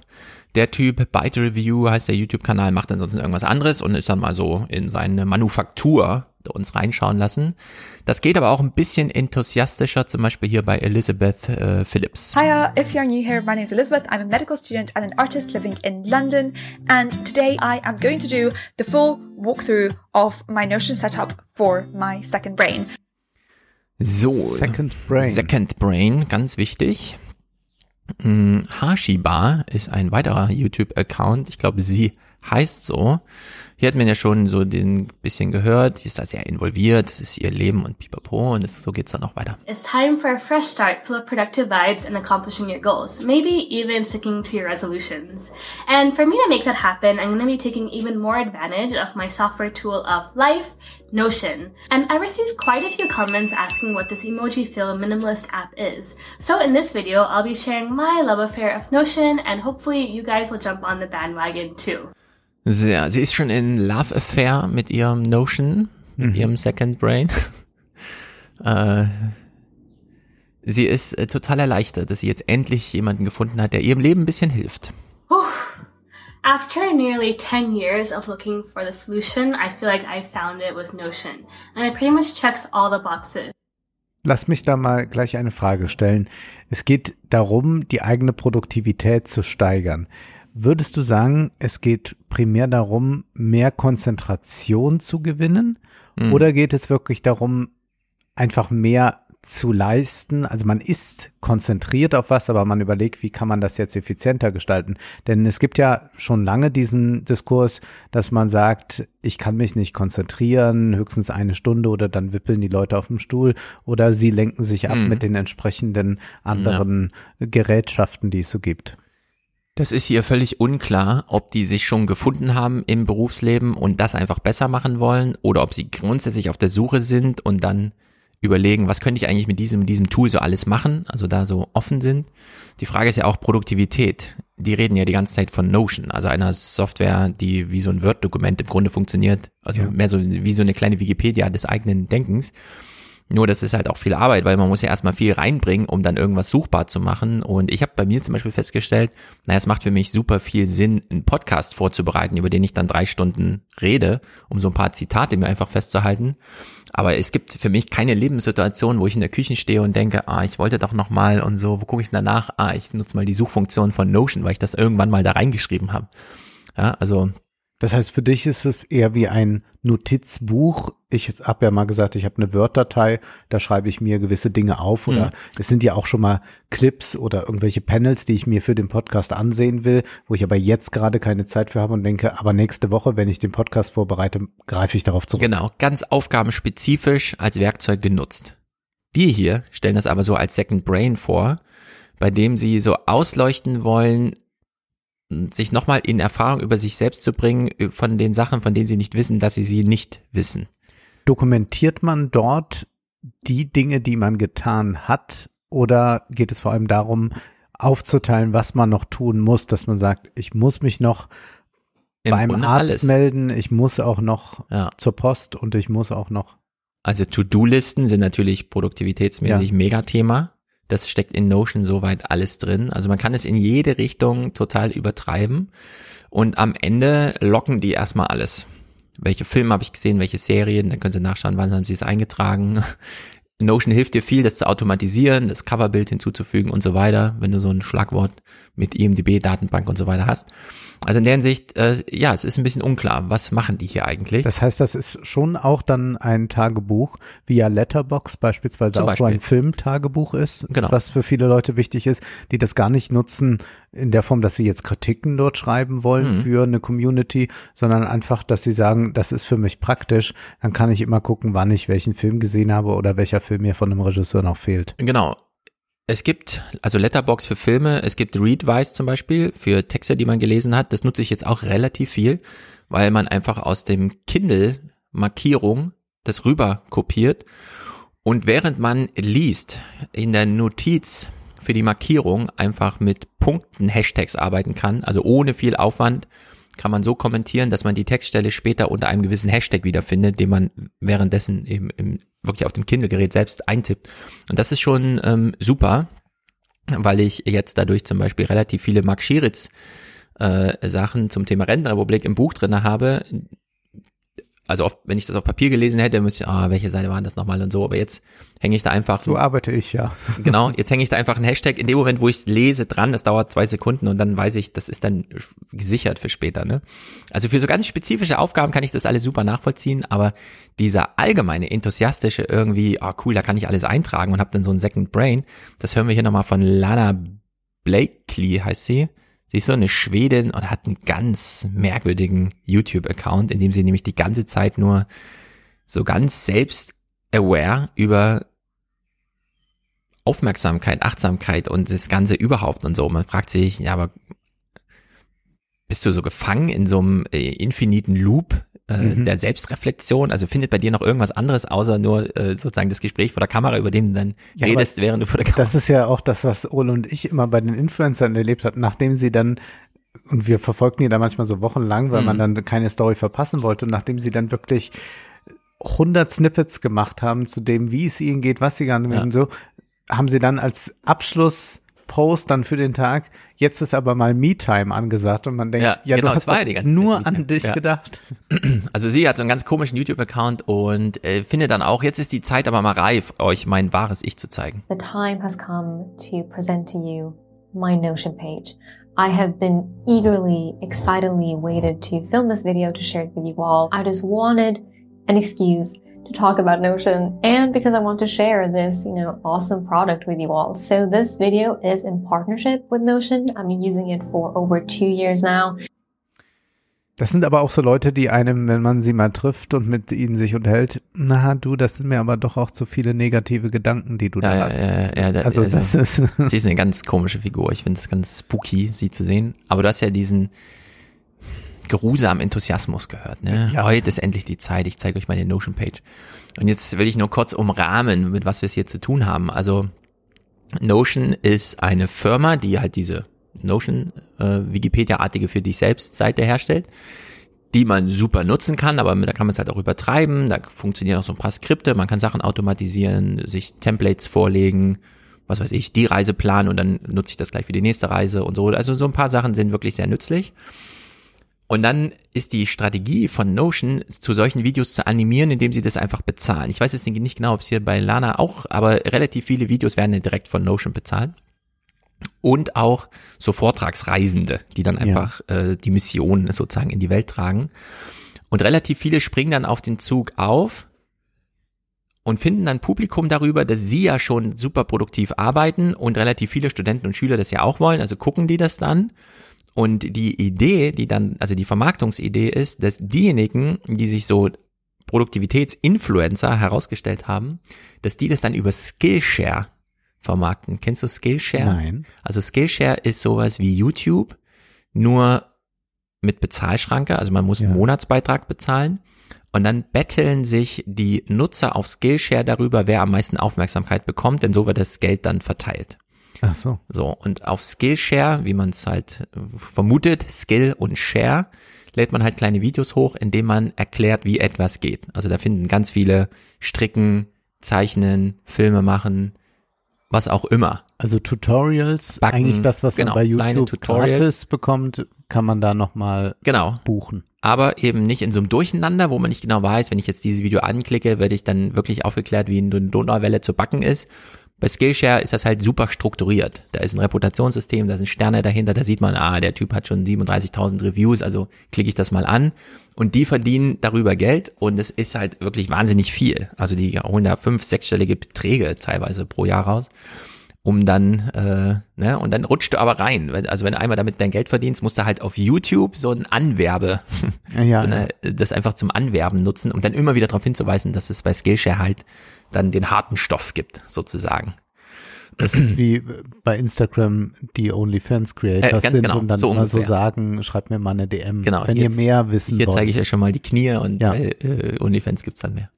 Der Typ, Byte Review heißt der YouTube-Kanal, macht ansonsten irgendwas anderes und ist dann mal so in seine Manufaktur uns reinschauen lassen. Das geht aber auch ein bisschen enthusiastischer, zum Beispiel hier bei Elizabeth äh, Phillips. Hiya, if you're new here, my name is Elizabeth. I'm a medical student and an artist living in London. And today I am going to do the full walkthrough of my Notion setup for my second brain. So. Second Brain. Second Brain, ganz wichtig. Hm, Hashiba ist ein weiterer YouTube-Account. Ich glaube, sie heißt so. Hier hat man ja schon so den bisschen gehört, die ist da sehr involviert, das ist ihr Leben und pipapo und das, so geht's dann auch weiter. It's time for a fresh start full of productive vibes and accomplishing your goals, maybe even sticking to your resolutions. And for me to make that happen, I'm going to be taking even more advantage of my software tool of life, Notion. And I received quite a few comments asking what this emoji fill minimalist app is. So in this video, I'll be sharing my love affair of Notion and hopefully you guys will jump on the bandwagon too. Sehr. Sie ist schon in Love Affair mit ihrem Notion, mit mhm. ihrem Second Brain. äh, sie ist äh, total erleichtert, dass sie jetzt endlich jemanden gefunden hat, der ihrem Leben ein bisschen hilft. After nearly 10 years of looking for the solution, I feel like I found it with Notion. And it pretty much checks all the boxes. Lass mich da mal gleich eine Frage stellen. Es geht darum, die eigene Produktivität zu steigern. Würdest du sagen, es geht primär darum, mehr Konzentration zu gewinnen? Mhm. Oder geht es wirklich darum, einfach mehr zu leisten? Also man ist konzentriert auf was, aber man überlegt, wie kann man das jetzt effizienter gestalten? Denn es gibt ja schon lange diesen Diskurs, dass man sagt, ich kann mich nicht konzentrieren, höchstens eine Stunde oder dann wippeln die Leute auf dem Stuhl oder sie lenken sich ab mhm. mit den entsprechenden anderen ja. Gerätschaften, die es so gibt. Das ist hier völlig unklar, ob die sich schon gefunden haben im Berufsleben und das einfach besser machen wollen oder ob sie grundsätzlich auf der Suche sind und dann überlegen, was könnte ich eigentlich mit diesem, diesem Tool so alles machen, also da so offen sind. Die Frage ist ja auch Produktivität. Die reden ja die ganze Zeit von Notion, also einer Software, die wie so ein Word-Dokument im Grunde funktioniert, also ja. mehr so wie so eine kleine Wikipedia des eigenen Denkens. Nur das ist halt auch viel Arbeit, weil man muss ja erstmal viel reinbringen, um dann irgendwas suchbar zu machen. Und ich habe bei mir zum Beispiel festgestellt, naja, es macht für mich super viel Sinn, einen Podcast vorzubereiten, über den ich dann drei Stunden rede, um so ein paar Zitate mir einfach festzuhalten. Aber es gibt für mich keine Lebenssituation, wo ich in der Küche stehe und denke, ah, ich wollte doch noch mal und so, wo gucke ich danach? Ah, ich nutze mal die Suchfunktion von Notion, weil ich das irgendwann mal da reingeschrieben habe. Ja, also das heißt, für dich ist es eher wie ein Notizbuch. Ich habe ja mal gesagt, ich habe eine Word-Datei, da schreibe ich mir gewisse Dinge auf oder mhm. es sind ja auch schon mal Clips oder irgendwelche Panels, die ich mir für den Podcast ansehen will, wo ich aber jetzt gerade keine Zeit für habe und denke, aber nächste Woche, wenn ich den Podcast vorbereite, greife ich darauf zurück. Genau, ganz aufgabenspezifisch als Werkzeug genutzt. Die hier stellen das aber so als Second Brain vor, bei dem sie so ausleuchten wollen, sich nochmal in Erfahrung über sich selbst zu bringen, äh, von den Sachen, von denen sie nicht wissen, dass sie sie nicht wissen. Dokumentiert man dort die Dinge, die man getan hat, oder geht es vor allem darum, aufzuteilen, was man noch tun muss, dass man sagt, ich muss mich noch Im beim Grunde Arzt alles. melden, ich muss auch noch ja. zur Post und ich muss auch noch. Also To-Do-Listen sind natürlich produktivitätsmäßig ja. Megathema. Das steckt in Notion soweit alles drin. Also man kann es in jede Richtung total übertreiben. Und am Ende locken die erstmal alles. Welche Filme habe ich gesehen, welche Serien, dann können Sie nachschauen, wann haben Sie es eingetragen. Notion hilft dir viel, das zu automatisieren, das Coverbild hinzuzufügen und so weiter, wenn du so ein Schlagwort mit IMDB, Datenbank und so weiter hast. Also in der Hinsicht, äh, ja, es ist ein bisschen unklar, was machen die hier eigentlich? Das heißt, das ist schon auch dann ein Tagebuch, wie ja Letterbox beispielsweise Zum auch Beispiel. so ein Filmtagebuch ist, genau. was für viele Leute wichtig ist, die das gar nicht nutzen in der Form, dass sie jetzt Kritiken dort schreiben wollen mhm. für eine Community, sondern einfach, dass sie sagen, das ist für mich praktisch, dann kann ich immer gucken, wann ich welchen Film gesehen habe oder welcher Film mir von einem Regisseur noch fehlt. Genau. Es gibt also Letterbox für Filme, es gibt Readwise zum Beispiel für Texte, die man gelesen hat. Das nutze ich jetzt auch relativ viel, weil man einfach aus dem Kindle Markierung das rüber kopiert und während man liest in der Notiz für die Markierung einfach mit Punkten Hashtags arbeiten kann, also ohne viel Aufwand kann man so kommentieren, dass man die Textstelle später unter einem gewissen Hashtag wiederfindet, den man währenddessen eben im, wirklich auf dem Kindle-Gerät selbst eintippt. Und das ist schon ähm, super, weil ich jetzt dadurch zum Beispiel relativ viele Mark Schiritz äh, Sachen zum Thema Rentenrepublik im Buch drinne habe, also oft, wenn ich das auf Papier gelesen hätte, müsste ich, ah, welche Seite waren das nochmal und so, aber jetzt hänge ich da einfach. So arbeite ich, ja. Genau, jetzt hänge ich da einfach ein Hashtag in dem Moment, wo ich es lese, dran, das dauert zwei Sekunden und dann weiß ich, das ist dann gesichert für später, ne? Also für so ganz spezifische Aufgaben kann ich das alles super nachvollziehen, aber dieser allgemeine, enthusiastische irgendwie, ah oh cool, da kann ich alles eintragen und habe dann so ein Second Brain, das hören wir hier nochmal von Lana Blakely, heißt sie, Sie ist so eine Schwedin und hat einen ganz merkwürdigen YouTube-Account, in dem sie nämlich die ganze Zeit nur so ganz selbst aware über Aufmerksamkeit, Achtsamkeit und das Ganze überhaupt und so. Man fragt sich, ja, aber bist du so gefangen in so einem äh, infiniten Loop Mhm. der Selbstreflexion? Also findet bei dir noch irgendwas anderes außer nur äh, sozusagen das Gespräch vor der Kamera, über dem du dann Ja, redest, während du vor der Kamera Das ist ja auch das, was Ole und ich immer bei den Influencern erlebt hat, nachdem sie dann und wir verfolgten die da manchmal so wochenlang, weil Mhm. man dann keine Story verpassen wollte. Und nachdem sie dann wirklich 100 Snippets gemacht haben zu dem, wie es ihnen geht, was sie gerne Ja. und so, haben sie dann als Abschlusspost dann für den Tag, jetzt ist aber mal Me-Time angesagt und man denkt, Ja, ja, genau, du das hast ja die ganze nur Zeit an dich Ja. gedacht. Also sie hat so einen ganz komischen YouTube-Account und äh, findet dann auch, jetzt ist die Zeit aber mal reif, euch mein wahres Ich zu zeigen. The time has come to present to you my Notion page. I have been eagerly, excitedly waited to film this video to share it with you all. I just wanted an excuse to talk about Notion and because I want to share this, you know, awesome product with you all. So this video is in partnership with Notion. I've been using it for over two years now. Das sind aber auch so Leute, die einem, wenn man sie mal trifft und mit ihnen sich unterhält, na du, das sind mir aber doch auch zu viele negative Gedanken, die du da Ja, ja, hast. ja, ja, da- also, das ist sie ist eine ganz komische Figur. Ich finde es ganz spooky, sie zu sehen. Aber du hast ja diesen geruhsamen Enthusiasmus gehört. Ne? Ja. Heute ist endlich die Zeit. Ich zeige euch meine Notion-Page. Und jetzt will ich nur kurz umrahmen, mit was wir es hier zu tun haben. Also Notion ist eine Firma, die halt diese Notion äh, Wikipedia-artige für dich selbst Seite herstellt, die man super nutzen kann, aber da kann man es halt auch übertreiben. Da funktionieren auch so ein paar Skripte, man kann Sachen automatisieren, sich Templates vorlegen, was weiß ich, die Reise planen und dann nutze ich das gleich für die nächste Reise und so. Also so ein paar Sachen sind wirklich sehr nützlich. Und dann ist die Strategie von Notion, zu solchen Videos zu animieren, indem sie das einfach bezahlen. Ich weiß jetzt nicht genau, ob es hier bei Lana auch, aber relativ viele Videos werden ja direkt von Notion bezahlt. Und auch so Vortragsreisende, die dann einfach äh, die Mission sozusagen in die Welt tragen. Und relativ viele springen dann auf den Zug auf und finden dann Publikum darüber, dass sie ja schon super produktiv arbeiten und relativ viele Studenten und Schüler das ja auch wollen. Also gucken die das dann. Und die Idee, die dann, also die Vermarktungsidee ist, dass diejenigen, die sich so Produktivitätsinfluencer herausgestellt haben, dass die das dann über Skillshare vermarkten. Kennst du Skillshare? Nein. Also Skillshare ist sowas wie YouTube, nur mit Bezahlschranke, also man muss einen Monatsbeitrag bezahlen. Und dann betteln sich die Nutzer auf Skillshare darüber, wer am meisten Aufmerksamkeit bekommt, denn so wird das Geld dann verteilt. Ach so. So, und auf Skillshare, wie man es halt vermutet, Skill und Share, lädt man halt kleine Videos hoch, in denen man erklärt, wie etwas geht. Also da finden ganz viele Stricken, Zeichnen, Filme machen, was auch immer. Also Tutorials, Backen, eigentlich das, was genau, man bei YouTube Tutorials. gratis bekommt, kann man da nochmal Genau. buchen. aber eben nicht in so einem Durcheinander, wo man nicht genau weiß, wenn ich jetzt dieses Video anklicke, werde ich dann wirklich aufgeklärt, wie eine Donauwelle zu backen ist. Bei Skillshare ist das halt super strukturiert. Da ist ein Reputationssystem, da sind Sterne dahinter, da sieht man, ah, der Typ hat schon 37.000 Reviews, also klicke ich das mal an. Und die verdienen darüber Geld und es ist halt wirklich wahnsinnig viel. Also die holen da fünf, sechsstellige Beträge teilweise pro Jahr raus um dann, äh, ne, und dann rutscht du aber rein. Also wenn du einmal damit dein Geld verdienst, musst du halt auf YouTube so ein Anwerbe, Ja, so eine, das einfach zum Anwerben nutzen, um dann immer wieder darauf hinzuweisen, dass es bei Skillshare halt dann den harten Stoff gibt, sozusagen. Das ist wie bei Instagram die OnlyFans-Creators Äh, ganz sind genau, und dann so immer so ungefähr. sagen, schreibt mir mal eine DM, Genau. wenn jetzt- ihr mehr wissen Hier wollt. zeige ich euch schon mal die Knie und Ja. bei äh, OnlyFans gibt's dann mehr.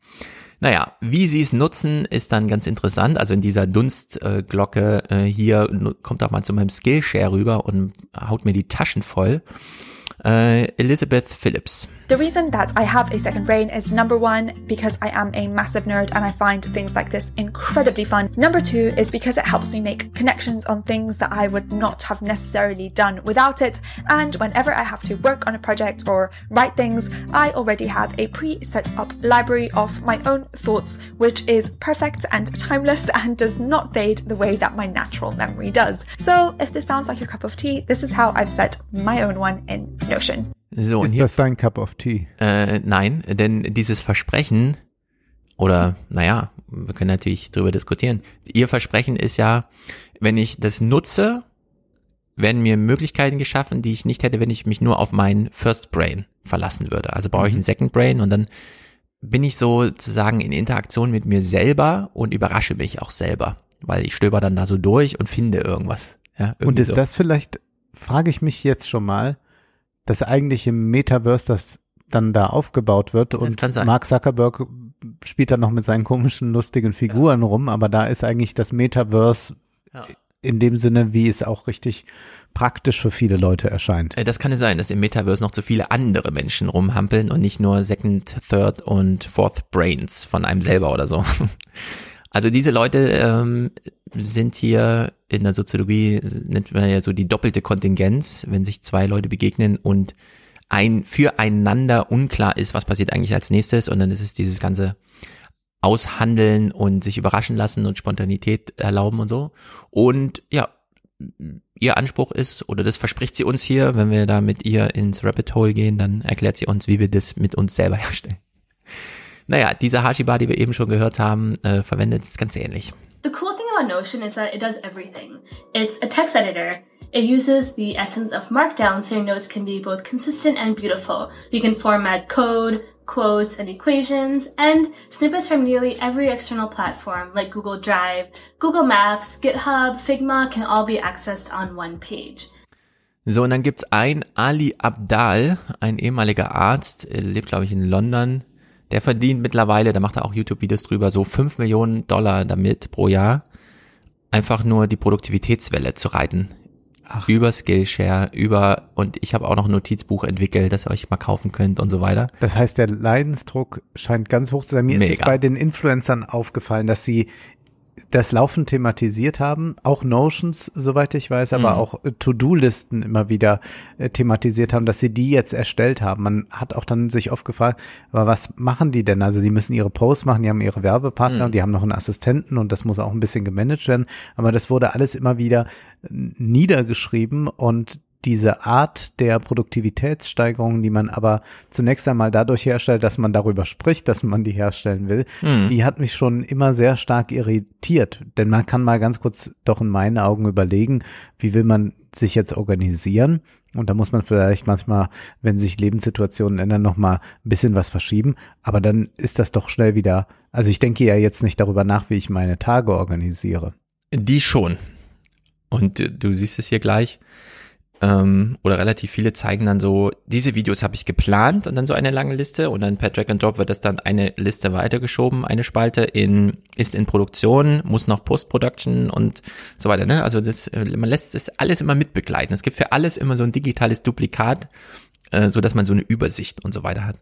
Naja, wie sie es nutzen, ist dann ganz interessant. Also in dieser Dunstglocke äh, hier kommt auch mal zu meinem Skillshare rüber und haut mir die Taschen voll. Äh, Elizabeth Phillips. The reason that I have a second brain is number one, because I am a massive nerd and I find things like this incredibly fun. Number two is because it helps me make connections on things that I would not have necessarily done without it. And whenever I have to work on a project or write things, I already have a pre set up library of my own thoughts, which is perfect and timeless and does not fade the way that my natural memory does. So if this sounds like your cup of tea, this is how I've set my own one in Notion. So, und ist hier, das dein Cup of Tea? äh, nein, denn dieses Versprechen, oder naja, wir können natürlich drüber diskutieren. Ihr Versprechen ist ja, wenn ich das nutze, werden mir Möglichkeiten geschaffen, die ich nicht hätte, wenn ich mich nur auf mein First Brain verlassen würde. Also brauche ich ein Second Brain und dann bin ich sozusagen in Interaktion mit mir selber und überrasche mich auch selber, weil ich stöber dann da so durch und finde irgendwas. Ja, Und ist so. das vielleicht, frage ich mich jetzt schon mal, das eigentliche Metaverse, das dann da aufgebaut wird und. Mark Zuckerberg spielt dann noch mit seinen komischen, lustigen Figuren rum, aber da ist eigentlich das Metaverse Ja. in dem Sinne, wie es auch richtig praktisch für viele Leute erscheint. Äh, Das kann es sein, dass im Metaverse noch zu viele andere Menschen rumhampeln und nicht nur Second, Third und Fourth Brains von einem selber oder so. Also diese Leute ähm, sind hier in der Soziologie, nennt man ja so die doppelte Kontingenz, wenn sich zwei Leute begegnen und ein füreinander unklar ist, was passiert eigentlich als nächstes und dann ist es dieses ganze Aushandeln und sich überraschen lassen und Spontanität erlauben und so. Und ja, ihr Anspruch ist, oder das verspricht sie uns hier, wenn wir da mit ihr ins Rabbit Hole gehen, dann erklärt sie uns, wie wir das mit uns selber herstellen. Naja, diese Hashiba, die wir eben schon gehört haben, äh, verwendet es ganz ähnlich. The cool thing about Notion is that it does everything. It's a text editor. It uses the essence of Markdown so your notes can be both consistent and beautiful. You can format code, quotes, and equations, and snippets from nearly every external platform like Google Drive, Google Maps, GitHub, Figma can all be accessed on one page. So, und dann gibt's ein Ali Abdal, ein ehemaliger Arzt, lebt, glaube ich, in London. Der verdient mittlerweile, da macht er auch YouTube-Videos drüber, so 5 Millionen Dollar damit pro Jahr, einfach nur die Produktivitätswelle zu reiten. Über Skillshare, über, und ich habe auch noch ein Notizbuch entwickelt, das ihr euch mal kaufen könnt und so weiter. Das heißt, der Leidensdruck scheint ganz hoch zu sein. Mir ist es Mega. bei den Influencern aufgefallen, dass sie das laufend thematisiert haben, auch Notions, soweit ich weiß, aber Mhm. auch äh, To-Do-Listen immer wieder äh, thematisiert haben, dass sie die jetzt erstellt haben. Man hat auch dann sich oft gefragt, aber was machen die denn? Also die müssen ihre Posts machen, die haben ihre Werbepartner Mhm. und die haben noch einen Assistenten und das muss auch ein bisschen gemanagt werden. Aber das wurde alles immer wieder äh, niedergeschrieben und diese Art der Produktivitätssteigerung, die man aber zunächst einmal dadurch herstellt, dass man darüber spricht, dass man die herstellen will, Mhm. die hat mich schon immer sehr stark irritiert. Denn man kann mal ganz kurz doch in meinen Augen überlegen, wie will man sich jetzt organisieren? Und da muss man vielleicht manchmal, wenn sich Lebenssituationen ändern, noch mal ein bisschen was verschieben. Aber dann ist das doch schnell wieder. Also ich denke ja jetzt nicht darüber nach, wie ich meine Tage organisiere. Die schon. Und du siehst es hier gleich. Ähm, oder relativ viele zeigen dann so, diese Videos habe ich geplant und dann so eine lange Liste und dann per Drag and Drop wird das dann eine Liste weitergeschoben, eine Spalte in, ist in Produktion, muss noch Post-Production und so weiter, ne? Also das, äh, man lässt das alles immer mitbegleiten. Es gibt für alles immer so ein digitales Duplikat, äh, so dass man so eine Übersicht und so weiter hat.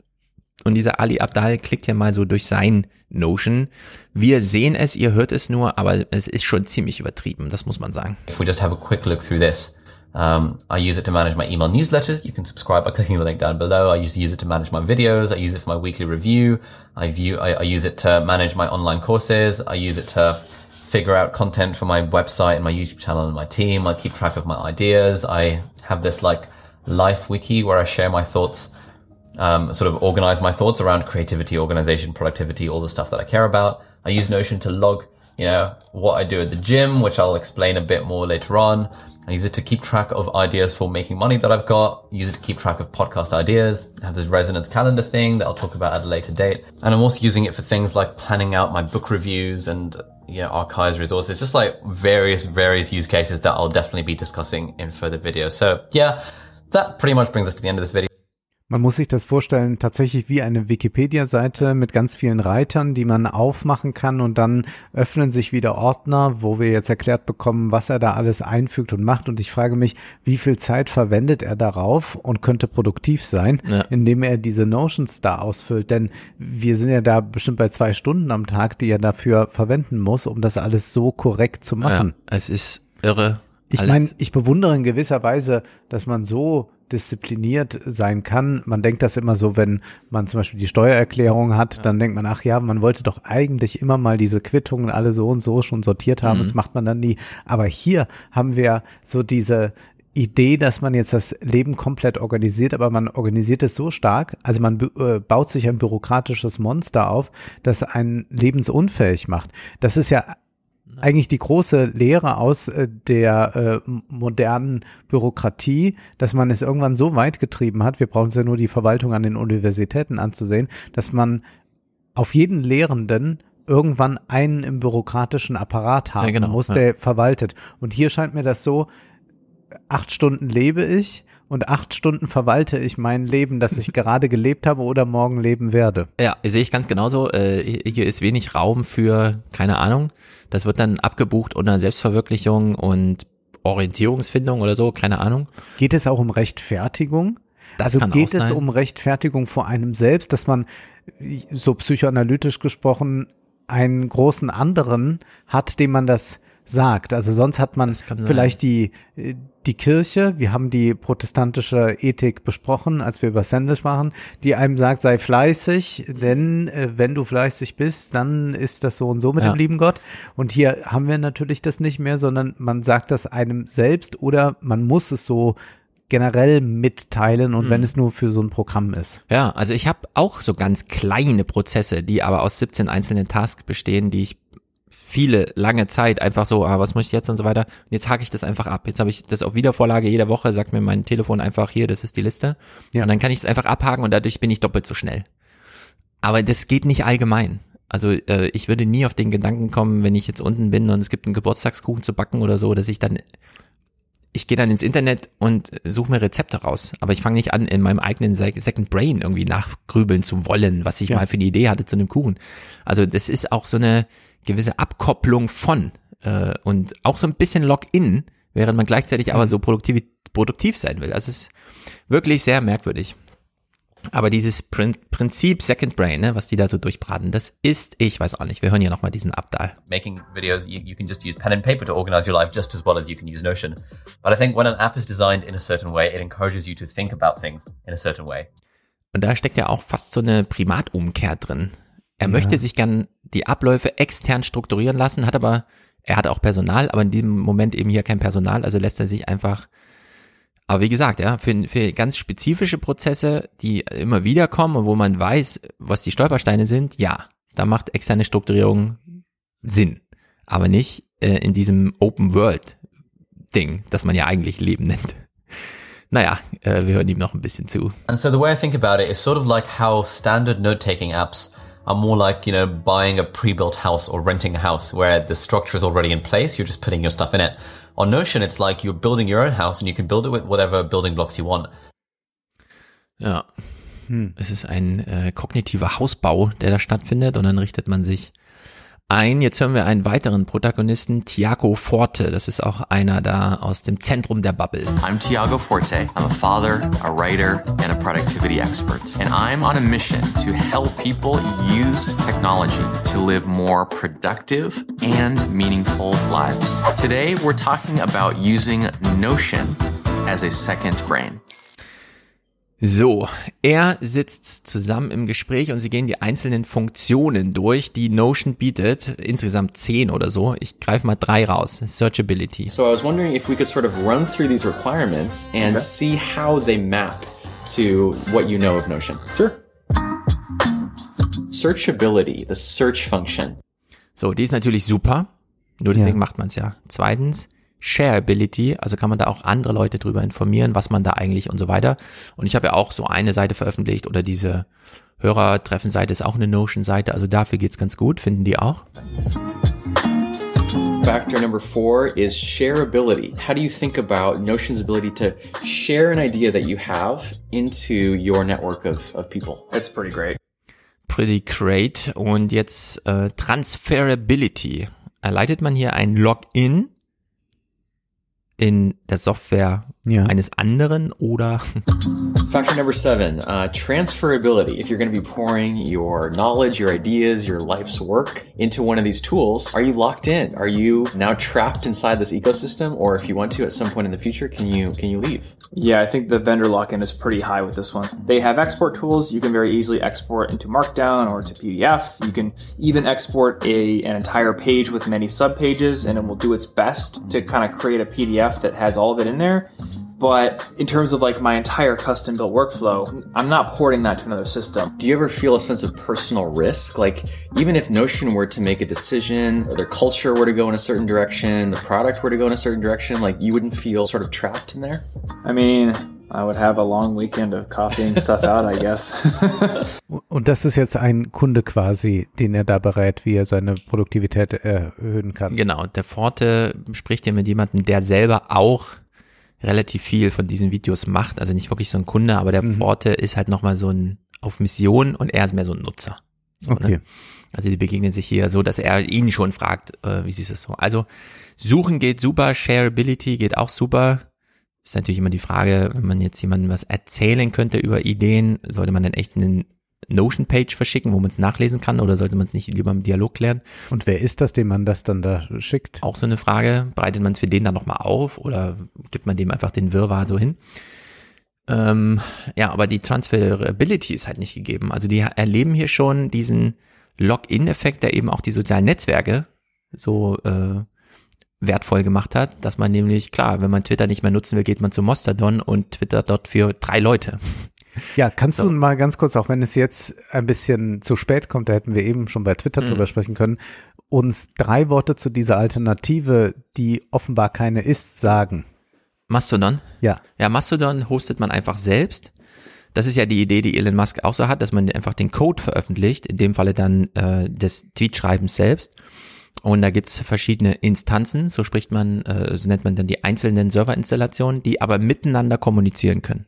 Und dieser Ali Abdal klickt hier mal so durch sein Notion. Wir sehen es, ihr hört es nur, aber es ist schon ziemlich übertrieben, das muss man sagen. If we just have a quick look through this, um, I use it to manage my email newsletters. You can subscribe by clicking the link down below. I used to use it to manage my videos. I use it for my weekly review. I view, I, I use it to manage my online courses. I use it to figure out content for my website and my YouTube channel and my team. I keep track of my ideas. I have this like life wiki where I share my thoughts um, sort of organize my thoughts around creativity, organization, productivity, all the stuff that I care about. I use Notion to log, you know, what I do at the gym, which I'll explain a bit more later on. I use it to keep track of ideas for making money that I've got. Use it to keep track of podcast ideas. I have this resonance calendar thing that I'll talk about at a later date. And I'm also using it for things like planning out my book reviews and, you know, archives resources, just like various, various use cases that I'll definitely be discussing in further videos. So yeah, that pretty much brings us to the end of this video. Man muss sich das vorstellen, tatsächlich wie eine Wikipedia-Seite mit ganz vielen Reitern, die man aufmachen kann und dann öffnen sich wieder Ordner, wo wir jetzt erklärt bekommen, was er da alles einfügt und macht. Und ich frage mich, wie viel Zeit verwendet er darauf und könnte produktiv sein, Ja. indem er diese Notions da ausfüllt. Denn wir sind ja da bestimmt bei zwei Stunden am Tag, die er dafür verwenden muss, um das alles so korrekt zu machen. Ja, es ist irre. Ich meine, ich bewundere in gewisser Weise, dass man so diszipliniert sein kann. Man denkt das immer so, wenn man zum Beispiel die Steuererklärung hat, dann denkt man, ach ja, man wollte doch eigentlich immer mal diese Quittungen alle so und so schon sortiert haben. Mhm. Das macht man dann nie. Aber hier haben wir so diese Idee, dass man jetzt das Leben komplett organisiert, aber man organisiert es so stark, also man äh, baut sich ein bürokratisches Monster auf, das einen lebensunfähig macht. Das ist ja eigentlich die große Lehre aus äh, der äh, modernen Bürokratie, dass man es irgendwann so weit getrieben hat, wir brauchen es ja nur die Verwaltung an den Universitäten anzusehen, dass man auf jeden Lehrenden irgendwann einen im bürokratischen Apparat haben Ja, genau, muss, ja. der verwaltet. Und hier scheint mir das so, acht Stunden lebe ich und acht Stunden verwalte ich mein Leben, das ich gerade gelebt habe oder morgen leben werde. Ja, sehe ich ganz genauso. Äh, hier ist wenig Raum für, keine Ahnung, das wird dann abgebucht unter Selbstverwirklichung und Orientierungsfindung oder so, keine Ahnung. Geht es auch um Rechtfertigung? Das also geht es um Rechtfertigung vor einem selbst, dass man so psychoanalytisch gesprochen einen großen anderen hat, dem man das sagt. Also sonst hat man vielleicht die äh, die Kirche, wir haben die protestantische Ethik besprochen, als wir über Sandwich machen, die einem sagt, sei fleißig, denn äh, wenn du fleißig bist, dann ist das so und so mit Ja. dem lieben Gott. Und hier haben wir natürlich das nicht mehr, sondern man sagt das einem selbst oder man muss es so generell mitteilen und Mhm. wenn es nur für so ein Programm ist. Ja, also ich habe auch so ganz kleine Prozesse, die aber aus 17 einzelnen Tasks bestehen, die ich viele lange Zeit einfach so, ah, was muss ich jetzt und so weiter. Und jetzt hake ich das einfach ab. Jetzt habe ich das auf Wiedervorlage jede Woche, sagt mir mein Telefon einfach hier, das ist die Liste. Ja. Und dann kann ich es einfach abhaken und dadurch bin ich doppelt so schnell. Aber das geht nicht allgemein. Also äh, ich würde nie auf den Gedanken kommen, wenn ich jetzt unten bin und es gibt einen Geburtstagskuchen zu backen oder so, dass ich dann ich gehe dann ins Internet und suche mir Rezepte raus. Aber ich fange nicht an, in meinem eigenen Sec- Second Brain irgendwie nachgrübeln zu wollen, was ich Ja. mal für eine Idee hatte zu einem Kuchen. Also das ist auch so eine gewisse Abkopplung von äh, und auch so ein bisschen Login, während man gleichzeitig aber so produktiv, produktiv sein will. Also es ist wirklich sehr merkwürdig. Aber dieses Prin Prinzip Second Brain, ne, was die da so durchbraten, das ist, ich weiß auch nicht, wir hören ja nochmal diesen Abdal. making videos, you, you can just use pen and paper to organize your life just as well as you can use Notion. But I think when an app is designed in a certain way, it encourages you to think about things in a certain way. Und da steckt ja auch fast so eine Primatumkehr drin. Er Ja. möchte sich gern die Abläufe extern strukturieren lassen, hat aber, er hat auch Personal, aber in diesem Moment eben hier kein Personal, also lässt er sich einfach, aber wie gesagt, ja, für, für ganz spezifische Prozesse, die immer wieder kommen und wo man weiß, was die Stolpersteine sind, ja, da macht externe Strukturierung Sinn. Aber nicht äh, in diesem Open World Ding, das man ja eigentlich Leben nennt. Naja, äh, wir hören ihm noch ein bisschen zu. And so the way I think about it is sort of like how standard note-taking apps are more like, you know, buying a pre-built house or renting a house where the structure is already in place. You're just putting your stuff in it. On Notion, it's like you're building your own house and you can build it with whatever building blocks you want. Ja. Hm. Es ist ein äh, kognitiver Hausbau, der da stattfindet und dann richtet man sich ein. Jetzt hören wir einen weiteren Protagonisten, Tiago Forte. Das ist auch einer da aus dem Zentrum der Bubble. I'm Tiago Forte. I'm a father, a writer, and a productivity expert. And I'm on a mission to help people use technology to live more productive and meaningful lives. Today, we're talking about using Notion as a second brain. So, er sitzt zusammen im Gespräch und sie gehen die einzelnen Funktionen durch, die Notion bietet. Insgesamt zehn oder so. Ich greife mal drei raus. Searchability. So I was wondering if we could sort of run through these requirements and Okay. see how they map to what you know of Notion. Sure. Searchability, the search function. So, die ist natürlich super. Nur deswegen Ja. macht man es ja. Zweitens, Shareability, also kann man da auch andere Leute drüber informieren, was man da eigentlich und so weiter. Und ich habe ja auch so eine Seite veröffentlicht oder diese Hörertreffenseite ist auch eine Notion-Seite, also dafür geht's ganz gut, finden die auch. Factor number four is shareability. How do you think about Notion's ability to share an idea that you have into your network of, of people? It's pretty great. Pretty great. Und jetzt äh, Transferability. Erleidet man hier ein Login in der Software Ja. eines anderen oder Factor number seven, uh, transferability. If you're going to be pouring your knowledge, your ideas, your life's work into one of these tools, are you locked in? Are you now trapped inside this ecosystem? Or if you want to at some point in the future, can you, can you leave? Yeah, I think the vendor lock-in is pretty high with this one. They have export tools. You can very easily export into Markdown or to PDF. You can even export a, an entire page with many subpages and it will do its best to kind of create a PDF that has all of it in there. But in terms of like my entire custom built workflow, I'm not porting that to another system. Do you ever feel a sense of personal risk? Like, even if Notion were to make a decision, or their culture were to go in a certain direction, the product were to go in a certain direction, like you wouldn't feel sort of trapped in there? I mean, I would have a long weekend of copying stuff out, I guess. Und das ist jetzt ein Kunde quasi, den er da berät, wie er seine Produktivität erhöhen kann. Genau, der Forte spricht hier mit jemandem, der selber auch relativ viel von diesen Videos macht. Also nicht wirklich so ein Kunde, aber der mhm. Ist halt nochmal so ein auf Mission und er ist mehr so ein Nutzer. So, okay. Ne? Also die begegnen sich hier so, dass er ihn schon fragt, äh, wie siehst du das so? Also Suchen geht super, Shareability geht auch super. Ist natürlich immer die Frage, wenn man jetzt jemandem was erzählen könnte über Ideen, sollte man dann echt einen Notion-Page verschicken, wo man es nachlesen kann, oder sollte man es nicht lieber im Dialog klären? Und wer ist das, dem man das dann da schickt? Auch so eine Frage. Bereitet man es für den dann nochmal auf oder gibt man dem einfach den Wirrwarr so hin? Ähm, ja, aber die Transferability ist halt nicht gegeben. Also die erleben hier schon diesen Login-Effekt, der eben auch die sozialen Netzwerke so äh, wertvoll gemacht hat, dass man nämlich, klar, wenn man Twitter nicht mehr nutzen will, geht man zu Mostodon und twittert dort für drei Leute. Ja, kannst so. du mal ganz kurz, auch wenn es jetzt ein bisschen zu spät kommt, da hätten wir eben schon bei Twitter mhm. drüber sprechen können, uns drei Worte zu dieser Alternative, die offenbar keine ist, sagen. Mastodon? Ja. Ja, Mastodon hostet man einfach selbst. Das ist ja die Idee, die Elon Musk auch so hat, dass man einfach den Code veröffentlicht, in dem Falle dann äh, des Tweetschreibens selbst. Und da gibt's verschiedene Instanzen, so spricht man, äh, so nennt man dann die einzelnen Serverinstallationen, die aber miteinander kommunizieren können.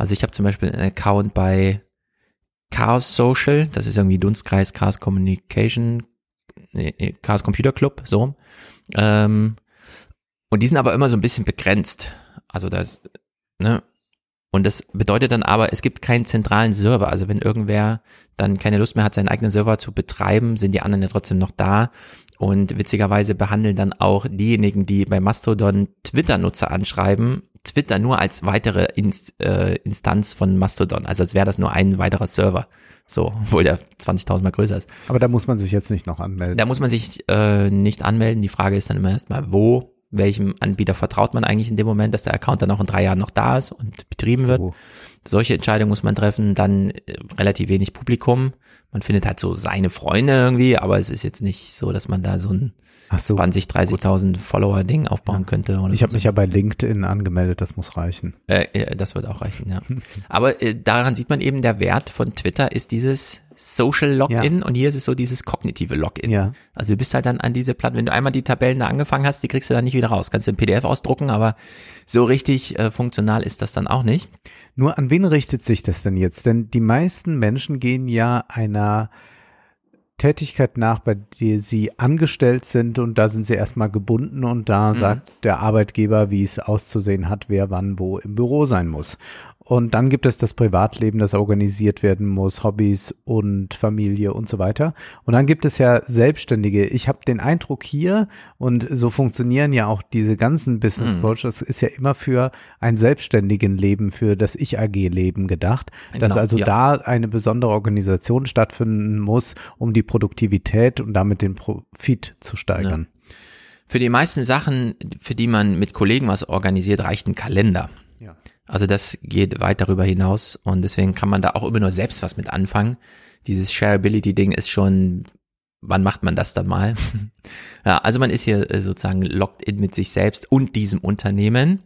Also ich habe zum Beispiel einen Account bei Chaos Social, das ist irgendwie Dunstkreis Chaos Communication, Chaos Computer Club, so. Ähm, und die sind aber immer so ein bisschen begrenzt. Also das, ne? Und das bedeutet dann aber, es gibt keinen zentralen Server. Also wenn irgendwer dann keine Lust mehr hat, seinen eigenen Server zu betreiben, sind die anderen ja trotzdem noch da. Und witzigerweise behandeln dann auch diejenigen, die bei Mastodon Twitter-Nutzer anschreiben, Twitter nur als weitere Inst, äh, Instanz von Mastodon. Also als wäre das nur ein weiterer Server. So, obwohl der 20.000 mal größer ist. Aber da muss man sich jetzt nicht noch anmelden. Da muss man sich äh, nicht anmelden. Die Frage ist dann immer erstmal, wo, welchem Anbieter vertraut man eigentlich in dem Moment, dass der Account dann auch in drei Jahren noch da ist und betrieben so. wird. Solche Entscheidungen muss man treffen. Dann äh, relativ wenig Publikum. Man findet halt so seine Freunde irgendwie, aber es ist jetzt nicht so, dass man da so ein so, 20, 30.000 Follower-Ding aufbauen ja. könnte. ich habe so. mich ja bei LinkedIn angemeldet, das muss reichen. Äh, das wird auch reichen, ja. Aber äh, daran sieht man eben, der Wert von Twitter ist dieses Social Login ja. und hier ist es so dieses kognitive Login. Ja. Also du bist halt dann an diese Platte, wenn du einmal die Tabellen da angefangen hast, die kriegst du dann nicht wieder raus. Kannst du ein PDF ausdrucken, aber so richtig äh, funktional ist das dann auch nicht. Nur an wen richtet sich das denn jetzt? Denn die meisten Menschen gehen ja einer Tätigkeit nach, bei der sie angestellt sind und da sind sie erstmal gebunden und da mhm. sagt der Arbeitgeber, wie es auszusehen hat, wer wann wo im Büro sein muss. Und dann gibt es das Privatleben, das organisiert werden muss, Hobbys und Familie und so weiter. Und dann gibt es ja Selbstständige. Ich habe den Eindruck hier, und so funktionieren ja auch diese ganzen Business mhm. Coaches, ist ja immer für ein selbstständigen Leben, für das Ich-AG-Leben gedacht, genau, dass also ja. da eine besondere Organisation stattfinden muss, um die Produktivität und damit den Profit zu steigern. Ja. Für die meisten Sachen, für die man mit Kollegen was organisiert, reicht ein Kalender. Also das geht weit darüber hinaus und deswegen kann man da auch immer nur selbst was mit anfangen. Dieses Shareability-Ding ist schon, wann macht man das dann mal? ja, also man ist hier äh, sozusagen locked in mit sich selbst und diesem Unternehmen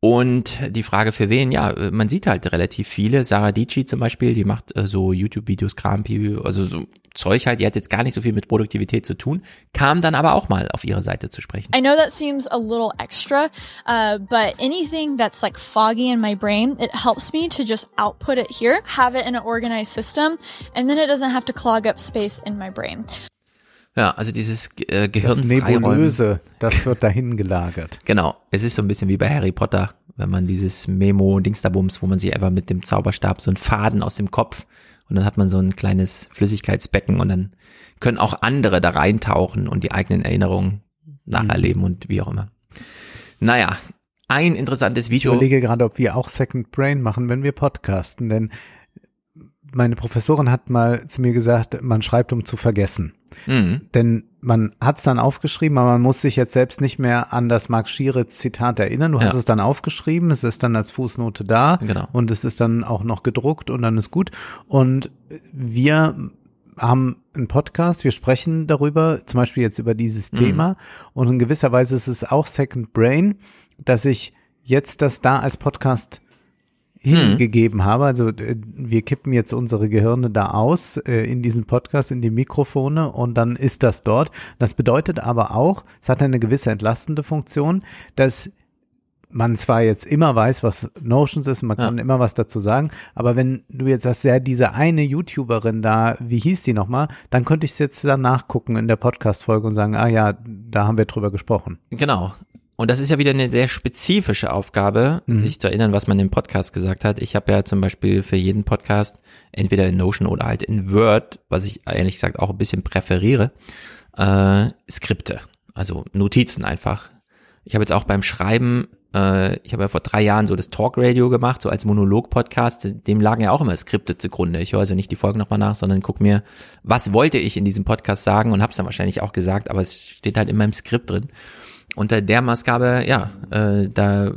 und die Frage für wen, ja, man sieht halt relativ viele. Sarah Dici zum Beispiel, die macht äh, so YouTube-Videos, Krampi, also so Zeug halt, die hat jetzt gar nicht so viel mit Produktivität zu tun, kam dann aber auch mal auf ihre Seite zu sprechen. I know that seems a little extra, uh, but anything that's like foggy in my brain, it helps me to just output it here, have it in an organized system, and then it doesn't have to clog up space in my brain. Ja, also dieses äh, Gehirn das Nebulöse, das wird dahin gelagert. Genau, es ist so ein bisschen wie bei Harry Potter, wenn man dieses Memo Dingsterbums, wo man sich einfach mit dem Zauberstab so einen Faden aus dem Kopf und dann hat man so ein kleines Flüssigkeitsbecken und dann können auch andere da reintauchen und die eigenen Erinnerungen nacherleben mhm. und wie auch immer. Naja, ein interessantes Video. Ich überlege gerade, ob wir auch Second Brain machen, wenn wir podcasten, denn meine Professorin hat mal zu mir gesagt, man schreibt, um zu vergessen. Mhm. Denn man hat es dann aufgeschrieben, aber man muss sich jetzt selbst nicht mehr an das Mark Schiere Zitat erinnern. Du Ja. hast es dann aufgeschrieben, es ist dann als Fußnote da Genau. und es ist dann auch noch gedruckt und dann ist gut. Und wir haben einen Podcast, wir sprechen darüber, zum Beispiel jetzt über dieses Mhm. Thema und in gewisser Weise ist es auch Second Brain, dass ich jetzt das da als Podcast hingegeben habe. Also äh, wir kippen jetzt unsere Gehirne da aus äh, in diesen Podcast, in die Mikrofone und dann ist das dort. Das bedeutet aber auch, es hat eine gewisse entlastende Funktion, dass man zwar jetzt immer weiß, was Notions ist, man kann immer was dazu sagen, aber wenn du jetzt sagst, ja, diese eine YouTuberin da, wie hieß die nochmal, dann könnte ich es jetzt dann nachgucken in der Podcast-Folge und sagen, ah ja, da haben wir drüber gesprochen. Genau. Und das ist ja wieder eine sehr spezifische Aufgabe, Mhm. sich zu erinnern, was man im Podcast gesagt hat. Ich habe ja zum Beispiel für jeden Podcast entweder in Notion oder halt in Word, was ich ehrlich gesagt auch ein bisschen präferiere, äh, Skripte, also Notizen einfach. Ich habe jetzt auch beim Schreiben, äh, ich habe ja vor drei Jahren so das Talk-Radio gemacht, so als Monolog-Podcast, dem lagen ja auch immer Skripte zugrunde. Ich höre also nicht die Folgen nochmal nach, sondern guck mir, was wollte ich in diesem Podcast sagen und habe es dann wahrscheinlich auch gesagt, aber es steht halt in meinem Skript drin. Unter der Maßgabe, ja, äh, da,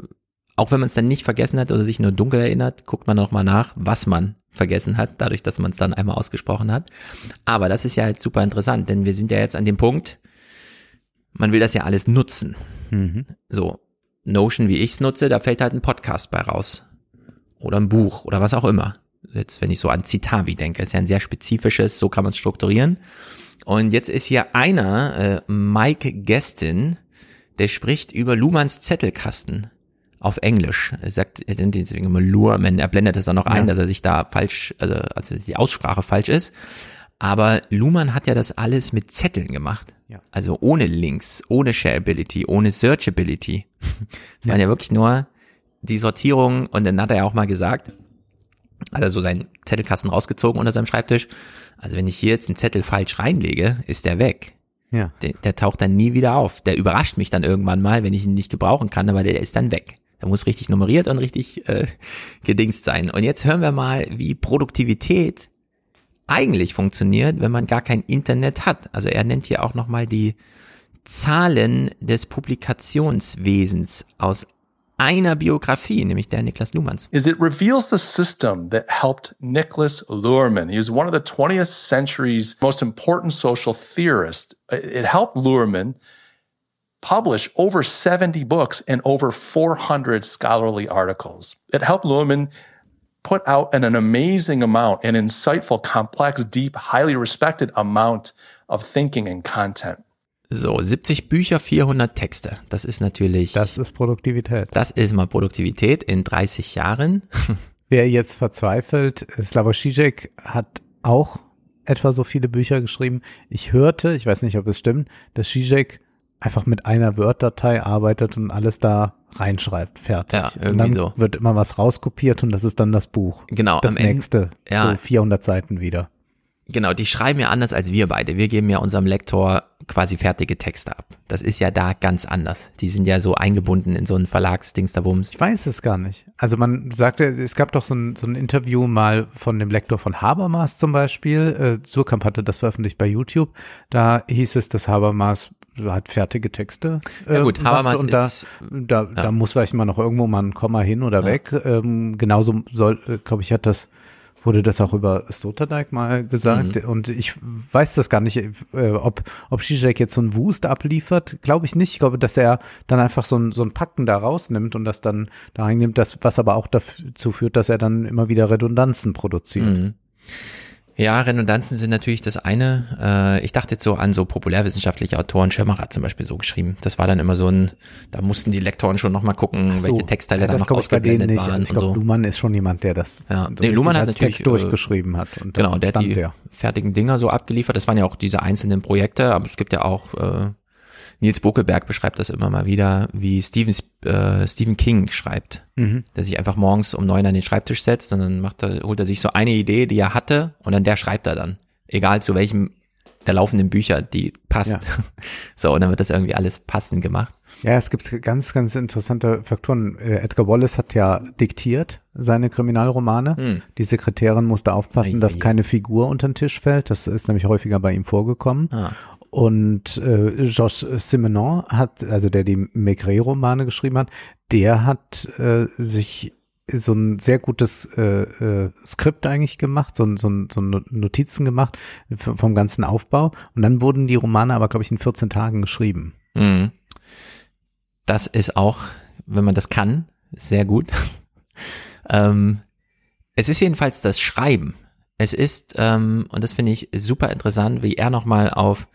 auch wenn man es dann nicht vergessen hat oder sich nur dunkel erinnert, guckt man nochmal nach, was man vergessen hat, dadurch, dass man es dann einmal ausgesprochen hat. Aber das ist ja halt super interessant, denn wir sind ja jetzt an dem Punkt, man will das ja alles nutzen. Mhm. So, Notion, wie ich's nutze, da fällt halt ein Podcast bei raus. Oder ein Buch oder was auch immer. Jetzt, wenn ich so an Citavi denke, ist ja ein sehr spezifisches, so kann man es strukturieren. Und jetzt ist hier einer, äh, Mike Gestin, der spricht über Luhmanns Zettelkasten auf Englisch. Er sagt, er nennt ihn deswegen immer Luhrmann, er blendet es dann noch ein, Ja. dass er sich da falsch, also, also die Aussprache falsch ist. Aber Luhmann hat ja das alles mit Zetteln gemacht. Ja. Also ohne Links, ohne Shareability, ohne Searchability. Es waren ja wirklich nur die Sortierung und dann hat er ja auch mal gesagt, hat er so seinen Zettelkasten rausgezogen unter seinem Schreibtisch. Also wenn ich hier jetzt einen Zettel falsch reinlege, ist der weg. Ja. Der, der taucht dann nie wieder auf. Der überrascht mich dann irgendwann mal, wenn ich ihn nicht gebrauchen kann, aber der ist dann weg. Der muss richtig nummeriert und richtig äh, gedingst sein. Und jetzt hören wir mal, wie Produktivität eigentlich funktioniert, wenn man gar kein Internet hat. Also er nennt hier auch nochmal die Zahlen des Publikationswesens aus einer Biografie, nämlich der Niklas Luhmanns. is it reveals the system that helped Nicholas Luhrmann. He was one of the 20th century's most important social theorists. It helped Luhrmann publish over 70 books and over 400 scholarly articles. It helped Luhrmann put out an, an amazing amount, an insightful, complex, deep, highly respected amount of thinking and content. So, 70 Bücher, 400 Texte. Das ist natürlich. Das ist Produktivität. Das ist mal Produktivität in 30 Jahren. Wer jetzt verzweifelt, Slavoj Žižek hat auch etwa so viele Bücher geschrieben. Ich hörte, ich weiß nicht, ob es stimmt, dass Žižek einfach mit einer Word-Datei arbeitet und alles da reinschreibt, fertig. Ja, und irgendwie dann so. wird immer was rauskopiert und das ist dann das Buch. Genau, Das am Ende- nächste, ja. so 400 Seiten wieder. Genau, die schreiben ja anders als wir beide. Wir geben ja unserem Lektor quasi fertige Texte ab. Das ist ja da ganz anders. Die sind ja so eingebunden in so einen Verlagsdingsterbums. Ich weiß es gar nicht. Also man sagte, es gab doch so ein, so ein Interview mal von dem Lektor von Habermas zum Beispiel. Äh, Surkamp hatte das veröffentlicht bei YouTube. Da hieß es, dass Habermas hat fertige Texte. Ja gut, macht Habermas und da, ist- da, da muss vielleicht mal noch irgendwo mal ein Komma hin oder weg. Ähm, genauso soll, glaube ich, hat das wurde das auch über Sloterdijk mal gesagt Mhm. und ich weiß das gar nicht, äh, ob ob Zizek jetzt so ein Wust abliefert, glaube ich nicht. Ich glaube, dass er dann einfach so ein so ein Packen da rausnimmt und das dann da reinnimmt, das was aber auch dazu führt, dass er dann immer wieder Redundanzen produziert. Mhm. Ja, Redundanzen sind natürlich das eine. Äh, ich dachte jetzt so an so populärwissenschaftliche Autoren. Schirmer hat zum Beispiel so geschrieben. Das war dann immer so ein, da mussten die Lektoren schon nochmal gucken, so, welche Textteile ja, da das noch ich ausgeblendet nicht. waren ich glaube, so. Luhmann ist schon jemand, der das Ja, nee, Luhmann hat natürlich Text durchgeschrieben hat. Und genau, der hat die der. fertigen Dinger so abgeliefert. Das waren ja auch diese einzelnen Projekte, aber es gibt ja auch äh, Nils Bokelberg beschreibt das immer mal wieder, wie Stephen, äh, Stephen King schreibt, Mhm. der sich einfach morgens um neun an den Schreibtisch setzt und dann macht er, holt er sich so eine Idee, die er hatte und an der schreibt er dann. Egal zu welchem der laufenden Bücher, die passt. Ja. So, und dann wird das irgendwie alles passend gemacht. Ja, es gibt ganz, ganz interessante Faktoren. Äh, Edgar Wallace hat ja diktiert seine Kriminalromane. Hm. Die Sekretärin musste aufpassen, dass keine Figur unter den Tisch fällt. Das ist nämlich häufiger bei ihm vorgekommen. Ah. Und äh, Georges Simenon hat, also der die Maigret-Romane geschrieben hat, der hat äh, sich so ein sehr gutes äh, äh, Skript eigentlich gemacht, so, so, so Notizen gemacht vom ganzen Aufbau. Und dann wurden die Romane aber, glaube ich, in 14 Tagen geschrieben. Mhm. Das ist auch, wenn man das kann, sehr gut. ähm, es ist jedenfalls das Schreiben. Es ist, ähm, und das finde ich super interessant, wie er nochmal auf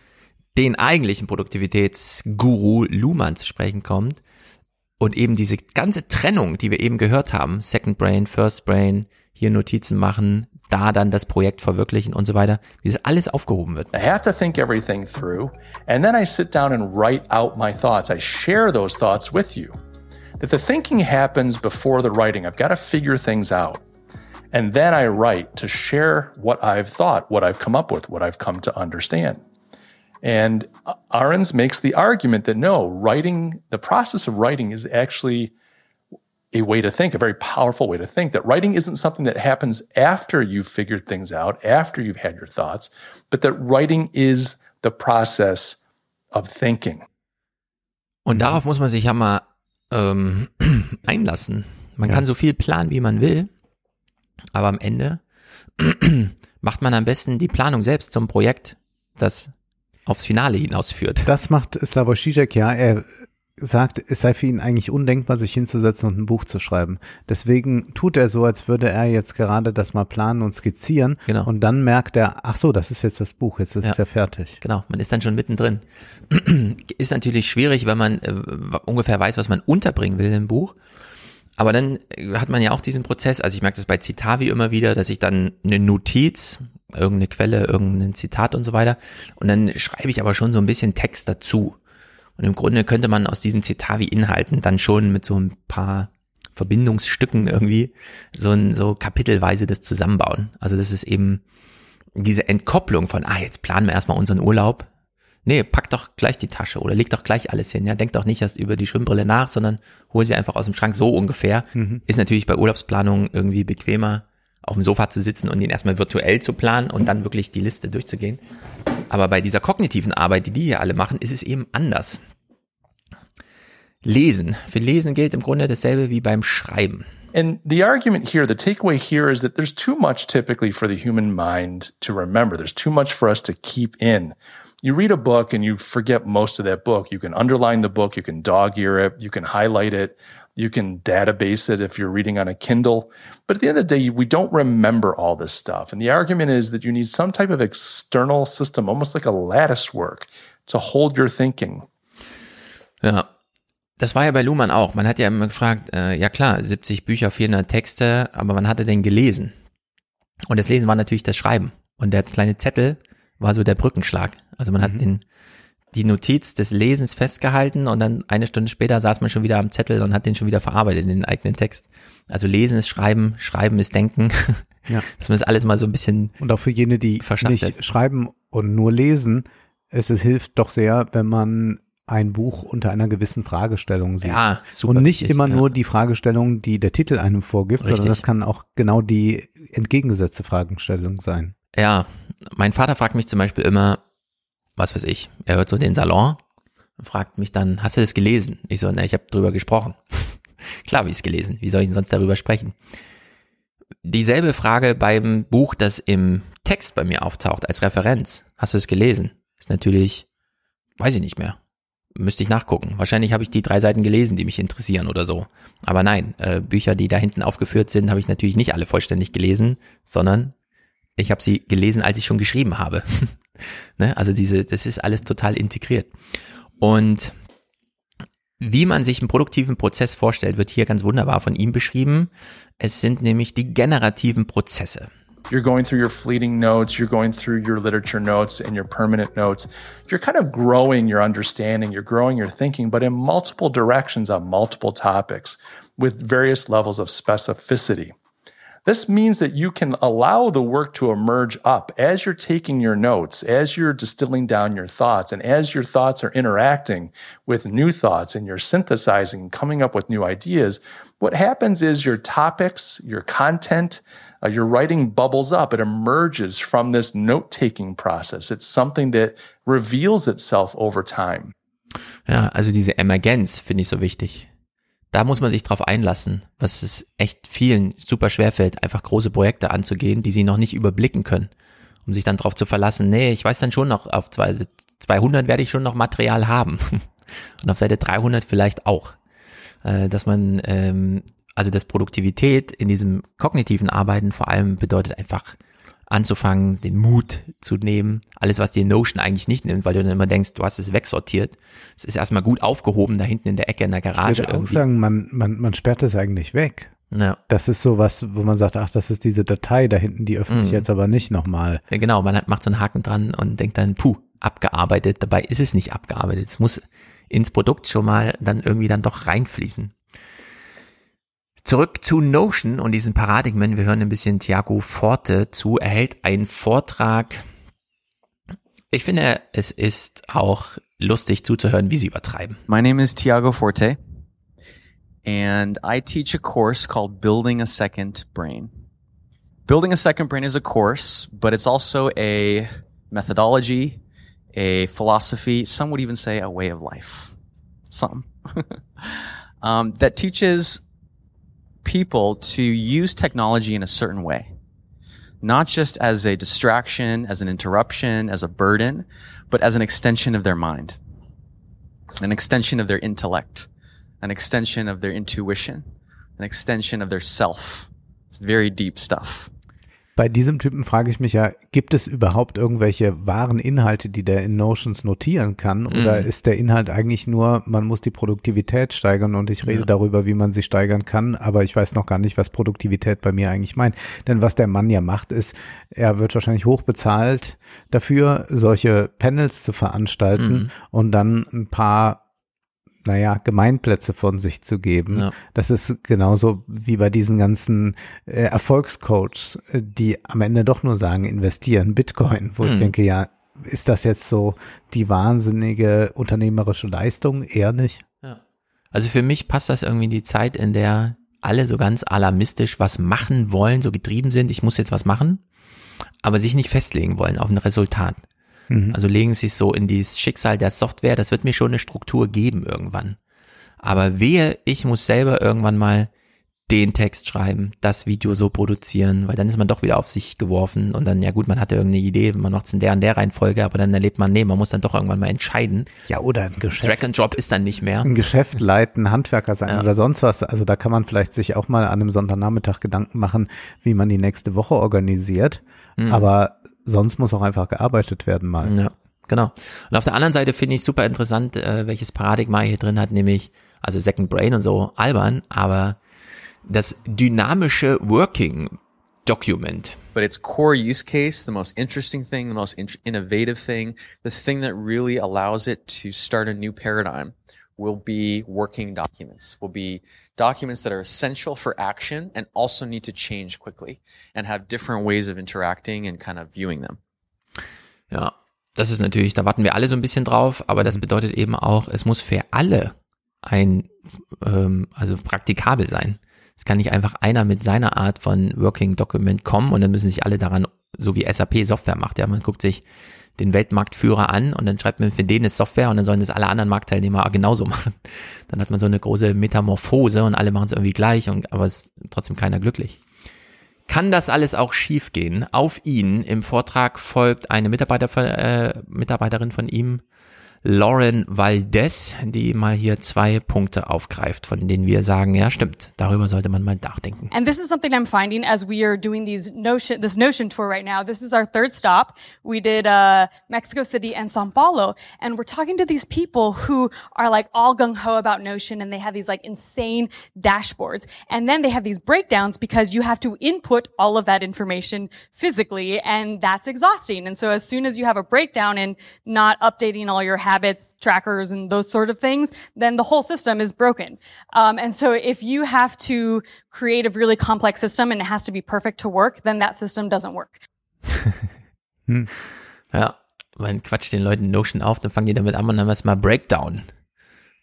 den eigentlichen Produktivitätsguru Luhmann zu sprechen kommt und eben diese ganze Trennung, die wir eben gehört haben, Second Brain, First Brain, hier Notizen machen, da dann das Projekt verwirklichen und so weiter, wie das alles aufgehoben wird. I have to think everything through, and then I sit down and write out my thoughts. I share those thoughts with you. That the thinking happens before the writing. I've got to figure things out. And then I write to share what I've thought, what I've come up with, what I've come to understand. And Ahrens makes the argument that no, writing, the process of writing is actually a way to think, a very powerful way to think, that writing isn't something that happens after you've figured things out, after you've had your thoughts, but that writing is the process of thinking. Und darauf muss man sich ja mal ähm, einlassen. Man Ja. kann so viel planen, wie man will, aber am Ende macht man am besten die Planung selbst zum Projekt, das aufs Finale hinausführt. Das macht Slavoj Žižek, ja. Er sagt, es sei für ihn eigentlich undenkbar, sich hinzusetzen und ein Buch zu schreiben. Deswegen tut er so, als würde er jetzt gerade das mal planen und skizzieren. Genau. Und dann merkt er, ach so, das ist jetzt das Buch, jetzt ist Ja. es ja fertig. Genau, man ist dann schon mittendrin. ist natürlich schwierig, wenn man äh, ungefähr weiß, was man unterbringen will im Buch. Aber dann äh, hat man ja auch diesen Prozess, also ich merke das bei Citavi immer wieder, dass ich dann eine Notiz, irgendeine Quelle, irgendein Zitat und so weiter, und dann schreibe ich aber schon so ein bisschen Text dazu. Und im Grunde könnte man aus diesen Citavi-Inhalten dann schon mit so ein paar Verbindungsstücken irgendwie so ein, so kapitelweise das zusammenbauen. Also das ist eben diese Entkopplung von, ah, jetzt planen wir erstmal unseren Urlaub. Nee, pack doch gleich die Tasche oder leg doch gleich alles hin. Ja, denk doch nicht erst über die Schwimmbrille nach, sondern hol sie einfach aus dem Schrank so ungefähr. Mhm. Ist natürlich bei Urlaubsplanung irgendwie bequemer, auf dem Sofa zu sitzen und ihn erstmal virtuell zu planen und dann wirklich die Liste durchzugehen. Aber bei dieser kognitiven Arbeit, die die hier alle machen, ist es eben anders. Lesen. Für Lesen gilt im Grunde dasselbe wie beim Schreiben. And the argument here, the takeaway here is that there's too much typically for the human mind to remember. There's too much for us to keep in. You read a book and you forget most of that book. You can underline the book, you can dog ear it, you can highlight it, you can database it if you're reading on a Kindle. But at the end of the day, we don't remember all this stuff. And the argument is that you need some type of external system, almost like a lattice work, to hold your thinking. Ja. Das war ja bei Luhmann auch. Man hat ja immer gefragt, äh, ja klar, 70 Bücher, 400 Texte, aber wann hat er denn gelesen? Und das Lesen war natürlich das Schreiben. Und der kleine Zettel war so der Brückenschlag. Also man hat den, die Notiz des Lesens festgehalten und dann eine Stunde später saß man schon wieder am Zettel und hat den schon wieder verarbeitet in den eigenen Text. Also Lesen ist Schreiben, Schreiben ist Denken. Ja. Dass man das alles mal so ein bisschen Und auch für jene, die nicht schreiben und nur lesen, es, es hilft doch sehr, wenn man ein Buch unter einer gewissen Fragestellung sieht. Ja, super Und nicht wichtig, immer ja. nur die Fragestellung, die der Titel einem vorgibt, Richtig. sondern das kann auch genau die entgegengesetzte Fragestellung sein. Ja, mein Vater fragt mich zum Beispiel immer, was weiß ich, er hört so den Salon und fragt mich dann, hast du das gelesen? Ich so, ne, ich habe drüber gesprochen. Klar, wie ich es gelesen. Wie soll ich denn sonst darüber sprechen? Dieselbe Frage beim Buch, das im Text bei mir auftaucht als Referenz. Hast du es gelesen? Ist natürlich, weiß ich nicht mehr. Müsste ich nachgucken. Wahrscheinlich habe ich die drei Seiten gelesen, die mich interessieren oder so. Aber nein, äh, Bücher, die da hinten aufgeführt sind, habe ich natürlich nicht alle vollständig gelesen, sondern ich habe sie gelesen, als ich schon geschrieben habe. ne? Also diese, das ist alles total integriert. Und wie man sich einen produktiven Prozess vorstellt, wird hier ganz wunderbar von ihm beschrieben. Es sind nämlich die generativen Prozesse. You're going through your fleeting notes, you're going through your literature notes and your permanent notes. You're kind of growing your understanding, you're growing your thinking, but in multiple directions on multiple topics with various levels of specificity. This means that you can allow the work to emerge up as you're taking your notes, as you're distilling down your thoughts, and as your thoughts are interacting with new thoughts and you're synthesizing and coming up with new ideas. What happens is your topics, your content, uh, your writing bubbles up. It emerges from this note taking process. It's something that reveals itself over time. Ja, also diese Emergenz finde ich so wichtig. Da muss man sich drauf einlassen, was es echt vielen super schwer fällt, einfach große Projekte anzugehen, die sie noch nicht überblicken können, um sich dann drauf zu verlassen, nee, ich weiß dann schon noch, auf 200 werde ich schon noch Material haben. Und auf Seite 300 vielleicht auch, äh, dass man, ähm, also das Produktivität in diesem kognitiven Arbeiten vor allem bedeutet einfach anzufangen, den Mut zu nehmen. Alles, was dir Notion eigentlich nicht nimmt, weil du dann immer denkst, du hast es wegsortiert. Es ist erstmal gut aufgehoben, da hinten in der Ecke in der Garage. Ich würde irgendwie. auch sagen, man, man, man sperrt es eigentlich weg. Ja. Das ist so was, wo man sagt, ach, das ist diese Datei da hinten, die öffne ich Mhm. jetzt aber nicht nochmal. Genau, man hat, macht so einen Haken dran und denkt dann, puh, abgearbeitet. Dabei ist es nicht abgearbeitet. Es muss ins Produkt schon mal dann irgendwie dann doch reinfließen. Zurück zu Notion und diesen Paradigmen. Wir hören ein bisschen Thiago Forte zu. Er hält einen Vortrag. Ich finde, es ist auch lustig zuzuhören, wie sie übertreiben. My name is Tiago Forte, and I teach a course called Building a Second Brain. Building a Second Brain is a course, but it's also a methodology, a philosophy, some would even say a way of life. Some. um, that teaches people to use technology in a certain way. Not just as a distraction, as an interruption, as a burden, but as an extension of their mind an extension of their intellect, an extension of their intuition, an extension of their self. It's very deep stuff. Bei diesem Typen frage ich mich ja, gibt es überhaupt irgendwelche wahren Inhalte, die der in Notions notieren kann? Oder Mhm. ist der Inhalt eigentlich nur, man muss die Produktivität steigern und ich rede Ja. darüber, wie man sie steigern kann, aber ich weiß noch gar nicht, was Produktivität bei mir eigentlich meint. Denn was der Mann ja macht, ist, er wird wahrscheinlich hoch bezahlt dafür, solche Panels zu veranstalten Mhm. und dann ein paar naja, Gemeinplätze von sich zu geben. Ja. Das ist genauso wie bei diesen ganzen äh, Erfolgscoaches, äh, die am Ende doch nur sagen, investieren Bitcoin, wo ich Hm. denke, ja, ist das jetzt so die wahnsinnige unternehmerische Leistung? Eher nicht. Also für mich passt das irgendwie in die Zeit, in der alle so ganz alarmistisch was machen wollen, so getrieben sind, ich muss jetzt was machen, aber sich nicht festlegen wollen auf ein Resultat. Mhm. Also legen sich so in dieses Schicksal der Software, das wird mir schon eine Struktur geben irgendwann. Aber wehe, ich muss selber irgendwann mal den Text schreiben, das Video so produzieren, weil dann ist man doch wieder auf sich geworfen und dann, ja gut, man hatte irgendeine Idee, man macht es in der und der Reihenfolge, aber dann erlebt man, nee, man muss dann doch irgendwann mal entscheiden. Ja, oder ein Geschäft. Drag and Drop ist dann nicht mehr. Ein Geschäft leiten, Handwerker sein Ja. oder sonst was. Also da kann man vielleicht sich auch mal an einem Sonntagnachmittag Gedanken machen, wie man die nächste Woche organisiert. Mhm. Aber sonst muss auch einfach gearbeitet werden mal. Ja, genau. Und auf der anderen Seite finde ich super interessant, äh, welches Paradigma er hier drin hat, nämlich, also Second Brain und so, albern, aber das dynamische Working Document. But its core use case, the most interesting thing, the most in- innovative thing, the thing that really allows it to start a new paradigm will be working documents, will be documents that are essential for action and also need to change quickly and have different ways of interacting and kind of viewing them. Ja, das ist natürlich, da warten wir alle so ein bisschen drauf, aber das bedeutet eben auch, es muss für alle ein, ähm, also praktikabel sein. Es kann nicht einfach einer mit seiner Art von Working Document kommen und dann müssen sich alle daran, so wie SAP Software macht. Ja, man guckt sich den Weltmarktführer an und dann schreibt man für den eine Software und dann sollen das alle anderen Marktteilnehmer genauso machen. Dann hat man so eine große Metamorphose und alle machen es irgendwie gleich und aber ist trotzdem keiner glücklich. Kann das alles auch schiefgehen? Auf ihn im Vortrag folgt eine Mitarbeiter äh, Mitarbeiterin von ihm, Lauren Valdez, die mal hier zwei Punkte aufgreift, von denen wir sagen, ja stimmt, darüber sollte man mal nachdenken. And this is something I'm finding as we are doing these notion, this Notion tour right now. This is our third stop. We did uh, Mexico City and Sao Paulo, and we're talking to these people who are like all gung ho about Notion, and they have these like insane dashboards, and then they have these breakdowns because you have to input all of that information physically, and that's exhausting. And so as soon as you have a breakdown and not updating all your habits habits trackers and those sort of things, then the whole system is broken. Um, and so if you have to create a really complex system and it has to be perfect to work, then that system doesn't work. hm. Ja, man quatscht den Leuten Notion auf, dann fangen die damit an und dann mal Breakdown.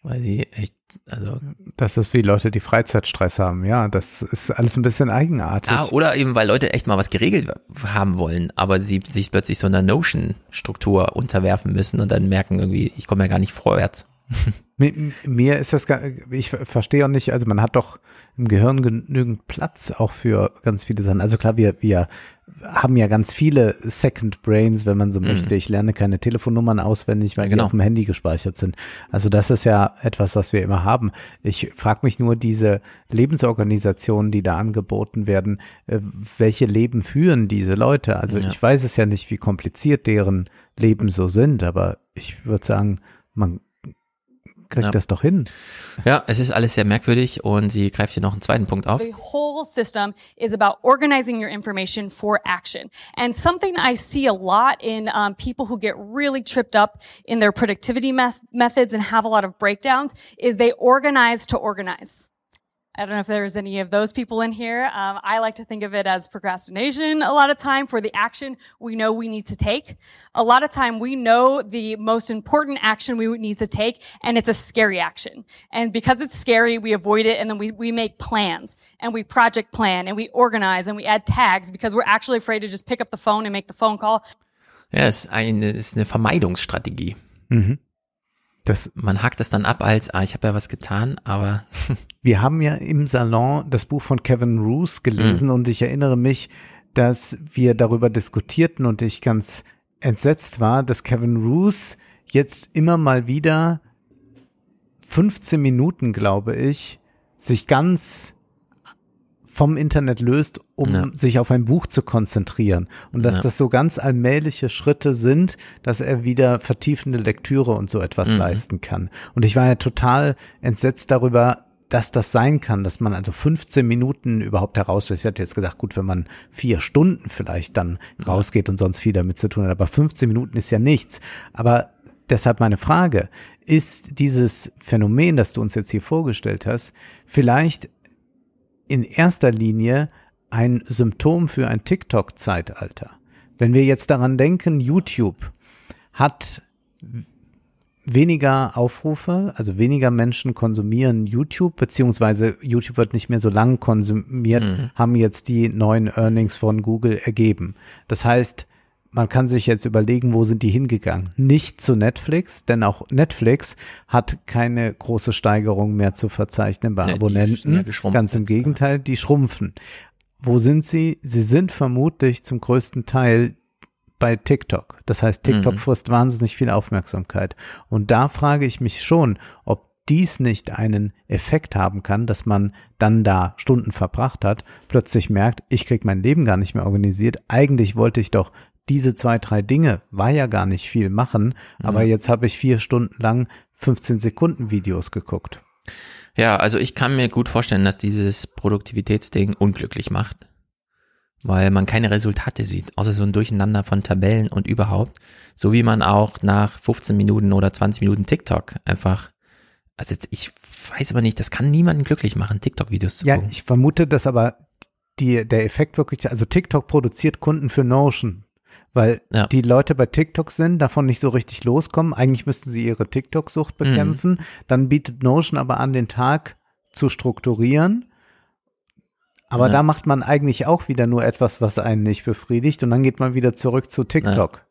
Weil sie echt, also. Das ist wie Leute, die Freizeitstress haben, ja. Das ist alles ein bisschen eigenartig. Ja, oder eben, weil Leute echt mal was geregelt haben wollen, aber sie sich plötzlich so einer Notion-Struktur unterwerfen müssen und dann merken irgendwie, ich komme ja gar nicht vorwärts. Mir, ist das, ich verstehe auch nicht, also man hat doch im Gehirn genügend Platz auch für ganz viele Sachen. Also klar, wir, wir haben ja ganz viele Second Brains, wenn man so mhm. möchte. Ich lerne keine Telefonnummern auswendig, weil ja, genau. die auf dem Handy gespeichert sind. Also das ist ja etwas, was wir immer haben. Ich frage mich nur, diese Lebensorganisationen, die da angeboten werden, äh, welche Leben führen diese Leute? Also ja. ich weiß es ja nicht, wie kompliziert deren Leben so sind, aber ich würde sagen, man kriegt ja. das doch hin. Ja, es ist alles sehr merkwürdig und sie greift hier noch einen zweiten Punkt auf. The whole system is about organizing your information for action. And something I see a lot in um, people who get really tripped up in their productivity methods and have a lot of breakdowns is they organize to organize. I don't know if there's any of those people in here. Um, I like to think of it as procrastination a lot of time for the action we know we need to take. A lot of time we know the most important action we need to take and it's a scary action. And because it's scary, we avoid it and then we, we make plans and we project plan and we organize and we add tags because we're actually afraid to just pick up the phone and make the phone call. Ja, es ist eine, ist eine Vermeidungsstrategie. Mhm. Das, man hakt es dann ab als, ah, ich habe ja was getan, aber. Wir haben ja im Salon das Buch von Kevin Roos gelesen mhm. und ich erinnere mich, dass wir darüber diskutierten und ich ganz entsetzt war, dass Kevin Roos jetzt immer mal wieder 15 Minuten, glaube ich, sich ganz vom Internet löst, um ja. sich auf ein Buch zu konzentrieren. Und dass ja. das so ganz allmähliche Schritte sind, dass er wieder vertiefende Lektüre und so etwas mhm. leisten kann. Und ich war ja total entsetzt darüber, dass das sein kann, dass man also 15 Minuten überhaupt herauslässt. Ich hatte jetzt gedacht, gut, wenn man vier Stunden vielleicht dann rausgeht und sonst viel damit zu tun hat, aber 15 Minuten ist ja nichts. Aber deshalb meine Frage, ist dieses Phänomen, das du uns jetzt hier vorgestellt hast, vielleicht in erster Linie ein Symptom für ein TikTok-Zeitalter. Wenn wir jetzt daran denken, YouTube hat weniger Aufrufe, also weniger Menschen konsumieren YouTube, beziehungsweise YouTube wird nicht mehr so lang konsumiert, mhm. haben jetzt die neuen Earnings von Google ergeben. Das heißt, man kann sich jetzt überlegen, wo sind die hingegangen? Nicht zu Netflix, denn auch Netflix hat keine große Steigerung mehr zu verzeichnen bei nee, Abonnenten. Ganz im Gegenteil, die schrumpfen. Wo sind sie? Sie sind vermutlich zum größten Teil bei TikTok. Das heißt, TikTok mhm. frisst wahnsinnig viel Aufmerksamkeit. Und da frage ich mich schon, ob dies nicht einen Effekt haben kann, dass man dann da Stunden verbracht hat, plötzlich merkt, ich krieg mein Leben gar nicht mehr organisiert. Eigentlich wollte ich doch diese zwei, drei Dinge war ja gar nicht viel machen, mhm. aber jetzt habe ich vier Stunden lang 15 Sekunden Videos geguckt. Ja, also ich kann mir gut vorstellen, dass dieses Produktivitätsding unglücklich macht, weil man keine Resultate sieht, außer so ein Durcheinander von Tabellen und überhaupt, so wie man auch nach 15 Minuten oder 20 Minuten TikTok einfach also ich weiß aber nicht, das kann niemanden glücklich machen, TikTok-Videos zu ja, gucken. Ja, ich vermute, dass aber die, der Effekt wirklich, also TikTok produziert Kunden für Notion weil ja. die Leute bei TikTok sind, davon nicht so richtig loskommen. Eigentlich müssten sie ihre TikTok-Sucht mhm. bekämpfen. Mhm. Dann bietet Notion aber an, den Tag zu strukturieren. Aber ja. da macht man eigentlich auch wieder nur etwas, was einen nicht befriedigt und dann geht man wieder zurück zu TikTok.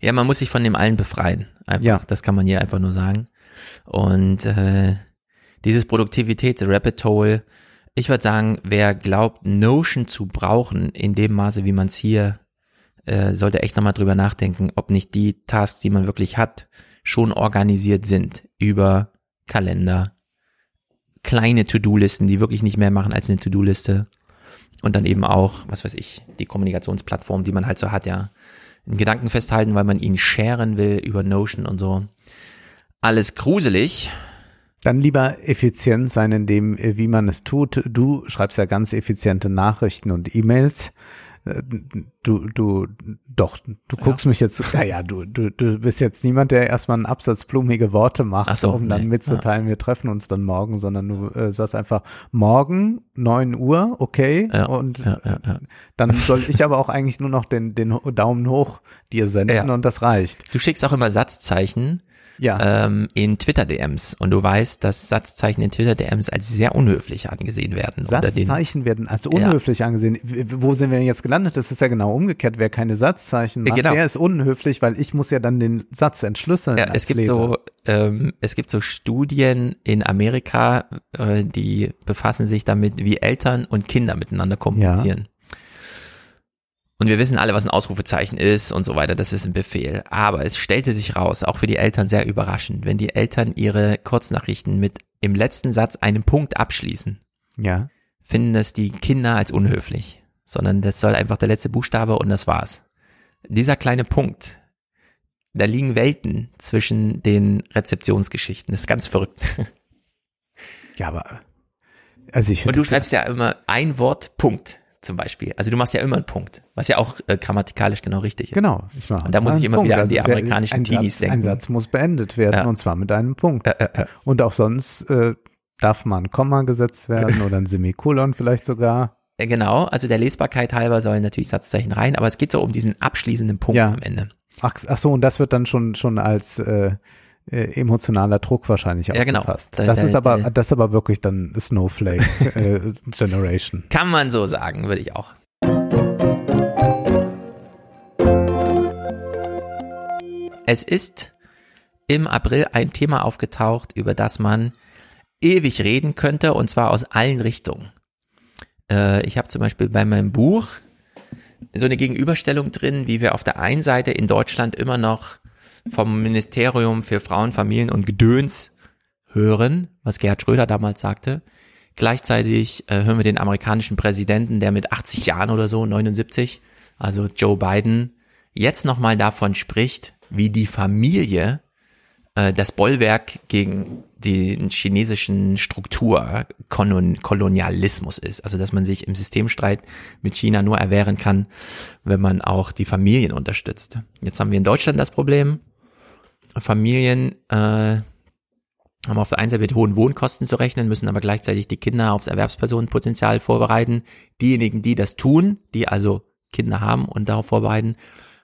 Ja, ja man muss sich von dem allen befreien. Einfach. Ja. Das kann man hier einfach nur sagen. Und äh, dieses Produktivitäts-Rabbit Hole, ich würde sagen, wer glaubt, Notion zu brauchen, in dem Maße, wie man es hier äh, sollte echt nochmal drüber nachdenken, ob nicht die Tasks, die man wirklich hat, schon organisiert sind über Kalender, kleine To-Do-Listen, die wirklich nicht mehr machen als eine To-Do-Liste und dann eben auch, was weiß ich, die Kommunikationsplattform, die man halt so hat, ja, in Gedanken festhalten, weil man ihn sharen will über Notion und so. Alles gruselig. Dann lieber effizient sein in dem, äh, wie man es tut. Du schreibst ja ganz effiziente Nachrichten und E-Mails. Du, du, doch, du guckst Ja. mich jetzt, ja, ja, du, du, du bist jetzt niemand, der erstmal einen Absatz blumige Worte macht, Ach so, um dann nee. mitzuteilen, wir treffen uns dann morgen, sondern du äh, sagst einfach, morgen, 9 Uhr, okay, und ja, ja, ja. dann soll ich aber auch eigentlich nur noch den, den Daumen hoch dir senden Ja. und das reicht. Du schickst auch immer Satzzeichen ja. ähm, in Twitter-DMs und du weißt, dass Satzzeichen in Twitter-DMs als sehr unhöflich angesehen werden. unter den- Satzzeichen werden als unhöflich angesehen. W- Wo sind wir denn jetzt gelandet? Das ist ja genau umgekehrt. Wer keine Satzzeichen macht, Genau. der ist unhöflich, weil ich muss ja dann den Satz entschlüsseln. Ja, es gibt Leser. so, ähm, es gibt so Studien in Amerika, äh, die befassen sich damit, wie Eltern und Kinder miteinander kommunizieren. Und wir wissen alle, was ein Ausrufezeichen ist und so weiter. Das ist ein Befehl. Aber es stellte sich raus, auch für die Eltern sehr überraschend, wenn die Eltern ihre Kurznachrichten mit im letzten Satz einem Punkt abschließen, Ja. finden das die Kinder als unhöflich. Sondern das soll einfach der letzte Buchstabe und das war's. Dieser kleine Punkt, da liegen Welten zwischen den Rezeptionsgeschichten. Das ist ganz verrückt. Ja, aber also ich Und du schreibst ja immer ein Wort Punkt zum Beispiel. Also du machst ja immer einen Punkt, was ja auch äh, grammatikalisch genau richtig ist. Genau, ich mache. Und da muss ich immer Punkt. wieder an die Also amerikanischen Teenies Satz, denken. Ein Satz muss beendet werden Ja. und zwar mit einem Punkt. Und auch sonst äh, darf mal ein Komma gesetzt werden oder ein Semikolon vielleicht sogar. Äh, Genau, also der Lesbarkeit halber sollen natürlich Satzzeichen rein, aber es geht so um diesen abschließenden Punkt Ja. am Ende. Ach, ach so, und das wird dann schon schon als äh, emotionaler Druck wahrscheinlich Ja, genau. aufgefasst. Da- Das da- ist aber da- das ist aber wirklich dann Snowflake äh, Generation. Kann man so sagen, würde ich auch. Es ist im April ein Thema aufgetaucht, über das man ewig reden könnte, und zwar aus allen Richtungen. Äh, ich habe zum Beispiel bei meinem Buch so eine Gegenüberstellung drin, wie wir auf der einen Seite in Deutschland immer noch vom Ministerium für Frauen, Familien und Gedöns hören, was Gerhard Schröder damals sagte. Gleichzeitig äh, hören wir den amerikanischen Präsidenten, der mit 80 Jahren oder so, 79, also Joe Biden, jetzt nochmal davon spricht, wie die Familie äh, das Bollwerk gegen den chinesischen Struktur Kolon Kolonialismus ist. Also dass man sich im Systemstreit mit China nur erwehren kann, wenn man auch die Familien unterstützt. Jetzt haben wir in Deutschland das Problem, Familien äh, haben auf der einen Seite mit hohen Wohnkosten zu rechnen, müssen aber gleichzeitig die Kinder aufs Erwerbspersonenpotenzial vorbereiten. Diejenigen, die das tun, die also Kinder haben und darauf vorbereiten,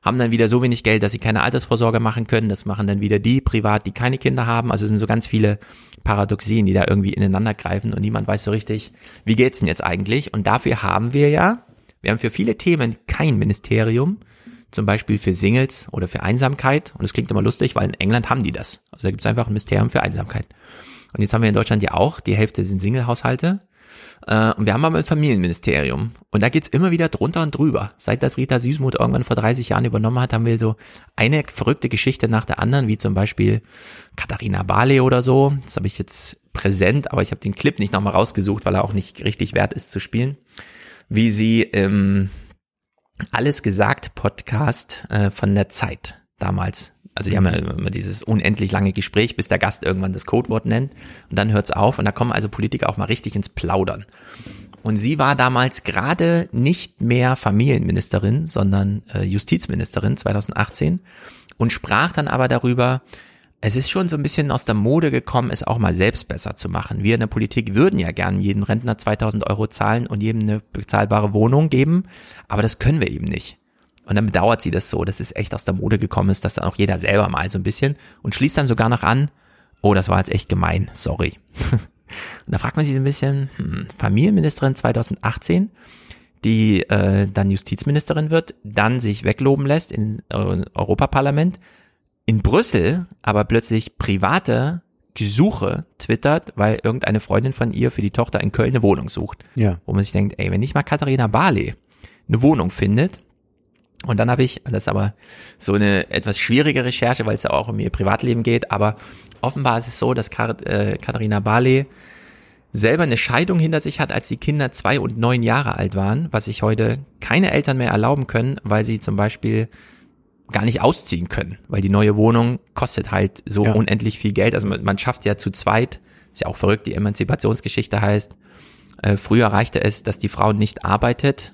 haben dann wieder so wenig Geld, dass sie keine Altersvorsorge machen können. Das machen dann wieder die privat, die keine Kinder haben. Also es sind so ganz viele Paradoxien, die da irgendwie ineinander greifen und niemand weiß so richtig, wie geht's denn jetzt eigentlich? Und dafür haben wir ja, wir haben für viele Themen kein Ministerium, zum Beispiel für Singles oder für Einsamkeit. Und es klingt immer lustig, weil in England haben die das. Also da gibt's einfach ein Ministerium für Einsamkeit. Und jetzt haben wir in Deutschland ja auch, die Hälfte sind Single-Haushalte. Äh, und wir haben aber ein Familienministerium. Und da geht's immer wieder drunter und drüber. Seit das Rita Süßmuth irgendwann vor 30 Jahren übernommen hat, haben wir so eine verrückte Geschichte nach der anderen, wie zum Beispiel Katharina Barley oder so. Das habe ich jetzt präsent, aber ich habe den Clip nicht nochmal rausgesucht, weil er auch nicht richtig wert ist zu spielen. Wie sie im Alles gesagt Podcast äh, von der Zeit damals. Also die haben ja immer dieses unendlich lange Gespräch, bis der Gast irgendwann das Codewort nennt und dann hört's auf und da kommen also Politiker auch mal richtig ins Plaudern. Und sie war damals gerade nicht mehr Familienministerin, sondern äh, Justizministerin 2018 und sprach dann aber darüber, es ist schon so ein bisschen aus der Mode gekommen, es auch mal selbst besser zu machen. Wir in der Politik würden ja gern jedem Rentner 2000 Euro zahlen und jedem eine bezahlbare Wohnung geben, aber das können wir eben nicht. Und dann bedauert sie das so, dass es echt aus der Mode gekommen ist, dass dann auch jeder selber mal so ein bisschen und schließt dann sogar noch an, oh, das war jetzt echt gemein, sorry. Und da fragt man sich ein bisschen, hm, Familienministerin 2018, die äh, dann Justizministerin wird, dann sich wegloben lässt in äh, Europaparlament, in Brüssel aber plötzlich private Gesuche twittert, weil irgendeine Freundin von ihr für die Tochter in Köln eine Wohnung sucht. Ja. Wo man sich denkt, ey, wenn nicht mal Katharina Barley eine Wohnung findet, und dann habe ich, das ist aber so eine etwas schwierige Recherche, weil es ja auch um ihr Privatleben geht, aber offenbar ist es so, dass äh, Katharina Barley selber eine Scheidung hinter sich hat, als die Kinder zwei und neun Jahre alt waren, was sich heute keine Eltern mehr erlauben können, weil sie zum Beispiel gar nicht ausziehen können, weil die neue Wohnung kostet halt so Ja. unendlich viel Geld. Also man, man schafft ja zu zweit ist ja auch verrückt, die Emanzipationsgeschichte heißt, äh, früher reichte es, dass die Frau nicht arbeitet,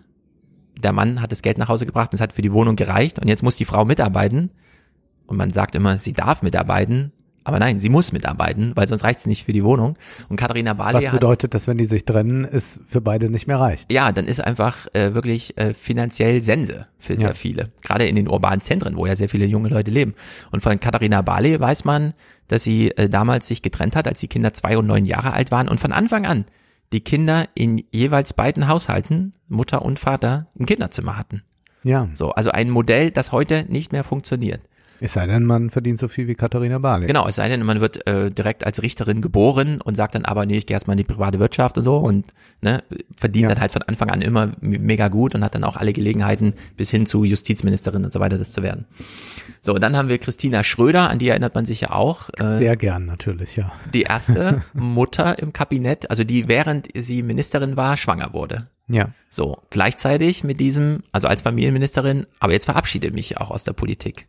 der Mann hat das Geld nach Hause gebracht und es hat für die Wohnung gereicht und jetzt muss die Frau mitarbeiten und man sagt immer, sie darf mitarbeiten, aber nein, sie muss mitarbeiten, weil sonst reicht es nicht für die Wohnung. Und Katharina Barley Was bedeutet, dass wenn die sich trennen, es für beide nicht mehr reicht? Ja, dann ist einfach äh, wirklich äh, finanziell Sense für sehr Ja. viele. Gerade in den urbanen Zentren, wo ja sehr viele junge Leute leben. Und von Katharina Barley weiß man, dass sie äh, damals sich getrennt hat, als die Kinder zwei und neun Jahre alt waren und von Anfang an die Kinder in jeweils beiden Haushalten, Mutter und Vater, ein Kinderzimmer hatten. Ja. So, also ein Modell, das heute nicht mehr funktioniert. Es sei denn, man verdient so viel wie Katharina Barley. Genau, es sei denn, man wird äh, direkt als Richterin geboren und sagt dann aber, nee, ich gehe erstmal in die private Wirtschaft und so und ne, verdient dann halt von Anfang an immer mega gut und hat dann auch alle Gelegenheiten bis hin zu Justizministerin und so weiter, das zu werden. So, dann haben wir Christina Schröder, an die erinnert man sich ja auch. Äh, Sehr gern natürlich, ja. die erste Mutter im Kabinett, also die während sie Ministerin war, schwanger wurde. Ja. So, gleichzeitig mit diesem, also als Familienministerin, aber jetzt verabschiede mich auch aus der Politik.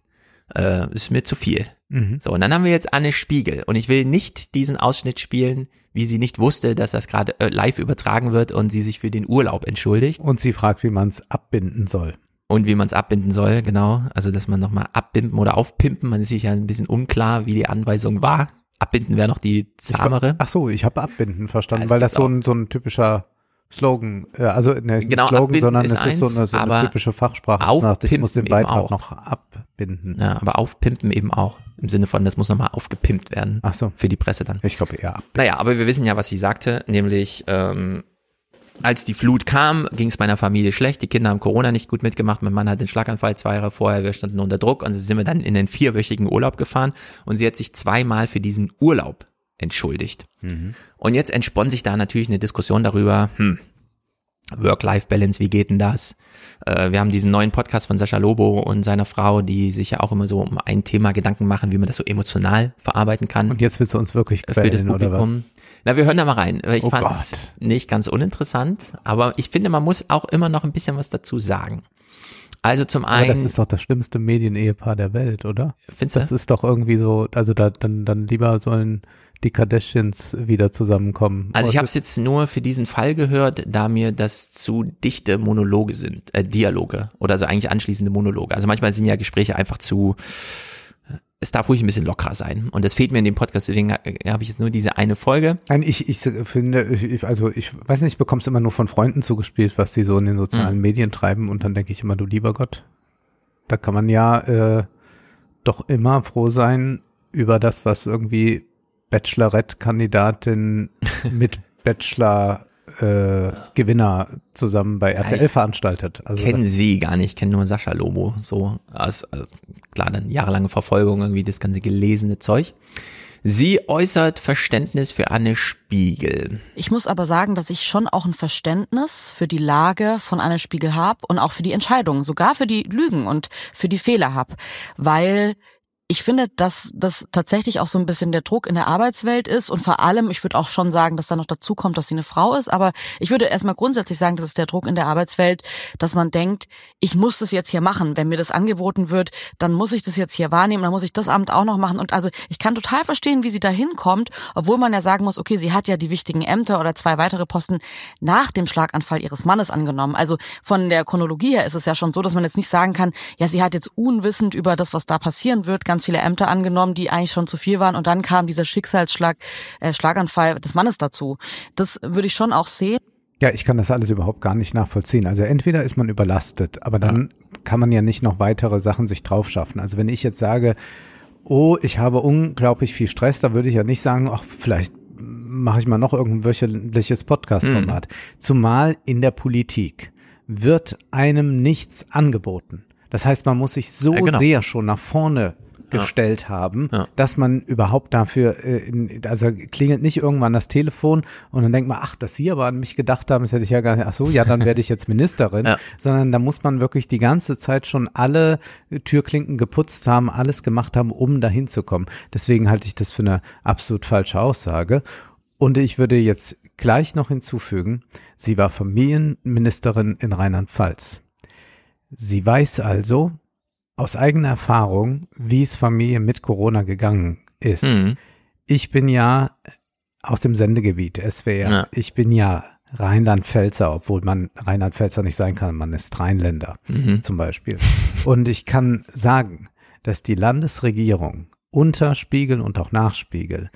Äh, ist mir zu viel. Mhm. So, und dann haben wir jetzt Anne Spiegel. Und ich will nicht diesen Ausschnitt spielen, wie sie nicht wusste, dass das gerade äh, live übertragen wird und sie sich für den Urlaub entschuldigt. Und sie fragt, wie man es abbinden soll. Und wie man es abbinden soll, genau. Also, dass man nochmal abbinden oder aufpimpen. Man ist sich ja ein bisschen unklar, wie die Anweisung war. Abbinden wäre noch die zahmere. Ach so, ich habe abbinden verstanden, Ja, weil das so ein, so ein typischer Slogan, äh, also ne, nicht Genau, Slogan, sondern ist es ist so eins, eine, so eine typische Fachsprache. Nach, Ich muss den aufpimpen Beitrag auch. noch abbinden. Ja, aber aufpimpen eben auch. Im Sinne von, das muss nochmal aufgepimpt werden. Ach so. Für die Presse dann. Ich glaube eher ab. Naja, aber wir wissen ja, was sie sagte, nämlich, ähm, als die Flut kam, ging es meiner Familie schlecht. Die Kinder haben Corona nicht gut mitgemacht. Mein Mann hat den Schlaganfall zwei Jahre vorher. Wir standen unter Druck und sind wir dann in den vierwöchigen Urlaub gefahren. Und sie hat sich zweimal für diesen Urlaub entschuldigt. Und jetzt entspann sich da natürlich eine Diskussion darüber, hm, Work-Life-Balance, wie geht denn das? Äh, wir haben diesen neuen Podcast von Sascha Lobo und seiner Frau, die sich ja auch immer so um ein Thema Gedanken machen, wie man das so emotional verarbeiten kann. Und jetzt willst du uns wirklich Äh, für das quälen, oder was? Publikum. Na, wir hören da mal rein. Ich Oh fand's nicht ganz uninteressant, aber ich finde, man muss auch immer noch ein bisschen was dazu sagen. Also zum Aber das einen, ist doch das schlimmste Medienehepaar der Welt, oder? Findest du? Das ist doch irgendwie so, also da, dann, dann lieber sollen die Kardashians wieder zusammenkommen. also ich habe es jetzt nur für diesen Fall gehört, da mir das zu dichte Monologe sind, äh, Dialoge oder also eigentlich anschließende Monologe. Also manchmal sind ja Gespräche einfach zu, es darf ruhig ein bisschen lockerer sein und das fehlt mir in dem Podcast, deswegen äh, habe ich jetzt nur diese eine Folge. Nein, ich, ich finde, ich, ich- also ich weiß nicht, ich bekomme es immer nur von Freunden zugespielt, was die so in den sozialen Mhm. Medien treiben und dann denke ich immer, du lieber Gott, da kann man ja äh, doch immer froh sein über das, was irgendwie Bachelorette-Kandidatin mit Bachelor äh, Gewinner zusammen bei RTL ich veranstaltet. Also kennen sie gar nicht, kennen nur Sascha Lobo. So, als, als, klar, dann jahrelange Verfolgung, irgendwie das ganze gelesene Zeug. Sie äußert Verständnis für Anne Spiegel. Ich muss aber sagen, dass ich schon auch ein Verständnis für die Lage von Anne Spiegel habe und auch für die Entscheidungen, sogar für die Lügen und für die Fehler habe, weil ich finde, dass das tatsächlich auch so ein bisschen der Druck in der Arbeitswelt ist und vor allem, ich würde auch schon sagen, dass da noch dazu kommt, dass sie eine Frau ist, aber ich würde erstmal grundsätzlich sagen, das ist der Druck in der Arbeitswelt, dass man denkt, ich muss das jetzt hier machen. Wenn mir das angeboten wird, dann muss ich das jetzt hier wahrnehmen, dann muss ich das Amt auch noch machen. Und also ich kann total verstehen, wie sie da hinkommt, obwohl man ja sagen muss, okay, sie hat ja die wichtigen Ämter oder zwei weitere Posten nach dem Schlaganfall ihres Mannes angenommen. Also von der Chronologie her ist es ja schon so, dass man jetzt nicht sagen kann, ja, sie hat jetzt unwissend über das, was da passieren wird, ganz viele Ämter angenommen, die eigentlich schon zu viel waren und dann kam dieser Schicksalsschlag, äh, Schlaganfall des Mannes dazu. Das würde ich schon auch sehen. Ja, ich kann das alles überhaupt gar nicht nachvollziehen. Also entweder ist man überlastet, aber dann kann man ja nicht noch weitere Sachen sich drauf schaffen. Also wenn ich jetzt sage, oh, ich habe unglaublich viel Stress, da würde ich ja nicht sagen, ach, vielleicht mache ich mal noch irgendein wöchentliches Podcast-Format. Zumal in der Politik wird einem nichts angeboten. Das heißt, man muss sich so Ja, genau. sehr schon nach vorne Ja. gestellt haben, dass man überhaupt dafür, äh, in, also klingelt nicht irgendwann das Telefon und dann denkt man, ach, dass Sie aber an mich gedacht haben, das hätte ich ja gar nicht, ach so, ja, dann werde ich jetzt Ministerin, Ja. sondern da muss man wirklich die ganze Zeit schon alle Türklinken geputzt haben, alles gemacht haben, um dahin zu kommen. Deswegen halte ich das für eine absolut falsche Aussage. Und ich würde jetzt gleich noch hinzufügen, sie war Familienministerin in Rheinland-Pfalz. Sie weiß also aus eigener Erfahrung, wie es Familien mit Corona gegangen ist. Mhm. Ich bin ja aus dem Sendegebiet SWR. Ja. Ich bin ja Rheinland-Pfälzer, obwohl man Rheinland-Pfälzer nicht sein kann, man ist Rheinländer Mhm. zum Beispiel. Und ich kann sagen, dass die Landesregierung unter Spiegel und auch nach Spiegel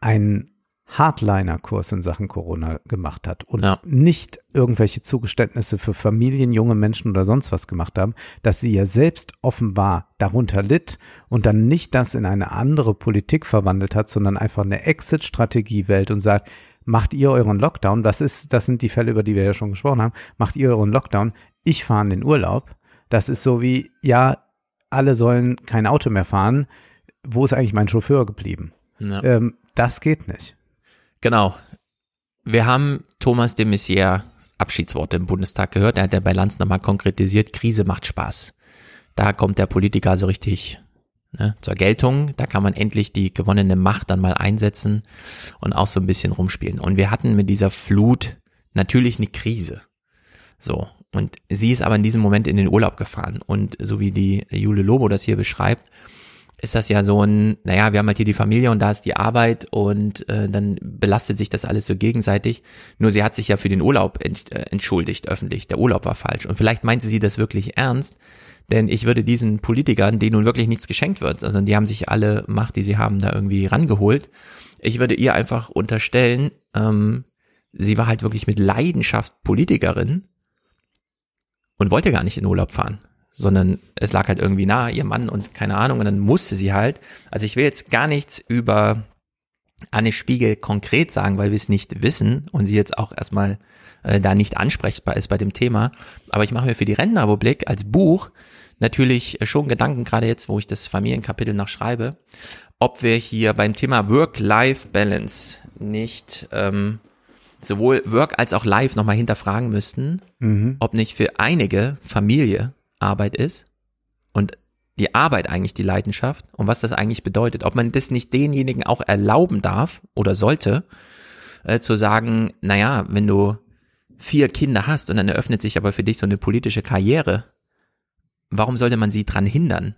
einen Hardliner-Kurs in Sachen Corona gemacht hat und nicht irgendwelche Zugeständnisse für Familien, junge Menschen oder sonst was gemacht haben, dass sie ja selbst offenbar darunter litt und dann nicht das in eine andere Politik verwandelt hat, sondern einfach eine Exit-Strategie wählt und sagt, macht ihr euren Lockdown, das ist, das sind die Fälle, über die wir ja schon gesprochen haben, macht ihr euren Lockdown, ich fahre in den Urlaub. Das ist so wie, ja, alle sollen kein Auto mehr fahren. Wo ist eigentlich mein Chauffeur geblieben? Ja. Ähm, das geht nicht. Genau. Wir haben Thomas de Maizière Abschiedsworte im Bundestag gehört. Er hat ja bei Lanz nochmal konkretisiert, Krise macht Spaß. Da kommt der Politiker so richtig ne, zur Geltung. Da kann man endlich die gewonnene Macht dann mal einsetzen und auch so ein bisschen rumspielen. Und wir hatten mit dieser Flut natürlich eine Krise. So. Und sie ist aber in diesem Moment in den Urlaub gefahren. Und so wie die Jule Lobo das hier beschreibt, ist das ja so ein, naja, wir haben halt hier die Familie und da ist die Arbeit und äh, dann belastet sich das alles so gegenseitig. Nur sie hat sich ja für den Urlaub äh, entschuldigt öffentlich. Der Urlaub war falsch. Und vielleicht meinte sie das wirklich ernst, denn ich würde diesen Politikern, denen nun wirklich nichts geschenkt wird, also die haben sich alle Macht, die sie haben, da irgendwie rangeholt. Ich würde ihr einfach unterstellen, ähm, sie war halt wirklich mit Leidenschaft Politikerin und wollte gar nicht in Urlaub fahren sondern es lag halt irgendwie nah, ihr Mann und keine Ahnung, und dann musste sie halt. Also ich will jetzt gar nichts über Anne Spiegel konkret sagen, weil wir es nicht wissen und sie jetzt auch erstmal äh, da nicht ansprechbar ist bei dem Thema. Aber ich mache mir für die Rentenrepublik als Buch natürlich schon Gedanken, gerade jetzt, wo ich das Familienkapitel noch schreibe, ob wir hier beim Thema Work-Life-Balance nicht ähm, sowohl Work als auch Life nochmal hinterfragen müssten, Mhm. ob nicht für einige Familie Arbeit ist und die Arbeit eigentlich die Leidenschaft und was das eigentlich bedeutet. Ob man das nicht denjenigen auch erlauben darf oder sollte, äh, zu sagen, naja, wenn du vier Kinder hast und dann eröffnet sich aber für dich so eine politische Karriere, warum sollte man sie dran hindern?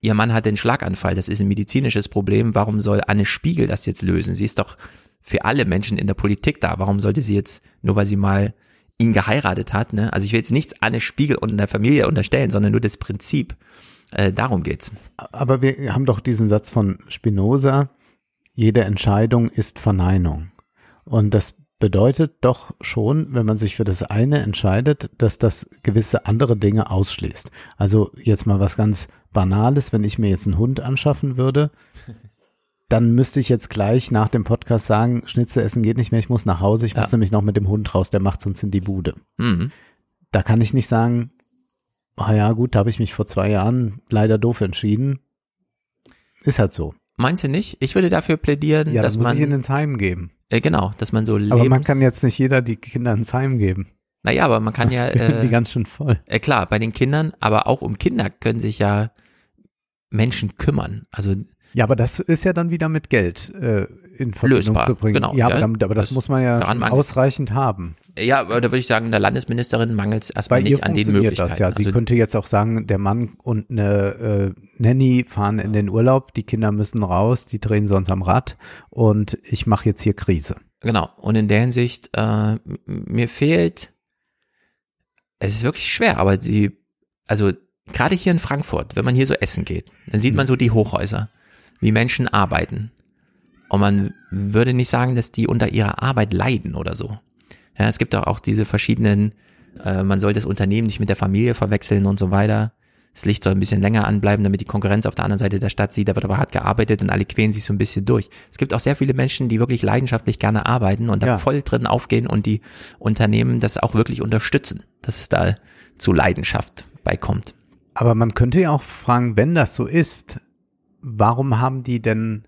Ihr Mann hat den Schlaganfall, das ist ein medizinisches Problem, warum soll Anne Spiegel das jetzt lösen? Sie ist doch für alle Menschen in der Politik da, warum sollte sie jetzt, nur weil sie mal ihn geheiratet hat, ne? Also ich will jetzt nichts Anne Spiegel und der Familie unterstellen, sondern nur das Prinzip. Äh, darum geht's. Aber wir haben doch diesen Satz von Spinoza, jede Entscheidung ist Verneinung. Und das bedeutet doch schon, wenn man sich für das eine entscheidet, dass das gewisse andere Dinge ausschließt. Also jetzt mal was ganz Banales, wenn ich mir jetzt einen Hund anschaffen würde, dann müsste ich jetzt gleich nach dem Podcast sagen, Schnitzel essen geht nicht mehr, ich muss nach Hause, ich muss nämlich noch mit dem Hund raus, der macht sonst in die Bude. Mhm. Da kann ich nicht sagen, ah ja gut, da habe ich mich vor zwei Jahren leider doof entschieden. Ist halt so. Meinst du nicht? Ich würde dafür plädieren, Ja, dass das muss man ich ihn ins Heim geben. äh, genau, dass man so Lebens Aber man kann jetzt nicht jeder die Kinder ins Heim geben. Naja, aber man kann ja haben die äh, ganz schön voll. Äh, klar, bei den Kindern, aber auch um Kinder können sich ja Menschen kümmern. Also Ja, aber das ist ja dann wieder mit Geld äh, in Verbindung Lösbar, zu bringen. genau, ja, ja. aber, aber das, Das- muss man ja ausreichend haben. ja, aber da würde ich sagen, der Landesministerin mangelt es Bei erstmal ihr nicht an den Möglichkeiten. das ja. Sie also, könnte jetzt auch sagen, der Mann und eine äh, Nanny fahren in den Urlaub, die Kinder müssen raus, die drehen sonst am Rad und ich mache jetzt hier Krise. Genau. Und in der Hinsicht, äh, mir fehlt, es ist wirklich schwer, aber die, also gerade hier in Frankfurt, wenn man hier so essen geht, dann sieht man so die Hochhäuser, wie Menschen arbeiten. Und man würde nicht sagen, dass die unter ihrer Arbeit leiden oder so. Ja, es gibt doch auch diese verschiedenen, äh, man soll das Unternehmen nicht mit der Familie verwechseln und so weiter. Das Licht soll ein bisschen länger anbleiben, damit die Konkurrenz auf der anderen Seite der Stadt sieht. Da wird aber hart gearbeitet und alle quälen sich so ein bisschen durch. Es gibt auch sehr viele Menschen, die wirklich leidenschaftlich gerne arbeiten und da voll drin aufgehen und die Unternehmen das auch wirklich unterstützen, dass es da zu Leidenschaft beikommt. Aber man könnte ja auch fragen, wenn das so ist, warum haben die denn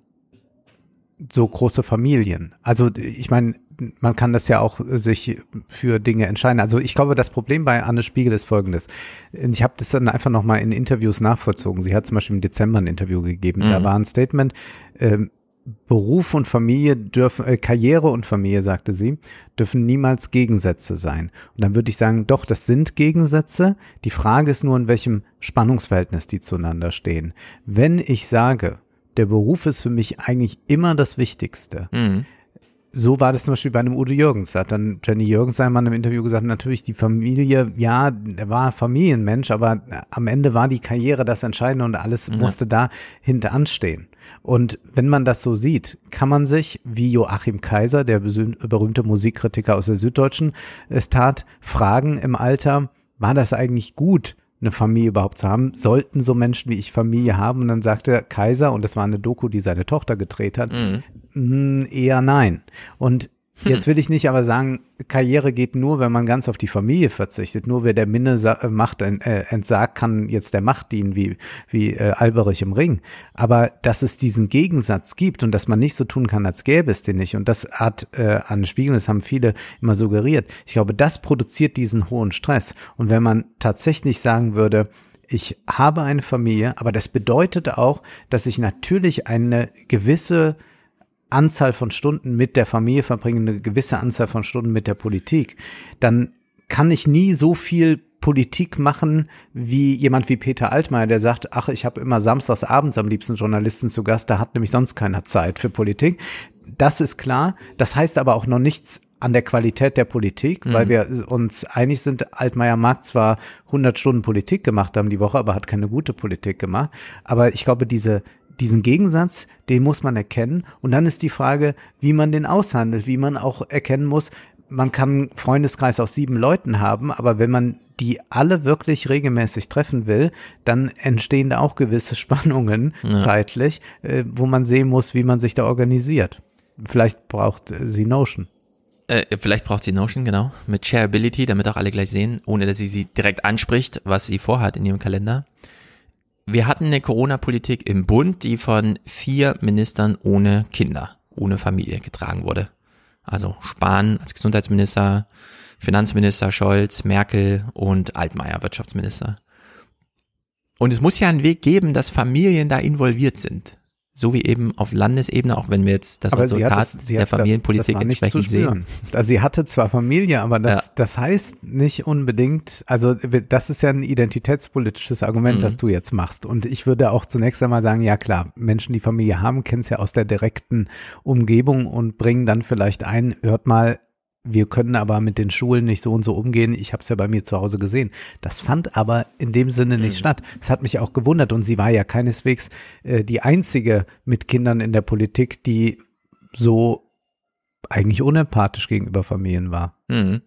so große Familien? Also ich meine, man kann das ja auch sich für Dinge entscheiden. Also ich glaube, das Problem bei Anne Spiegel ist folgendes. Ich habe das dann einfach nochmal in Interviews nachvollzogen. Sie hat zum Beispiel im Dezember ein Interview gegeben. Da Mhm. war ein Statement, ähm, Beruf und Familie dürfen, äh, Karriere und Familie, sagte sie, dürfen niemals Gegensätze sein. Und dann würde ich sagen, doch, das sind Gegensätze. Die Frage ist nur, in welchem Spannungsverhältnis die zueinander stehen. Wenn ich sage, der Beruf ist für mich eigentlich immer das Wichtigste. Mhm. So war das zum Beispiel bei einem Udo Jürgens. Da hat dann Jenny Jürgens einmal im Interview gesagt, natürlich die Familie, ja, er war Familienmensch, aber am Ende war die Karriere das Entscheidende und alles Ja. musste da hinter anstehen. Und wenn man das so sieht, kann man sich, wie Joachim Kaiser, der berühmte Musikkritiker aus der Süddeutschen, es tat, fragen im Alter, war das eigentlich gut, eine Familie überhaupt zu haben? Sollten so Menschen wie ich Familie haben? Und dann sagte Kaiser, und das war eine Doku, die seine Tochter gedreht hat, Mhm. "Mm, eher nein. Und jetzt will ich nicht aber sagen, Karriere geht nur, wenn man ganz auf die Familie verzichtet. Nur wer der Minne äh, Macht äh, entsagt, kann jetzt der Macht dienen, wie, wie äh, Alberich im Ring. Aber dass es diesen Gegensatz gibt und dass man nicht so tun kann, als gäbe es den nicht. Und das hat äh, Anne Spiegel, das haben viele immer suggeriert. Ich glaube, das produziert diesen hohen Stress. Und wenn man tatsächlich sagen würde, ich habe eine Familie, aber das bedeutet auch, dass ich natürlich eine gewisse Anzahl von Stunden mit der Familie verbringe, eine gewisse Anzahl von Stunden mit der Politik, dann kann ich nie so viel Politik machen wie jemand wie Peter Altmaier, der sagt, ach, ich habe immer samstags abends am liebsten Journalisten zu Gast, da hat nämlich sonst keiner Zeit für Politik. Das ist klar. Das heißt aber auch noch nichts an der Qualität der Politik, weil Mhm. wir uns einig sind, Altmaier mag zwar 100 Stunden Politik gemacht haben die Woche, aber hat keine gute Politik gemacht. Aber ich glaube, diese diesen Gegensatz, den muss man erkennen. Und dann ist die Frage, wie man den aushandelt, wie man auch erkennen muss, man kann einen Freundeskreis aus sieben Leuten haben, aber wenn man die alle wirklich regelmäßig treffen will, dann entstehen da auch gewisse Spannungen Ja. zeitlich, äh, wo man sehen muss, wie man sich da organisiert. Vielleicht braucht äh, sie Notion. Äh, vielleicht braucht sie Notion, genau, mit Shareability, damit auch alle gleich sehen, ohne dass sie sie direkt anspricht, was sie vorhat in ihrem Kalender. Wir hatten eine Corona-Politik im Bund, die von vier Ministern ohne Kinder, ohne Familie getragen wurde. Also Spahn als Gesundheitsminister, Finanzminister Scholz, Merkel und Altmaier, Wirtschaftsminister. Und es muss ja einen Weg geben, dass Familien da involviert sind. So wie eben auf Landesebene, auch wenn wir jetzt das Aber Resultat es- sie der hat- Familienpolitik das zu entsprechend sehen. Also sie hatte zwar Familie, aber das, das heißt nicht unbedingt, also das ist ja ein identitätspolitisches Argument, Mhm. das du jetzt machst. Und ich würde auch zunächst einmal sagen, ja klar, Menschen, die Familie haben, kennen es ja aus der direkten Umgebung und bringen dann vielleicht ein, hört mal, wir können aber mit den Schulen nicht so und so umgehen. Ich habe es ja bei mir zu Hause gesehen. Das fand aber in dem Sinne nicht statt. Es hat mich auch gewundert und sie war ja keineswegs äh, die einzige mit Kindern in der Politik, die so eigentlich unempathisch gegenüber Familien war. Mhm.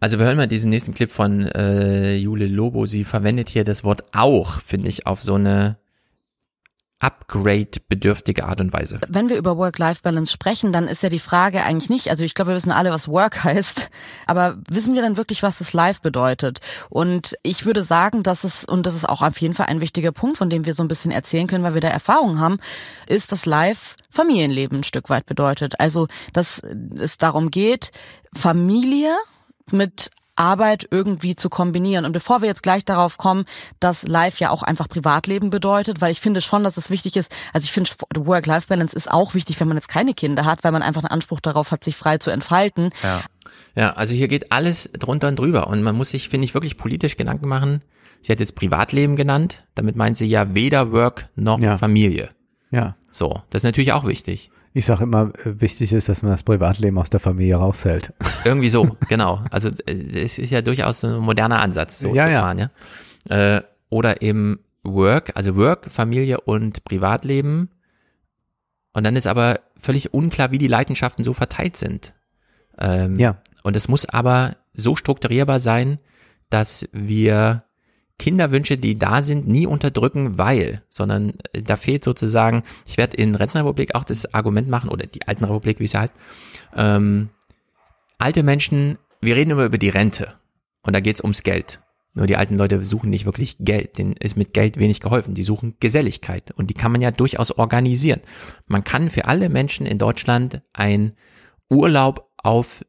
Also wir hören mal diesen nächsten Clip von äh, Jule Lobo. Sie verwendet hier das Wort auch, finde ich, auf so eine upgrade-bedürftige Art und Weise. Wenn wir über Work-Life-Balance sprechen, dann ist ja die Frage eigentlich nicht, also ich glaube, wir wissen alle, was Work heißt, aber wissen wir dann wirklich, was das Life bedeutet? Und ich würde sagen, dass es, und das ist auch auf jeden Fall ein wichtiger Punkt, von dem wir so ein bisschen erzählen können, weil wir da Erfahrung haben, ist, dass Life Familienleben ein Stück weit bedeutet. Also, dass es darum geht, Familie mit Arbeit irgendwie zu kombinieren. Und bevor wir jetzt gleich darauf kommen, dass Life ja auch einfach Privatleben bedeutet, weil ich finde schon, dass es wichtig ist, also ich finde, Work-Life-Balance ist auch wichtig, wenn man jetzt keine Kinder hat, weil man einfach einen Anspruch darauf hat, sich frei zu entfalten. Ja. Ja, also hier geht alles drunter und drüber und man muss sich, finde ich, wirklich politisch Gedanken machen. Sie hat jetzt Privatleben genannt, damit meint sie ja weder Work noch Ja. Familie. Ja. So, das ist natürlich auch wichtig. Ich sage immer, äh, wichtig ist, dass man das Privatleben aus der Familie raushält. Irgendwie so, genau. Also äh, es ist ja durchaus ein moderner Ansatz, so Ja, zu ja. fahren, ja. Äh, oder im Work, also Work, Familie und Privatleben. Und dann ist aber völlig unklar, wie die Leidenschaften so verteilt sind. Ähm, Ja. Und es muss aber so strukturierbar sein, dass wir Kinderwünsche, die da sind, nie unterdrücken, weil, sondern äh, da fehlt sozusagen, ich werde in Rentenrepublik auch das Argument machen, oder die Alten Republik, wie es heißt, ähm, alte Menschen, wir reden immer über die Rente und da geht's ums Geld. Nur die alten Leute suchen nicht wirklich Geld, denen ist mit Geld wenig geholfen. Die suchen Geselligkeit und die kann man ja durchaus organisieren. Man kann für alle Menschen in Deutschland ein Urlaub auf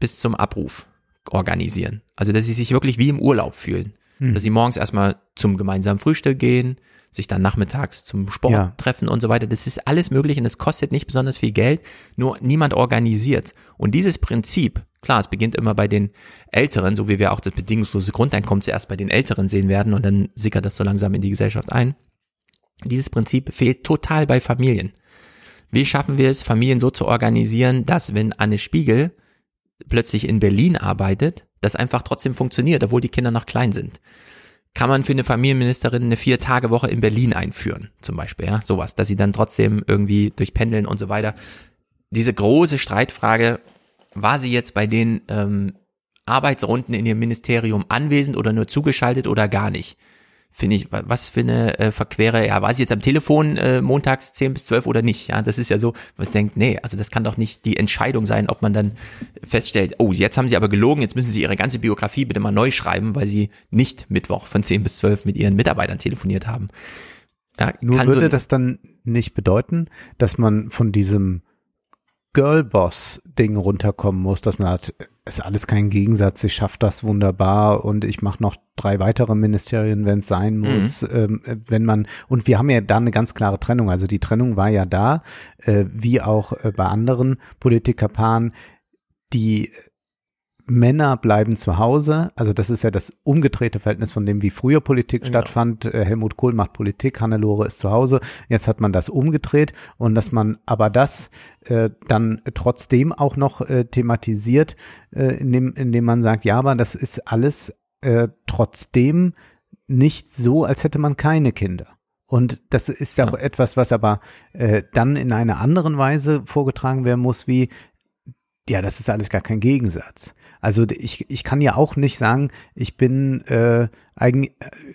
bis zum Abruf organisieren. Also dass sie sich wirklich wie im Urlaub fühlen. Hm. Dass sie morgens erstmal zum gemeinsamen Frühstück gehen, sich dann nachmittags zum Sport Ja. treffen und so weiter. Das ist alles möglich und es kostet nicht besonders viel Geld, nur niemand organisiert. Und dieses Prinzip, klar, es beginnt immer bei den Älteren, so wie wir auch das bedingungslose Grundeinkommen zuerst bei den Älteren sehen werden und dann sickert das so langsam in die Gesellschaft ein. Dieses Prinzip fehlt total bei Familien. Wie schaffen wir es, Familien so zu organisieren, dass wenn Anne Spiegel plötzlich in Berlin arbeitet, das einfach trotzdem funktioniert, obwohl die Kinder noch klein sind? Kann man für eine Familienministerin eine Vier-Tage-Woche in Berlin einführen, zum Beispiel, ja, sowas, dass sie dann trotzdem irgendwie durch Pendeln und so weiter. Diese große Streitfrage, war sie jetzt bei den ähm, Arbeitsrunden in ihrem Ministerium anwesend oder nur zugeschaltet oder gar nicht? Finde ich, was für eine äh, verquere, ja, war sie jetzt am Telefon äh, montags 10 bis 12 oder nicht? Ja, das ist ja so, was denkt, nee, also das kann doch nicht die Entscheidung sein, ob man dann feststellt, oh, jetzt haben sie aber gelogen, jetzt müssen sie ihre ganze Biografie bitte mal neu schreiben, weil sie nicht Mittwoch von 10 bis 12 mit ihren Mitarbeitern telefoniert haben. Ja, Nur würde so das dann nicht bedeuten, dass man von diesem Girlboss-Ding runterkommen muss, dass man hat, ist alles kein Gegensatz, ich schaffe das wunderbar und ich mache noch drei weitere Ministerien, wenn es sein mhm. muss, mhm. ähm, wenn man, und wir haben ja da eine ganz klare Trennung, also die Trennung war ja da, äh, wie auch äh, bei anderen Politikerpaaren, die Männer bleiben zu Hause. Also das ist ja das umgedrehte Verhältnis von dem, wie früher Politik genau. stattfand. Äh, Helmut Kohl macht Politik, Hannelore ist zu Hause. Jetzt hat man das umgedreht und dass man aber das äh, dann trotzdem auch noch äh, thematisiert, äh, indem, indem man sagt, ja, aber das ist alles äh, trotzdem nicht so, als hätte man keine Kinder. Und das ist auch ja. etwas, was aber äh, dann in einer anderen Weise vorgetragen werden muss, wie ja, das ist alles gar kein Gegensatz. Also ich, ich kann ja auch nicht sagen, ich bin äh, eigentlich,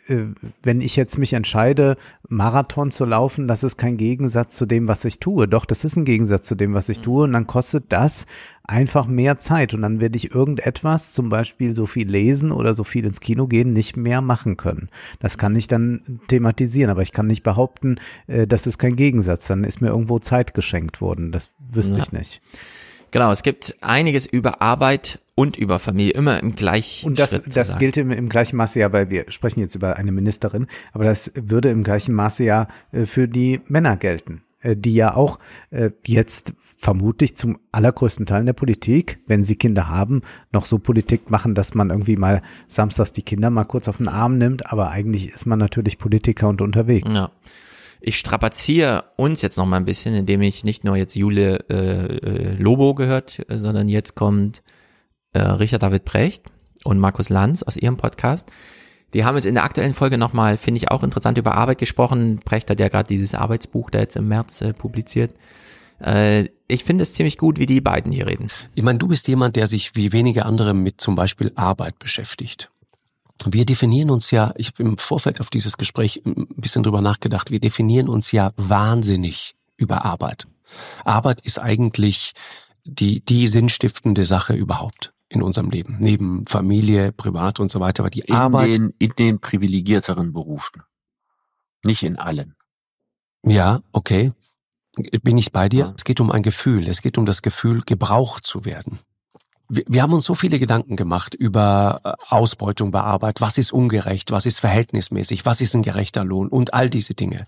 äh, wenn ich jetzt mich entscheide, Marathon zu laufen, das ist kein Gegensatz zu dem, was ich tue. Doch, das ist ein Gegensatz zu dem, was ich tue. Und dann kostet das einfach mehr Zeit. Und dann werde ich irgendetwas, zum Beispiel so viel lesen oder so viel ins Kino gehen, nicht mehr machen können. Das kann ich dann thematisieren, aber ich kann nicht behaupten, äh, das ist kein Gegensatz. Dann ist mir irgendwo Zeit geschenkt worden. Das wüsste ja. ich nicht. Genau, es gibt einiges über Arbeit und über Familie, immer im gleichen Und das, das gilt im, im, gleichen Maße ja, weil wir sprechen jetzt über eine Ministerin, aber das würde im gleichen Maße ja äh, für die Männer gelten äh, die ja auch äh, jetzt vermutlich zum allergrößten Teil in der Politik, wenn sie Kinder haben, noch so Politik machen, dass man irgendwie mal samstags die Kinder mal kurz auf den Arm nimmt, aber eigentlich ist man natürlich Politiker und unterwegs. Ja. Ich strapaziere uns jetzt noch mal ein bisschen, indem ich nicht nur jetzt Jule äh, äh, Lobo gehört, sondern jetzt kommt äh, Richard David Precht und Markus Lanz aus ihrem Podcast. Die haben jetzt in der aktuellen Folge nochmal, finde ich auch interessant, über Arbeit gesprochen. Precht hat ja gerade dieses Arbeitsbuch da jetzt im März äh, publiziert. Äh, ich finde es ziemlich gut, wie die beiden hier reden. Ich meine, du bist jemand, der sich wie wenige andere mit zum Beispiel Arbeit beschäftigt. Wir definieren uns ja, ich habe im Vorfeld auf dieses Gespräch ein bisschen drüber nachgedacht, wir definieren uns ja wahnsinnig über Arbeit. Arbeit ist eigentlich die, die sinnstiftende Sache überhaupt in unserem Leben, neben Familie, Privat und so weiter. Aber die in Arbeit. Den, in den privilegierteren Berufen. Nicht in allen. Ja, okay. Bin ich bei dir? Ja. Es geht um ein Gefühl. Es geht um das Gefühl, gebraucht zu werden wir, wir haben uns so viele Gedanken gemacht über äh, Ausbeutung bei Arbeit. Was ist ungerecht? Was ist verhältnismäßig? Was ist ein gerechter Lohn? Und all diese Dinge.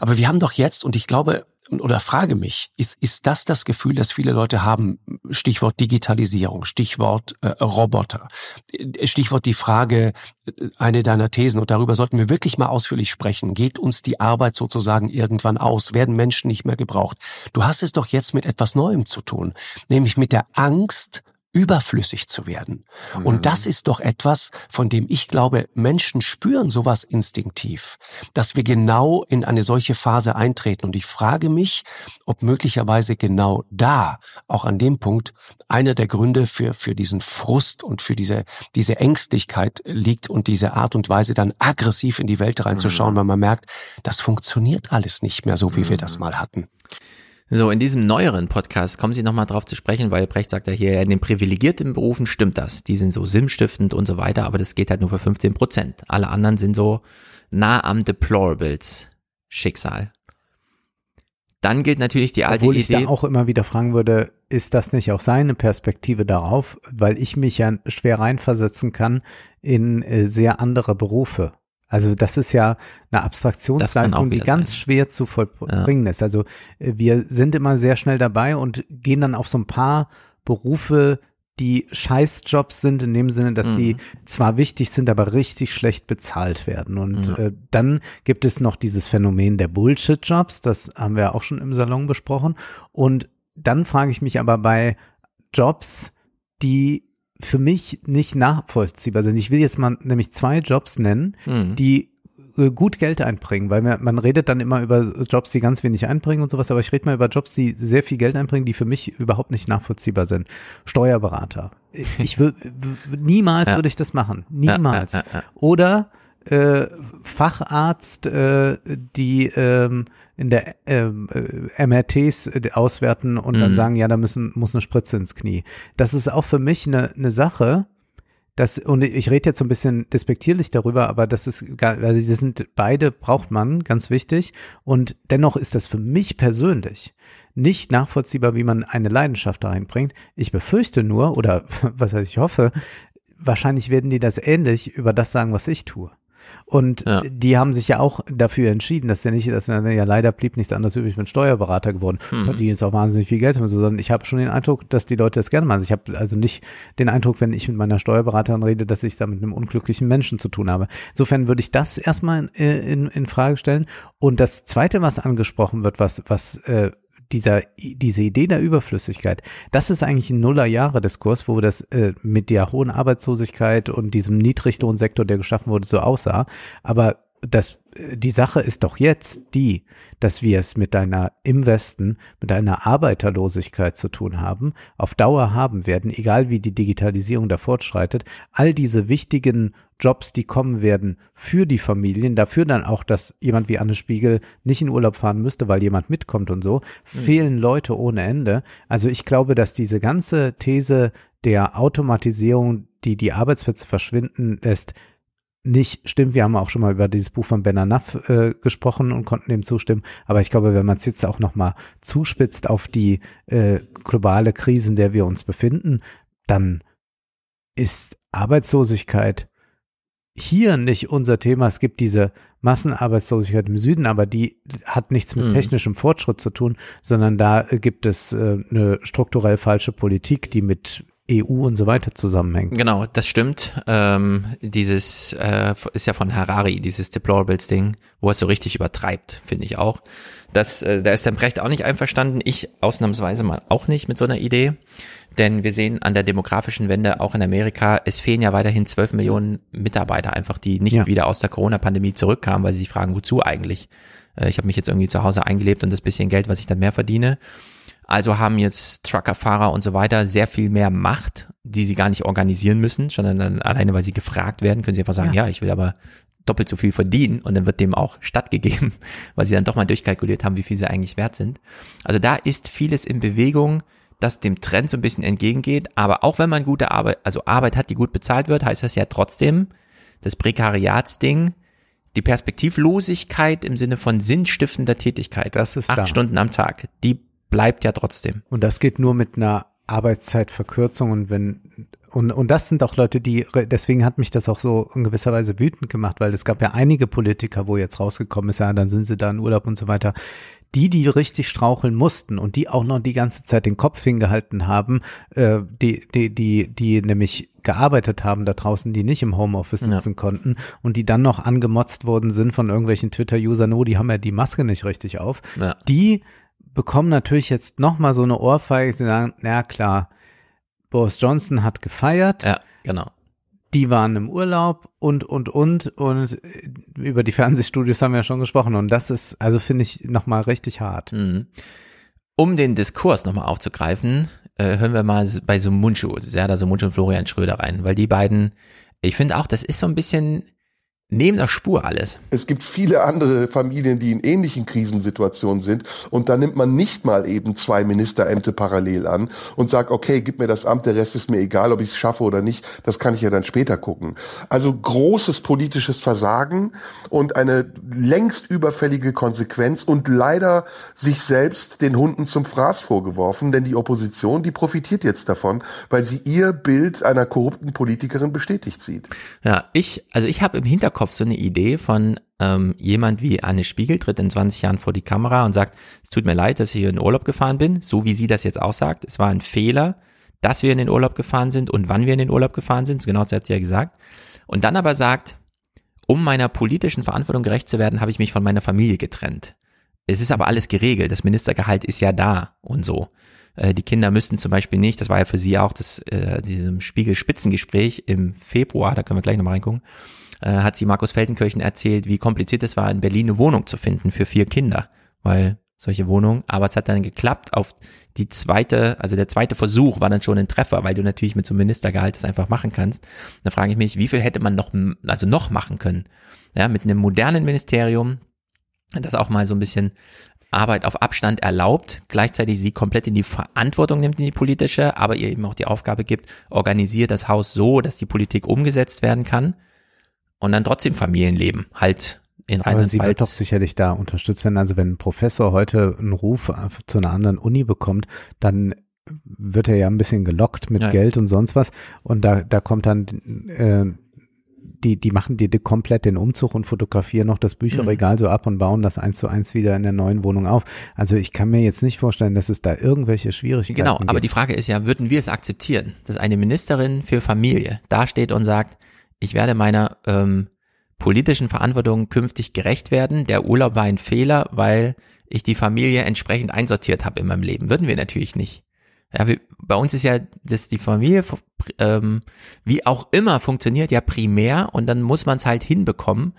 Aber wir haben doch jetzt, und ich glaube, oder frage mich, ist, ist das das Gefühl, das viele Leute haben? Stichwort Digitalisierung, Stichwort äh, Roboter, äh, Stichwort die Frage, äh, eine deiner Thesen, und darüber sollten wir wirklich mal ausführlich sprechen. Geht uns die Arbeit sozusagen irgendwann aus? Werden Menschen nicht mehr gebraucht? Du hast es doch jetzt mit etwas Neuem zu tun, nämlich mit der Angst überflüssig zu werden. Mhm. Und das ist doch etwas, von dem ich glaube, Menschen spüren sowas instinktiv, dass wir genau in eine solche Phase eintreten. Und ich frage mich, ob möglicherweise genau da, auch an dem Punkt, einer der Gründe für, für diesen Frust und für diese, diese Ängstlichkeit liegt und diese Art und Weise dann aggressiv in die Welt reinzuschauen, mhm. weil man merkt, das funktioniert alles nicht mehr so, wie mhm. wir das mhm. mal hatten. So, in diesem neueren Podcast kommen Sie nochmal drauf zu sprechen, weil Brecht sagt ja hier, in den privilegierten Berufen stimmt das. Die sind so sinnstiftend und so weiter, aber das geht halt nur für 15 Prozent. Alle anderen sind so nah am Deplorables Schicksal. Dann gilt natürlich die alte Obwohl Idee. ich da auch immer wieder fragen würde, ist das nicht auch seine Perspektive darauf, weil ich mich ja schwer reinversetzen kann in äh, sehr andere Berufe. Also das ist ja eine Abstraktionsleistung, die ganz sein. schwer zu vollbringen ja. ist. Also äh, wir sind immer sehr schnell dabei und gehen dann auf so ein paar Berufe die Scheißjobs sind in dem Sinne, dass Mhm. die zwar wichtig sind, aber richtig schlecht bezahlt werden. Und Ja. äh, dann gibt es noch dieses Phänomen der Bullshit-Jobs, das haben wir auch schon im Salon besprochen. Und dann frage ich mich aber bei Jobs, die für mich nicht nachvollziehbar sind. Ich will jetzt mal nämlich zwei Jobs nennen, Mhm. die äh, gut Geld einbringen, weil man, redet dann immer über Jobs, die ganz wenig einbringen und sowas, aber ich rede mal über Jobs, die sehr viel Geld einbringen, die für mich überhaupt nicht nachvollziehbar sind. Steuerberater. Ich will niemals Ja. würde ich das machen. Niemals. Ja, ja. Oder äh, Facharzt, äh, die ähm, in der ähm, äh, MRTs auswerten und dann Mhm. sagen, ja, da müssen, muss eine Spritze ins Knie. Das ist auch für mich eine, eine Sache, das, und ich rede jetzt so ein bisschen despektierlich darüber, aber das ist, gar- also sie sind beide braucht man, ganz wichtig. Und dennoch ist das für mich persönlich nicht nachvollziehbar, wie man eine Leidenschaft da reinbringt. Ich befürchte nur, oder was heißt ich hoffe, wahrscheinlich werden die das ähnlich über das sagen, was ich tue. Und die haben sich ja auch dafür entschieden, dass ja nicht, dass ja leider blieb nichts anderes übrig, bin Steuerberater geworden, Mhm. die jetzt auch wahnsinnig viel Geld haben, so, sondern ich habe schon den Eindruck, dass die Leute das gerne machen. Ich habe also nicht den Eindruck, wenn ich mit meiner Steuerberaterin rede, dass ich da mit einem unglücklichen Menschen zu tun habe. Insofern würde ich das erstmal in, in, in Frage stellen. Und das Zweite, was angesprochen wird, was, was äh, dieser, diese Idee der Überflüssigkeit, das ist eigentlich ein Nullerjahre-Diskurs, wo das äh, mit der hohen Arbeitslosigkeit und diesem Niedriglohnsektor, der geschaffen wurde, so aussah. Aber das, äh, die Sache ist doch jetzt die, dass wir es mit einer im Westen, mit einer Arbeiterlosigkeit zu tun haben, auf Dauer haben werden, egal wie die Digitalisierung da fortschreitet, all diese wichtigen Jobs, die kommen werden für die Familien, dafür dann auch, dass jemand wie Anne Spiegel nicht in Urlaub fahren müsste, weil jemand mitkommt und so, fehlen Leute ohne Ende. Also ich glaube, dass diese ganze These der Automatisierung, die die Arbeitsplätze verschwinden lässt, nicht stimmt. Wir haben auch schon mal über dieses Buch von Ben Anaff äh, gesprochen und konnten dem zustimmen. Aber ich glaube, wenn man es jetzt auch noch mal zuspitzt auf die äh, globale Krise, in der wir uns befinden, dann ist Arbeitslosigkeit hier nicht unser Thema. Es gibt diese Massenarbeitslosigkeit im Süden, aber die hat nichts mit Mhm. technischem Fortschritt zu tun, sondern da gibt es äh, eine strukturell falsche Politik, die mit EU und so weiter zusammenhängt. Genau, das stimmt. Ähm, dieses äh, ist ja von Harari, dieses Deplorables-Ding, wo er es so richtig übertreibt, finde ich auch. Das, äh, da ist der Brecht auch nicht einverstanden. Ich ausnahmsweise mal auch nicht mit so einer Idee. Denn wir sehen an der demografischen Wende auch in Amerika, es fehlen ja weiterhin 12 Millionen Mitarbeiter einfach, die nicht Ja. wieder aus der Corona-Pandemie zurückkamen, weil sie sich fragen, wozu eigentlich? Äh, ich habe mich jetzt irgendwie zu Hause eingelebt und das bisschen Geld, was ich dann mehr verdiene. Also haben jetzt Truckerfahrer und so weiter sehr viel mehr Macht, die sie gar nicht organisieren müssen, sondern dann alleine, weil sie gefragt werden, können sie einfach sagen, ja, Ja. ich will aber doppelt so viel verdienen und dann wird dem auch stattgegeben, weil sie dann doch mal durchkalkuliert haben, wie viel sie eigentlich wert sind. Also da ist vieles in Bewegung, das dem Trend so ein bisschen entgegengeht, aber auch wenn man gute Arbeit, also Arbeit hat, die gut bezahlt wird, heißt das ja trotzdem, das Prekariatsding, die Perspektivlosigkeit im Sinne von sinnstiftender Tätigkeit, das ist acht da. Stunden am Tag, die bleibt ja trotzdem. Und das geht nur mit einer Arbeitszeitverkürzung und wenn und, und das sind auch Leute, die, deswegen hat mich das auch so in gewisser Weise wütend gemacht, weil es gab ja einige Politiker, wo jetzt rausgekommen ist, ja, dann sind sie da in Urlaub und so weiter, die, die richtig straucheln mussten und die auch noch die ganze Zeit den Kopf hingehalten haben, äh, die, die, die, die nämlich gearbeitet haben da draußen, die nicht im Homeoffice Ja. sitzen konnten und die dann noch angemotzt worden sind von irgendwelchen Twitter-Usern, oh, die haben ja die Maske nicht richtig auf, Ja. die bekommen natürlich jetzt noch mal so eine Ohrfeige, sie sagen, na klar, Boris Johnson hat gefeiert. Ja, genau. Die waren im Urlaub und, und, und, und äh, über die Fernsehstudios haben wir ja schon gesprochen und das ist, also finde ich noch mal richtig hart. Mhm. Um den Diskurs nochmal aufzugreifen, äh, hören wir mal bei so Munchu, Serda so Munchu und Florian Schröder rein, weil die beiden, ich finde auch, das ist so ein bisschen neben der Spur alles. Es gibt viele andere Familien, die in ähnlichen Krisensituationen sind und da nimmt man nicht mal eben zwei Ministerämter parallel an und sagt, okay, gib mir das Amt, der Rest ist mir egal, ob ich es schaffe oder nicht, das kann ich ja dann später gucken. Also großes politisches Versagen und eine längst überfällige Konsequenz und leider sich selbst den Hunden zum Fraß vorgeworfen, denn die Opposition, die profitiert jetzt davon, weil sie ihr Bild einer korrupten Politikerin bestätigt sieht. Ja, ich, also ich habe im Hinterkopf so eine Idee von ähm, jemand wie Anne Spiegel tritt in 20 Jahren vor die Kamera und sagt, es tut mir leid, dass ich hier in Urlaub gefahren bin, so wie sie das jetzt auch sagt. Es war ein Fehler, dass wir in den Urlaub gefahren sind und wann wir in den Urlaub gefahren sind. Genau das hat sie ja gesagt. Und dann aber sagt, um meiner politischen Verantwortung gerecht zu werden, habe ich mich von meiner Familie getrennt. Es ist aber alles geregelt. Das Ministergehalt ist ja da und so. Äh, die Kinder müssten zum Beispiel nicht, das war ja für sie auch das, äh, diesem Spiegel-Spitzengespräch im Februar, da können wir gleich nochmal reingucken, äh, hat sie Markus Feldenkirchen erzählt, wie kompliziert es war, in Berlin eine Wohnung zu finden für vier Kinder, weil solche Wohnungen, aber es hat dann geklappt auf die zweite, also der zweite Versuch war dann schon ein Treffer, weil du natürlich mit so einem Ministergehalt das einfach machen kannst. Da frage ich mich, wie viel hätte man noch, also noch machen können? Ja, mit einem modernen Ministerium, das auch mal so ein bisschen Arbeit auf Abstand erlaubt, gleichzeitig sie komplett in die Verantwortung nimmt, in die politische, aber ihr eben auch die Aufgabe gibt, organisiert das Haus so, dass die Politik umgesetzt werden kann und dann trotzdem Familienleben halt in Aber sie wird doch sicherlich da unterstützt werden. Also wenn ein Professor heute einen Ruf zu einer anderen Uni bekommt, dann wird er ja ein bisschen gelockt mit ja. Geld und sonst was. Und da, da kommt dann, äh, die, die machen dir komplett den Umzug und fotografieren noch das Bücherregal mhm. so ab und bauen das eins zu eins wieder in der neuen Wohnung auf. Also ich kann mir jetzt nicht vorstellen, dass es da irgendwelche Schwierigkeiten gibt. Genau, gibt. aber die Frage ist ja, würden wir es akzeptieren, dass eine Ministerin für Familie da steht und sagt, ich werde meiner ähm, politischen Verantwortung künftig gerecht werden. Der Urlaub war ein Fehler, weil ich die Familie entsprechend einsortiert habe in meinem Leben. Würden wir natürlich nicht. Ja, wir, bei uns ist ja, dass die Familie ähm, wie auch immer funktioniert ja primär und dann muss man es halt hinbekommen.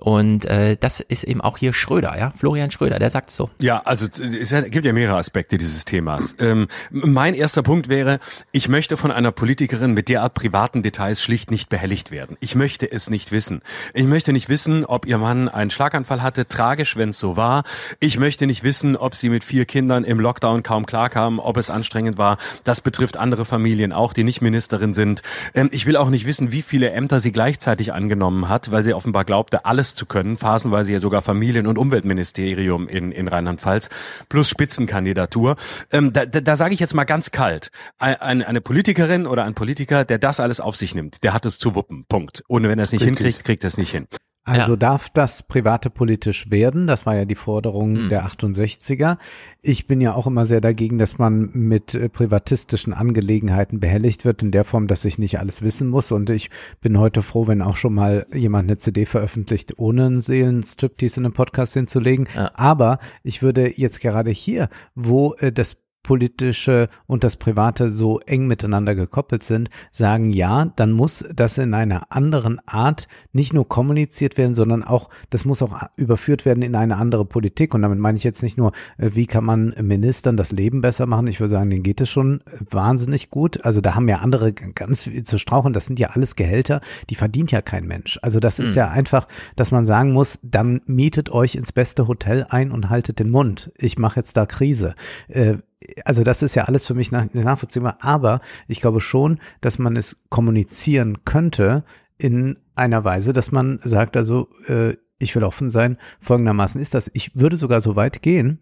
Und äh, das ist eben auch hier Schröder, ja, Florian Schröder, der sagt so. Ja, also es gibt ja mehrere Aspekte dieses Themas. Ähm, mein erster Punkt wäre, ich möchte von einer Politikerin mit derart privaten Details schlicht nicht behelligt werden. Ich möchte es nicht wissen. Ich möchte nicht wissen, ob ihr Mann einen Schlaganfall hatte, tragisch, wenn es so war. Ich möchte nicht wissen, ob sie mit vier Kindern im Lockdown kaum klarkam, ob es anstrengend war. Das betrifft andere Familien auch, die nicht Ministerin sind. Ähm, ich will auch nicht wissen, wie viele Ämter sie gleichzeitig angenommen hat, weil sie offenbar glaubte, alles zu können, phasenweise ja sogar Familien- und Umweltministerium in, in Rheinland-Pfalz, plus Spitzenkandidatur. Ähm, da da, da sage ich jetzt mal ganz kalt, ein, eine Politikerin oder ein Politiker, der das alles auf sich nimmt, der hat es zu wuppen, Punkt. Ohne wenn er es nicht Richtig. hinkriegt, kriegt er es nicht hin. Also ja. darf das Private politisch werden? Das war ja die Forderung mhm. der 68er. Ich bin ja auch immer sehr dagegen, dass man mit äh, privatistischen Angelegenheiten behelligt wird, in der Form, dass ich nicht alles wissen muss. Und ich bin heute froh, wenn auch schon mal jemand eine CD veröffentlicht, ohne einen Seelenstriptease in einem Podcast hinzulegen. Ja. Aber ich würde jetzt gerade hier, wo äh, das politische und das private so eng miteinander gekoppelt sind, sagen ja, dann muss das in einer anderen Art nicht nur kommuniziert werden, sondern auch, das muss auch überführt werden in eine andere Politik. Und damit meine ich jetzt nicht nur, äh, wie kann man Ministern das Leben besser machen. Ich würde sagen, denen geht es schon wahnsinnig gut. Also da haben ja andere ganz viel zu strauchen. Das sind ja alles Gehälter, die verdient ja kein Mensch. Also das ist mhm. ja einfach, dass man sagen muss, dann mietet euch ins beste Hotel ein und haltet den Mund. Ich mache jetzt da Krise. Äh, also das ist ja alles für mich nach, nachvollziehbar, aber ich glaube schon, dass man es kommunizieren könnte in einer Weise, dass man sagt, also äh, ich will offen sein, folgendermaßen ist das. Ich würde sogar so weit gehen,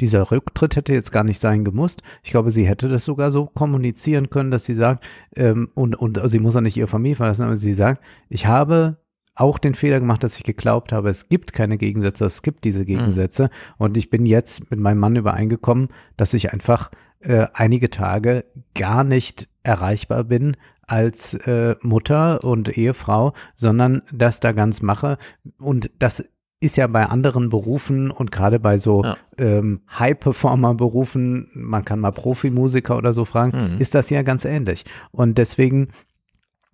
dieser Rücktritt hätte jetzt gar nicht sein gemusst. Ich glaube, sie hätte das sogar so kommunizieren können, dass sie sagt, ähm, und, und sie muss auch nicht ihre Familie verlassen, aber sie sagt, ich habe auch den Fehler gemacht, dass ich geglaubt habe, es gibt keine Gegensätze, es gibt diese mhm. Gegensätze. Mhm. Und ich bin jetzt mit meinem Mann übereingekommen, dass ich einfach äh, einige Tage gar nicht erreichbar bin als äh, Mutter und Ehefrau, sondern das da ganz mache. Und das ist ja bei anderen Berufen und gerade bei so ja. ähm, High-Performer-Berufen, man kann mal Profimusiker oder so fragen, mhm. ist das ja ganz ähnlich. Und deswegen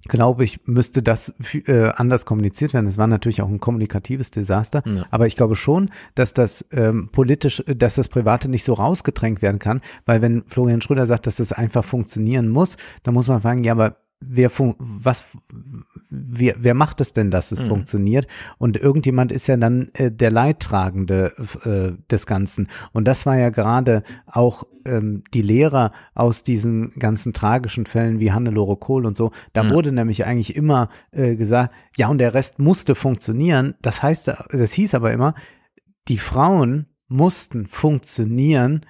glaube ich, müsste das äh, anders kommuniziert werden. Es war natürlich auch ein kommunikatives Desaster, ja. aber ich glaube schon, dass das ähm, politisch, dass das Private nicht so rausgedrängt werden kann, weil wenn Florian Schröder sagt, dass das einfach funktionieren muss, dann muss man fragen, ja, aber wer fun was wer, wer macht es denn, dass es mhm. funktioniert? Und irgendjemand ist ja dann äh, der Leidtragende äh, des Ganzen. Und das war ja gerade auch ähm, die Lehrer aus diesen ganzen tragischen Fällen wie Hannelore Kohl und so. Da mhm. wurde nämlich eigentlich immer äh, gesagt, ja, und der Rest musste funktionieren. Das heißt, das hieß aber immer, die Frauen mussten funktionieren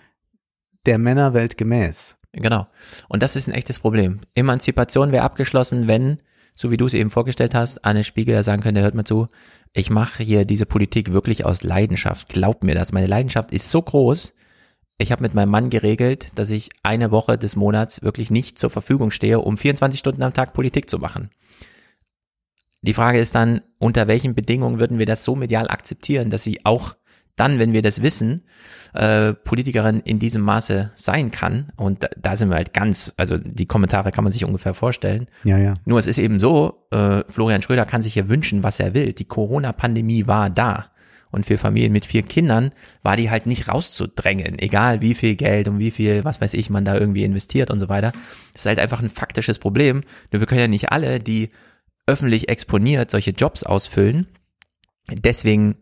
der Männerwelt gemäß. Genau. Und das ist ein echtes Problem. Emanzipation wäre abgeschlossen, wenn, so wie du es eben vorgestellt hast, Anne Spiegel sagen könnte, hört mal zu, ich mache hier diese Politik wirklich aus Leidenschaft. Glaub mir das. Meine Leidenschaft ist so groß. ich habe mit meinem Mann geregelt, dass ich eine Woche des Monats wirklich nicht zur Verfügung stehe, um 24 Stunden am Tag Politik zu machen. Die Frage ist dann, unter welchen Bedingungen würden wir das so medial akzeptieren, dass sie auch dann, wenn wir das wissen, äh, Politikerin in diesem Maße sein kann. Und da, da sind wir halt ganz, also die Kommentare kann man sich ungefähr vorstellen. Ja, ja. Nur es ist eben so, äh, Florian Schröder kann sich ja wünschen, was er will. Die Corona-Pandemie war da. Und für Familien mit vier Kindern war die halt nicht rauszudrängen, egal wie viel Geld und wie viel, was weiß ich, man da irgendwie investiert und so weiter. Das ist halt einfach ein faktisches Problem. Nur wir können ja nicht alle, die öffentlich exponiert solche Jobs ausfüllen, deswegen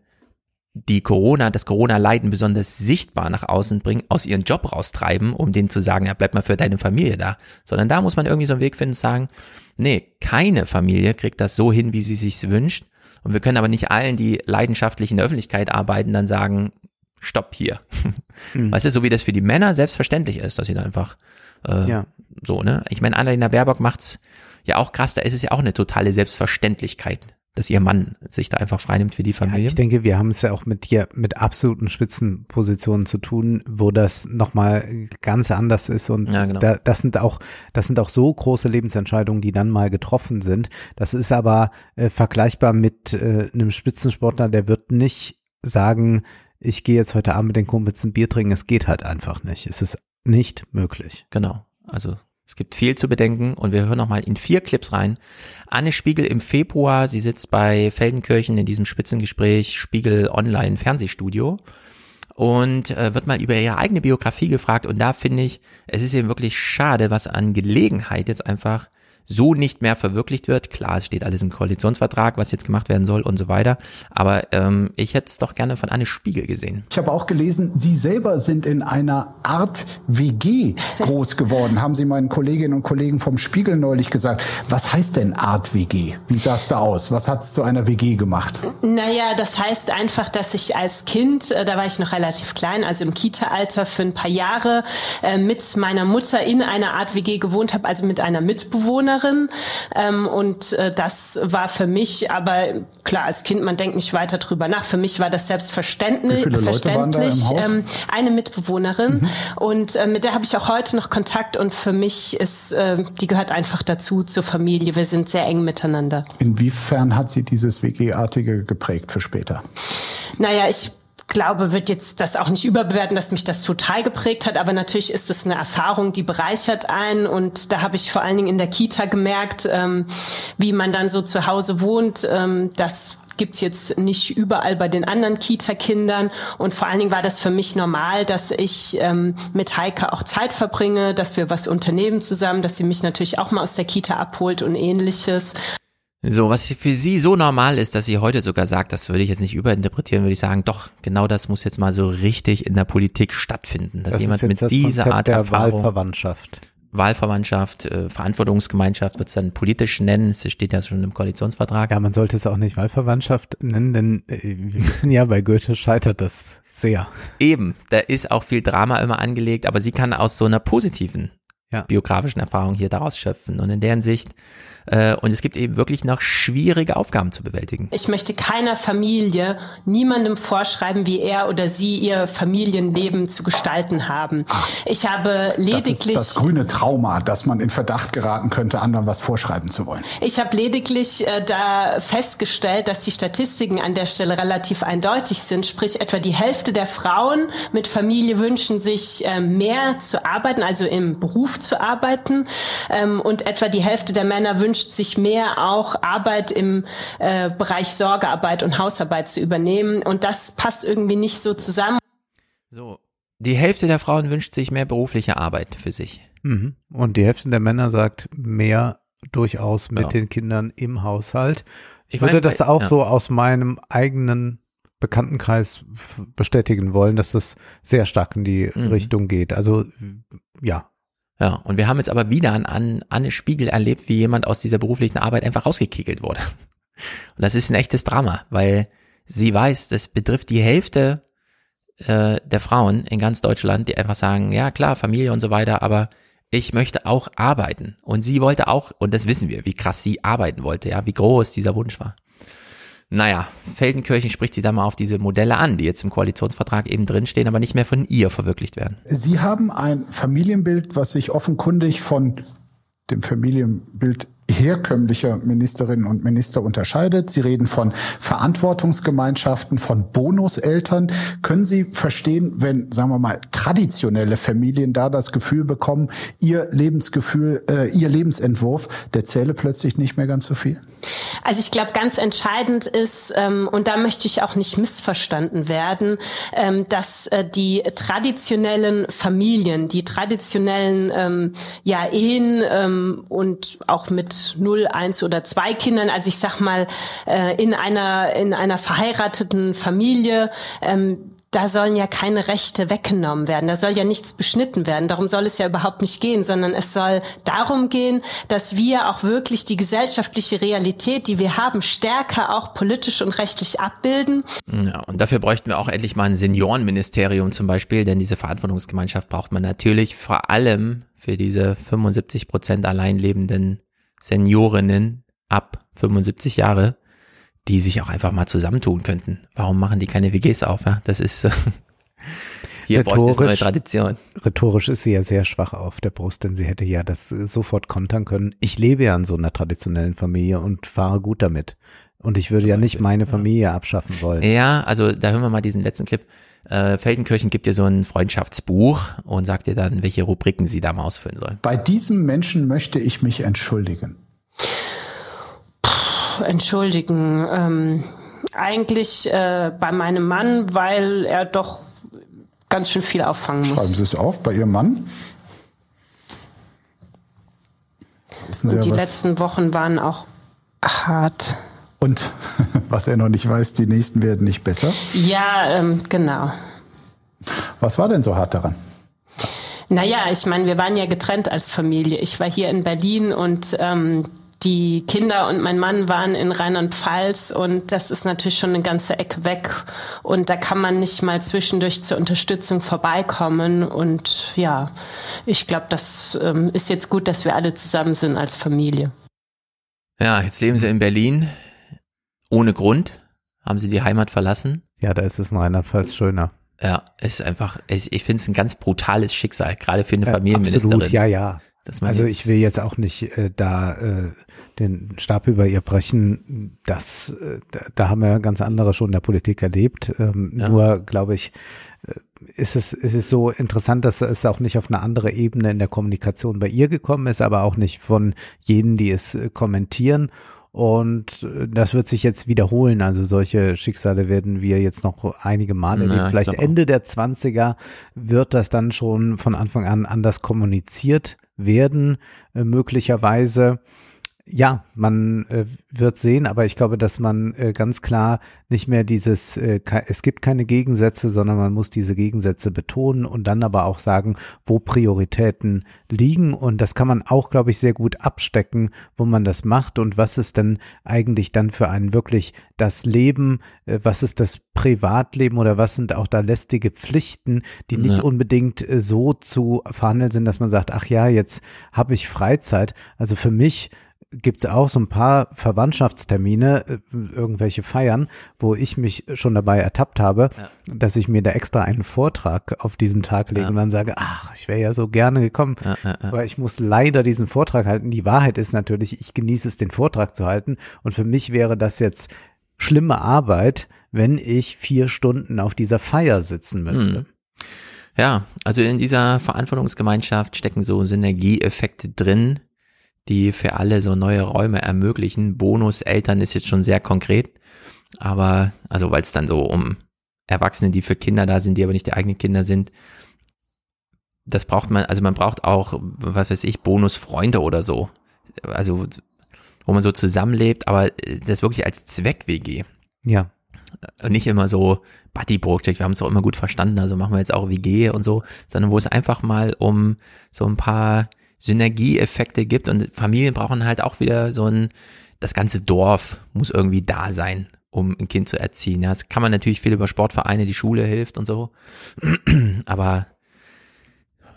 die Corona, das Corona-Leiden besonders sichtbar nach außen bringen, aus ihren Job raustreiben, um denen zu sagen, ja, bleib mal für deine Familie da. Sondern da muss man irgendwie so einen Weg finden, sagen, nee, keine Familie kriegt das so hin, wie sie sich's wünscht. Und wir können aber nicht allen, die leidenschaftlich in der Öffentlichkeit arbeiten, dann sagen, stopp hier. Mhm. Weißt du, so wie das für die Männer selbstverständlich ist, dass sie da einfach äh, Ja. so, ne? Ich meine, Annalena Baerbock macht's ja auch krass, da ist es ja auch eine totale Selbstverständlichkeit, dass ihr Mann sich da einfach freinimmt für die Familie. Ich denke, wir haben es ja auch mit hier mit absoluten Spitzenpositionen zu tun, wo das nochmal ganz anders ist und Ja, genau. da, das sind auch das sind auch so große Lebensentscheidungen, die dann mal getroffen sind. Das ist aber äh, vergleichbar mit äh, einem Spitzensportler, der wird nicht sagen, ich gehe jetzt heute Abend mit den Kumpels ein Bier trinken. Es geht halt einfach nicht. Es ist nicht möglich. Genau. Also es gibt viel zu bedenken und wir hören noch mal in vier Clips rein. Anne Spiegel im Februar, sie sitzt bei Feldenkirchen in diesem Spitzengespräch Spiegel Online Fernsehstudio und äh, wird mal über ihre eigene Biografie gefragt und da finde ich, es ist eben wirklich schade, was an Gelegenheit jetzt einfach so nicht mehr verwirklicht wird. Klar, es steht alles im Koalitionsvertrag, was jetzt gemacht werden soll und so weiter. Aber ähm, ich hätte es doch gerne von Anne Spiegel gesehen. Ich habe auch gelesen, Sie selber sind in einer Art WG groß geworden. Haben Sie meinen Kolleginnen und Kollegen vom Spiegel neulich gesagt. Was heißt denn Art WG? Wie sah es da aus? Was hat es zu einer WG gemacht? Naja, das heißt einfach, dass ich als Kind, äh, da war ich noch relativ klein, also im Kita-Alter für ein paar Jahre, äh, mit meiner Mutter in einer Art WG gewohnt habe, also mit einer Mitbewohnerin. Ähm, und äh, das war für mich, aber klar, als Kind, man denkt nicht weiter drüber nach. Für mich war das selbstverständlich. Verständlich. Ähm, eine Mitbewohnerin und äh, mit der habe ich auch heute noch Kontakt und für mich ist, äh, die gehört einfach dazu zur Familie. Wir sind sehr eng miteinander. Inwiefern hat Sie dieses WG-artige geprägt für später? Naja, ich glaube, wird jetzt das auch nicht überbewerten, dass mich das total geprägt hat, aber natürlich ist es eine Erfahrung, die bereichert einen und da habe ich vor allen Dingen in der Kita gemerkt, ähm, wie man dann so zu Hause wohnt, ähm, das gibt's jetzt nicht überall bei den anderen Kita-Kindern und vor allen Dingen war das für mich normal, dass ich ähm, mit Heike auch Zeit verbringe, dass wir was unternehmen zusammen, dass sie mich natürlich auch mal aus der Kita abholt und ähnliches. So, was für sie so normal ist, dass sie heute sogar sagt, das würde ich jetzt nicht überinterpretieren, würde ich sagen, doch, genau das muss jetzt mal so richtig in der Politik stattfinden, dass Das jemand mit dieser Konzept Art der Erfahrung, Wahlverwandtschaft. Wahlverwandtschaft, äh, Verantwortungsgemeinschaft wird es dann politisch nennen, es steht ja schon im Koalitionsvertrag. Ja, man sollte es auch nicht Wahlverwandtschaft nennen, denn äh, wir wissen ja, bei Goethe scheitert das sehr. Eben, da ist auch viel Drama immer angelegt, aber sie kann aus so einer positiven Ja. biografischen Erfahrung hier daraus schöpfen und in deren Sicht äh, und es gibt eben wirklich noch schwierige Aufgaben zu bewältigen. Ich möchte keiner Familie, niemandem vorschreiben, wie er oder sie ihr Familienleben zu gestalten haben. Ich habe Das ist lediglich das grüne Trauma, dass man in Verdacht geraten könnte, anderen was vorschreiben zu wollen. Ich habe lediglich äh, da festgestellt, dass die Statistiken an der Stelle relativ eindeutig sind. Sprich, etwa die Hälfte der Frauen mit Familie wünschen sich äh, mehr zu arbeiten, also im Beruf zu arbeiten. Ähm, und etwa die Hälfte der Männer wünscht sich mehr auch Arbeit im äh, Bereich Sorgearbeit und Hausarbeit zu übernehmen. Und das passt irgendwie nicht so zusammen. So, die Hälfte der Frauen wünscht sich mehr berufliche Arbeit für sich. Mhm. Und die Hälfte der Männer sagt mehr durchaus mit Ja. den Kindern im Haushalt. Ich, Ich würde mein, das auch ja. so aus meinem eigenen Bekanntenkreis bestätigen wollen, dass das sehr stark in die Mhm. Richtung geht. Also ja, Ja, und wir haben jetzt aber wieder an, an Anne Spiegel erlebt, wie jemand aus dieser beruflichen Arbeit einfach rausgekickelt wurde. Und das ist ein echtes Drama, weil sie weiß, das betrifft die Hälfte äh, der Frauen in ganz Deutschland, die einfach sagen, ja klar, Familie und so weiter, aber ich möchte auch arbeiten. Und sie wollte auch, und das wissen wir, wie krass sie arbeiten wollte, ja, wie groß dieser Wunsch war. Naja, Feldenkirchen spricht sie da mal auf diese Modelle an, die jetzt im Koalitionsvertrag eben drinstehen, aber nicht mehr von ihr verwirklicht werden. Sie haben ein Familienbild, was sich offenkundig von dem Familienbild herkömmlicher Ministerinnen und Minister unterscheidet. Sie reden von Verantwortungsgemeinschaften, von Bonuseltern. Können Sie verstehen, wenn, sagen wir mal, traditionelle Familien da das Gefühl bekommen, ihr Lebensgefühl, äh, ihr Lebensentwurf, der zähle plötzlich nicht mehr ganz so viel? Also ich glaube, ganz entscheidend ist, ähm, und da möchte ich auch nicht missverstanden werden, ähm, dass äh, die traditionellen Familien, die traditionellen ähm, ja, Ehen ähm, und auch mit null, eins oder zwei Kindern, also ich sag mal äh, in einer in einer verheirateten Familie, ähm, da sollen ja keine Rechte weggenommen werden, da soll ja nichts beschnitten werden. Darum soll es ja überhaupt nicht gehen, sondern es soll darum gehen, dass wir auch wirklich die gesellschaftliche Realität, die wir haben, stärker auch politisch und rechtlich abbilden. Ja, und dafür bräuchten wir auch endlich mal ein Seniorenministerium zum Beispiel, denn diese Verantwortungsgemeinschaft braucht man natürlich vor allem für diese 75 Prozent allein lebenden Seniorinnen ab 75 Jahre, die sich auch einfach mal zusammentun könnten. Warum machen die keine WGs auf? Ja, das ist äh, hier es neue Tradition. Rhetorisch ist sie ja sehr schwach auf der Brust, denn sie hätte ja das sofort kontern können. Ich lebe ja in so einer traditionellen Familie und fahre gut damit. Und ich würde ja nicht meine Familie abschaffen wollen. Ja, also da hören wir mal diesen letzten Clip. Äh, Feldenkirchen gibt dir so ein Freundschaftsbuch und sagt dir dann, welche Rubriken sie da mal ausfüllen sollen. Bei diesem Menschen möchte ich mich entschuldigen. Puh, entschuldigen. Ähm, eigentlich äh, bei meinem Mann, weil er doch ganz schön viel auffangen muss. Schreiben Sie es auf bei Ihrem Mann. Und die was- letzten Wochen waren auch hart. Und was er noch nicht weiß, die nächsten werden nicht besser. Ja, ähm, genau. Was war denn so hart daran? Naja, ich meine, wir waren ja getrennt als Familie. Ich war hier in Berlin und ähm, die Kinder und mein Mann waren in Rheinland-Pfalz und das ist natürlich schon eine ganze Ecke weg. Und da kann man nicht mal zwischendurch zur Unterstützung vorbeikommen. Und ja, ich glaube, das ähm, ist jetzt gut, dass wir alle zusammen sind als Familie. Ja, jetzt leben sie in Berlin. Ohne Grund haben sie die Heimat verlassen. Ja, da ist es in Rheinland-Pfalz schöner. Ja, ist einfach, ich, ich finde es ein ganz brutales Schicksal, gerade für eine Ja, Familienministerin. Absolut, ja, ja. Also ich will jetzt auch nicht äh, da äh, den Stab über ihr brechen. Das, äh, da, da haben wir ganz andere schon in der Politik erlebt. Ähm, Ja. Nur glaube ich, äh, ist es, ist es so interessant, dass es auch nicht auf eine andere Ebene in der Kommunikation bei ihr gekommen ist, aber auch nicht von jenen, die es äh, kommentieren. Und äh, das wird sich jetzt wiederholen. Also solche Schicksale werden wir jetzt noch einige Male erleben. ich Vielleicht. Ende der 20er wird das dann schon von Anfang an anders kommuniziert werden, äh, möglicherweise. Ja, man äh, wird sehen, aber ich glaube, dass man äh, ganz klar nicht mehr dieses, äh, es gibt keine Gegensätze, sondern man muss diese Gegensätze betonen und dann aber auch sagen, wo Prioritäten liegen. Und das kann man auch, glaube ich, sehr gut abstecken, wo man das macht und was ist denn eigentlich dann für einen wirklich das Leben, äh, was ist das Privatleben oder was sind auch da lästige Pflichten, die nicht Ja. unbedingt äh, so zu verhandeln sind, dass man sagt, ach ja, jetzt habe ich Freizeit. Also für mich gibt es auch so ein paar Verwandtschaftstermine, äh, irgendwelche Feiern, wo ich mich schon dabei ertappt habe, dass ich mir da extra einen Vortrag auf diesen Tag lege Ja. und dann sage, ach, ich wäre ja so gerne gekommen, Ja, ja, ja. aber ich muss leider diesen Vortrag halten. Die Wahrheit ist natürlich, ich genieße es, den Vortrag zu halten und für mich wäre das jetzt schlimme Arbeit, wenn ich vier Stunden auf dieser Feier sitzen müsste. Hm. Ja, also in dieser Verantwortungsgemeinschaft stecken so Synergieeffekte drin, die für alle so neue Räume ermöglichen. Bonus Eltern ist jetzt schon sehr konkret, aber also weil es dann so um Erwachsene, die für Kinder da sind, die aber nicht die eigenen Kinder sind, das braucht man, also man braucht auch, was weiß ich, Bonusfreunde oder so. Also wo man so zusammenlebt, aber äh, das wirklich als Zweck-WG. Ja. Und nicht immer so Buddy-Project, wir haben es auch immer gut verstanden, also machen wir jetzt auch WG und so, sondern wo es einfach mal um so ein paar Synergieeffekte gibt und Familien brauchen halt auch wieder so ein, das ganze Dorf muss irgendwie da sein, um ein Kind zu erziehen. Ja, das kann man natürlich viel über Sportvereine, die Schule hilft und so, aber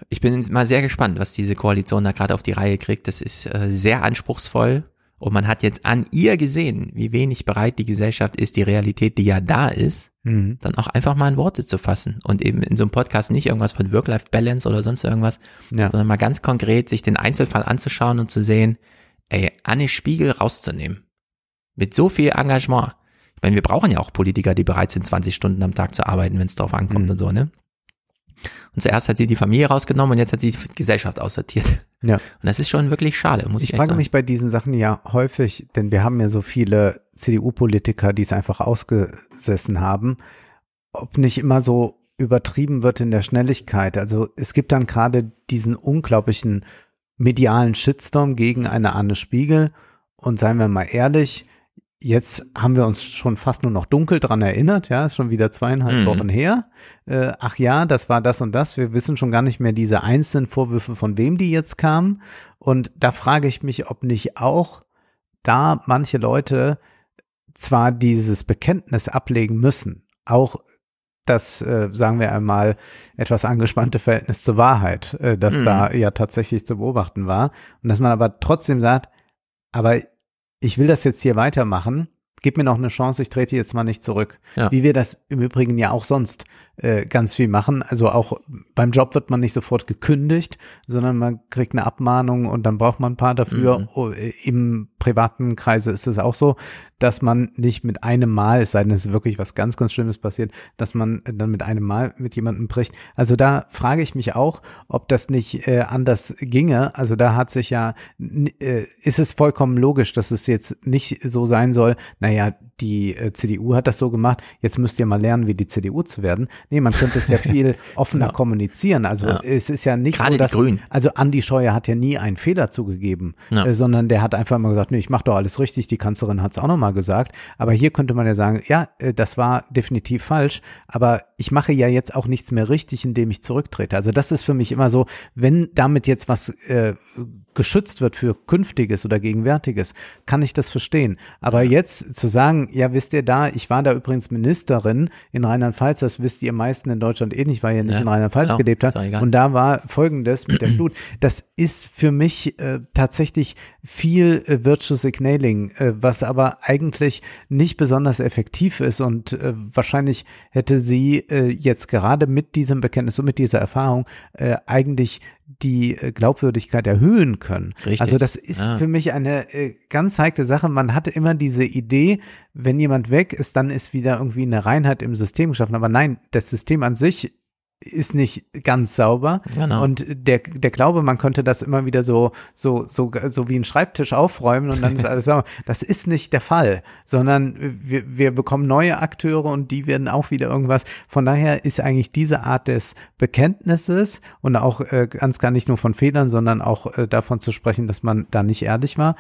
ich bin mal sehr gespannt, was diese Koalition da gerade auf die Reihe kriegt. Das ist äh, sehr anspruchsvoll und man hat jetzt an ihr gesehen, wie wenig bereit die Gesellschaft ist, die Realität, die ja da ist, Mhm. dann auch einfach mal in Worte zu fassen und eben in so einem Podcast nicht irgendwas von Work-Life-Balance oder sonst irgendwas, Ja. sondern mal ganz konkret sich den Einzelfall anzuschauen und zu sehen, ey, Anne Spiegel rauszunehmen. Mit so viel Engagement. Ich meine, wir brauchen ja auch Politiker, die bereit sind, 20 Stunden am Tag zu arbeiten, wenn es drauf ankommt und so, ne? Und zuerst hat sie die Familie rausgenommen und jetzt hat sie die Gesellschaft aussortiert. Ja. Und das ist schon wirklich schade, muss ich, Ich frage sagen. mich bei diesen Sachen ja häufig, denn wir haben ja so viele CDU-Politiker, die es einfach ausgesessen haben, ob nicht immer so übertrieben wird in der Schnelligkeit. Also es gibt dann gerade diesen unglaublichen medialen Shitstorm gegen eine Anne Spiegel und seien wir mal ehrlich, jetzt haben wir uns schon fast nur noch dunkel dran erinnert, ja, ist schon wieder zweieinhalb Mhm. Wochen her. Äh, ach ja, das war das und das. Wir wissen schon gar nicht mehr diese einzelnen Vorwürfe, von wem die jetzt kamen. Und da frage ich mich, ob nicht auch da manche Leute zwar dieses Bekenntnis ablegen müssen, auch das, äh, sagen wir einmal, etwas angespannte Verhältnis zur Wahrheit, äh, das Mhm. da ja tatsächlich zu beobachten war. Und dass man aber trotzdem sagt, aber ich will das jetzt hier weitermachen, gib mir noch eine Chance, ich trete jetzt mal nicht zurück. Ja. Wie wir das im Übrigen ja auch sonst äh, ganz viel machen. Also auch beim Job wird man nicht sofort gekündigt, sondern man kriegt eine Abmahnung und dann braucht man ein paar dafür. Mhm. Oh, Im privaten Kreise ist es auch so, dass man nicht mit einem Mal, es sei denn, es ist wirklich was ganz, ganz Schlimmes passiert, dass man dann mit einem Mal mit jemandem bricht. Also da frage ich mich auch, ob das nicht äh, anders ginge. Also da hat sich ja, äh, ist es vollkommen logisch, dass es jetzt nicht so sein soll, naja, die äh, CDU hat das so gemacht, jetzt müsst ihr mal lernen, wie die CDU zu werden. Nee, man könnte es ja viel offener kommunizieren. Also Ja. es ist ja nicht Gerade so, die dass, Grünen. also Andi Scheuer hat ja nie einen Fehler zugegeben, Ja. äh, sondern der hat einfach immer gesagt, nee, ich mache doch alles richtig, die Kanzlerin hat es auch nochmal gesagt. Aber hier könnte man ja sagen, ja, äh, das war definitiv falsch, aber ich mache ja jetzt auch nichts mehr richtig, indem ich zurücktrete. Also das ist für mich immer so, wenn damit jetzt was äh, geschützt wird für Künftiges oder Gegenwärtiges, kann ich das verstehen. Aber jetzt zu sagen, ja, wisst ihr da, ich war da übrigens Ministerin in Rheinland-Pfalz, das wisst ihr meisten in Deutschland eh nicht, weil ihr nicht Ja, in Rheinland-Pfalz genau, gelebt habt. Und da war Folgendes mit der Flut. Das ist für mich äh, tatsächlich viel äh, Virtual Signaling, äh, was aber eigentlich nicht besonders effektiv ist und äh, wahrscheinlich hätte sie äh, jetzt gerade mit diesem Bekenntnis und mit dieser Erfahrung äh, eigentlich die äh, Glaubwürdigkeit erhöhen können. Richtig. Also das ist Ja. für mich eine äh, ganz heikle Sache. Man hatte immer diese Idee, wenn jemand weg ist, dann ist wieder irgendwie eine Reinheit im System geschaffen. Aber nein, das System an sich ist nicht ganz sauber. Genau. Und der, der Glaube, man könnte das immer wieder so, so, so, so wie ein Schreibtisch aufräumen und dann ist alles sauber. Das ist nicht der Fall, sondern wir, wir bekommen neue Akteure und die werden auch wieder irgendwas. Von daher ist eigentlich diese Art des Bekenntnisses und auch äh, ganz gar nicht nur von Fehlern, sondern auch äh, davon zu sprechen, dass man da nicht ehrlich war,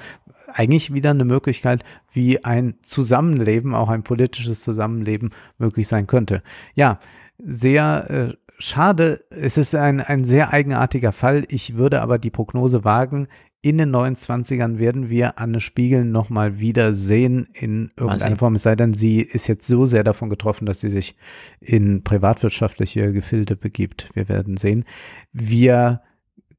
eigentlich wieder eine Möglichkeit, wie ein Zusammenleben, auch ein politisches Zusammenleben möglich sein könnte. Ja, sehr äh, schade. Es ist ein, ein sehr eigenartiger Fall. Ich würde aber die Prognose wagen, in den 29ern werden wir Anne Spiegel nochmal wieder sehen in irgendeiner. Form. Es sei denn, sie ist jetzt so sehr davon getroffen, dass sie sich in privatwirtschaftliche Gefilde begibt. Wir werden sehen. Wir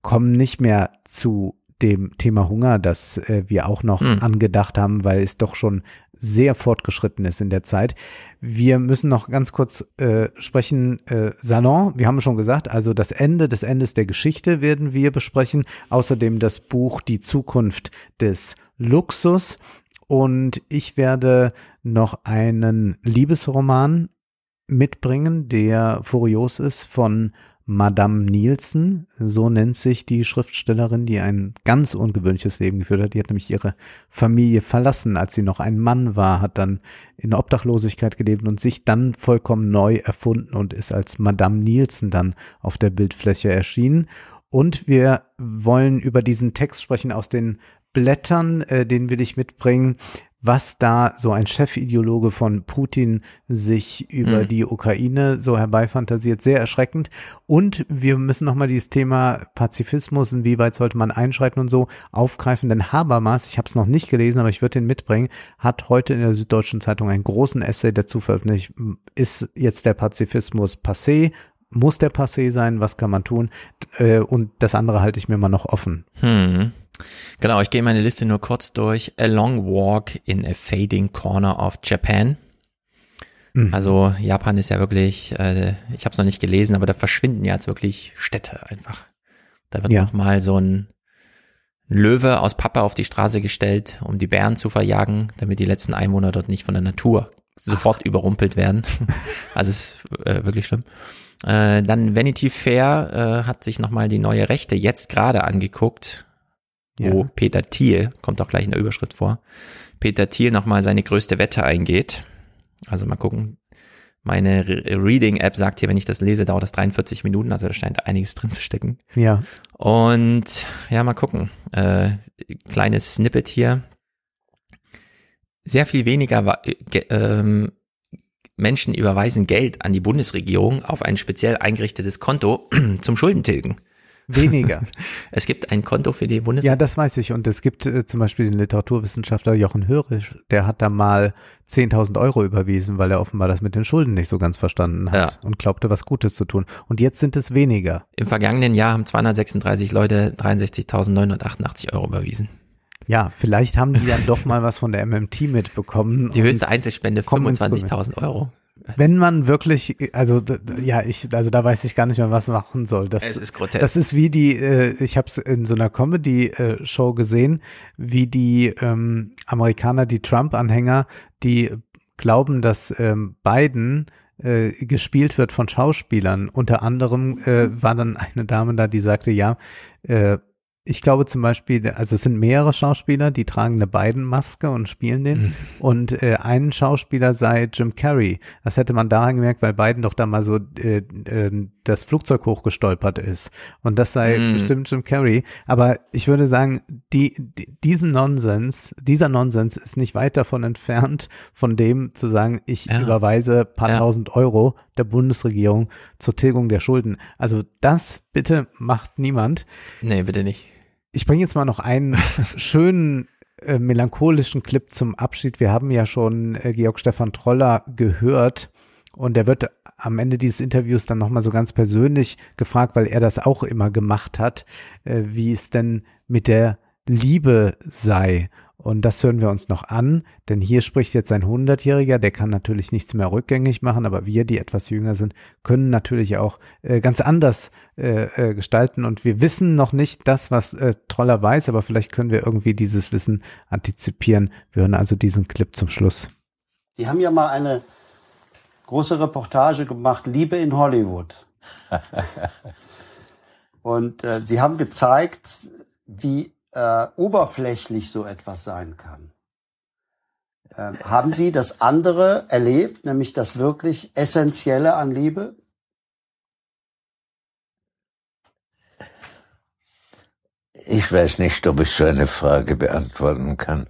kommen nicht mehr zu dem Thema Hunger, das äh, wir auch noch Hm. angedacht haben, weil es doch schon sehr fortgeschritten ist in der Zeit. Wir müssen noch ganz kurz äh, sprechen, äh, Salon, wir haben schon gesagt, also das Ende des Endes der Geschichte werden wir besprechen. Außerdem das Buch Die Zukunft des Luxus. Und ich werde noch einen Liebesroman mitbringen, der furios ist von Madame Nielsen, so nennt sich die Schriftstellerin, die ein ganz ungewöhnliches Leben geführt hat. Die hat nämlich ihre Familie verlassen, als sie noch ein Mann war, hat dann in Obdachlosigkeit gelebt und sich dann vollkommen neu erfunden und ist als Madame Nielsen dann auf der Bildfläche erschienen. Und wir wollen über diesen Text sprechen aus den Blättern, äh, den will ich mitbringen, was da so ein Chefideologe von Putin sich über Mhm. die Ukraine so herbeifantasiert, sehr erschreckend. Und wir müssen nochmal dieses Thema Pazifismus, inwieweit sollte man einschreiten und so aufgreifen, denn Habermas, ich habe es noch nicht gelesen, aber ich würde den mitbringen, hat heute in der Süddeutschen Zeitung einen großen Essay dazu veröffentlicht. Ist jetzt der Pazifismus passé? Muss der passé sein? Was kann man tun? Äh, Und das andere halte ich mir mal noch offen. Hm. Genau, ich gehe meine Liste nur kurz durch. A Long Walk in a Fading Corner of Japan. Mhm. Also Japan ist ja wirklich, äh, ich habe es noch nicht gelesen, aber da verschwinden ja jetzt wirklich Städte einfach. Da wird Ja. noch mal so ein Löwe aus Pappe auf die Straße gestellt, um die Bären zu verjagen, damit die letzten Einwohner dort nicht von der Natur sofort überrumpelt werden. also es ist äh, wirklich schlimm. Äh, dann Vanity Fair äh, hat sich nochmal die neue Rechte jetzt gerade angeguckt, wo Ja. Peter Thiel, kommt auch gleich in der Überschrift vor, Peter Thiel nochmal seine größte Wette eingeht. Also mal gucken. Meine Re- Reading-App sagt hier, wenn ich das lese, dauert das 43 Minuten, also da scheint einiges drin zu stecken. Ja. Und ja, mal gucken. Äh, kleines Snippet hier. Sehr viel weniger äh, ähm, Menschen überweisen Geld an die Bundesregierung auf ein speziell eingerichtetes Konto zum Schuldentilgen. Weniger. Es gibt ein Konto für die Bundesregierung. Ja, das weiß ich. Und es gibt äh, zum Beispiel den Literaturwissenschaftler Jochen Hörisch, der hat da mal 10.000 Euro überwiesen, weil er offenbar das mit den Schulden nicht so ganz verstanden hat und glaubte, was Gutes zu tun. Und jetzt sind es weniger. Im vergangenen Jahr haben 236 Leute 63.988 Euro überwiesen. Ja, vielleicht haben die dann doch mal was von der MMT mitbekommen. Die höchste Einzelspende kommen ins 25.000 Euro. Wenn man wirklich, also ja, ich, also da weiß ich gar nicht mehr, was machen soll. Das, Es ist grotesk. Das ist wie die, äh, ich habe es in so einer Comedy-Show gesehen, wie die ähm, Amerikaner, die Trump-Anhänger, die glauben, dass ähm, Biden äh, gespielt wird von Schauspielern. Unter anderem äh, war dann eine Dame da, die sagte, ja, äh, ich glaube zum Beispiel, also es sind mehrere Schauspieler, die tragen eine Biden-Maske und spielen den. Und äh, ein Schauspieler sei Jim Carrey. Das hätte man daran gemerkt, weil Biden doch da mal so äh, äh, das Flugzeug hochgestolpert ist. Und das sei Mm. bestimmt Jim Carrey. Aber ich würde sagen, die, die, diesen Nonsens, dieser Nonsens ist nicht weit davon entfernt, von dem zu sagen, ich Ja. überweise paar Ja. tausend Euro der Bundesregierung zur Tilgung der Schulden. Also das bitte macht niemand. Nee, bitte nicht. Ich bringe jetzt mal noch einen schönen äh, melancholischen Clip zum Abschied. Wir haben ja schon äh, Georg Stefan Troller gehört und er wird am Ende dieses Interviews dann nochmal so ganz persönlich gefragt, weil er das auch immer gemacht hat, äh, wie es denn mit der Liebe sei. Und das hören wir uns noch an, denn hier spricht jetzt ein Hundertjähriger, der kann natürlich nichts mehr rückgängig machen, aber wir, die etwas jünger sind, können natürlich auch äh, ganz anders äh, äh, gestalten. Und wir wissen noch nicht das, was äh, Troller weiß, aber vielleicht können wir irgendwie dieses Wissen antizipieren. Wir hören also diesen Clip zum Schluss. Sie haben ja mal eine große Reportage gemacht, Liebe in Hollywood. Und äh, Sie haben gezeigt, wie äh, oberflächlich so etwas sein kann. Ähm, haben Sie das andere erlebt, nämlich das wirklich Essentielle an Liebe? Ich weiß nicht, ob ich so eine Frage beantworten kann.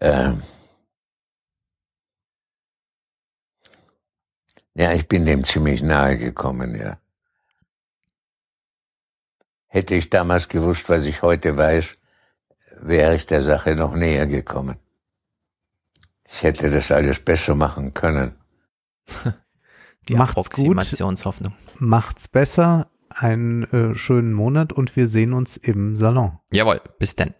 Ähm ja, ich bin dem ziemlich nahe gekommen, ja. Hätte ich damals gewusst, was ich heute weiß, wäre ich der Sache noch näher gekommen. Ich hätte das alles besser machen können. Die Macht's gut. Approximationshoffnung. Macht's besser, einen äh, schönen Monat und wir sehen uns im Salon. Jawohl, bis dann.